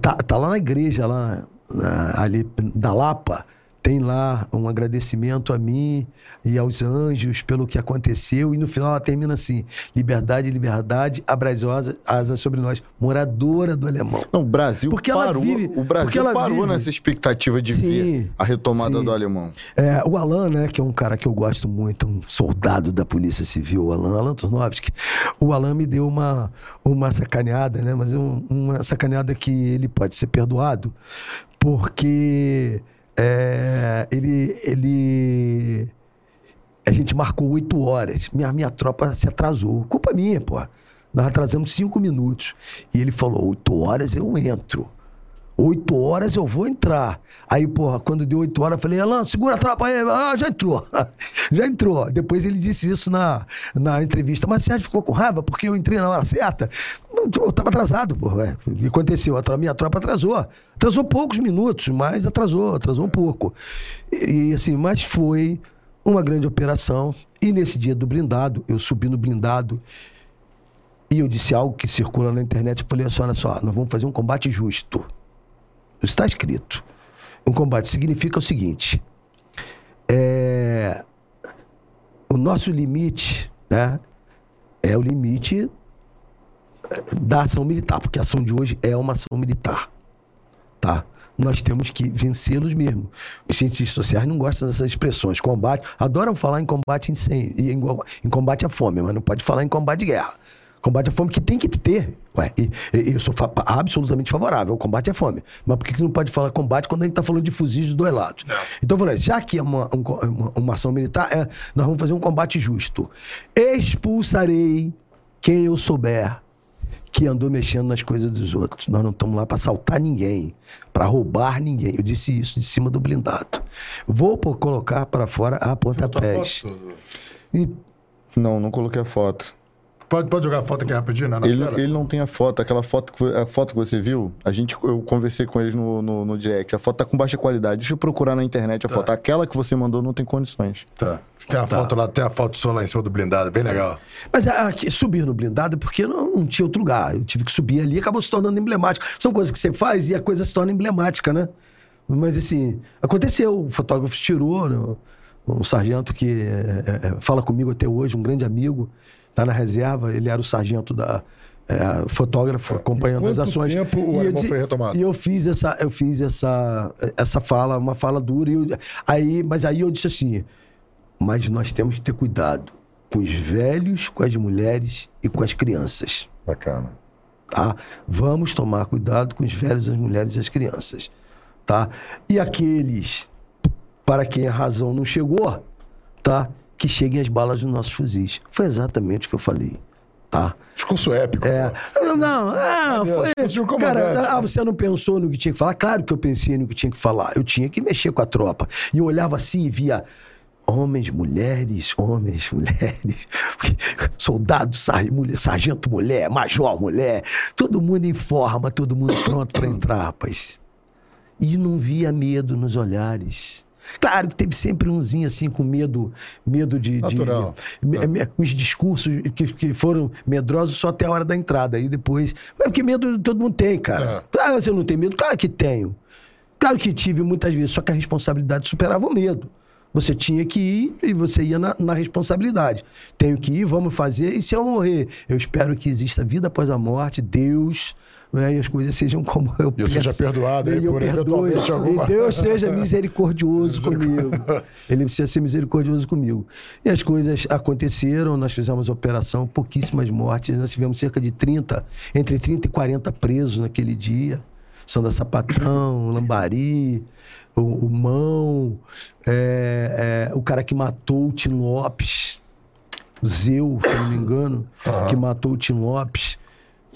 Tá, tá lá na igreja, lá na, ali da Lapa tem lá um agradecimento a mim e aos anjos pelo que aconteceu. E no final ela termina assim: liberdade, liberdade, abraçosa asas sobre nós. Moradora do alemão. Não, o Brasil porque parou. Ela vive, o Brasil parou vive. nessa expectativa de sim, ver a retomada sim. do alemão. É, o Alan, né, que é um cara que eu gosto muito, um soldado da Polícia Civil, o Alan, Alan Turnovski. O Alan me deu uma, uma sacaneada, né? Mas um, uma sacaneada que ele pode ser perdoado, porque é, ele, ele. A gente marcou oito horas. Minha, minha tropa se atrasou. Culpa minha, pô. Nós atrasamos cinco minutos. E ele falou: oito horas eu entro. Oito horas eu vou entrar. Aí, porra, quando deu oito horas, eu falei, Alan, segura a tropa aí. Ah, já entrou. já entrou. Depois ele disse isso na, na entrevista. Mas você ficou com raiva porque eu entrei na hora certa? Eu tava atrasado, porra. O que aconteceu? A minha tropa atrasou. Atrasou poucos minutos, mas atrasou, atrasou um pouco. E, assim, mas foi uma grande operação. E nesse dia do blindado, eu subi no blindado e eu disse algo que circula na internet. Eu falei assim: olha só, nós vamos fazer um combate justo. Está escrito. Um combate significa o seguinte: é, o nosso limite né, é o limite da ação militar, porque a ação de hoje é uma ação militar. Tá? Nós temos que vencê-los mesmo. Os cientistas sociais não gostam dessas expressões. Combate, adoram falar em combate em, em, em combate à fome, mas não pode falar em combate de guerra. Combate à fome que tem que ter. Ué, e, e eu sou fa absolutamente favorável ao combate à fome. Mas por que, que não pode falar combate quando a gente está falando de fuzis de dois lados? Não. Então eu falei, já que é uma, uma, uma ação militar, é, nós vamos fazer um combate justo. Expulsarei quem eu souber que andou mexendo nas coisas dos outros. Nós não estamos lá para assaltar ninguém, para roubar ninguém. Eu disse isso de cima do blindado. Vou colocar para fora a pontapés. Não, não coloquei a foto. Pode, pode jogar a foto aqui rapidinho, né? Ele, ele, não tem a foto. Aquela foto que, a foto que você viu, a gente, eu conversei com eles no, no, no direct. A foto tá com baixa qualidade. Deixa eu procurar na internet a tá. foto. Aquela que você mandou não tem condições. Tá. Tem a tá. foto lá, tem a foto só lá em cima do blindado, bem legal. Mas aqui, subir no blindado é porque não, não tinha outro lugar. Eu tive que subir ali e acabou se tornando emblemático. São coisas que você faz e a coisa se torna emblemática, né? Mas assim, aconteceu. O fotógrafo tirou, né? um sargento que é, é, é, fala comigo até hoje, um grande amigo, está na reserva, ele era o sargento da, é, fotógrafo acompanhando as ações. tempo o E eu foi retomado? E eu fiz essa, eu fiz essa, essa fala, uma fala dura. E eu- aí, mas aí eu disse assim: mas nós temos que ter cuidado com os velhos, com as mulheres e com as crianças. Bacana. Tá? Vamos tomar cuidado com os velhos, as mulheres e as crianças. Tá? E aqueles para quem a razão não chegou, tá? Que cheguem as balas dos nossos fuzis. Foi exatamente o que eu falei. Tá? Discurso épico. É, não, ah, Deus, foi. um comandante, Cara, ah, você não pensou no que tinha que falar? Claro que eu pensei no que tinha que falar. Eu tinha que mexer com a tropa. E eu olhava assim e via homens, mulheres, homens, mulheres, soldado, sargento, mulher, major, mulher, todo mundo em forma, todo mundo pronto para entrar, rapaz. E não via medo nos olhares. Claro que teve sempre umzinho assim com medo, medo de, de- Natural. me- me- os discursos que, que foram medrosos só até a hora da entrada. Aí depois. É porque medo todo mundo tem, cara. Ah, você não tem medo? Claro que tenho. Claro que tive muitas vezes, só que a responsabilidade superava o medo. Você tinha que ir e você ia na, na responsabilidade. Tenho que ir, vamos fazer. E se eu morrer? Eu espero que exista vida após a morte, Deus, né, e as coisas sejam como eu E eu seja penso. perdoado aí E eu por perdoe. alguma- E Deus seja misericordioso comigo. Ele precisa ser misericordioso comigo. E as coisas aconteceram, nós fizemos operação, pouquíssimas mortes. Nós tivemos cerca de 30, entre 30 e 40 presos naquele dia. Sandra Sapatão, Lambari, o, o Mão, é, é, o cara que matou o Tim Lopes, o Zeu, se eu não me engano, que matou o Tim Lopes.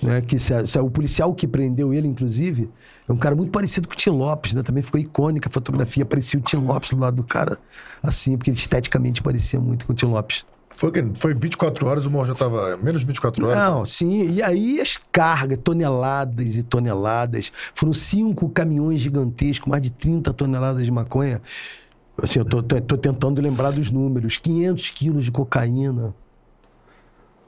Né, que se, se- o policial que prendeu ele, inclusive, é um cara muito parecido com o Tim Lopes, né? Também ficou icônica a fotografia, parecia o Tim Lopes do lado do cara, assim, porque ele esteticamente parecia muito com o Tim Lopes. Foi, foi 24 horas, o morro já tava menos de 24 horas. Não, sim. E aí as cargas, toneladas e toneladas. Foram cinco caminhões gigantescos, mais de 30 toneladas de maconha. Assim, eu tô, tô- tô tentando lembrar dos números. 500 quilos de cocaína.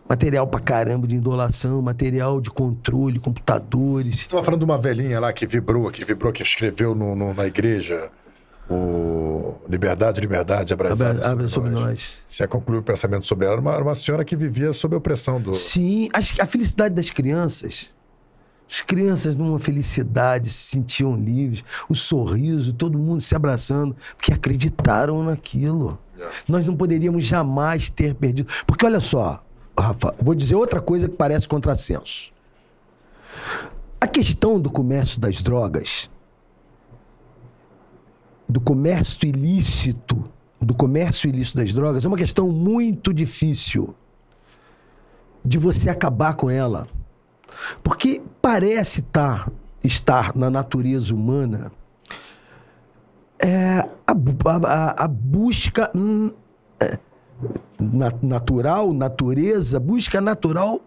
Material pra caramba de indolação, material de controle, computadores. Você tava falando de uma velhinha lá que vibrou, que vibrou, que escreveu no- no- na igreja o Liberdade, Liberdade, abraçada abre sobre nós. Você concluiu o pensamento sobre ela. Era uma, uma senhora que vivia sob a opressão do... Sim, que a felicidade das crianças. As crianças numa felicidade, se sentiam livres, o sorriso, todo mundo se abraçando, porque acreditaram naquilo. Nós não poderíamos jamais ter perdido. Porque olha só, Rafa, vou dizer outra coisa que parece contrassenso. A questão do comércio das drogas, do comércio ilícito, do comércio ilícito das drogas, é uma questão muito difícil de você acabar com ela. Porque parece tá, estar na natureza humana é, a, a- a- busca hum, é, natural, natureza, busca natural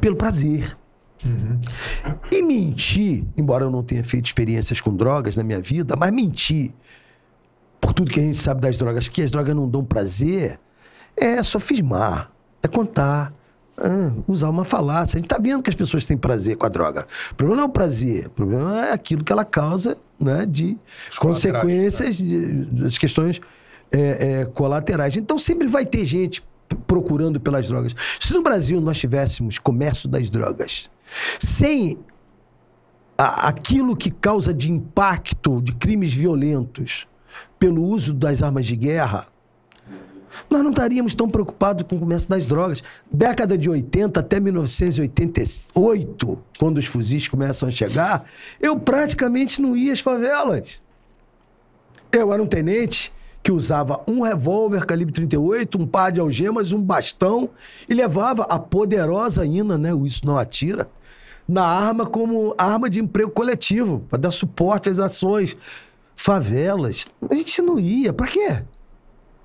pelo prazer. E mentir, embora eu não tenha feito experiências com drogas na minha vida, mas mentir, por tudo que a gente sabe das drogas, que as drogas não dão prazer, é sofismar, é contar, ah, usar uma falácia. A gente tá vendo que as pessoas têm prazer com a droga. O problema não é o prazer, o problema é aquilo que ela causa né, de consequências de- das questões é, é, colaterais. Então sempre vai ter gente procurando pelas drogas. Se no Brasil nós tivéssemos comércio das drogas sem a- aquilo que causa de impacto de crimes violentos pelo uso das armas de guerra, nós não estaríamos tão preocupados com o comércio das drogas. Década de 80 até 1988, quando os fuzis começam a chegar, eu praticamente não ia às favelas. Eu era um tenente que usava um revólver calibre 38, um par de algemas, um bastão e levava a poderosa INA, né? O Isso Não Atira, na arma como arma de emprego coletivo, para dar suporte às ações. Favelas, a gente não ia. Para quê?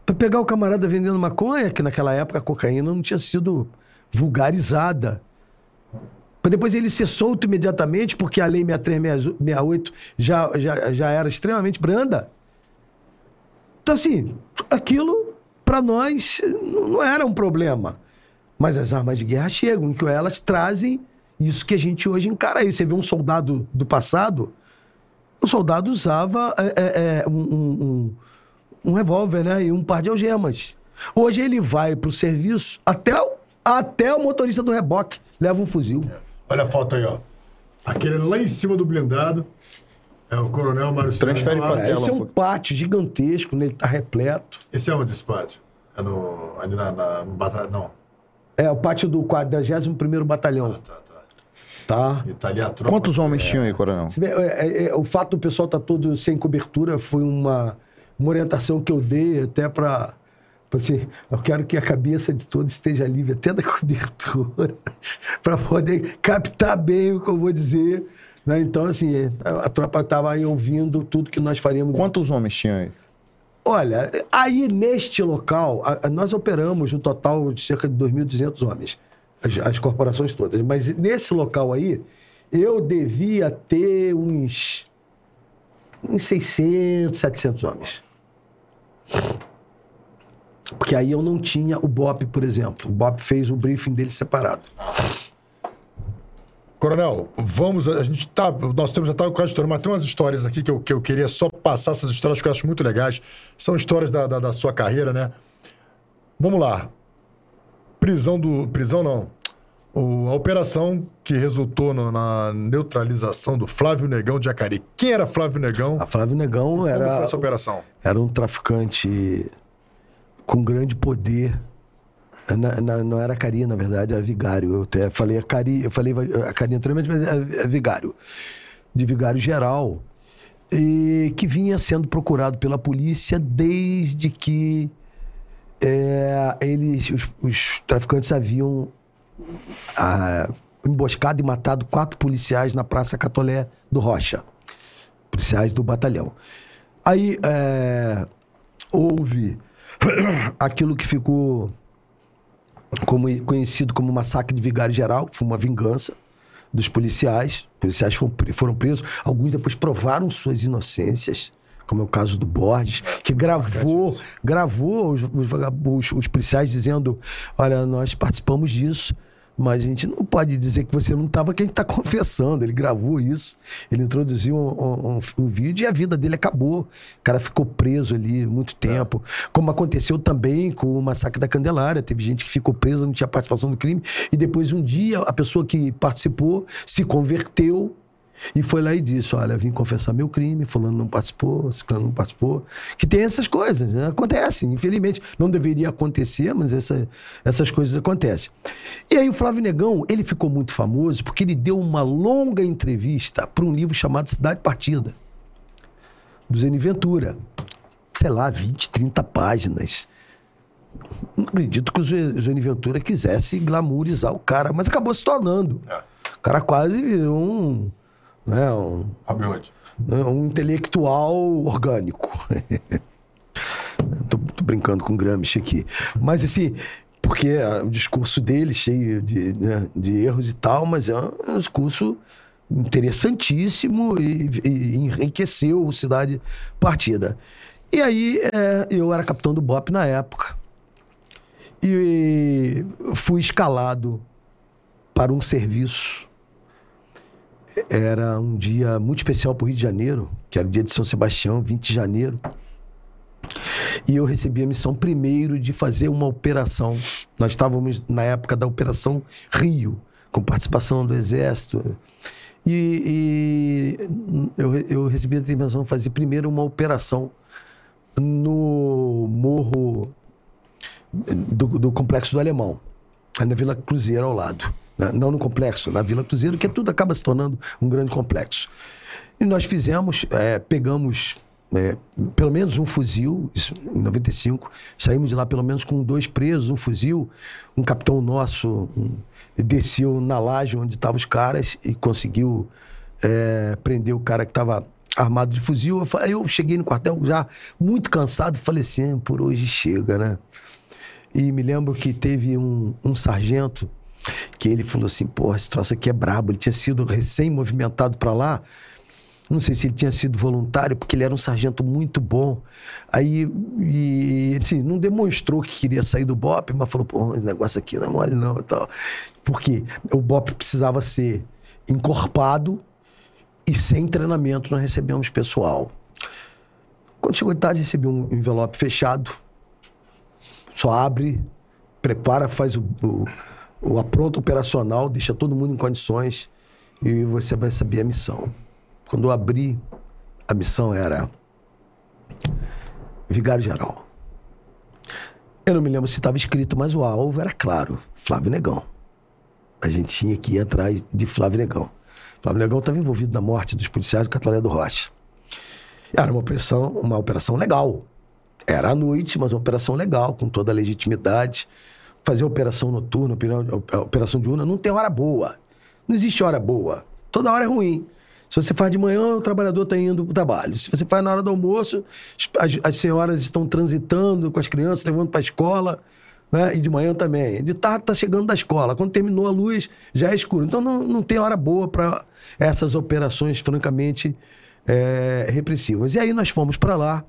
Para pegar o camarada vendendo maconha, que naquela época a cocaína não tinha sido vulgarizada. Para depois ele ser solto imediatamente, porque a lei 6368 já, já, já era extremamente branda. Então, assim, aquilo para nós não era um problema. Mas as armas de guerra chegam, que elas trazem isso que a gente hoje encara aí. Você vê um soldado do passado, o soldado usava é, é, é, um, um, um- um revólver né? e um par de algemas. Hoje ele vai para o serviço, até Até o motorista do reboque leva um fuzil. Olha a foto aí, ó. Aquele lá em cima do blindado é o Coronel Mário Transfere Ah, tela. Esse é um pátio gigantesco, né? ele tá repleto. Esse é onde esse pátio? É no. Ali na. na no batalhão. Não. É o pátio do 41º Batalhão, Tá, tá. tá? E tá ali a tropa. Quantos homens tinham aí, coronel? É, é, é, o fato do pessoal estar todo sem cobertura foi uma, uma orientação que eu dei até para assim, eu quero que a cabeça de todos esteja livre até da cobertura para poder captar bem o que eu vou dizer. Né? Então, assim, a, a tropa estava aí ouvindo tudo que nós faríamos. Quantos homens tinham aí? Olha, aí neste local, a- a- nós operamos um total de cerca de 2.200 homens, as, as corporações todas. Mas nesse local aí, eu devia ter uns, uns 600, 700 homens. Porque aí eu não tinha o BOP, por exemplo. O BOP fez o briefing dele separado. Coronel, vamos. A gente tá. Nós temos já tá quase história, mas tem umas histórias aqui que eu, que eu queria só passar essas histórias que eu acho muito legais. São histórias da, da, da sua carreira, né? Vamos lá. Prisão do. Prisão não. O- a operação que resultou no- na neutralização do Flávio Negão de Acari. Quem era Flávio Negão? A Flávio Negão Como foi era, essa operação? era um traficante com grande poder. Não era Cari, na verdade, era vigário. Eu até falei a Cari, eu falei a Cari anteriormente, mas é, é vigário. De vigário geral. E que vinha sendo procurado pela polícia desde que é, eles, os, os traficantes haviam ah, emboscado e matado quatro policiais na Praça Catolé do Rocha. Policiais do batalhão. Aí é, houve aquilo que ficou como, conhecido como massacre de vigário geral, foi uma vingança dos policiais. Os policiais foram, foram presos, alguns depois provaram suas inocências, como é o caso do Borges, que gravou, gravou os, os, os- os policiais dizendo: Olha, nós participamos disso. Mas a gente não pode dizer que você não estava, que a gente está confessando. Ele gravou isso, ele introduziu um, um- um- vídeo e a vida dele acabou. O cara ficou preso ali muito tempo. Como aconteceu também com o massacre da Candelária. Teve gente que ficou presa, não tinha participação no crime. E depois, um dia, a pessoa que participou se converteu e foi lá e disse: Olha, vim confessar meu crime, fulano não participou, ciclano não participou. Que tem essas coisas, né? acontecem, infelizmente. Não deveria acontecer, mas essa- essas coisas acontecem. E aí o Flávio Negão, ele ficou muito famoso porque ele deu uma longa entrevista para um livro chamado Cidade Partida, do Zeni Ventura. Sei lá, 20, 30 páginas. Não acredito que o Zé Ventura quisesse glamourizar o cara, mas acabou se tornando. O cara quase virou um, né, um, Abiode. né, um intelectual orgânico. tô, tô brincando com Gramsci aqui. Mas assim, porque ah, o discurso dele cheio de, né, de erros e tal, mas é um, é um discurso interessantíssimo e, e enriqueceu o Cidade Partida. E aí é, eu era capitão do BOP na época. E fui escalado para um serviço era um dia muito especial para o Rio de Janeiro, que era o dia de São Sebastião, 20 de janeiro. E eu recebi a missão primeiro de fazer uma operação. Nós estávamos na época da Operação Rio, com participação do Exército. E, e eu, eu recebi a determinação de fazer primeiro uma operação no morro do, do Complexo do Alemão, na Vila Cruzeiro ao lado. Né? Não no complexo, na Vila Cruzeiro, que tudo acaba se tornando um grande complexo. E nós fizemos, é, pegamos é, pelo menos um fuzil, isso em 95, saímos de lá pelo menos com dois presos, um fuzil, um capitão nosso um, desceu na laje onde estavam os caras e conseguiu é, prender o cara que estava armado de fuzil. Eu, cheguei no quartel já muito cansado falei assim, por hoje chega, né? E me lembro que teve um, um sargento que ele falou assim: porra, esse troço aqui é brabo. Ele tinha sido recém-movimentado para lá. Não sei se ele tinha sido voluntário, porque ele era um sargento muito bom. Aí, e, assim, não demonstrou que queria sair do BOP, mas falou: pô, esse negócio aqui não é mole não e tal. Porque o BOP precisava ser encorpado e sem treinamento nós recebemos pessoal. Quando chegou de tarde, recebi um envelope fechado. Só abre prepara, faz o, o, o apronto operacional, deixa todo mundo em condições e você vai saber a missão. Quando eu abri, a missão era Vigário Geral. Eu não me lembro se estava escrito, mas o alvo era claro: Flávio Negão. A gente tinha que ir atrás de Flávio Negão. Flávio Negão estava envolvido na morte dos policiais do Catalé do Rocha. Era uma operação, uma operação legal. Era à noite, mas uma operação legal, com toda a legitimidade. Fazer operação noturna, operação diurna, não tem hora boa. Não existe hora boa. Toda hora é ruim. Se você faz de manhã, o trabalhador está indo para o trabalho. Se você faz na hora do almoço, as, as senhoras estão transitando com as crianças, levando para a escola. Né? E de manhã também. De tarde está chegando da escola. Quando terminou a luz, já é escuro. Então não, não tem hora boa para essas operações, francamente, é, repressivas. E aí nós fomos para lá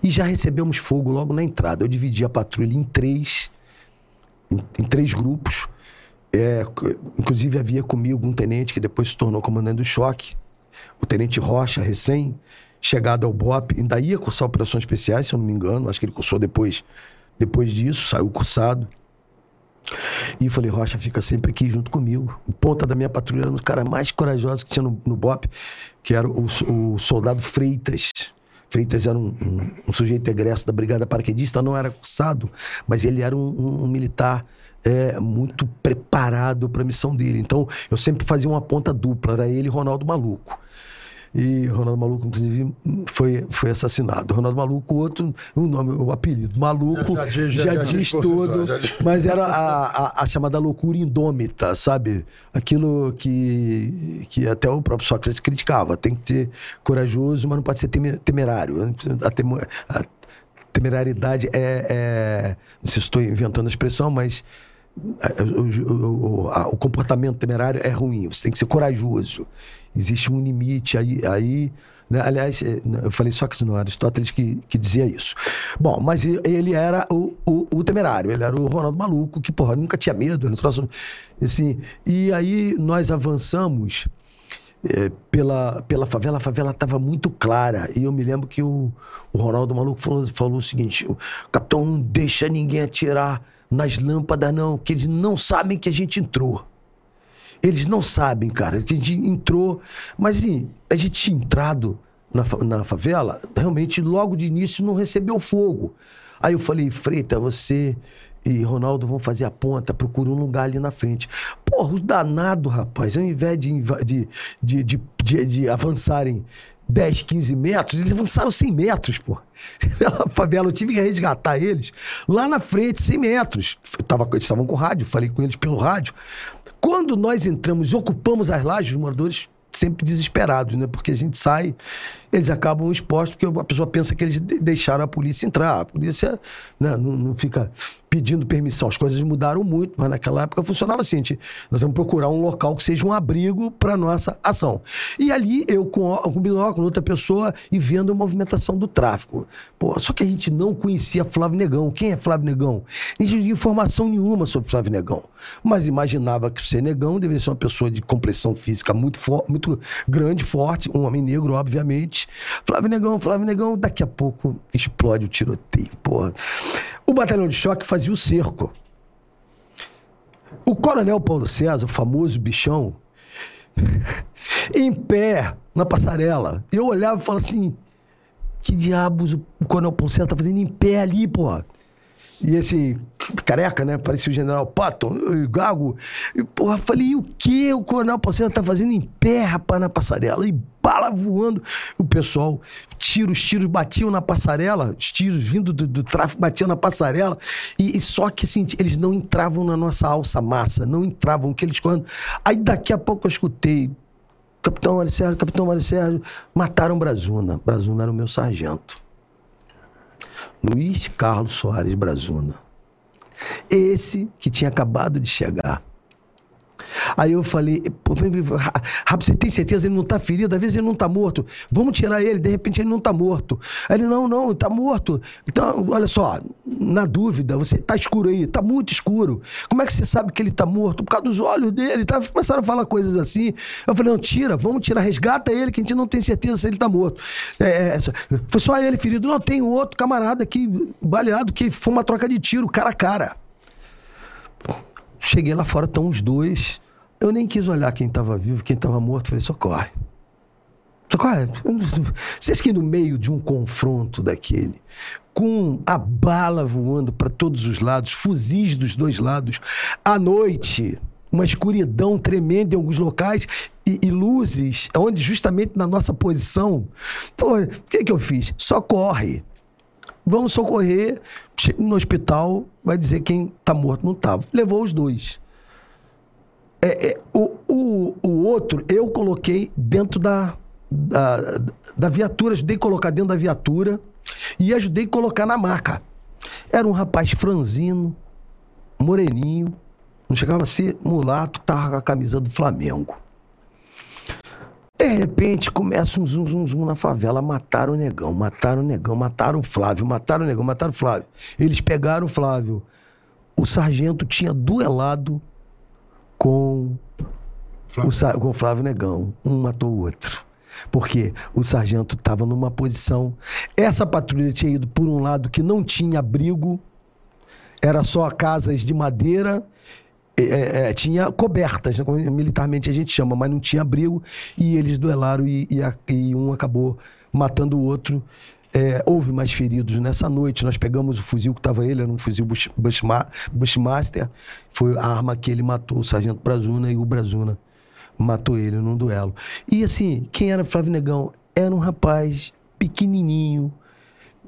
e já recebemos fogo logo na entrada. Eu dividi a patrulha em três, em, em três grupos. É, inclusive havia comigo um tenente que depois se tornou comandante do choque, o tenente Rocha, recém chegado ao BOP, ainda ia cursar operações especiais, se eu não me engano, acho que ele cursou depois, depois disso, saiu cursado. E falei, Rocha, fica sempre aqui junto comigo. O ponta da minha patrulha era um dos caras mais corajosos que tinha no, no BOP, que era o, o soldado Freitas. Freitas era um, um, um, sujeito egresso da Brigada Paraquedista, não era cursado, mas ele era um, um militar é, muito preparado para a missão dele. Então, eu sempre fazia uma ponta dupla, era ele e Ronaldo Maluco. E Ronaldo Maluco, inclusive, foi, foi assassinado. Ronaldo Maluco, outro, o nome, o apelido, Maluco, já, já, já, já diz tudo, mas era a, a, a, chamada loucura indômita, sabe? Aquilo que, que até o próprio Sócrates criticava. Tem que ser corajoso, mas não pode ser temerário. A, tem, a temerariedade é, é. Não sei se estou inventando a expressão, mas o, o, o, comportamento temerário é ruim, você tem que ser corajoso. Existe um limite aí. aí né? Aliás, é, eu falei só que não era Aristóteles que, que dizia isso. Bom, mas ele era o, o, temerário, ele era o Ronaldo Maluco, que, porra, nunca tinha medo. Né? Assim, e aí nós avançamos. É, pela, pela favela, a favela estava muito clara. E eu me lembro que o, o Ronaldo Maluco falou, falou o seguinte: capitão não deixa ninguém atirar nas lâmpadas, não, que eles não sabem que a gente entrou. Eles não sabem, cara, que a gente entrou. Mas assim, a gente tinha entrado na, na favela, realmente logo de início não recebeu fogo. Aí eu falei, Freita, você e Ronaldo vão fazer a ponta, procura um lugar ali na frente. Porra, os danados, rapaz, ao invés de, de, de, de avançarem 10, 15 metros, eles avançaram 100 metros, pô. Favela, eu tive que resgatar eles lá na frente, 100 metros. Eu tava, eles estavam com rádio, falei com eles pelo rádio. Quando nós entramos e ocupamos as lajes, os moradores sempre desesperados, né? Porque a gente sai, eles acabam expostos, porque a pessoa pensa que eles deixaram a polícia entrar. A polícia né, não, não fica pedindo permissão. As coisas mudaram muito, mas naquela época funcionava assim: gente, nós temos que procurar um local que seja um abrigo para nossa ação. E ali eu com, com binóculo, outra pessoa, e vendo a movimentação do tráfico. Pô, só que a gente não conhecia Flávio Negão. Quem é Flávio Negão? A gente não tinha informação nenhuma sobre Flávio Negão. Mas imaginava que ser Negão deveria ser uma pessoa de complexão física muito, muito grande, forte, um homem negro, obviamente. Flávio Negão, Flávio Negão, daqui a pouco explode o tiroteio, porra. O batalhão de choque fazia o cerco. O coronel Paulo César, o famoso bichão, em pé na passarela. Eu olhava e falava assim: que diabos o coronel Paulo César tá fazendo em pé ali, porra? E esse careca, né? Parecia o general Patton, o Gago. E, porra, falei, e o que o Coronel Pocena tá fazendo em pé, rapaz, na passarela? E bala voando. O pessoal, tiros, os tiros batiam na passarela, os tiros vindo do, do tráfico batiam na passarela. E, e, só que, assim, eles não entravam na nossa alça massa, não entravam, que eles correndo. Aí daqui a pouco eu escutei. Capitão Mário Sérgio, Capitão Mário Sérgio, mataram Brazuna. Brazuna era o meu sargento. Luiz Carlos Soares Brazuna. Esse que tinha acabado de chegar. Aí eu falei, Rapo, você tem certeza ele não está ferido? Às vezes ele não está morto. Vamos tirar ele, de repente ele não está morto. Aí ele, não, não, está morto. Então, olha só, na dúvida, você está escuro aí, está muito escuro. Como é que você sabe que ele está morto? Por causa dos olhos dele. Tá, começaram a falar coisas assim. Eu falei, não, tira, vamos tirar, resgata ele, que a gente não tem certeza se ele está morto. É, é, foi só ele ferido. Não, tem outro camarada aqui, baleado, que foi uma troca de tiro, cara a cara. Cheguei lá fora, estão os dois. Eu nem quis olhar quem estava vivo, quem estava morto. Falei, socorre. Socorre. Vocês que no meio de um confronto daquele, com a bala voando para todos os lados, fuzis dos dois lados, à noite, uma escuridão tremenda em alguns locais e, e luzes, onde justamente na nossa posição. O que, que eu fiz? Socorre. Vamos socorrer. No hospital, vai dizer quem está morto não estava. Levou os dois. É, é, o, o, o outro, eu coloquei dentro da, da, da viatura, ajudei a colocar dentro da viatura e ajudei a colocar na maca. Era um rapaz franzino, moreninho, não chegava a ser mulato, tava com a camisa do Flamengo. De repente começa um zum, zum, zum na favela. Mataram o negão, mataram o negão, mataram o Flávio, mataram o negão, mataram o Flávio. Eles pegaram o Flávio. O sargento tinha duelado com o, sa- com o Flávio Negão. Um matou o outro. Porque o sargento estava numa posição. Essa patrulha tinha ido por um lado que não tinha abrigo, era só casas de madeira. é, é, tinha cobertas, né, como militarmente a gente chama, mas não tinha abrigo. E eles duelaram e, e e um acabou matando o outro. É, houve mais feridos nessa noite. Nós pegamos o fuzil que estava ele, era um fuzil Bush, Bushma- Bushmaster. Foi a arma que ele matou o sargento Brazuna e o Brazuna matou ele num duelo. E assim, quem era Flávio Negão? Era um rapaz pequenininho,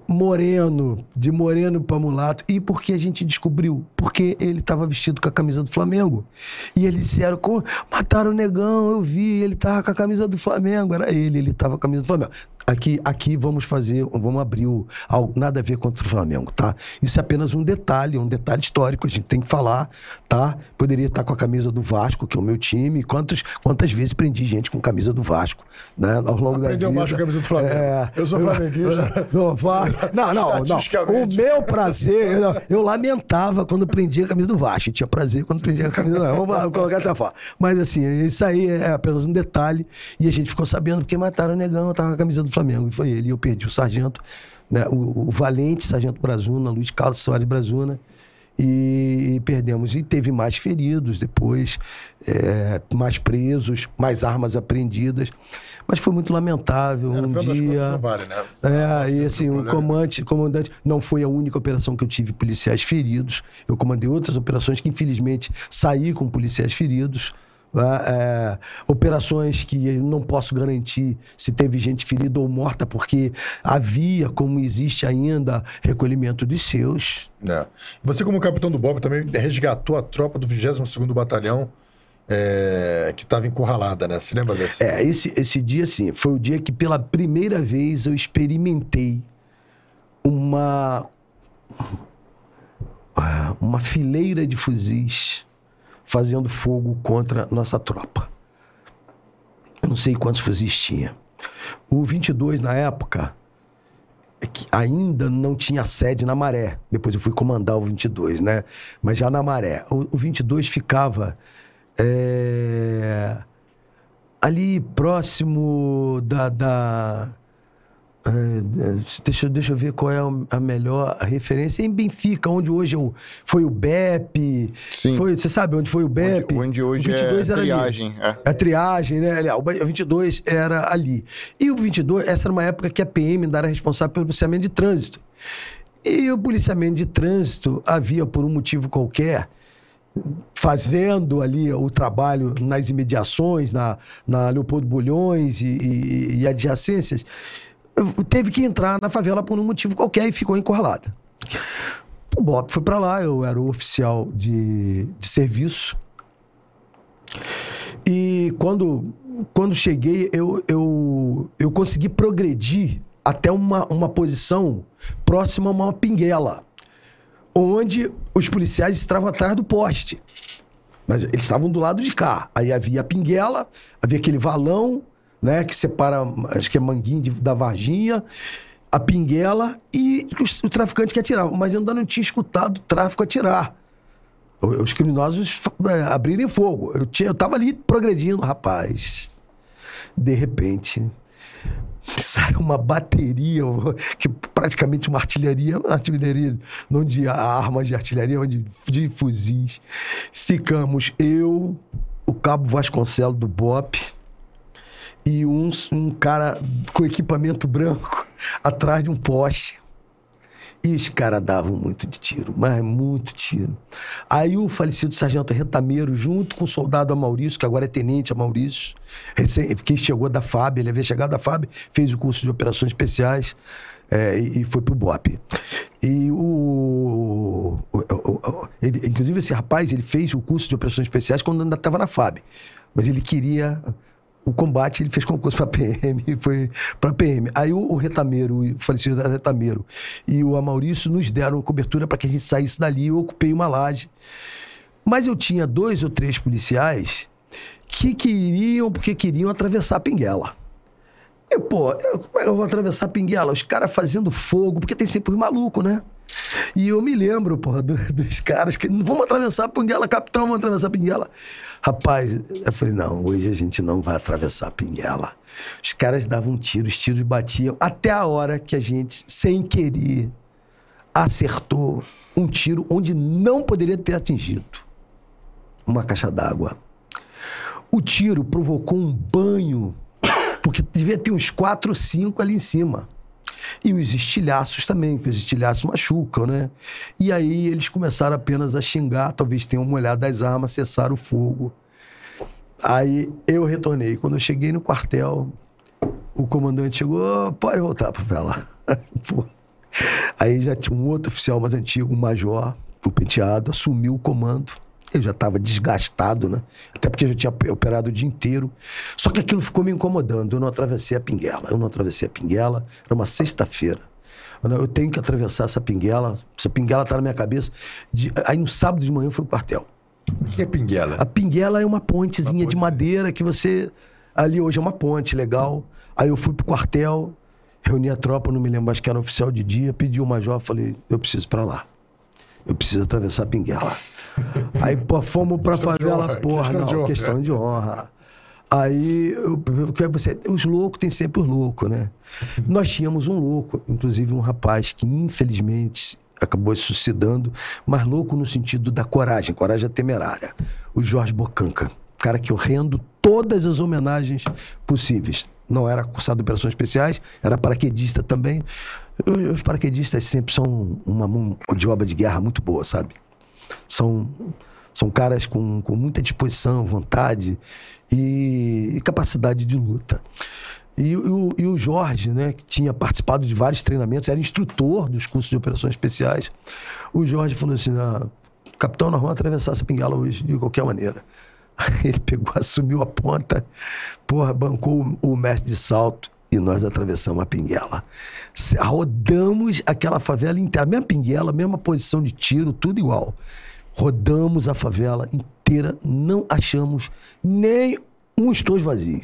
moreno, de moreno para mulato. E por que a gente descobriu? Porque ele estava vestido com a camisa do Flamengo. E eles disseram, "Como? mataram o negão, eu vi, ele estava com a camisa do Flamengo. Era ele, ele estava com a camisa do Flamengo. Aqui, aqui vamos fazer, vamos abrir o, algo, nada a ver contra o Flamengo, tá? Isso é apenas um detalhe, um detalhe histórico, a gente tem que falar, tá? Poderia estar com a camisa do Vasco, que é o meu time. Quantas, quantas vezes prendi gente com camisa do Vasco, né? Ao longo da Aprendeu vida. mais com a camisa do Flamengo. Eu sou flamenguista. Não, Vasco. Não, não, não. O meu prazer, eu, eu lamentava quando prendia a camisa do Vasco. Tinha prazer quando prendia a camisa do Vasco. Vamos colocar essa forma. Mas assim, isso aí é apenas um detalhe. E a gente ficou sabendo porque mataram o negão, eu tava com a camisa do Flamengo. E foi ele. E eu perdi o sargento, né? o, o valente sargento Brazuna, Luiz Carlos Soares Brazuna. E, perdemos. E teve mais feridos depois, é, mais presos, mais armas apreendidas. Mas foi muito lamentável. É, um dia. não vale, né? É, e assim, o comandante, comandante não foi a única operação que eu tive policiais feridos. Eu comandei outras operações que, infelizmente, saí com policiais feridos. Né? É, operações que eu não posso garantir se teve gente ferida ou morta, porque havia, como existe ainda, recolhimento de seus. É. Você, como capitão do Bob, também resgatou a tropa do 22º Batalhão é, que estava encurralada, né? Você lembra desse? É, esse, esse dia, sim, foi o dia que pela primeira vez eu experimentei uma. uma fileira de fuzis fazendo fogo contra nossa tropa. Eu não sei quantos fuzis tinha. O 22, na época, é ainda não tinha sede na Maré. Depois eu fui comandar o 22, né? Mas já na Maré. O, o 22 ficava é, ali próximo da. da deixa, eu- deixa eu ver qual é a melhor referência. Em Benfica, onde hoje é o- foi o BEP. Sim. Foi, você sabe onde foi o BEP? Onde, onde hoje o 22 é ali. triagem. É. A triagem, né? O 22 era ali. E o 22, essa era uma época que a PM ainda era responsável pelo policiamento de trânsito. E o policiamento de trânsito havia, por um motivo qualquer, fazendo ali o trabalho nas imediações, na, na Leopoldo Bulhões e, e, e adjacências, teve que entrar na favela por um motivo qualquer e ficou encurralada. O Bob foi para lá, eu era o oficial de, de serviço. E quando, quando cheguei, eu, eu, eu consegui progredir até uma, uma posição próxima a uma pinguela, onde os policiais estavam atrás do poste. Mas eles estavam do lado de cá. Aí havia a pinguela, havia aquele valão, né, que separa, acho que é manguinho de- da Varginha, a pinguela e os- o traficante que atirava. Mas eu ainda não tinha escutado o tráfico atirar o- os criminosos é, abrirem fogo. Eu, tinha, eu tava ali progredindo, rapaz. De repente, sai uma bateria, que praticamente uma artilharia, uma artilharia, não de armas de artilharia, mas de, de fuzis. Ficamos eu, o Cabo Vasconcelos do BOP e um, um cara com equipamento branco atrás de um poste. E os caras davam muito de tiro, mas muito tiro. Aí o falecido sargento Retameiro, junto com o soldado Amaurício, que agora é tenente Amaurício, que chegou da FAB, ele havia chegado da FAB, fez o curso de operações especiais é, e, e, foi pro BOP. E o, o, o ele, inclusive esse rapaz, ele fez o curso de operações especiais quando ainda estava na FAB. Mas ele queria o combate, ele fez concurso para PM foi para PM. Aí o, o Retameiro, o falecido Retameiro e o Amaurício nos deram cobertura para que a gente saísse dali. Eu ocupei uma laje. Mas eu tinha dois ou três policiais que queriam, porque queriam atravessar a Pinguela. E, pô, eu, como é que eu vou atravessar a Pinguela? Os caras fazendo fogo, porque tem sempre os malucos, né? E eu me lembro, porra, do, dos caras que vamos atravessar a Pinguela, capitão, vamos atravessar a Pinguela. Rapaz, eu falei, não, hoje a gente não vai atravessar a Pinguela. Os caras davam tiros, os tiros batiam, até a hora que a gente, sem querer, acertou um tiro onde não poderia ter atingido. Uma caixa d'água. O tiro provocou um banho, porque devia ter uns quatro ou cinco ali em cima. E os estilhaços também, que os estilhaços machucam, né? E aí eles começaram apenas a xingar, talvez tenham uma olhada das armas, cessaram o fogo. Aí eu retornei. Quando eu cheguei no quartel, o comandante chegou, pode voltar para vela. aí já tinha um outro oficial mais antigo, um major, o penteado, assumiu o comando. Eu já estava desgastado, né? Até porque eu já tinha operado o dia inteiro. Só que aquilo ficou me incomodando. Eu não atravessei a Pinguela. Eu não atravessei a Pinguela. Era uma sexta-feira. Eu tenho que atravessar essa Pinguela. Essa Pinguela está na minha cabeça. De... Aí no sábado de manhã eu fui pro quartel. O que é Pinguela? A Pinguela é uma pontezinha uma ponte. de madeira que você. Ali hoje é uma ponte legal. Aí eu fui pro quartel, reuni a tropa, não me lembro, acho que era oficial de dia, pedi o major, falei, eu preciso para lá. Eu preciso atravessar a Pinguela. Aí, pô, fomos pra questão favela, porra, questão não, de questão de honra. Aí, eu, você, os loucos tem sempre os loucos, né? Nós tínhamos um louco, inclusive um rapaz que infelizmente acabou se suicidando, mas louco no sentido da coragem, coragem temerária. O Jorge Bocanca, cara que eu rendo todas as homenagens possíveis. Não era cursado de operações especiais, era paraquedista também. Os paraquedistas sempre são uma mão de obra de guerra muito boa, sabe? São, são caras com, com muita disposição, vontade e, e capacidade de luta. E, e, o, e, o, Jorge, né, que tinha participado de vários treinamentos, era instrutor dos cursos de operações especiais. O Jorge falou assim: ah, capitão, nós vamos atravessar essa pingala hoje de qualquer maneira. Ele pegou, assumiu a ponta, porra, bancou o, mestre de salto e nós atravessamos a Pinguela. Rodamos aquela favela inteira, mesma Pinguela, mesma posição de tiro, tudo igual. Rodamos a favela inteira, não achamos nem um estojo vazio.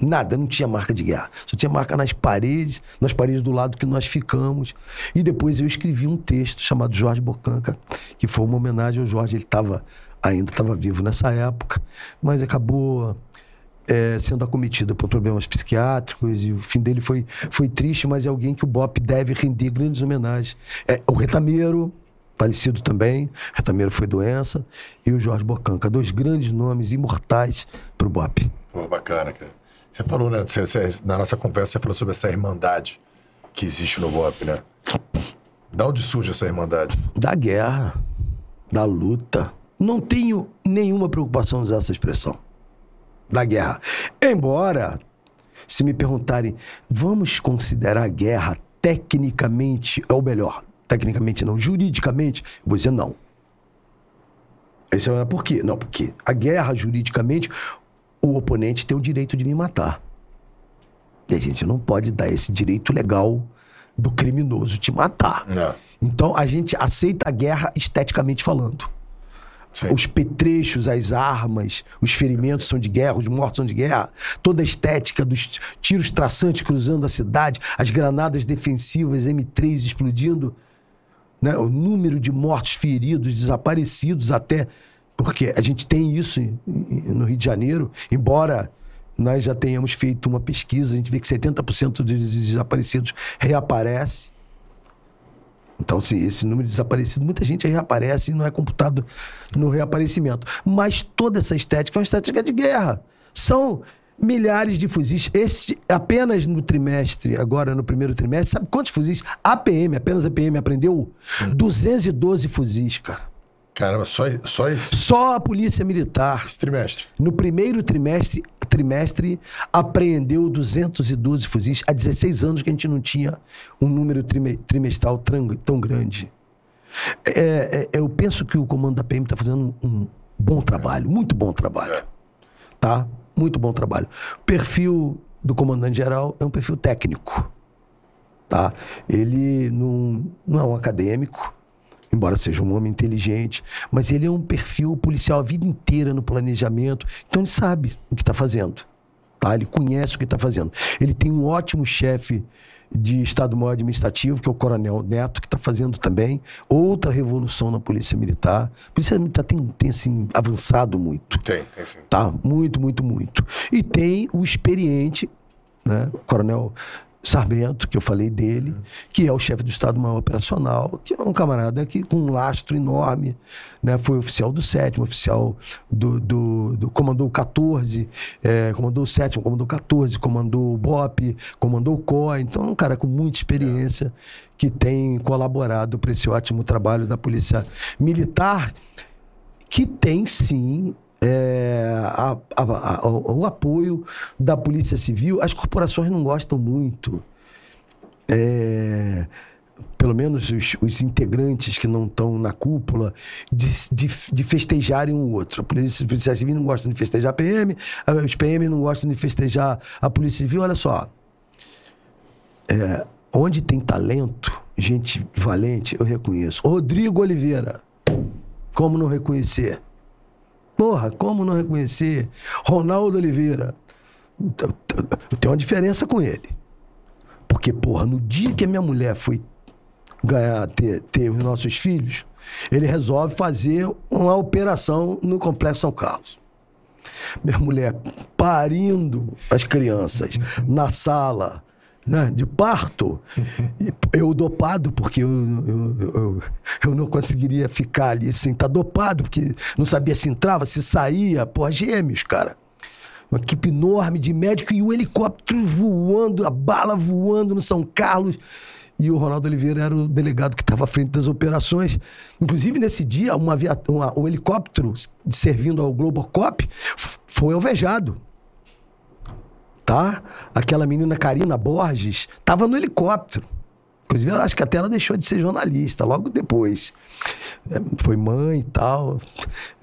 Nada, não tinha marca de guerra. Só tinha marca nas paredes, nas paredes do lado que nós ficamos. E depois eu escrevi um texto chamado Jorge Bocanca, que foi uma homenagem ao Jorge. Ele estava ainda estava vivo nessa época, mas acabou é, sendo acometido por problemas psiquiátricos e o fim dele foi, foi triste, mas é alguém que o BOP deve render grandes homenagens. É, o Retameiro, falecido também, Retameiro foi doença, e o Jorge Bocanca, dois grandes nomes imortais para o BOP. Pô, bacana, cara. Você falou, né? Você, você, na nossa conversa, você falou sobre essa irmandade que existe no BOP, né? Da onde surge essa irmandade? Da guerra, da luta. Não tenho nenhuma preocupação em usar essa expressão da guerra. Embora, se me perguntarem, vamos considerar a guerra tecnicamente, ou melhor, tecnicamente não, juridicamente, eu vou dizer não. Esse é por quê? Não, porque a guerra, juridicamente, o oponente tem o direito de me matar. E a gente não pode dar esse direito legal do criminoso te matar. Não. Então a gente aceita a guerra esteticamente falando. Sim. Os petrechos, as armas, os ferimentos são de guerra, os mortos são de guerra. Toda a estética dos tiros traçantes cruzando a cidade, as granadas defensivas M3 explodindo, né? o número de mortos, feridos, desaparecidos até. Porque a gente tem isso no Rio de Janeiro, embora nós já tenhamos feito uma pesquisa, a gente vê que 70% dos desaparecidos reaparece. Então, assim, esse número de desaparecidos, muita gente reaparece e não é computado no reaparecimento. Mas toda essa estética é uma estética de guerra. São milhares de fuzis. Esse, apenas no trimestre, agora no primeiro trimestre, sabe quantos fuzis? A PM, apenas a PM aprendeu 212 fuzis, cara. Caramba, só, só esse, Só a Polícia Militar, esse trimestre. no primeiro trimestre, trimestre, apreendeu 212 fuzis. Há 16 anos que a gente não tinha um número trime- trimestral tão grande. É, é, eu penso que o comando da PM está fazendo um bom trabalho, muito bom trabalho. Tá? Muito bom trabalho. O perfil do comandante-geral é um perfil técnico. Tá? Ele não, não é um acadêmico, embora seja um homem inteligente, mas ele é um perfil policial a vida inteira no planejamento, então ele sabe o que está fazendo. Tá? Ele conhece o que está fazendo. Ele tem um ótimo chefe de Estado-Maior Administrativo, que é o Coronel Neto, que está fazendo também outra revolução na Polícia Militar. A Polícia Militar tem, tem assim, avançado muito Tem, tem sim. tá? Muito, muito, muito. E tem o experiente, né? O Coronel Sarmento, que eu falei dele, que é o chefe do Estado-Maior Operacional, que é um camarada que com um lastro enorme, né? Foi oficial do sétimo, oficial do, do, do comandou o 14, é, comandou o sétimo, comandou o 14, comandou o BOP, comandou o COI, então é um cara com muita experiência que tem colaborado para esse ótimo trabalho da Polícia Militar que tem sim é, a- a- a- o, apoio da Polícia Civil. As corporações não gostam muito. É, pelo menos os, os integrantes que não estão na cúpula, de, de, de festejarem um outro. A Polícia, a Polícia Civil não gosta de festejar a PM, a- os PM não gostam de festejar a Polícia Civil. Olha só, é, onde tem talento, gente valente, eu reconheço. Rodrigo Oliveira, como não reconhecer? Porra, como não reconhecer? Ronaldo Oliveira. Tem uma diferença com ele. Porque, porra, no dia que a minha mulher foi ganhar, ter, ter os nossos filhos, ele resolve fazer uma operação no Complexo São Carlos. Minha mulher parindo as crianças na sala né, de parto, e eu dopado, porque eu, eu, eu, eu não conseguiria ficar ali sem estar dopado, porque não sabia se entrava, se saía, porra, gêmeos, cara. Uma equipe enorme de médico e o helicóptero voando, a bala voando no São Carlos. E o Ronaldo Oliveira era o delegado que estava à frente das operações. Inclusive, nesse dia, uma uma, um helicóptero servindo ao Globocop foi alvejado. Tá? Aquela menina Karina Borges estava no helicóptero. Inclusive, eu acho que até ela deixou de ser jornalista logo depois. É, Foi mãe e tal.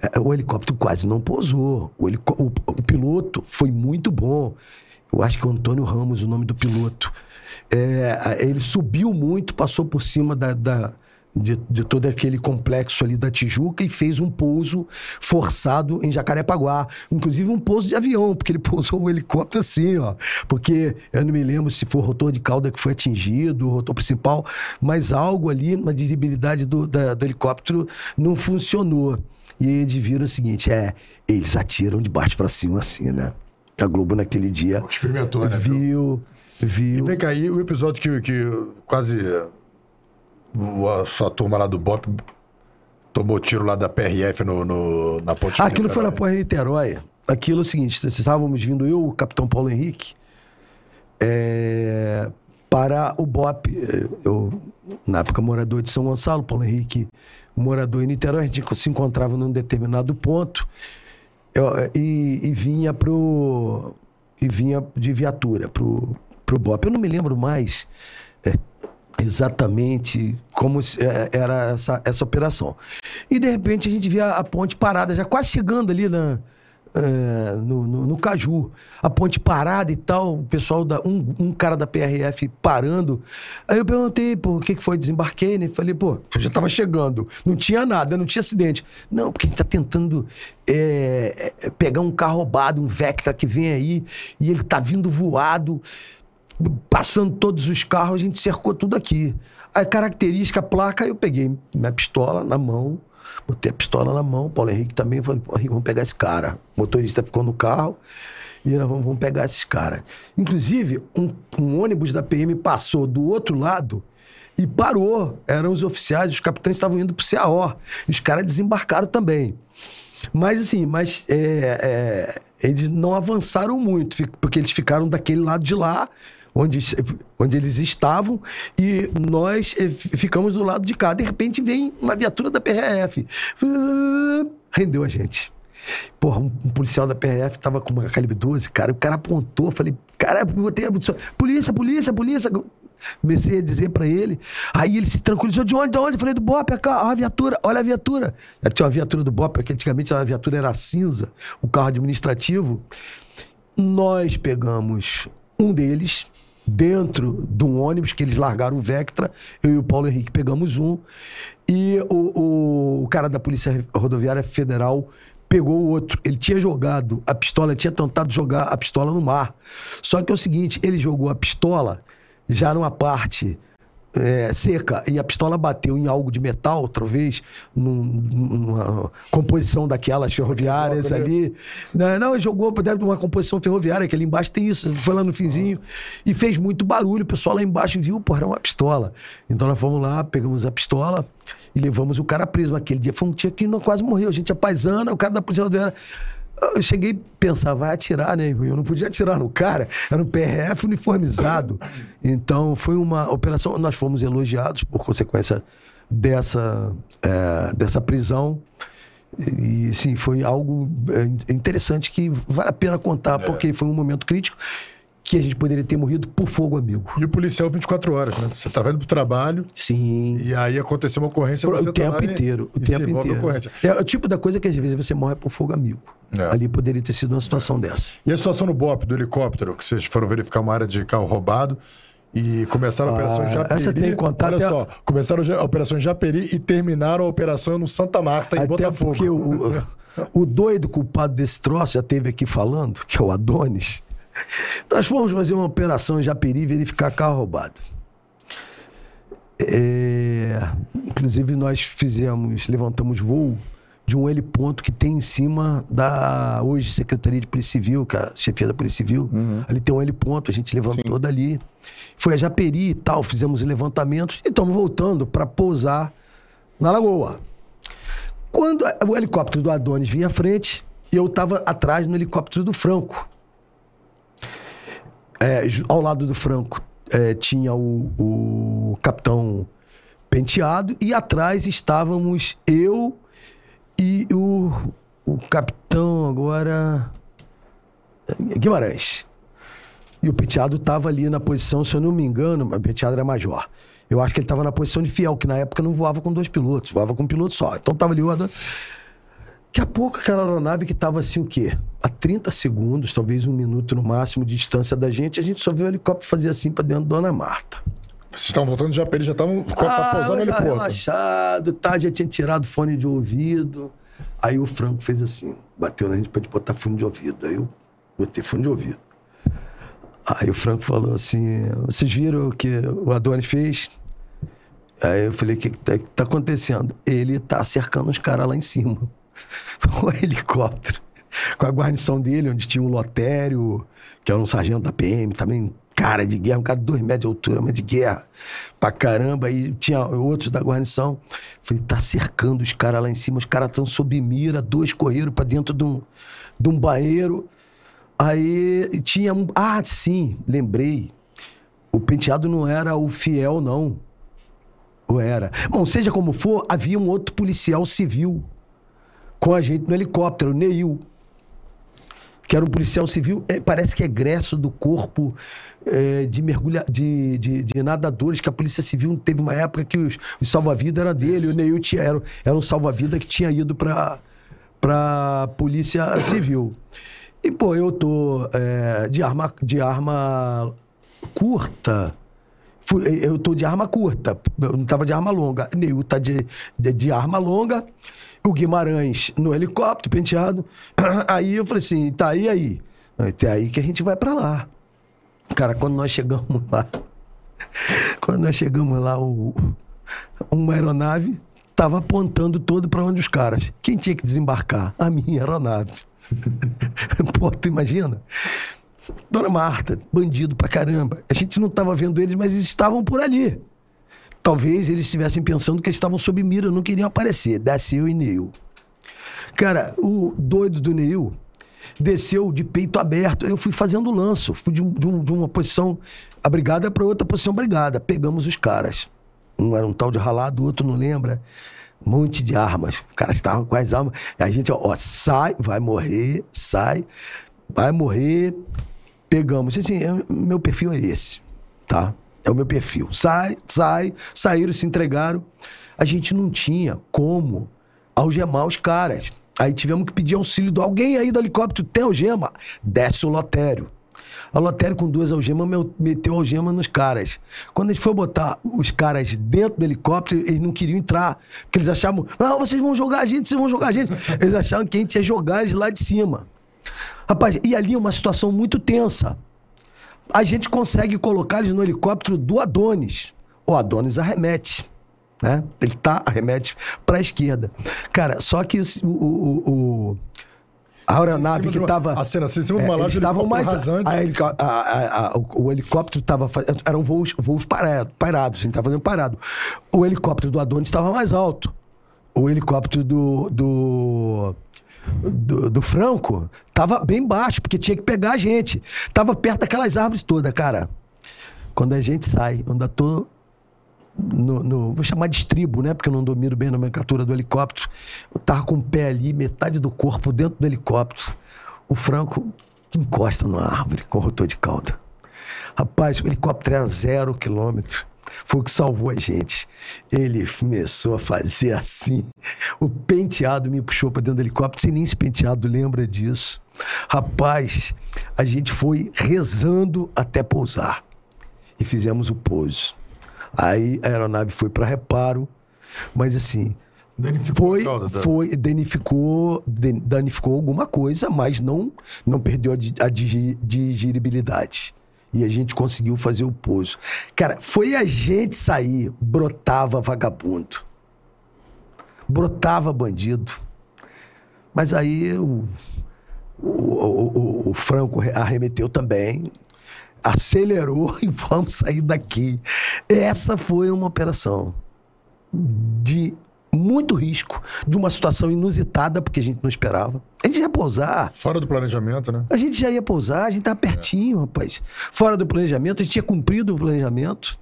É, O helicóptero quase não pousou. O, o- o piloto foi muito bom. Eu acho que é o Antônio Ramos, o nome do piloto. É, ele subiu muito, passou por cima da, da- de, de todo aquele complexo ali da Tijuca e fez um pouso forçado em Jacarepaguá. Inclusive um pouso de avião, porque ele pousou o helicóptero assim, ó. Porque eu não me lembro se foi o rotor de cauda que foi atingido, o rotor principal, mas algo ali na dirigibilidade do, da- do helicóptero não funcionou. E aí eles viram o seguinte: é, eles atiram de baixo para cima assim, né? A Globo naquele dia Experimentou, né? viu, viu. Vem cá, aí o episódio que, que quase a sua turma lá do BOP tomou tiro lá da PRF no, no- na ponte. Aquilo foi na. Porra Niterói. Aquilo é o seguinte: estávamos vindo eu, o capitão Paulo Henrique, é, para o BOP. Eu, na época, morador de São Gonçalo, Paulo Henrique, morador em Niterói, a gente se encontrava num determinado ponto eu- e, e vinha pro. E vinha de viatura pro, pro BOP. Eu não me lembro mais exatamente como se- é, era essa, essa operação. E de repente a gente via a ponte parada, já quase chegando ali na, é, no, no, no Caju. A ponte parada e tal, o pessoal da. Um, um cara da PRF parando. Aí eu perguntei por que, que foi, desembarquei, né? Falei, pô, eu já tava chegando. Não tinha nada, não tinha acidente. Não, porque a gente tá tentando é, é, pegar um carro roubado, um Vectra que vem aí, e ele tá vindo voado passando todos os carros, a gente cercou tudo aqui. A característica, a placa, eu peguei minha pistola na mão, botei a pistola na mão, Paulo Henrique também, falei, Paulo Henrique, vamos pegar esse cara. O motorista ficou no carro e nós vamos, vamos pegar esses caras. Inclusive, um, um ônibus da PM passou do outro lado e parou. Eram os oficiais, os capitães estavam indo pro CAO. Os caras desembarcaram também. Mas assim, mas é, é, eles não avançaram muito, porque eles ficaram daquele lado de lá, onde, onde eles estavam, e nós eh, fi- ficamos do lado de cá. De repente vem uma viatura da PRF. Ah, Rendeu a gente. Porra, um, um policial da PRF tava com uma calibre 12, cara. O cara apontou, falei, cara, botei a polícia, polícia, polícia. Comecei a dizer pra ele. Aí ele se tranquilizou. De onde? De onde? Falei, do BOP, cá, ó, a viatura, olha a viatura. Aí Tinha uma viatura do BOP, que antigamente a viatura era cinza, o carro administrativo. Nós pegamos um deles dentro de um ônibus que eles largaram o Vectra. Eu e o Paulo Henrique pegamos um. E o, o, o cara da Polícia Rodoviária Federal pegou o outro. Ele tinha jogado a pistola, tinha tentado jogar a pistola no mar. Só que é o seguinte, ele jogou a pistola já numa parte é, seca e a pistola bateu em algo de metal, talvez, num- numa composição daquelas ferroviárias ali. Não, não, jogou por dentro de uma composição ferroviária, que ali embaixo tem isso, foi lá no finzinho, e fez muito barulho. O pessoal lá embaixo viu, porra, era uma pistola. Então nós fomos lá, pegamos a pistola e levamos o cara preso. Aquele dia foi um dia que quase morreu. A gente é paisana, o cara da polícia rodoviária. Eu cheguei a pensar, vai atirar, né? Eu não podia atirar no cara, era um PRF uniformizado. Então foi uma operação. Nós fomos elogiados por consequência dessa, é, dessa prisão. E sim, foi algo é, interessante que vale a pena contar, porque foi um momento crítico que a gente poderia ter morrido por fogo amigo. E o policial 24 horas, né? Você tá vendo pro trabalho Sim. e aí aconteceu uma ocorrência, Pro- você o tá tempo e- inteiro. O e tempo inteiro. É o tipo da coisa que às vezes você morre por fogo amigo. É. Ali poderia ter sido uma situação dessa. E a situação no BOP, do helicóptero, que vocês foram verificar uma área de carro roubado e começaram a operação Ah, Japeri. essa tem contar Olha só, começaram a operação Japeri e terminaram a operação no Santa Marta, em Até Botafogo. porque o, o, o doido culpado desse troço já teve aqui falando, que é o Adonis. Nós fomos fazer uma operação em Japeri e verificar carro roubado. É, inclusive, nós fizemos, levantamos voo de um heliponto que tem em cima da hoje Secretaria de Polícia Civil, que é a chefia da Polícia Civil. Ali tem um heliponto, a gente levantou dali. Foi a Japeri e tal, fizemos os levantamentos e estamos voltando para pousar na Lagoa. Quando o helicóptero do Adonis vinha à frente, eu estava atrás no helicóptero do Franco. É, ao lado do Franco é, tinha o, o capitão Penteado e atrás estávamos eu e o, o capitão agora Guimarães. E o Penteado estava ali na posição, se eu não me engano, o Penteado era major. Eu acho que ele estava na posição de fiel, que na época não voava com dois pilotos, voava com um piloto só. Então estava ali o. Daqui a pouco aquela aeronave que estava assim o quê? A 30 segundos, talvez um minuto no máximo de distância da gente, a gente só viu o helicóptero fazer assim para dentro da Dona Marta. Vocês estavam voltando de Japeri, já estavam pra pousar no já heliporto. relaxado, tá, já tinha tirado o fone de ouvido. Aí o Franco fez assim, bateu na gente pra gente botar fone de ouvido. Aí eu botei fone de ouvido. Aí o Franco falou assim: vocês viram o que o Adonis fez? Aí eu falei: o que, que tá, que tá acontecendo? Ele tá cercando os caras lá em cima. O helicóptero. Com a guarnição dele, onde tinha um Lotério, que era um sargento da PM, também cara de guerra, um cara de dois metros de altura, mas de guerra pra caramba. Aí tinha outros da guarnição. Falei, tá cercando os caras lá em cima, os caras estão sob mira, dois correram pra dentro de um, de um banheiro. Aí tinha um. Ah, sim, lembrei. O penteado não era o fiel, não. Ou era? Bom, seja como for, havia um outro policial civil com a gente no helicóptero, o Neil. Que era um policial civil, é, parece que é egresso do corpo é, de mergulha de, de, de nadadores, que a Polícia Civil teve uma época que os, os salva-vida era dele, o Neil tinha, era, era um salva-vida que tinha ido para para Polícia Civil. E, pô, eu tô é, de, arma, de arma curta. Fui- eu tô de arma curta, eu não tava de arma longa. Neil tá de, de, de arma longa. O Guimarães no helicóptero, penteado. Aí eu falei assim, tá, e aí? Até aí que a gente vai pra lá. Cara, quando nós chegamos lá, quando nós chegamos lá, o, uma aeronave tava apontando todo pra onde os caras. Quem tinha que desembarcar? A minha aeronave. Pô, tu imagina? Dona Marta, bandido pra caramba. A gente não estava vendo eles, mas eles estavam por ali. Talvez eles estivessem pensando que eles estavam sob mira, não queriam aparecer. Desce eu e Neil. Cara, o doido do Neil desceu de peito aberto. Eu fui fazendo lanço, fui de, de um- de uma posição abrigada para outra posição brigada. Pegamos os caras. Um era um tal de ralado, o outro não lembra. Um monte de armas. Os caras estavam com as armas. E a gente, ó, ó, sai, vai morrer, sai, vai morrer. Pegamos. Assim, é- meu perfil é esse, tá? É o meu perfil. Sai, sai, saíram, se entregaram. A gente não tinha como algemar os caras. Aí tivemos que pedir auxílio de alguém aí do helicóptero. Tem algema? Desce o lotério. A lotério com duas algemas meteu algema nos caras. Quando a gente foi botar os caras dentro do helicóptero, eles não queriam entrar. Porque eles achavam, não, vocês vão jogar a gente, vocês vão jogar a gente. Eles achavam que a gente ia jogar eles lá de cima. Rapaz, e ali é uma situação muito tensa. A gente consegue colocar eles no helicóptero do Adonis. O Adonis arremete. Né? Ele tá, arremete para a esquerda. Cara, só que o, o, o- a aeronave que estava. a cena, assim, em cima de uma eles laje, estavam mais. o, o helicóptero estava. Eram voos, voos parado, parados, a gente estava fazendo parado. O helicóptero do Adonis estava mais alto. O helicóptero do. do do, do Franco tava bem baixo, porque tinha que pegar a gente. Tava perto daquelas árvores todas, cara. Quando a gente sai, eu ainda tô no, no- vou chamar de estribo, né? Porque eu não domino bem a nomenclatura do helicóptero. Eu tava com o pé ali, metade do corpo dentro do helicóptero. O Franco encosta numa árvore com rotor de cauda. Rapaz, o helicóptero era zero quilômetro. Foi o que salvou a gente. Ele começou a fazer assim. O penteado me puxou para dentro do helicóptero. Sem nem esse penteado lembra disso. Rapaz, a gente foi rezando até pousar. E fizemos o pouso. Aí a aeronave foi para reparo. Mas assim, foi, a cauda da- foi danificou, dan- danificou alguma coisa, mas não, não perdeu a, a digeribilidade. E a gente conseguiu fazer o pouso. Cara, foi a gente sair, brotava vagabundo. Brotava bandido. Mas aí o, o, o- o- Franco arremeteu também, acelerou e vamos sair daqui. Essa foi uma operação de muito risco, de uma situação inusitada, porque a gente não esperava. A gente ia pousar. Fora do planejamento, né? A gente já ia pousar, a gente estava pertinho, rapaz. Fora do planejamento, a gente tinha cumprido o planejamento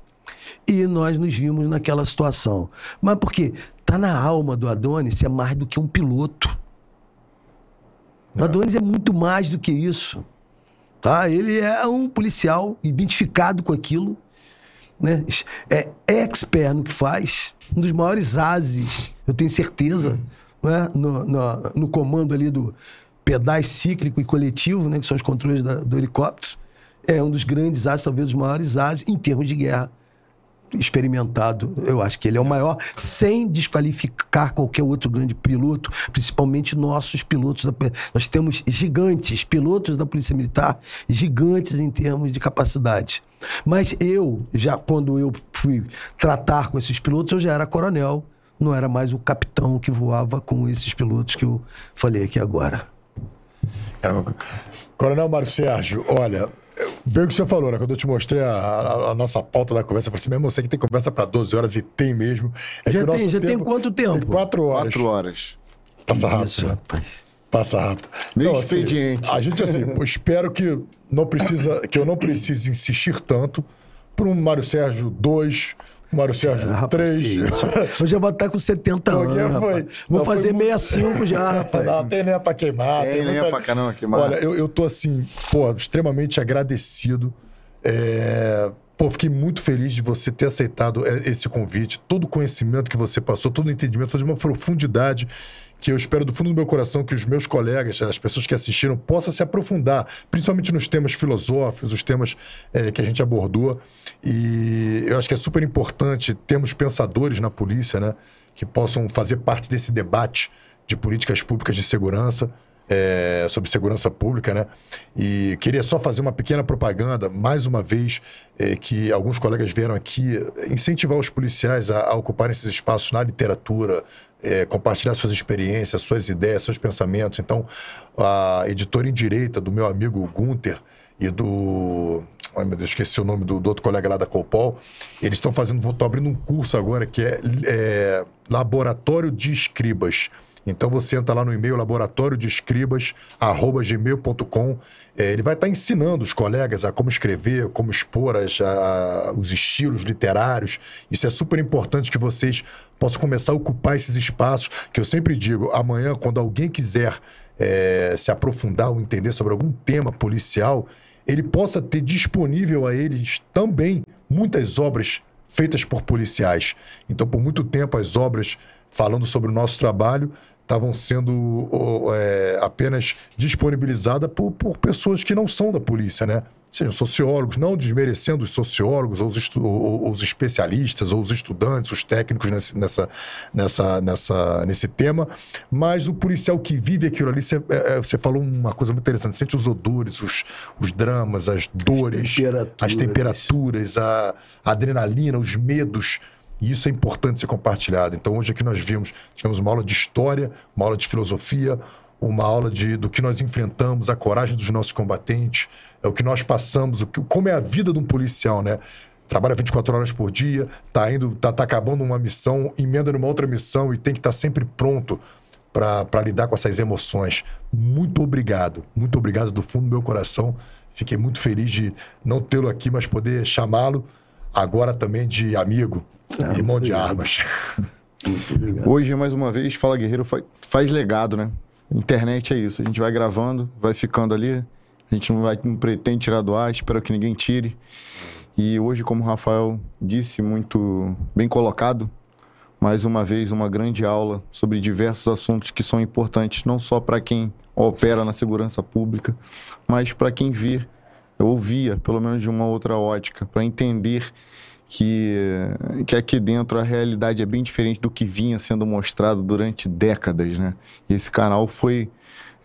e nós nos vimos naquela situação. Mas por quê? Tá na alma do Adonis ser mais do que um piloto. O Adonis é muito mais do que isso. Tá? Ele é um policial identificado com aquilo, né? É expert no que faz, um dos maiores ases, eu tenho certeza, né? no, no, no comando ali do pedais cíclico e coletivo, né? que são os controles da- do helicóptero. É um dos grandes ases, talvez os maiores ases em termos de guerra experimentado. Eu acho que ele é o maior, sem desqualificar qualquer outro grande piloto, principalmente nossos pilotos. Da, nós temos gigantes, pilotos da Polícia Militar, gigantes em termos de capacidade. Mas eu, já quando eu fui tratar com esses pilotos, eu já era coronel, não era mais o capitão que voava com esses pilotos que eu falei aqui agora. Coronel Mário Sérgio, olha, bem o que você falou, né? Quando eu te mostrei a, a- a nossa pauta da conversa, eu falei assim, meu irmão, você que tem conversa para 12 horas e tem mesmo. É Já que o tem- já tem quanto tempo? Tem quatro horas. Quatro horas. Passa rápido, Isso, né? rapaz. Passa rápido. Meio Não, assim, expediente. a gente, assim, espero que, não precisa, que eu não precise insistir tanto para um Mário Sérgio 2, um Mário Sérgio Rapaz, 3. que isso. Eu já vou estar com 70 Não, anos. foi? Vou Não, foi fazer muito- 65 já, rapaz. Não, tem lenha pra queimar. Tem lenha muita- pra caramba queimar. Olha, eu, eu tô assim, pô, extremamente agradecido. É, Pô, fiquei muito feliz de você ter aceitado é, esse convite. Todo o conhecimento que você passou, todo o entendimento foi de uma profundidade que eu espero do fundo do meu coração que os meus colegas, as pessoas que assistiram, possam se aprofundar, principalmente nos temas filosóficos, os temas é, que a gente abordou. E eu acho que é super importante termos pensadores na polícia, né? Que possam fazer parte desse debate de políticas públicas de segurança. é, sobre segurança pública, né? E queria só fazer uma pequena propaganda, mais uma vez, é, que alguns colegas vieram aqui incentivar os policiais a, a ocuparem esses espaços na literatura, é, compartilhar suas experiências, suas ideias, seus pensamentos. Então, a editora em direita do meu amigo Gunter e do. Ai, meu Deus, esqueci o nome do, do outro colega lá da Copol. Eles estão fazendo, estão abrindo um curso agora que é, é Laboratório de Escribas. Então você entra lá no e-mail laboratório de escribas@gmail.com. É, ele vai estar ensinando os colegas a como escrever, como expor as, a, os estilos literários. Isso é super importante que vocês possam começar a ocupar esses espaços. Que eu sempre digo, amanhã quando alguém quiser é, se aprofundar ou entender sobre algum tema policial, ele possa ter disponível a eles também muitas obras feitas por policiais. Então, por muito tempo, as obras falando sobre o nosso trabalho estavam sendo é, apenas disponibilizadas por, por, pessoas que não são da polícia, né? Sejam sociólogos, não desmerecendo os sociólogos, ou os, ou os especialistas, ou os estudantes, os técnicos nesse, nessa, nessa, nessa, nesse tema, mas o policial que vive aquilo ali, você, é, é você falou uma coisa muito interessante, sente os odores, os, os dramas, as dores, as temperaturas, as temperaturas a, a adrenalina, os medos e isso é importante ser compartilhado. Então, hoje aqui nós vimos, tivemos uma aula de história, uma aula de filosofia, uma aula de, do que nós enfrentamos, a coragem dos nossos combatentes, é o que nós passamos, o que, como é a vida de um policial, né? Trabalha 24 horas por dia, tá indo, tá, tá acabando uma missão, emenda numa outra missão e tem que estar tá sempre pronto para lidar com essas emoções. Muito obrigado, muito obrigado do fundo do meu coração. Fiquei muito feliz de não tê-lo aqui, mas poder chamá-lo agora também de amigo, ah, irmão de armas. Hoje, mais uma vez, Fala Guerreiro faz, legado, né? Internet é isso. A gente vai gravando, vai ficando ali. A gente não, vai, não pretende tirar do ar, espero que ninguém tire. E hoje, como o Rafael disse, muito bem colocado, mais uma vez, uma grande aula sobre diversos assuntos que são importantes não só para quem opera na segurança pública, mas para quem vê eu ouvia, pelo menos de uma outra ótica, para entender que, que aqui dentro a realidade é bem diferente do que vinha sendo mostrado durante décadas, né? E esse canal foi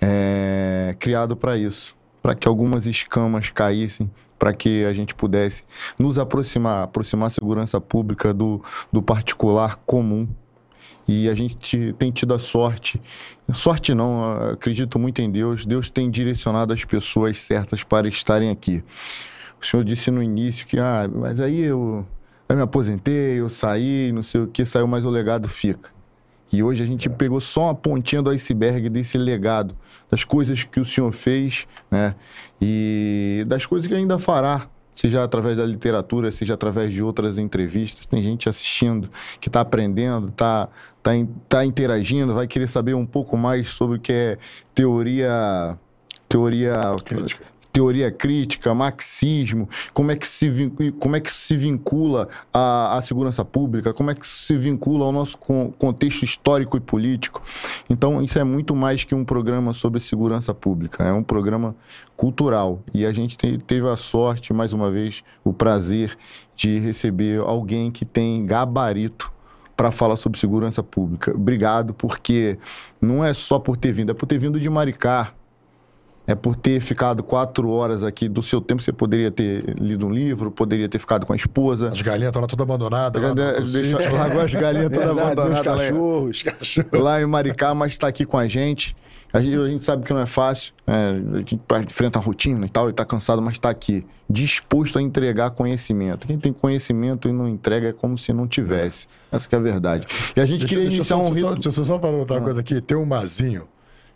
é, criado para isso, para que algumas escamas caíssem, para que a gente pudesse nos aproximar, aproximar a segurança pública do, do particular comum, e a gente tem tido a sorte, sorte não, acredito muito em Deus, Deus tem direcionado as pessoas certas para estarem aqui. O senhor disse no início que, ah, mas aí eu, eu me aposentei, eu saí, não sei o que, saiu, mas o legado fica. E hoje a gente pegou só uma pontinha do iceberg desse legado, das coisas que o senhor fez, né? E das coisas que ainda fará seja através da literatura, seja através de outras entrevistas. Tem gente assistindo que está aprendendo, está tá, tá interagindo, vai querer saber um pouco mais sobre o que é teoria teoria crítica teoria crítica, marxismo, como é que se, como é que se vincula à, à segurança pública, como é que se vincula ao nosso contexto histórico e político. Então, isso é muito mais que um programa sobre segurança pública, é um programa cultural. E a gente te, teve a sorte, mais uma vez, o prazer de receber alguém que tem gabarito para falar sobre segurança pública. Obrigado, porque não é só por ter vindo, é por ter vindo de Maricá, é por ter ficado quatro horas aqui do seu tempo, você poderia ter lido um livro, poderia ter ficado com a esposa. As galinhas estão lá todas abandonadas. Lá Deixa, largou as galinhas todas abandonadas. Os cachorros, lá, cachorros. lá em Maricá, mas está aqui com a gente. A gente, a gente, sabe que não é fácil, é, a gente enfrenta a rotina e tal, e está cansado, mas está aqui, disposto a entregar conhecimento. Quem tem conhecimento e não entrega é como se não tivesse. Essa é a verdade. E a gente deixa, queria deixa iniciar só, um rito... Deixa eu só falar outra ah. coisa aqui. Tem um Mazinho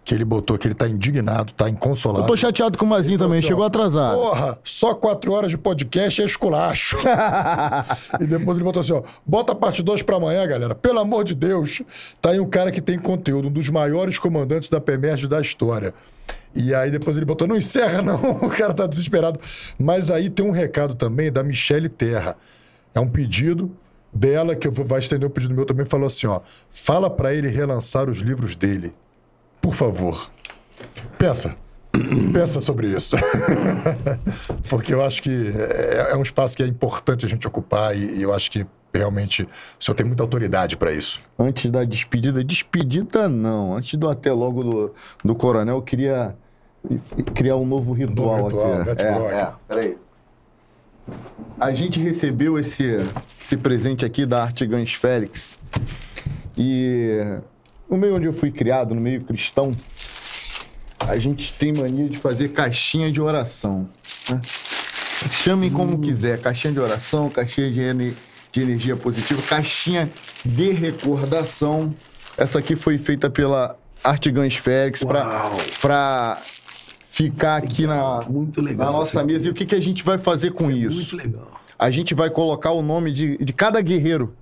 que ele botou que ele tá indignado, tá inconsolável. Eu tô chateado com o Mazinho também, chegou atrasado. Porra, só quatro horas de podcast é esculacho. e depois ele botou assim, ó, bota a parte 2 pra amanhã, galera. Pelo amor de Deus. Tá aí um cara que tem conteúdo, um dos maiores comandantes da PEMERG da história. E aí depois ele botou, não encerra não, o cara tá desesperado. Mas aí tem um recado também da Michele Terra. É um pedido dela, que eu vou, vai estender o pedido meu também, falou assim, ó, fala para ele relançar os livros dele. Por favor, pensa. Pensa sobre isso. Porque eu acho que é, é, um espaço que é importante a gente ocupar e, e eu acho que realmente o senhor tem muita autoridade para isso. Antes da despedida, despedida não. Antes do até logo do, do coronel, eu queria criar um novo ritual, novo ritual aqui. É, é, peraí. A gente recebeu esse, esse presente aqui da Artigans Félix. E no meio onde eu fui criado, no meio cristão, a gente tem mania de fazer caixinha de oração. Né? Chamem como hum. quiser, caixinha de oração, caixinha de, de energia positiva, caixinha de recordação. Essa aqui foi feita pela Artigans Félix para ficar aqui na, legal, na nossa mesa. E o que, que a gente vai fazer com isso? isso? Muito legal. A gente vai colocar o nome de, de cada guerreiro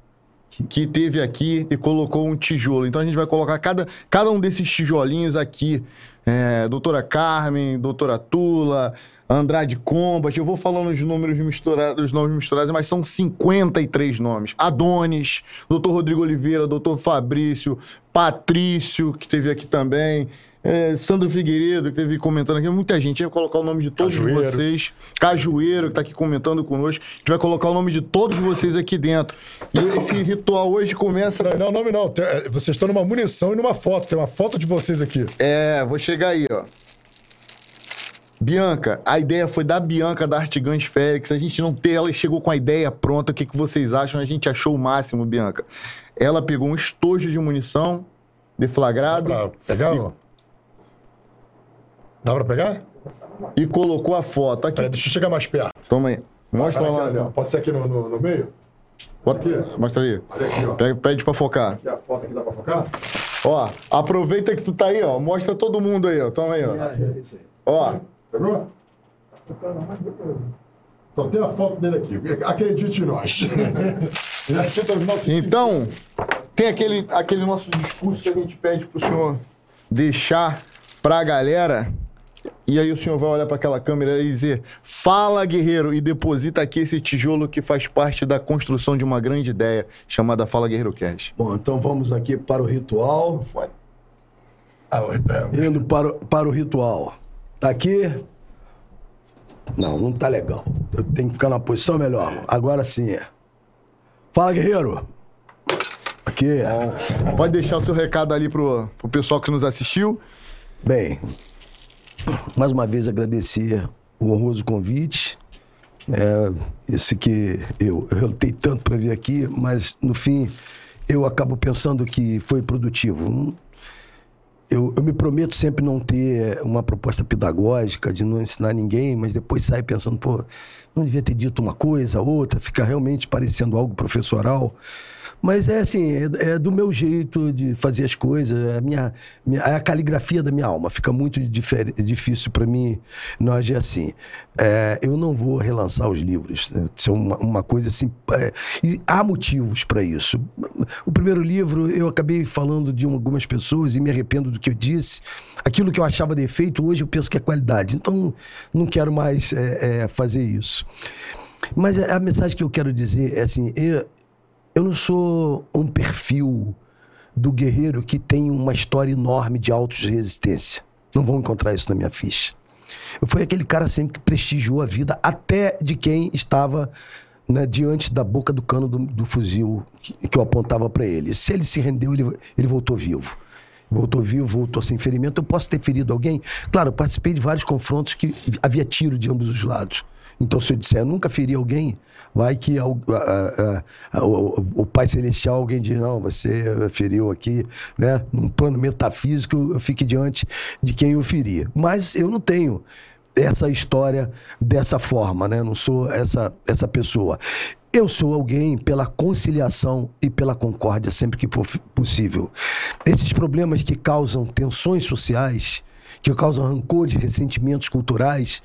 que teve aqui e colocou um tijolo. Então a gente vai colocar cada, cada um desses tijolinhos aqui. É, doutora Carmen, doutora Tula, Andrade Combat. Eu vou falando os números misturados, os nomes misturados, mas são 53 nomes. Adonis, doutor Rodrigo Oliveira, doutor Fabrício, Patrício, que teve aqui também. É, Sandro Figueiredo, que teve comentando aqui, muita gente. vai colocar o nome de todos Cajueiro. vocês. Cajueiro, que está aqui comentando conosco. A gente vai colocar o nome de todos vocês aqui dentro. E esse ritual hoje começa. Não, não, nome não. É, vocês estão numa munição e numa foto. Tem uma foto de vocês aqui. É, vou chegar aí, ó. Bianca, a ideia foi da Bianca da Artigans Félix. A gente não tem, ela chegou com a ideia pronta. O que, que vocês acham? A gente achou o máximo, Bianca. Ela pegou um estojo de munição deflagrado. E... Dá pra pegar? E colocou a foto. Aqui. Deixa eu chegar mais perto. Toma aí. Mostra lá. Ali, Pode ser aqui no, no, no meio? Bota aqui. Mostra aí. Olha aqui, ó. Pede, pede pra focar. Aqui a foto aqui dá pra focar? Ó, aproveita que tu tá aí, ó. Mostra todo mundo aí, ó. Toma aí, ó. Ó. Pegou? Só tem a foto dele aqui. Acredite em nós. então, tem aquele, aquele nosso discurso que a gente pede pro senhor deixar pra galera. E aí o senhor vai olhar para aquela câmera e dizer: "Fala, guerreiro", e deposita aqui esse tijolo que faz parte da construção de uma grande ideia chamada Fala Guerreiro Cast. Bom, então vamos aqui para o ritual. Ah, Indo para, para o ritual. Tá aqui. Não, não tá legal. Eu tenho que ficar na posição melhor. Agora sim. É. Fala, guerreiro. Aqui. Pode deixar o seu recado ali pro, pro pessoal que nos assistiu. Bem, mais uma vez agradecer o honroso convite. É, esse que eu, eu lutei tanto para vir aqui, mas no fim eu acabo pensando que foi produtivo eu, eu, me prometo sempre não ter uma proposta pedagógica de não ensinar ninguém, mas depois sai pensando, pô, não devia ter dito uma coisa, outra, fica realmente parecendo algo professoral. Mas é assim, é, é, do meu jeito de fazer as coisas, é a, minha, minha, é a caligrafia da minha alma. Fica muito difícil para mim não agir assim. É, eu não vou relançar os livros. Né? Isso é uma, uma coisa assim. É, e há motivos para isso. O primeiro livro, eu acabei falando de algumas pessoas e me arrependo do que eu disse. Aquilo que eu achava defeito, hoje eu penso que é qualidade. Então, não quero mais é, fazer isso. Mas a mensagem que eu quero dizer é assim: eu, eu não sou um perfil do guerreiro que tem uma história enorme de autos de resistência. Não vão encontrar isso na minha ficha. Eu fui aquele cara sempre que prestigiou a vida até de quem estava né, diante da boca do cano do, do fuzil que, que, eu apontava para ele. Se ele se rendeu, ele, ele voltou vivo. Voltou vivo, voltou sem ferimento. Eu posso ter ferido alguém? Claro, participei de vários confrontos que havia tiro de ambos os lados. Então, se eu disser, eu nunca feri alguém, vai que a, a, a, o, o, Pai Celestial, alguém diz, não, você feriu aqui, né? Num plano metafísico, eu fique diante de quem eu feri. Mas eu não tenho essa história dessa forma, né? Não sou essa, essa pessoa. Eu sou alguém pela conciliação e pela concórdia sempre que possível. Esses problemas que causam tensões sociais, que causam rancores, ressentimentos culturais.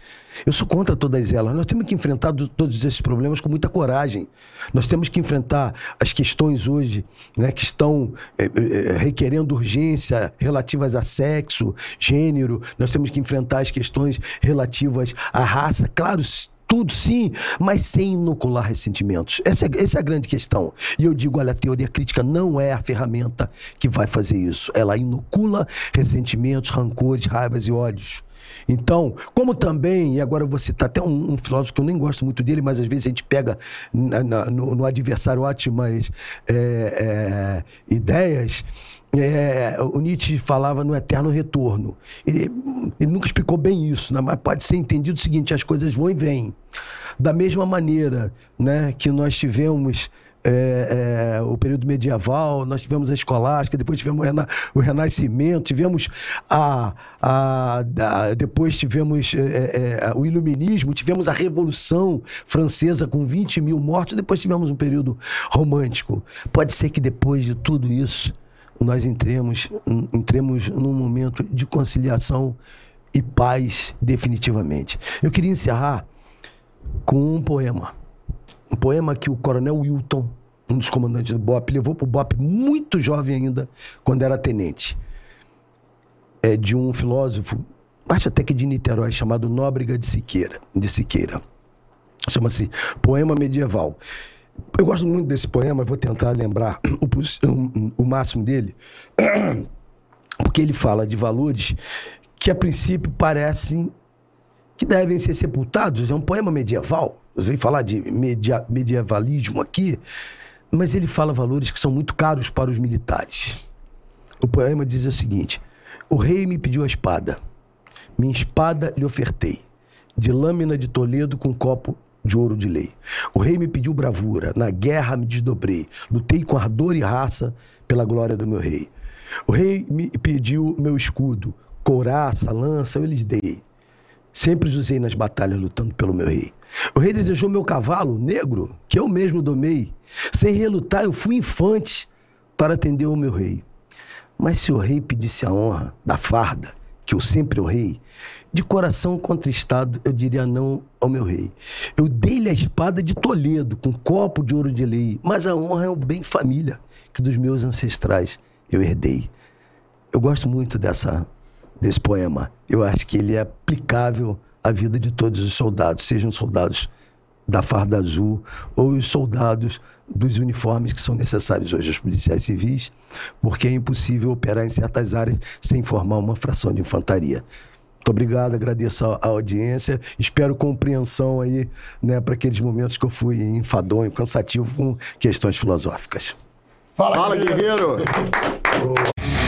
Eu sou contra todas elas. Nós temos que enfrentar todos esses problemas com muita coragem. Nós temos que enfrentar as questões hoje né, que estão é, é, requerendo urgência relativas a sexo, gênero. Nós temos que enfrentar as questões relativas à raça. Claro, tudo sim, mas sem inocular ressentimentos. Essa é, essa é a grande questão. E eu digo, olha, a teoria crítica não é a ferramenta que vai fazer isso. Ela inocula ressentimentos, rancores, raivas e ódios. Então, como também, e agora vou citar até um, um filósofo que eu nem gosto muito dele, mas às vezes a gente pega na- na- no, no adversário ótimas é, é, ideias. É, o Nietzsche falava no eterno retorno. Ele, ele nunca explicou bem isso, né? mas pode ser entendido o seguinte: as coisas vão e vêm. Da mesma maneira né, que nós tivemos é, é, o período medieval, nós tivemos a escolástica, depois tivemos o, rena- o renascimento, tivemos a, a- a- depois tivemos é, é, é, o iluminismo, tivemos a revolução francesa com 20 mil mortos, depois tivemos um período romântico. Pode ser que depois de tudo isso nós entremos, entremos num momento de conciliação e paz definitivamente. Eu queria encerrar com um poema. Um poema que o coronel Wilton, um dos comandantes do BOP, levou para o BOP muito jovem ainda, quando era tenente. É de um filósofo, acho até que de Niterói, chamado Nóbrega de Siqueira. De Siqueira. Chama-se Poema Medieval. Eu gosto muito desse poema, vou tentar lembrar o, o- o máximo dele, porque ele fala de valores que a princípio parecem que devem ser sepultados. É um poema medieval. Você vem falar de media- medievalismo aqui, mas ele fala valores que são muito caros para os militares. O poema diz o seguinte: O rei me pediu a espada, minha espada lhe ofertei, de lâmina de Toledo com copo de ouro de lei. O rei me pediu bravura, na guerra me desdobrei, lutei com ardor e raça pela glória do meu rei. O rei me pediu meu escudo, couraça, lança, eu lhes dei. Sempre os usei nas batalhas lutando pelo meu rei. O rei desejou meu cavalo negro, que eu mesmo domei. Sem relutar, eu fui infante para atender o meu rei. Mas se o rei pedisse a honra da farda, que eu sempre honrei, de coração contristado, eu diria não ao meu rei. Eu dei-lhe a espada de Toledo, com copo de ouro de lei, mas a honra é o bem família que dos meus ancestrais eu herdei. Eu gosto muito dessa, desse poema. Eu acho que ele é aplicável à vida de todos os soldados, sejam soldados da farda azul ou os soldados dos uniformes que são necessários hoje aos policiais civis, porque é impossível operar em certas áreas sem formar uma fração de infantaria. Muito obrigado, agradeço a, audiência, espero compreensão aí, né, para aqueles momentos que eu fui enfadonho, cansativo com questões filosóficas. Fala, guerreiro! Boa.